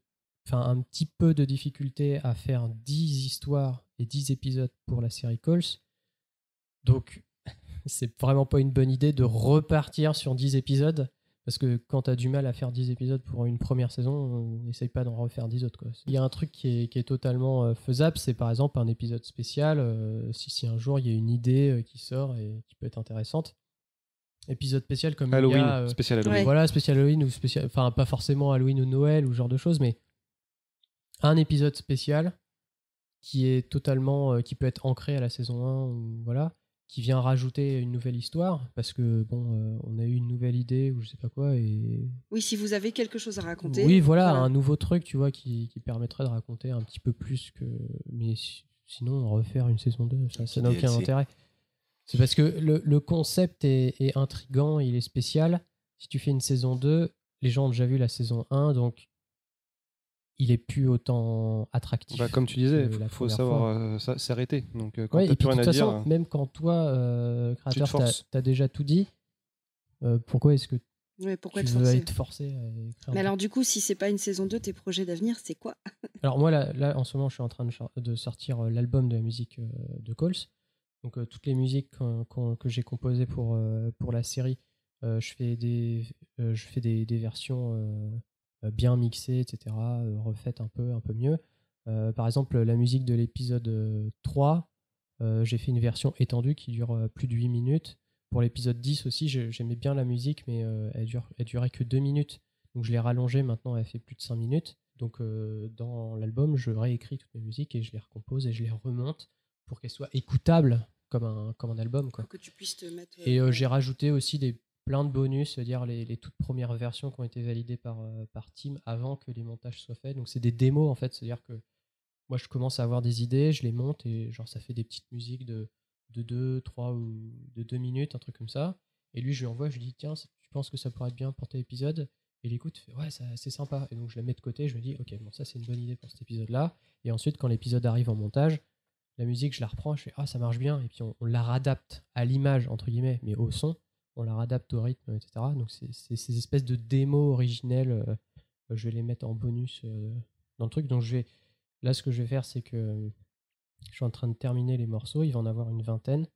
Enfin, un petit peu de difficulté à faire 10 histoires et 10 épisodes pour la série Calls. Donc, c'est vraiment pas une bonne idée de repartir sur 10 épisodes. Parce que quand t'as du mal à faire 10 épisodes pour une première saison, on n'essaye pas d'en refaire 10 autres. Il y a un truc qui est, totalement euh, faisable, c'est par exemple un épisode spécial. si, un jour il y a une idée qui sort et qui peut être intéressante. Épisode spécial comme il y a, Halloween, euh, spécial Halloween. Ouais. Voilà, spécial Halloween ou spécial. Enfin, pas forcément Halloween ou Noël ou ce genre de choses, mais un épisode spécial qui est totalement. euh, qui peut être ancré à la saison 1 ou voilà qui vient rajouter une nouvelle histoire parce que bon euh, on a eu une nouvelle idée ou je sais pas quoi et Oui, si vous avez quelque chose à raconter. oui voilà, un nouveau truc tu vois qui, qui permettrait de raconter un petit peu plus que mais si- sinon refaire une saison 2 ça n'a aucun intérêt c'est parce que le, le concept est, est intrigant il est spécial si tu fais une saison 2 les gens ont déjà vu la saison 1 donc il est plus autant attractif Bah, comme tu disais, il faut savoir fois. euh, s'arrêter. Donc euh, quand Ouais, t'as et plus puis, de rien toute à façon, dire, euh, même quand toi, euh, créateur, t'as forces. as déjà tout dit, euh, pourquoi est-ce que Ouais, pourquoi tu te veux forcer être forcé à Mais alors, du coup, si c'est pas une saison 2, tes projets d'avenir, c'est quoi? Alors moi, là, là, en ce moment, je suis en train de, de sortir l'album de la musique euh, de Calls. Donc euh, toutes les musiques que j'ai composées pour, euh, pour la série, euh, je fais des, je fais des, versions bien mixées, etc., refaites un peu, un peu mieux. Par exemple, la musique de l'épisode euh, 3, euh, j'ai fait une version étendue qui dure plus de 8 minutes. Pour l'épisode 10 aussi, j'aimais bien la musique, mais elle, dure, elle durait que 2 minutes. Donc je l'ai rallongée, maintenant elle fait plus de 5 minutes. Donc dans l'album, je réécris toutes mes musiques et je les recompose et je les remonte pour qu'elles soient écoutables comme un, comme un album. Quoi. Que tu puisses te mettre. Et euh, j'ai rajouté aussi des, plein de bonus, c'est-à-dire les, les toutes premières versions qui ont été validées par, euh, par Team avant que les montages soient faits. Donc c'est des démos en fait, c'est-à-dire que moi je commence à avoir des idées, je les monte et genre ça fait des petites musiques de, de 2, 3 ou de 2 minutes, un truc comme ça. Et lui je lui envoie, je lui dis tiens, tu penses que ça pourrait être bien pour tel épisode il écoute, fait, ouais, c'est sympa. Et donc je la mets de côté, je me dis, ok, bon, ça c'est une bonne idée pour cet épisode-là. Et ensuite, quand l'épisode arrive en montage, la musique, je la reprends, je fais, ah, ça marche bien. Et puis on, on la radapte à l'image, entre guillemets, mais au son, on la radapte au rythme, etc. Donc c'est c'est ces espèces de démos originelles, euh, je vais les mettre en bonus euh, dans le truc. Donc je vais, là, ce que je vais faire, c'est que je suis en train de terminer les morceaux, il va en avoir une vingtaine,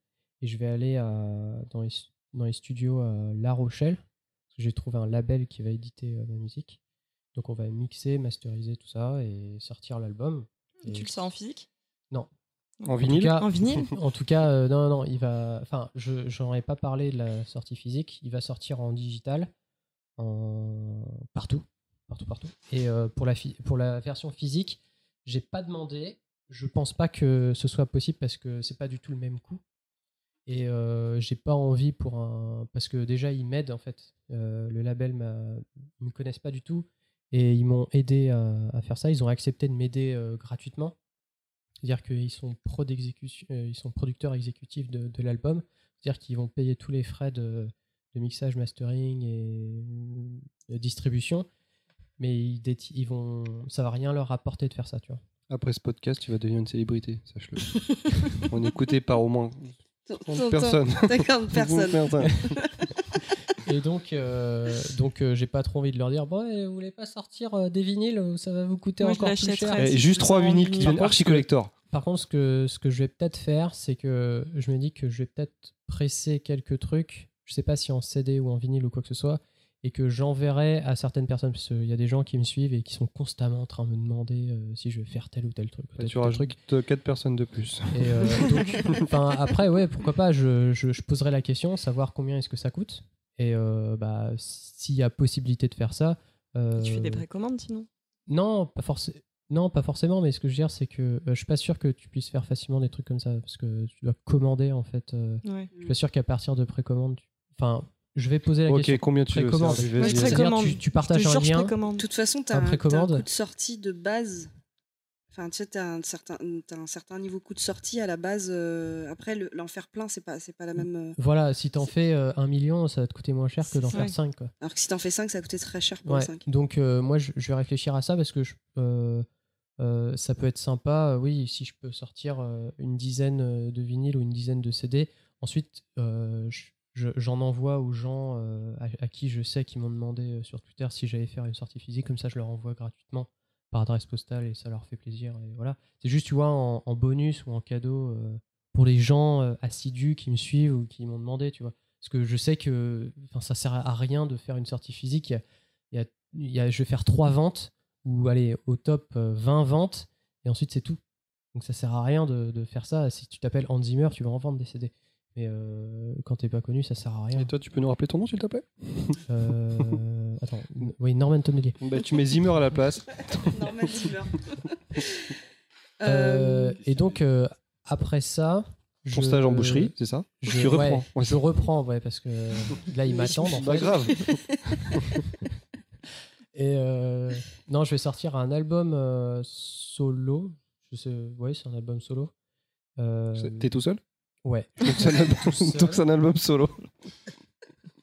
et je vais aller à- dans, les, dans les studios à La Rochelle, parce que j'ai trouvé un label qui va éditer euh, ma musique. Donc on va mixer, masteriser tout ça et sortir l'album. Et- Tu le sors en physique? Non. En tout vinyle cas- En vinyle En tout cas, euh, non, non, il va. Enfin, je j'en ai pas parlé de la sortie physique. Il va sortir en digital, en partout, partout, partout. Et euh, pour la fi- pour la version physique, j'ai pas demandé. Je pense pas que ce soit possible parce que c'est pas du tout le même coût. Et euh, j'ai pas envie pour un parce que déjà ils m'aident en fait. Euh, le label ils me connaissent pas du tout et ils m'ont aidé à, à faire ça. Ils ont accepté de m'aider euh, gratuitement. C'est-à-dire qu'ils sont pro d'exécution, euh, ils sont producteurs exécutifs de, de l'album. C'est-à-dire qu'ils vont payer tous les frais de, de mixage, mastering et de distribution. Mais ils, ils vont, ça va rien leur apporter de faire ça, tu vois. Après ce podcast, tu vas devenir une célébrité, sache-le. On est écouté par au moins Ton- 30 ton- personnes. ton- 50 personnes. Et donc, euh, donc euh, j'ai pas trop envie de leur dire bon, vous voulez pas sortir euh, des vinyles où ça va vous coûter Moi, je encore plus cher l'achèterais juste trois vinyles qui deviennent Par contre, archi collector. Par contre, ce que, ce que je vais peut-être faire, c'est que je me dis que je vais peut-être presser quelques trucs, je sais pas si en CD ou en vinyle ou quoi que ce soit, et que j'enverrai à certaines personnes, parce qu'il y a des gens qui me suivent et qui sont constamment en train de me demander euh, si je vais faire tel ou tel truc. tel ou Tu rajoutes truc. 4 personnes de plus. Et euh, donc, enfin, après, ouais, pourquoi pas, je, je, je poserai la question, savoir combien est-ce que ça coûte. Et euh, bah, s'il y a possibilité de faire ça. euh, Tu fais des précommandes sinon? Non, pas forcément. Non, pas forcément, mais ce que je veux dire, c'est que euh, je suis pas sûr que tu puisses faire facilement des trucs comme ça, parce que tu dois commander en fait. euh, Ouais. Je suis pas sûr qu'à partir de précommande. tu- Enfin, je vais poser la Ok, question. combien tu veux, précommande. Tu, tu partages un lien. De toute façon, tu as, un de sortie de base. Enfin, tu sais, tu as, un certain t'as un certain niveau coût de sortie à la base. euh, après, le- l'en faire plein, c'est pas, c'est pas la même. euh, Voilà, si t'en fais euh, un million, ça va te coûter moins cher que d'en faire Ouais. 5. Quoi. Alors que si t'en fais 5, ça va coûter très cher pour Ouais, le 5. Donc euh, moi je, je vais réfléchir à ça parce que je, euh, euh, ça peut être sympa, euh, oui, si je peux sortir euh, une dizaine de vinyles ou une dizaine de CD. Ensuite, euh, je- je- j'en envoie aux gens euh, à, à qui je sais qui m'ont demandé sur Twitter si j'allais faire une sortie physique, comme ça je leur envoie gratuitement par adresse postale et ça leur fait plaisir. Et voilà. C'est juste, tu vois, en, en bonus ou en cadeau euh, pour les gens euh, assidus qui me suivent ou qui m'ont demandé, tu vois. Parce que je sais que ça sert à rien de faire une sortie physique. Il y a- il y a, il y a- je vais faire trois ventes ou aller au top euh, 20 ventes et ensuite c'est tout. Donc ça sert à rien de, de faire ça. Si tu t'appelles Hans Zimmer, tu vas en vendre des CD. Mais euh, quand t'es pas connu, ça sert à rien. Et toi, tu peux nous rappeler ton nom, s'il te plaît? Euh, attends, oui, Norman Tonnelier. Bah, tu mets Zimmer à la place. Norman Zimmer. Euh, et donc euh, après ça, Ton stage en boucherie, c'est ça je, Tu reprends. ouais, Ouais. je reprends, ouais, parce que là ils m'attendent. en fait. grave. Et euh, non, je vais sortir un album euh, solo. Je sais, ouais, c'est un album solo. Euh, T'es tout seul? Ouais. C'est un donc c'est un album solo.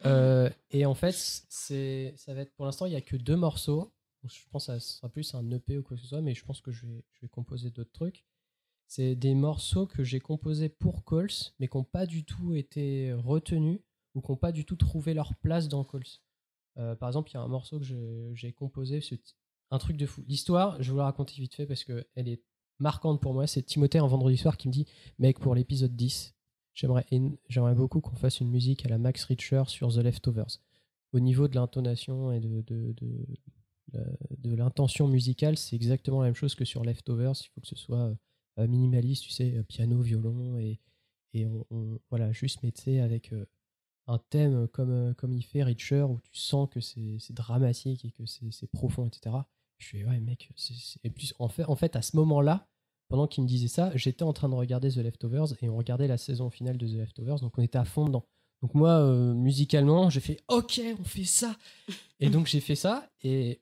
Euh, et en fait, ça va être pour l'instant, il n'y a que deux morceaux. Je pense que ça sera plus un EP ou quoi que ce soit, mais je pense que je vais, composer d'autres trucs. C'est des morceaux que j'ai composés pour Coles, mais qui n'ont pas du tout été retenus ou qui n'ont pas du tout trouvé leur place dans Coles. Euh, par exemple, il y a un morceau que j'ai composé, un truc de fou. L'histoire, je vous la raconter vite fait parce qu'elle est marquante pour moi. C'est Timothée un vendredi soir qui me dit Mec, pour l'épisode 10, j'aimerais beaucoup qu'on fasse une musique à la Max Richter sur The Leftovers. Au niveau de l'intonation et de, l'intention musicale, c'est exactement la même chose que sur Leftovers. Il faut que ce soit euh, minimaliste, tu sais, euh, piano, violon et, voilà, juste mais tu sais, avec euh, un thème comme, comme il fait Richer où tu sens que c'est dramatique et que c'est profond, etc. Je fais ouais mec, c'est- et fait, en fait à ce moment-là, pendant qu'il me disait ça, j'étais en train de regarder The Leftovers et on regardait la saison finale de The Leftovers, donc on était à fond dedans. Donc moi, euh, musicalement, j'ai fait ok, on fait ça. Et donc j'ai fait ça et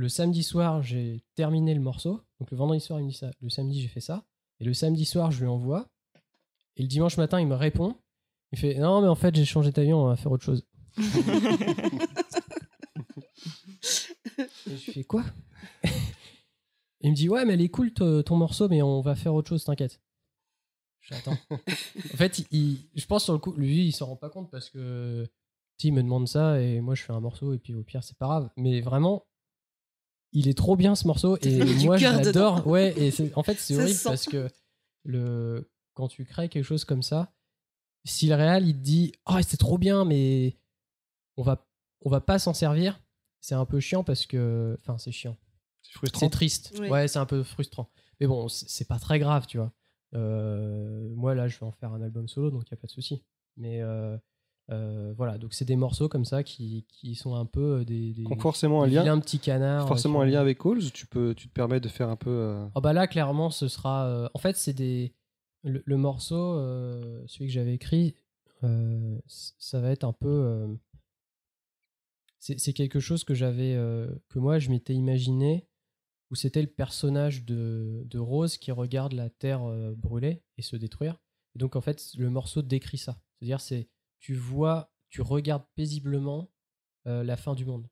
le samedi soir, j'ai terminé le morceau. Donc le vendredi soir, il me dit ça. Le samedi, j'ai fait ça. Et le samedi soir, je lui envoie. Et le dimanche matin, il me répond. Il fait Non, mais en fait, j'ai changé d'avion, on va faire autre chose. dit ouais mais elle est cool ton morceau mais on va faire autre chose t'inquiète. J'attends. en fait, il- il- je pense sur le coup, lui il s'en rend pas compte parce que il me demande ça et moi je fais un morceau et puis au pire c'est pas grave. Mais vraiment, il est trop bien ce morceau et moi je l'adore. Ouais et en fait c'est horrible parce que le quand tu crées quelque chose comme ça, si le réal il te dit oh c'est trop bien mais on va on va pas s'en servir, c'est un peu chiant parce que enfin c'est chiant. C'est frustrant. C'est triste. Ouais, c'est un peu frustrant. Mais bon, c'est pas très grave, tu vois. Euh, moi, là, je vais en faire un album solo, donc il n'y a pas de souci. Mais euh, euh, voilà, donc c'est des morceaux comme ça qui, qui sont un peu des. des Qui ont forcément un lien. vilains petits canards. Forcément un lien avec Halls, tu peux, tu te permets de faire un peu. euh, Ah bah là, clairement, ce sera. euh, en fait, c'est des. Le, le morceau, euh, celui que j'avais écrit, euh, ça va être un peu. euh, c'est c'est quelque chose que j'avais. euh, que moi, je m'étais imaginé, où c'était le personnage de, de Rose qui regarde la terre euh, brûler et se détruire. Et donc, en fait, le morceau décrit ça. C'est-à-dire, c'est. Tu vois, tu regardes paisiblement. euh, la fin du monde.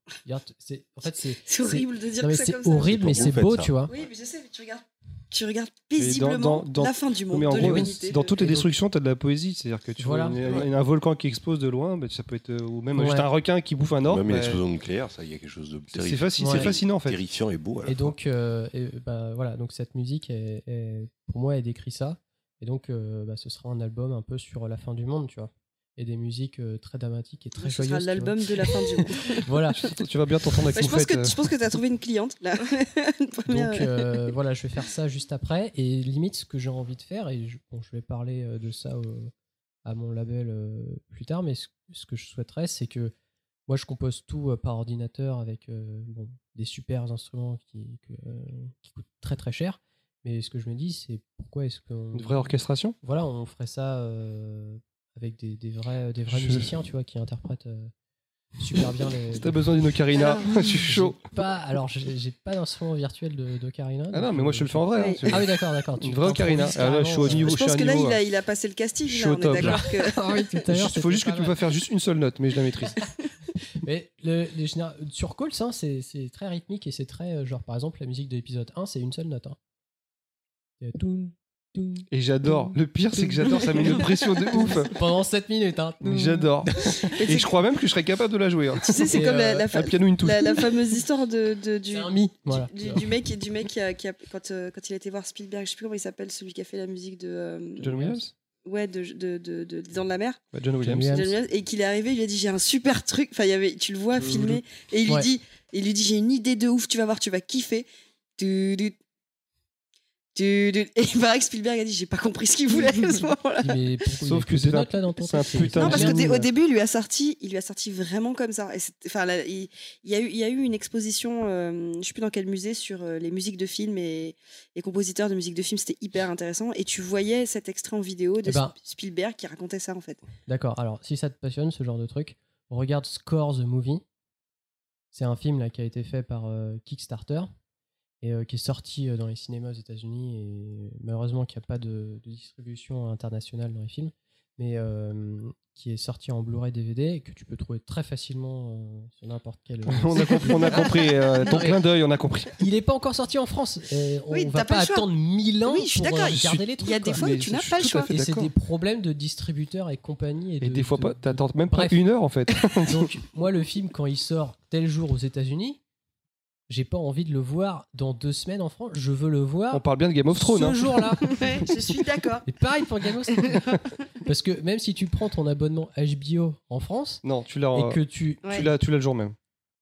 C'est- En fait, c'est horrible de dire non, mais ça c'est comme ça. horrible, mais C'est beau, tu vois. Oui, mais je sais, mais tu regardes, tu regardes dans- paisiblement dans- dans- la fin du monde, mais en de gros, l'humanité. Dans toutes les destructions, t'as de la poésie. C'est-à-dire que tu Voilà. vois une- Ouais. une- un volcan qui explose de loin, bah, ça peut être. euh, Ou même Ouais. juste un requin qui bouffe un orbe. Même une bah, explosion nucléaire, ça, il y a quelque chose de c'est terrifiant. c'est Ouais. fascinant en fait. Terrifiant et beau. à la Et donc, euh, et, bah, voilà, donc cette musique, est, est- pour moi, elle décrit ça. Et donc, euh, bah, ce sera un album un peu sur la fin du monde, tu vois. Et des musiques euh, très dramatiques et très Ce joyeuses. sera tu vois. l'album de la fin du monde. voilà. Tu vas bien t'entendre avec Bah, je, pense que, euh. je pense que tu as trouvé une cliente là. Une première, Donc euh, voilà, je vais faire ça juste après. Et limite, ce que j'ai envie de faire, et je, bon, je vais parler de ça au- à mon label euh, plus tard, mais ce, ce que je souhaiterais, c'est que moi, je compose tout euh, par ordinateur avec euh, bon, des super instruments qui, que, euh, qui coûtent très très cher. Mais ce que je me dis, c'est pourquoi est-ce qu'on. Une vraie orchestration? Voilà, on ferait ça euh, avec des, des vrais, des vrais Je- musiciens, tu vois, qui interprètent euh, super bien les. Si t'as besoin d'une ocarina, je suis chaud. Pas, alors, j'ai pas d'instrument virtuel d'ocarina. Ah non, mais moi euh, je te le fais en vrai. hein. Ah oui, d'accord, d'accord. Une vraie ocarina. Ah, là, je suis au niveau. Je suis pense que là, niveau, il a, euh, il a passé le casting. Je suis Là, au on top, est là. d'accord que. Ah oui, tout à l'heure. Il faut juste que tu me fasses faire juste une seule note, mais je la maîtrise. Mais le, les généra- sur Calls, hein, c'est très rythmique et c'est très. euh, Genre, par exemple, la musique de l'épisode 1, c'est une seule note. Hein. Toum, Et j'adore. toum, Le pire, c'est que j'adore. Ça met une pression de ouf. Pendant 7 minutes. Hein. J'adore. Et je crois même que je serais capable de la jouer. hein. Tu sais, c'est comme la, euh, la, fa- un piano, une touche. la, la fameuse histoire de, de- du, C'est un mi. du, Voilà. du, du mec, du mec qui a, qui a- quand, euh, quand il a été voir Spielberg, je sais plus comment il s'appelle, celui qui a fait la musique de. euh, John Williams? Ouais, de, de, de, Dents de la mer. Bah, John Williams. Williams. John Williams, et qu'il est arrivé, il lui a dit j'ai un super truc. Enfin, il y avait, tu le vois filmer et il lui Ouais. dit, il lui dit j'ai une idée de ouf, tu vas voir, tu vas kiffer. Du, du, du, du. Et il paraît que Spielberg a dit j'ai pas compris ce qu'il voulait à ce moment-là. Sauf que c'est un- notes là dans ton un putain Non, parce qu'au début, il lui a sorti, il lui a sorti vraiment comme ça. Et c'est- enfin, là, il, il y a eu, il y a eu une exposition, euh, je sais plus dans quel musée, sur euh, les musiques de films et les compositeurs de musique de films. C'était hyper intéressant. Et tu voyais cet extrait en vidéo de Eh ben- Sp- Spielberg qui racontait ça en fait. D'accord, alors si ça te passionne ce genre de truc, regarde Score the Movie. C'est un film là qui a été fait par euh, Kickstarter et euh, qui est sorti euh, dans les cinémas aux États-Unis et malheureusement qui a pas de, de distribution internationale dans les films, mais euh, qui est sorti en Blu-ray DVD et que tu peux trouver très facilement euh, sur n'importe quel. On a compris, on a compris euh, ton clin d'œil, on a compris. Il est pas encore sorti en France. et on Oui, va pas pas attendre 1000 ans Oui, je suis pour regarder suis- les trucs. Il y a des quoi. fois où tu n'as pas le choix. Et c'est des problèmes de distributeurs et compagnie. Et, Et de- des fois de- pas, t'attends même pas Bref. une heure en fait. Donc, moi, le film, quand il sort tel jour aux États-Unis, j'ai pas envie de le voir dans deux semaines en France. Je veux le voir On parle bien de Game of Thrones. ce hein. jour-là. Ouais, je suis d'accord. Et pareil pour Game of Thrones. Parce que même si tu prends ton abonnement HBO en France Non, tu l'as. et que tu. Ouais. Tu l'as, tu l'as le jour même.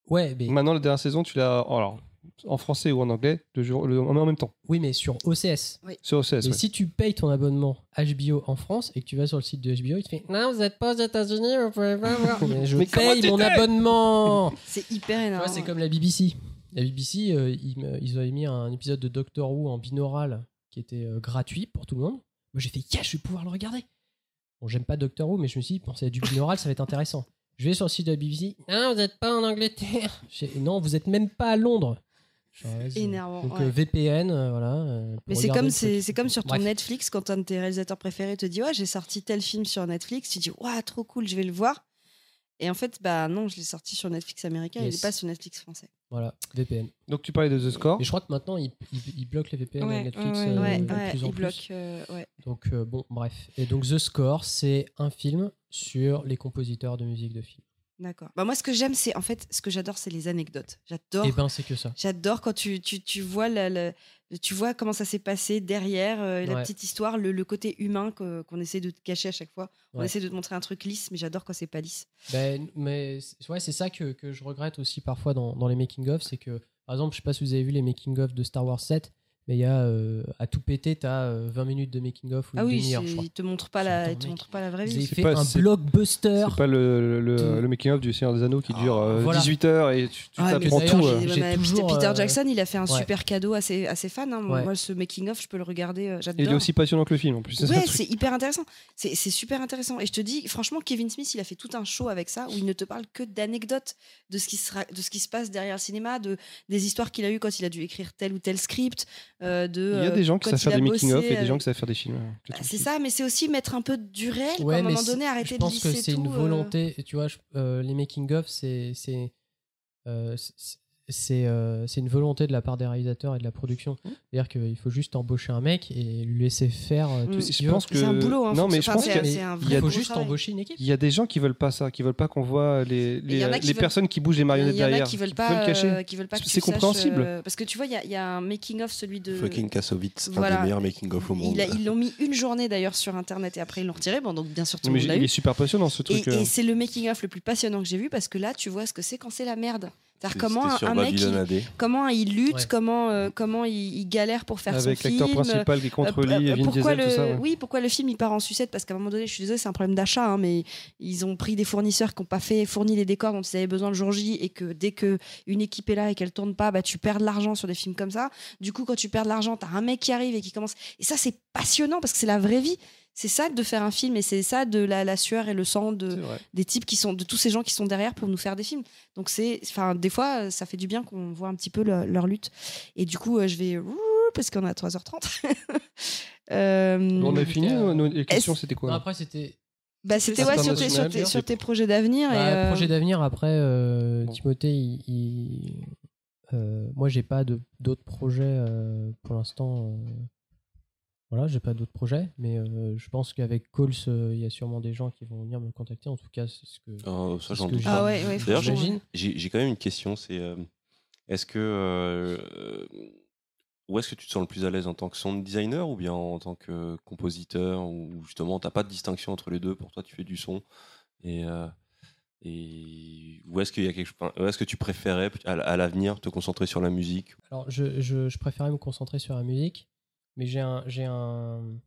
Ouais, mais. Maintenant, la dernière saison, tu l'as. Alors, en français ou en anglais, le jour, le- en même temps. Oui, mais sur OCS. Sur OCS. Mais ouais. si tu payes ton abonnement HBO en France et que tu vas sur le site de HBO, il te fait Non, vous n'êtes pas aux États-Unis, vous pouvez pas voir. Mais je Mais paye mon abonnement C'est hyper Tu énorme. vois, c'est comme la BBC. La BBC, euh, ils, ils avaient mis un épisode de Doctor Who en binaural qui était euh, gratuit pour tout le monde. Moi, j'ai fait, yes, je vais pouvoir le regarder. Bon, j'aime pas Doctor Who, mais je me suis dit, pensez à du binaural, ça va être intéressant. Je vais sur le site de la BBC. Non, vous n'êtes pas en Angleterre. Non, vous êtes même pas à Londres. Vas-y. Énervant, Donc, ouais. euh, VPN, euh, voilà. euh, Mais c'est comme, c'est, c'est comme sur ton Bref. Netflix, quand un de tes réalisateurs préférés te dit Ouais, j'ai sorti tel film sur Netflix, tu dis Waouh, trop cool, je vais le voir. Et en fait, bah non, je l'ai sorti sur Netflix américain, il Yes. n'est pas sur Netflix français. Voilà, VPN. Donc tu parlais de The Score. Et je crois que maintenant, ils il, il bloquent les VPN à Ouais, Netflix ouais, euh, ouais, de ouais, plus en ils plus. bloquent, euh, ouais. Donc, euh, bon, bref. Et donc, The Score, c'est un film sur les compositeurs de musique de film. D'accord. Bah moi, ce que j'aime, c'est en fait, ce que j'adore, c'est les anecdotes. J'adore. Eh ben, c'est que ça. J'adore quand tu, tu, tu vois la- la- tu vois comment ça s'est passé derrière euh, la Ouais. petite histoire, le, le côté humain qu'on essaie de te cacher à chaque fois. On Ouais. essaie de te montrer un truc lisse, mais j'adore quand c'est pas lisse. Ben, mais c'est- ouais, c'est ça que, que je regrette aussi parfois dans, dans les making-of, c'est que, par exemple, je sais pas si vous avez vu les making-of de Star Wars 7, mais il y a, euh, à tout péter, t'as euh, 20 minutes de making-of ou Ah une oui, demi-heure, c'est- je crois. ils te montrent pas la, ils te montrent pas la vraie vie. C'est fait pas- un blockbuster. C'est pas le, le, de- le making-of du Seigneur des Anneaux qui dure euh, Voilà. 18 heures et tu, tu t'apprends tout. bah, toujours, Peter euh, Jackson, il a fait un ouais. super cadeau à ses, à ses fans. hein. Ouais. Moi, ce making-of, je peux le regarder, euh, j'adore. Il est aussi passionnant que le film en plus. Ouais, c'est hyper intéressant. C'est c'est super intéressant. Et je te dis, franchement, Kevin Smith, il a fait tout un show avec ça où il ne te parle que d'anecdotes de ce qui sera, de ce qui se passe derrière le cinéma, de des histoires qu'il a eues quand il a dû écrire tel ou tel script. Euh, de, Il y a des gens qui savent faire des making-of et des gens euh, qui savent faire des films. euh, je bah, c'est ça, mais c'est aussi mettre un peu du réel. Ouais, à un moment donné, arrêter je de pense que c'est une euh. volonté. Tu vois, je- euh, les making-of, c'est c'est euh, euh, une volonté de la part des réalisateurs et de la production. Mmh. C'est-à-dire qu'il faut juste embaucher un mec et lui laisser faire euh, tout Mm. ce Je qu'il veut. que C'est un boulot, hein, non mais je pense qu'il y a- il faut juste travail. embaucher une équipe. il y a des gens qui veulent pas ça, qui veulent pas qu'on voit les, les, qui les veulent- personnes qui bougent les marionnettes Il y en a derrière, qui veulent veulent pas, le cacher. euh, qui veulent pas que C'est saches, compréhensible. euh, parce que tu vois, il y a- il y, a un making of, celui de. Fucking Kassovitz, un des meilleurs making-of au monde. Ils l'ont mis une journée d'ailleurs sur internet et après ils l'ont retiré. Bon, donc bien sûr tout le monde l'a il est super passionnant ce truc. et euh. c'est le making of le plus passionnant que j'ai vu parce que là tu vois ce que c'est quand c'est la merde. Comment un, mec il, comment il lutte, Ouais. comment euh, comment il, il galère pour faire Avec son film. l'acteur principal qui est contre Euh, et euh, pourquoi Diesel, le, tout ça. ouais. Oui, pourquoi le film il part en sucette Parce qu'à un moment donné, je suis désolée, c'est un problème d'achat, hein, mais ils ont pris des fournisseurs qui n'ont pas fait fourni les décors dont ils avaient besoin le jour J et que dès que une équipe est là et qu'elle tourne pas, bah tu perds de l'argent sur des films comme ça. Du coup, quand tu perds de l'argent, t'as un mec qui arrive et qui commence. Et ça, c'est passionnant parce que c'est la vraie vie. C'est ça de faire un film et c'est ça de la, la sueur et le sang de, des types qui sont de tous ces gens qui sont derrière pour nous faire des films. Donc c'est, enfin, des fois, euh, ça fait du bien qu'on voit un petit peu le- leur lutte. Et du coup, euh, je vais parce qu'on est à 3h30. Euh, On a fini euh, nos- les questions, c'était quoi après, c'était. bah, c'était ouais, sur, tes, sur, tes, sur tes projets d'avenir. Bah, euh, Projet d'avenir, après, euh, Timothée, il. il- euh, moi, j'ai pas de- d'autres projets euh, pour l'instant. Voilà, j'ai pas d'autres projets, mais euh, je pense qu'avec Coles, euh, il y a sûrement des gens qui vont venir me contacter. En tout cas, c'est ce que. Oh, ça, j'en doute. Ah ouais, ouais, D'ailleurs, j'ai- j'imagine. j'ai j'ai quand même une question. C'est euh, est-ce que où est-ce que tu te sens le plus à l'aise en tant que sound designer ou bien en tant que compositeur ou justement t'as pas de distinction entre les deux? Pour toi tu fais du son et euh, et où est-ce qu'il y a quelque est-ce que tu préférais à, à l'avenir te concentrer sur la musique? Alors, je, je, je préférais me concentrer sur la musique, mais j'ai un, j'ai un,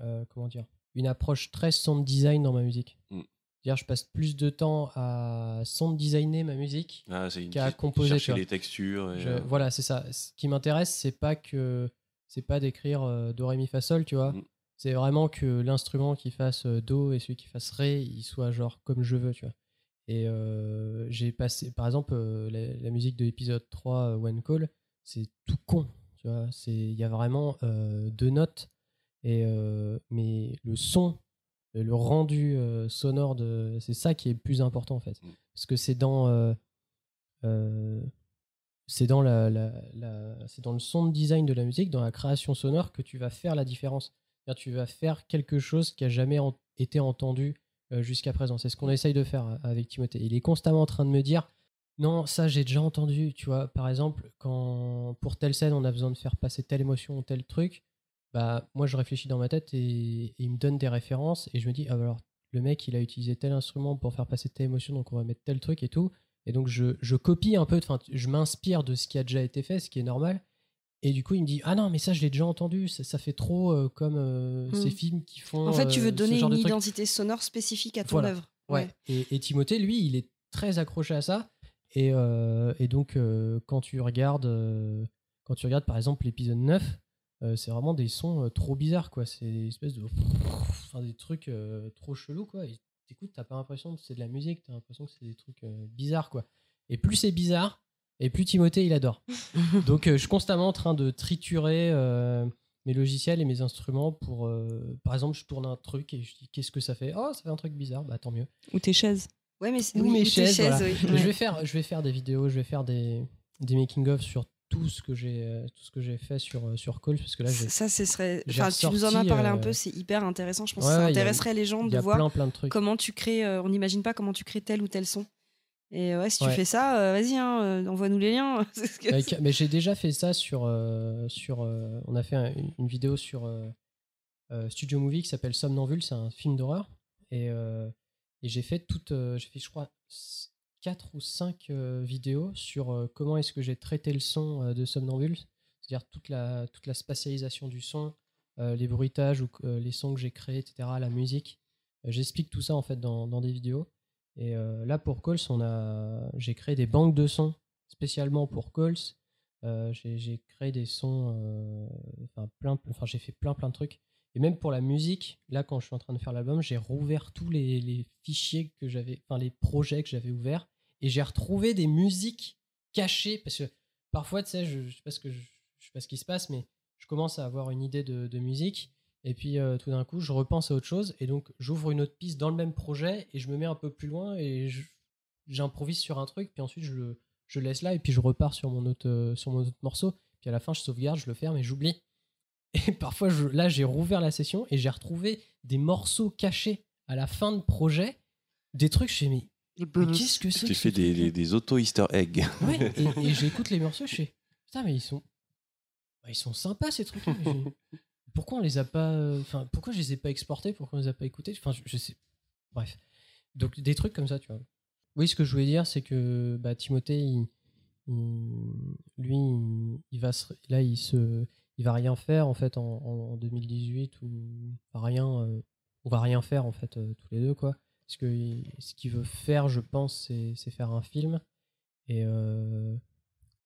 euh, comment dire, une approche très sound design dans ma musique. Mm. C'est-à-dire, je passe plus de temps à sound designer ma musique Ah, qu'à composer. chercher les textures et, Je- euh, Voilà, c'est ça. Ce qui m'intéresse, c'est pas que, c'est pas d'écrire euh, do ré mi fa sol, tu vois. Mm. C'est vraiment que l'instrument qui fasse euh, do et celui qui fasse ré, il soit genre comme je veux, tu vois. Et j'ai passé, par exemple, la, la musique de l'épisode 3, euh, One Call, c'est tout con, tu vois. C'est, il y a vraiment euh, deux notes, et euh, mais le son, le rendu euh, sonore de, c'est ça qui est le plus important en fait, parce que c'est dans, c'est dans la, la- la- c'est dans le sound design de la musique, dans la création sonore que tu vas faire la différence. Tu vas faire quelque chose qui a jamais en- été entendu jusqu'à présent. C'est ce qu'on essaye de faire avec Timothée. Il est constamment en train de me dire non, ça j'ai déjà entendu. Tu vois, par exemple, quand pour telle scène on a besoin de faire passer telle émotion ou tel truc, bah moi je réfléchis dans ma tête et, et il me donne des références et je me dis ah bah alors le mec il a utilisé tel instrument pour faire passer telle émotion donc on va mettre tel truc et tout. Et donc je, je copie un peu, enfin je m'inspire de ce qui a déjà été fait, ce qui est normal. Et du coup, il me dit Ah non, mais ça, je l'ai déjà entendu, ça, ça fait trop euh, comme euh, ces films qui font. En fait, tu euh, veux ce donner une identité sonore spécifique à ton Voilà. œuvre. Ouais. Et, et Timothée, lui, il est très accroché à ça. Et, euh, et donc, euh, quand tu regardes, euh, quand tu regardes par exemple l'épisode 9, euh, c'est vraiment des sons trop bizarres, quoi. C'est des espèces de. Enfin, des trucs trop chelous, quoi. Et t'écoutes, t'as pas l'impression que c'est de la musique, t'as l'impression que c'est des trucs bizarres, quoi. Et plus c'est bizarre, et plus Timothée, il adore. donc, euh, je suis constamment en train de triturer. euh, mes logiciels et mes instruments pour euh, par exemple je tourne un truc et je dis qu'est-ce que ça fait? Oh ça fait un truc bizarre bah tant mieux Ou tes chaises. Ouais, mais c'est- ou oui, mes chaises. chaises, voilà. oui. Je vais faire, je vais faire des vidéos, je vais faire des, des making of sur tout ce que j'ai, euh, tout ce que j'ai fait sur euh, sur Calls parce que là, j'ai- Ça, ce serait. j'ai Enfin, tu nous en as parlé un euh, peu, c'est hyper intéressant. Je pense ouais, que ça a- intéresserait les gens de voir plein, plein de trucs. comment tu crées. euh, on n'imagine pas comment tu crées tel ou tel son. Et ouais, si tu Ouais. fais ça, euh, vas-y, hein, euh, envoie-nous les liens. Avec- mais j'ai déjà fait ça sur. euh, sur euh, on a fait un- une, une vidéo sur Studio Movie qui s'appelle Somnambule, c'est un film d'horreur. Et, euh, et j'ai fait toute. euh, j'ai fait, je crois, 4 ou 5 vidéos sur euh, comment est-ce que j'ai traité le son euh, de Somnambule. C'est-à-dire toute la, toute la spatialisation du son, euh, les bruitages ou euh, les sons que j'ai créés, etc., la musique. Euh, J'explique tout ça en fait dans, dans des vidéos. Et euh, là pour Calls, on a, j'ai créé des banques de sons spécialement pour. Euh, j'ai, créé des sons, euh, enfin plein, enfin j'ai fait plein plein de trucs. Et même pour la musique, là quand je suis en train de faire l'album, j'ai rouvert tous les, fichiers que j'avais, enfin les projets que j'avais ouverts, et j'ai retrouvé des musiques cachées parce que parfois tu sais, je, je sais pas ce que je, sais pas ce qui se passe, mais je commence à avoir une idée de, musique. Et puis euh, tout d'un coup, je repense à autre chose et donc j'ouvre une autre piste dans le même projet et je me mets un peu plus loin et j'improvise sur un truc puis ensuite je le je laisse là et puis je repars sur mon autre euh, sur mon autre morceau puis à la fin je sauvegarde, je le ferme et j'oublie. Et parfois je, là j'ai rouvert la session et j'ai retrouvé des morceaux cachés à la fin de projet, des trucs chez mais, mais qu'est-ce que c'est fais ce des, des, des auto-easter eggs. Ouais, et, et j'écoute les morceaux, je fais putain, mais ils sont, bah, ils sont sympas ces trucs. Pourquoi on les a pas, enfin, pourquoi je les ai pas exportés, pourquoi on les a pas écoutés? Enfin, je, je sais. Bref, donc des trucs comme ça, tu vois. Oui, ce que je voulais dire, c'est que bah, Timothée, il- il- lui, il, il va se, là, il se, il va rien faire en fait en, en 2018 ou rien. euh, on va rien faire en fait euh, tous les deux quoi. Parce que ce qu'il veut faire, je pense, c'est faire un film. Et euh,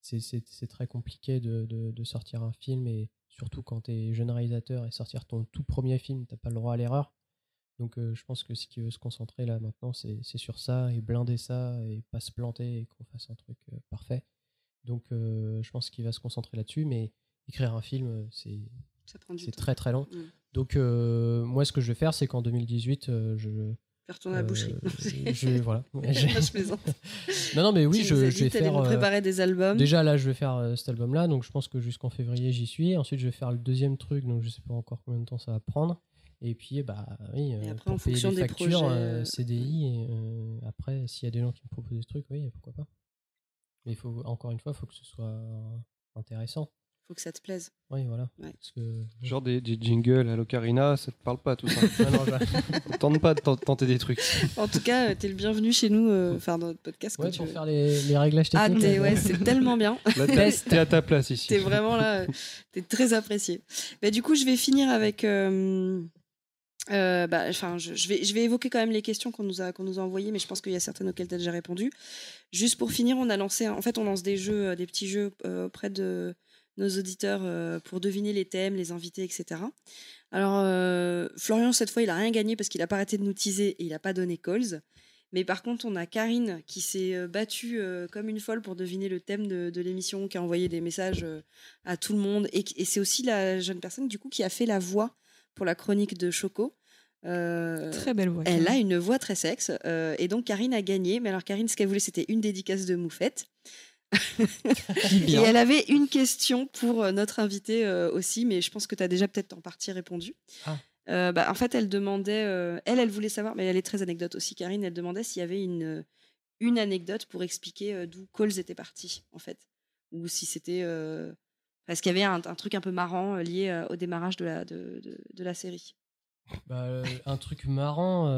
c'est- très compliqué de, sortir un film, et surtout quand tu es jeune réalisateur et sortir ton tout premier film, t'as pas le droit à l'erreur. Donc euh, je pense que ce qu'il veut se concentrer là maintenant, c'est sur ça, et blinder ça, et pas se planter, et qu'on fasse un truc parfait. Donc je pense qu'il va se concentrer là-dessus, mais écrire un film, euh, c'est très très long. Donc euh, moi, ce que je vais faire, c'est qu'en 2018, euh, je Faire tourner la boucherie. euh, je voilà. Je plaisante. Non, non, mais oui, Tu je, nous je vais faire. euh, préparer des albums. Déjà, là, je vais faire euh, cet album-là, donc je pense que jusqu'en février, j'y suis. Ensuite, je vais faire le deuxième truc, donc je sais pas encore combien de temps ça va prendre. Et puis, bah oui, euh, après, pour en payer fonction des factures, projets, euh, euh, CDI, et euh, après, s'il y a des gens qui me proposent des trucs, oui, pourquoi pas. Mais il faut, encore une fois, il faut que ce soit intéressant. Faut que ça te plaise. Oui, voilà. Ouais. Parce que... Genre des, des jingles à l'ocarina, ça te parle pas tout ça. Non, je- Tente pas de ten- tenter des trucs. En tout cas, t'es le bienvenu chez nous, euh, enfin dans notre podcast. quand Ouais, tu pour veux. faire les, les réglages Ah, techniques. t'es- là, ouais, c'est tellement bien. T'es- t'es à ta place ici. T'es vraiment là, euh, t'es très apprécié. Bah, du coup, je vais finir avec. euh, euh, bah, enfin, je, je vais, je vais évoquer quand même les questions qu'on nous a, qu'on nous a envoyées, mais je pense qu'il y a certaines auxquelles tu as déjà répondu. Juste pour finir, on a lancé, en fait, on lance des jeux, des petits jeux euh, auprès de nos auditeurs euh, pour deviner les thèmes, les invités, etc. Alors, euh, Florian, cette fois, il a rien gagné parce qu'il a pas arrêté de nous teaser et il a pas donné calls. Mais par contre, on a Karine qui s'est euh, battue euh, comme une folle pour deviner le thème de, de l'émission, qui a envoyé des messages à tout le monde. Et, c'est aussi la jeune personne, du coup, qui a fait la voix pour la chronique de Choco. Euh, Très belle voix, Elle a une voix très sexe. euh, et donc, Karine a gagné. Mais alors, Karine, ce qu'elle voulait, c'était une dédicace de Moufette. Et elle avait une question pour euh, notre invité euh, aussi, mais je pense que tu as déjà peut-être en partie répondu. Ah. Euh, bah, en fait, elle demandait, euh, elle, elle voulait savoir, mais elle est très anecdote aussi, Karine, elle demandait s'il y avait une, une anecdote pour expliquer d'où Coles était parti, en fait. Ou si c'était. Parce qu'il y avait un, un truc un peu marrant lié au démarrage de la, de, de, de la série? Bah, un truc marrant.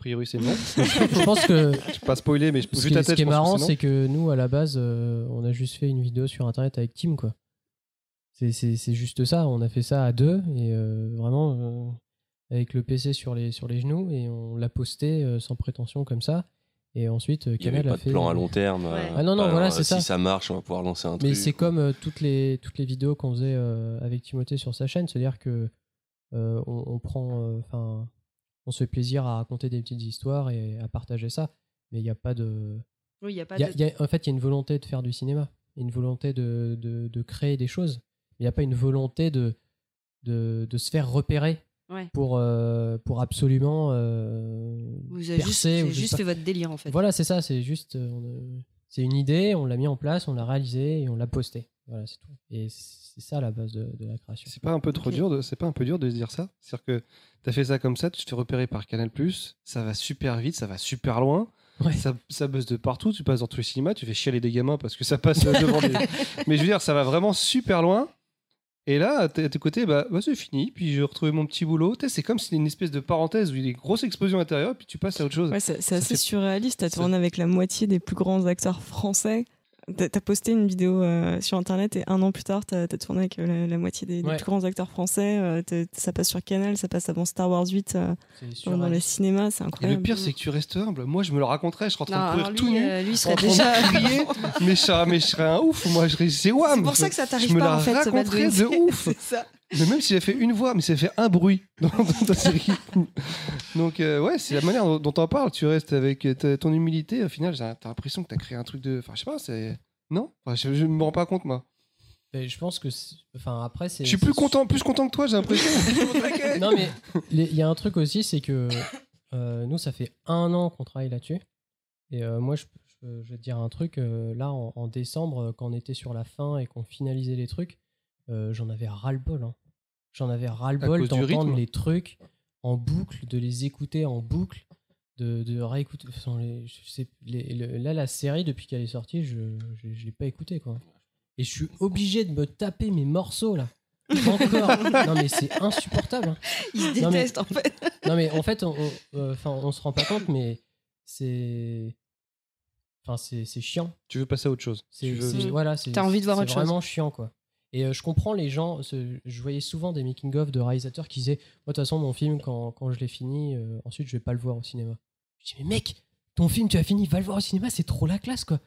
A priori, c'est non. je pense que. Je peux pas spoiler, mais je- ce qui, ta ce tête, qui est marrant, c'est que nous, à la base, euh, on a juste fait une vidéo sur internet avec Tim, quoi. C'est- C'est c'est juste ça. On a fait ça à deux et euh, vraiment euh, avec le PC sur les, sur les genoux et on l'a posté euh, sans prétention comme ça. Et ensuite, Il n'y avait Canal a pas de fait. plan à long terme. Ah non, non, pas, voilà, c'est si ça. ça marche, on va pouvoir lancer un Mais truc. c'est comme euh, toutes, les, toutes les vidéos qu'on faisait euh, avec Timothée sur sa chaîne, c'est-à-dire que euh, on, on prend, euh, enfin, on se fait plaisir à raconter des petites histoires et à partager ça, mais il n'y a pas de. Oui, il y a pas il y a- de- il y a- en fait, il y a une volonté de faire du cinéma, une volonté de, de, de créer des choses. Il n'y a pas une volonté de, de, de se faire repérer Ouais. pour, euh, pour absolument euh, Vous avez juste- vous avez fait votre délire, en fait. Voilà, c'est ça, c'est juste. euh, a- c'est une idée, on l'a mis en place, on l'a réalisé et on l'a posté. Voilà, c'est tout. Et c'est ça la base de, de la création. C'est pas un peu trop dur de, c'est pas un peu dur de se dire ça? C'est-à-dire que t'as fait ça comme ça, tu te fais repérer par Canal+, ça va super vite, ça va super loin, ça, ça buzz de partout, tu passes dans tous les cinémas, tu fais chialer des gamins parce que ça passe devant des... Mais je veux dire, ça va vraiment super loin. Et là, t'es- à tes côtés, bah, bah, c'est fini. Puis je retrouvais mon petit boulot. Tu C'est comme si c'était une espèce de parenthèse où il y a des grosses explosions intérieures, puis tu passes à autre chose. Ouais, c'est assez surréaliste. T'as tourné avec la moitié des plus grands acteurs français. T'as posté une vidéo euh, sur internet et un an plus tard, t'as as tourné avec la, la moitié des, plus grands acteurs français. euh, ça passe sur Canal, ça passe avant Star Wars 8 euh, dans, dans les cinémas, c'est Et incroyable. le pire, c'est que tu restes humble. Moi, je me le raconterais, je serais en train Non, de courir tout nu. lui, en serait déjà- crier, mais, je serais, mais je serais un ouf. Moi, je serais- c'est pour ça que ça Je t'arrive me pas, la en fait, raconterais de c'est- ouf. Mais même s'il a fait une voix, mais ça fait un bruit dans, dans ta série. Donc, euh, ouais, c'est la manière dont, dont t'en parles. Tu restes avec euh, ta- ton humilité. Au final, j'ai- t'as l'impression que t'as créé un truc de. Enfin, je sais pas, c'est. Non? Enfin, je, je me rends pas compte, moi. Mais je pense que. Enfin, après, c'est. Je suis plus content, plus content que toi, j'ai l'impression. non, mais il y a un truc aussi, c'est que euh, nous, ça fait un an qu'on travaille là-dessus. Et euh, moi, je, je- je vais te dire un truc. là, en, en décembre, quand on était sur la fin et qu'on finalisait les trucs, j'en avais ras-le-bol. hein. J'en avais ras-le-bol d'entendre les trucs en boucle, de les écouter en boucle, de, de réécouter. enfin, les- je sais- les- le- là, la série, depuis qu'elle est sortie, je je, je l'ai pas écoutée. Quoi. Et je suis obligé de me taper mes morceaux là. Encore. non mais c'est insupportable. hein. Ils se Non, mais- détestent, en fait. non mais en fait, on, on- euh, enfin, on se rend pas compte, mais c'est, enfin c'est c'est chiant. Tu veux passer à autre chose. C'est Tu veux- c'est- voilà, c'est T'as envie de voir c'est autre chose. vraiment chiant quoi. Et euh, je comprends les gens. je voyais souvent des making of de réalisateurs qui disaient, moi de toute façon mon film quand, quand je l'ai fini, euh, ensuite je vais pas le voir au cinéma. Je dis mais mec, ton film tu as fini, va le voir au cinéma, c'est trop la classe quoi.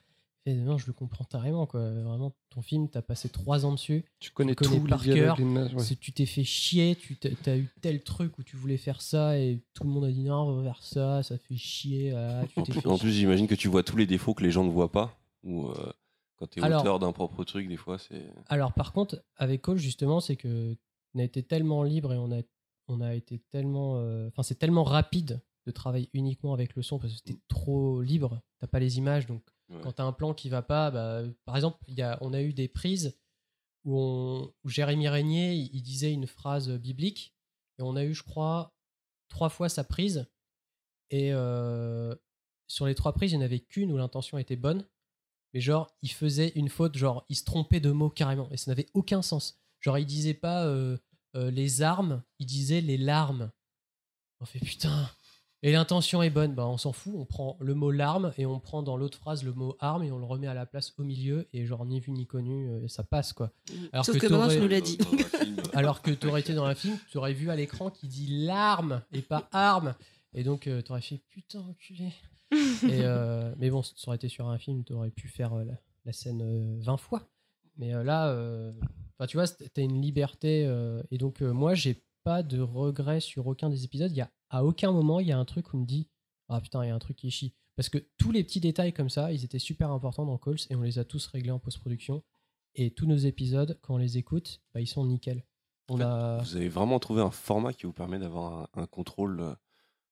Et non, je le comprends carrément quoi. Vraiment, ton film, t'as passé trois ans dessus. Tu connais le tout, les par cœur. ouais. Tu t'es fait chier, tu t'as eu tel truc où tu voulais faire ça et tout le monde a dit non, on va faire ça, ça fait chier. ah, tu En plus, j'imagine que tu vois tous les défauts que les gens ne voient pas. Ou euh, quand tu es Alors- auteur d'un propre truc, des fois, c'est. Alors par contre, avec Cole, justement, c'est que on a été tellement libre et on a, on a été tellement... euh, Enfin, c'est tellement rapide de travailler uniquement avec le son parce que c'était trop libre. T'as pas les images, donc Ouais. quand t'as un plan qui va pas, bah, par exemple, y a, on a eu des prises où, on, où Jérémy Régnier, il, il disait une phrase biblique et on a eu, je crois, trois fois sa prise. Et euh, sur les trois prises, il n'y en avait qu'une où l'intention était bonne. Mais genre, il faisait une faute, genre, il se trompait de mots carrément. Et ça n'avait aucun sens. Genre, il disait pas euh, euh, les armes, il disait les larmes. On fait putain. Et l'intention est bonne, bah on s'en fout, on prend le mot larme et on prend dans l'autre phrase le mot arme et on le remet à la place au milieu et genre ni vu ni connu, euh, ça passe quoi. Sauf que maintenant, t'aurais- tu nous l'as dit. alors que tu aurais été dans un film, tu aurais vu à l'écran qui dit larme et pas arme. Et donc, tu aurais fait putain, enculé. et, euh, mais bon, ça aurait été sur un film, tu aurais pu faire euh, la, la scène euh, 20 fois. Mais euh, là, euh, enfin, tu vois, tu as une liberté. euh, et donc, euh, moi, j'ai pas de regrets sur aucun des épisodes. Il y a, à aucun moment, il y a un truc où on me dit Ah putain, il y a un truc qui chie. Parce que tous les petits détails comme ça, ils étaient super importants dans Calls et on les a tous réglés en post-production. Et tous nos épisodes, quand on les écoute, bah, ils sont nickel. On a... Vous avez vraiment trouvé un format qui vous permet d'avoir un, un contrôle, euh,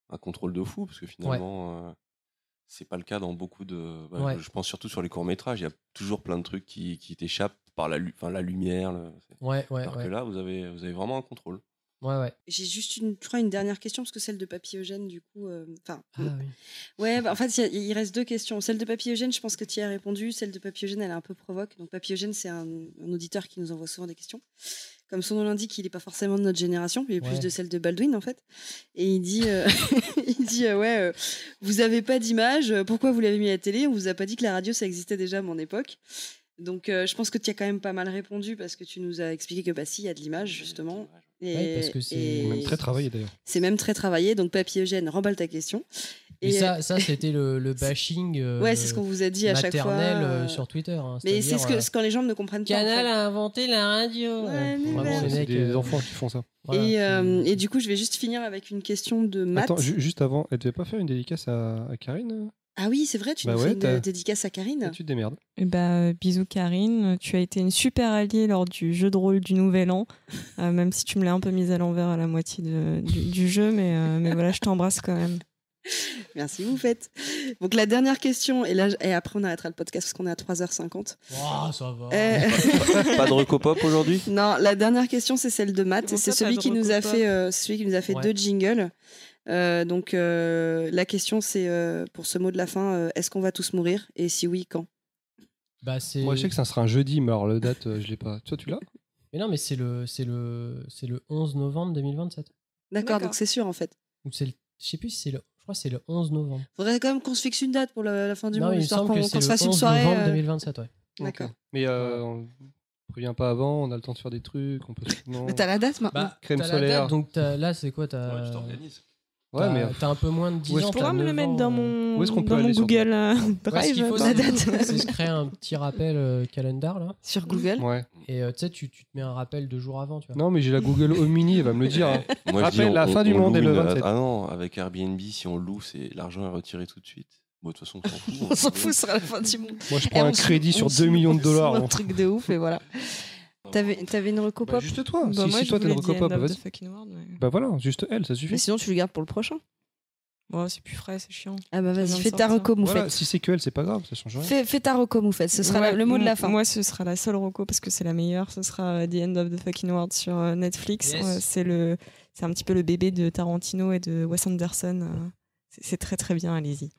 un contrôle de fou, parce que finalement, euh, c'est pas le cas dans beaucoup de. bah, Ouais. Je pense surtout sur les courts métrages, il y a toujours plein de trucs qui, qui t'échappent par la, lu- enfin, la lumière. le- Ouais, ouais, Alors ouais. que là, vous avez, vous avez vraiment un contrôle. Ouais, ouais. J'ai juste une, je crois, une dernière question parce que celle de Papy Eugène, du coup, euh, enfin. Ah oui. Ouais, bah, en fait, il reste deux questions. Celle de Papy Eugène, je pense que tu y as répondu. Celle de Papy Eugène, elle est un peu provoque. Donc, Papy Eugène, c'est un, un auditeur qui nous envoie souvent des questions. Comme son nom l'indique, il n'est pas forcément de notre génération, il est plus Ouais. de celle de Baldwin, en fait. Et il dit, euh, il dit euh, Ouais, euh, vous avez pas d'image, pourquoi vous l'avez mis à la télé? On vous a pas dit que la radio, ça existait déjà à mon époque. Donc, euh, je pense que tu as quand même pas mal répondu parce que tu nous as expliqué que, bah, si, il y a de l'image, justement. Et, Ouais, parce que c'est- Même très travaillé d'ailleurs. c'est même très travaillé. Donc, Papy Eugène, remballe ta question. Et, euh, ça, ça c'était le, le bashing. euh, Ouais, c'est ce qu'on vous a dit à chaque fois, maternel, euh, sur Twitter. hein, Mais c'est ce que, quand les gens ne comprennent pas. en Canal fait. a inventé la radio. Ouais, mais Vraiment, C'est mecs, des euh, enfants qui font ça. voilà, et, euh, et du coup, je vais juste finir avec une question de Matt. Attends, ju- juste avant, elle devait pas faire une dédicace à, à Karine? Ah oui, c'est vrai, tu Bah nous ouais, fais une dédicace à Karine. Tu te démerdes. Eh bah, bisous Karine, tu as été une super alliée lors du jeu de rôle du Nouvel An, euh, même si tu me l'as un peu mise à l'envers à la moitié de- du, du jeu, mais, euh, mais voilà, je t'embrasse quand même. Merci, vous faites. Donc la dernière question, et, là, et après on arrêtera le podcast parce qu'on est à 3h50. Oh, ça va. Euh, Pas de recopop aujourd'hui? Non, la dernière question, c'est celle de Matt. C'est pas celui qui nous a fait, euh, celui qui nous a fait Ouais. deux jingles. Euh, donc euh, la question, c'est euh, pour ce mot de la fin, euh, est-ce qu'on va tous mourir? Et si oui, quand? Bah, c'est... Moi, je sais que ça sera un jeudi, mais alors la date, euh, je l'ai pas. Toi, tu l'as? Mais non, mais c'est le, c'est le, c'est le 11 novembre 2027. D'accord, D'accord. donc c'est sûr en fait. Ou c'est le, je sais plus si c'est le, crois que c'est le 11 novembre. Faudrait quand même qu'on se fixe une date pour la, la fin du non, il me histoire qu'on qu'on se fasse une 11 soirée. novembre euh, 2027, ouais. D'accord. Mais euh, on prévient pas avant, on a le temps de faire des trucs, on peut. T'as la date maintenant Bah, Crème la solaire. date, donc t'as- là, c'est quoi t'as, Ouais, mais. t'as un peu moins de 10 Où est-ce ans. Tu pourras me le 9 mettre ans, dans euh. mon, Où est-ce qu'on peut dans aller mon sur Google euh, Ouais, Drive qu'il faut, la c'est, date. c'est se créer un petit rappel euh, calendar là. Sur Google Ouais. Et euh, tu sais, tu, tu te mets un rappel deux jours avant, tu vois. Non, mais j'ai la Google Home Mini, elle va me le dire. hein. Moi, je dis, on- la fin on- du on monde est le une- 27. Ah non, avec Airbnb, si on loue, c'est l'argent est retiré tout de suite. Bon, de toute façon, on s'en fout. On s'en fout, ce sera la fin du monde. Moi, je Et prends un crédit sur se- 2 millions de dollars. met Un hein. truc de ouf, et voilà. T'avais t'avais une reco Bah, pop juste toi. Bah, si moi, si je toi t'as une recopop, of vas-y. mais- Bah voilà, juste elle, ça Mais suffit. sinon, tu le gardes pour le prochain? Bon, c'est plus frais, c'est chiant. Ah bah vas-y, fais ta reco, Moufette. Voilà, si c'est que elle, c'est pas grave, ça change rien. Fais, fais ta reco, Moufette. Ce sera Ouais, la- le mot de la fin. Moi, ce sera la seule reco parce que c'est la meilleure. Ce sera euh, The End of the Fucking World sur euh, Netflix. Yes. C'est le, c'est un petit peu le bébé de Tarantino et de Wes Anderson. euh, c'est- très très bien, allez-y.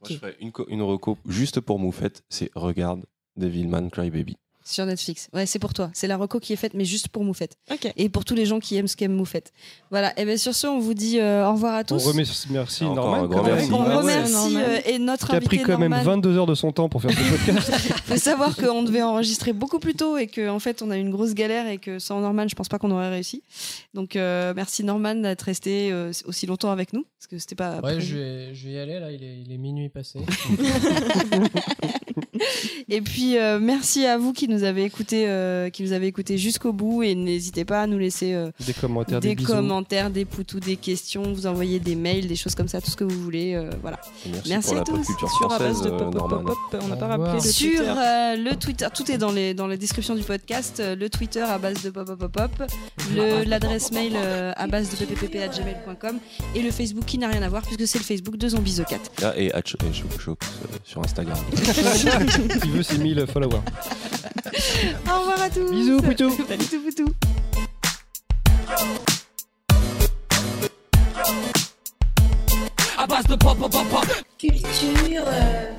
Moi, je ferais une, une reco juste pour Moufette, c'est regarde Devilman Crybaby. Sur Netflix. Ouais, c'est pour toi. C'est la reco qui est faite, mais juste pour Moufette. Ok. Et pour tous les gens qui aiment ce qu'aime Moufette. Voilà. Et bien sur ce, on vous dit euh, au revoir à On tous. remercie merci Encore Norman. un grand merci. On Ouais, remercie Norman. euh, et notre Qui a pris quand même Norman. 22 heures de son temps pour faire ce podcast. faut savoir qu'on devait enregistrer beaucoup plus tôt et qu'en en fait on a eu une grosse galère et que sans Norman je pense pas qu'on aurait réussi. Donc euh, merci Norman d'être resté euh, aussi longtemps avec nous parce que c'était pas. Ouais, je vais, je vais y aller là, il est, il est minuit passé. Et puis euh, merci à vous qui nous avez écouté, euh, qui nous avez écouté jusqu'au bout et n'hésitez pas à nous laisser euh, Des commentaires, des, des commentaires, des poutous, des questions, vous envoyez des mails, des choses comme ça, tout ce que vous voulez. euh, voilà. Et Merci, Merci pour à la tous. Sur à base de pop, pop, pop, pop. On n'a pas Au rappelé le Sur Twitter. euh, le Twitter, tout est dans les dans la description du podcast. euh, le Twitter à base de pop pop pop pop, le- l'adresse mail euh, à base de ppp@gmail.com et le Facebook qui n'a rien à voir puisque c'est le Facebook de Zombies the Cat. Ah, et Hatch- et euh, sur Instagram. Il veut ses 1000 followers. Au revoir à tous. Bisous, poutou. Salut tout poutou. À base de pop, pop, pop, pop. Culture. euh,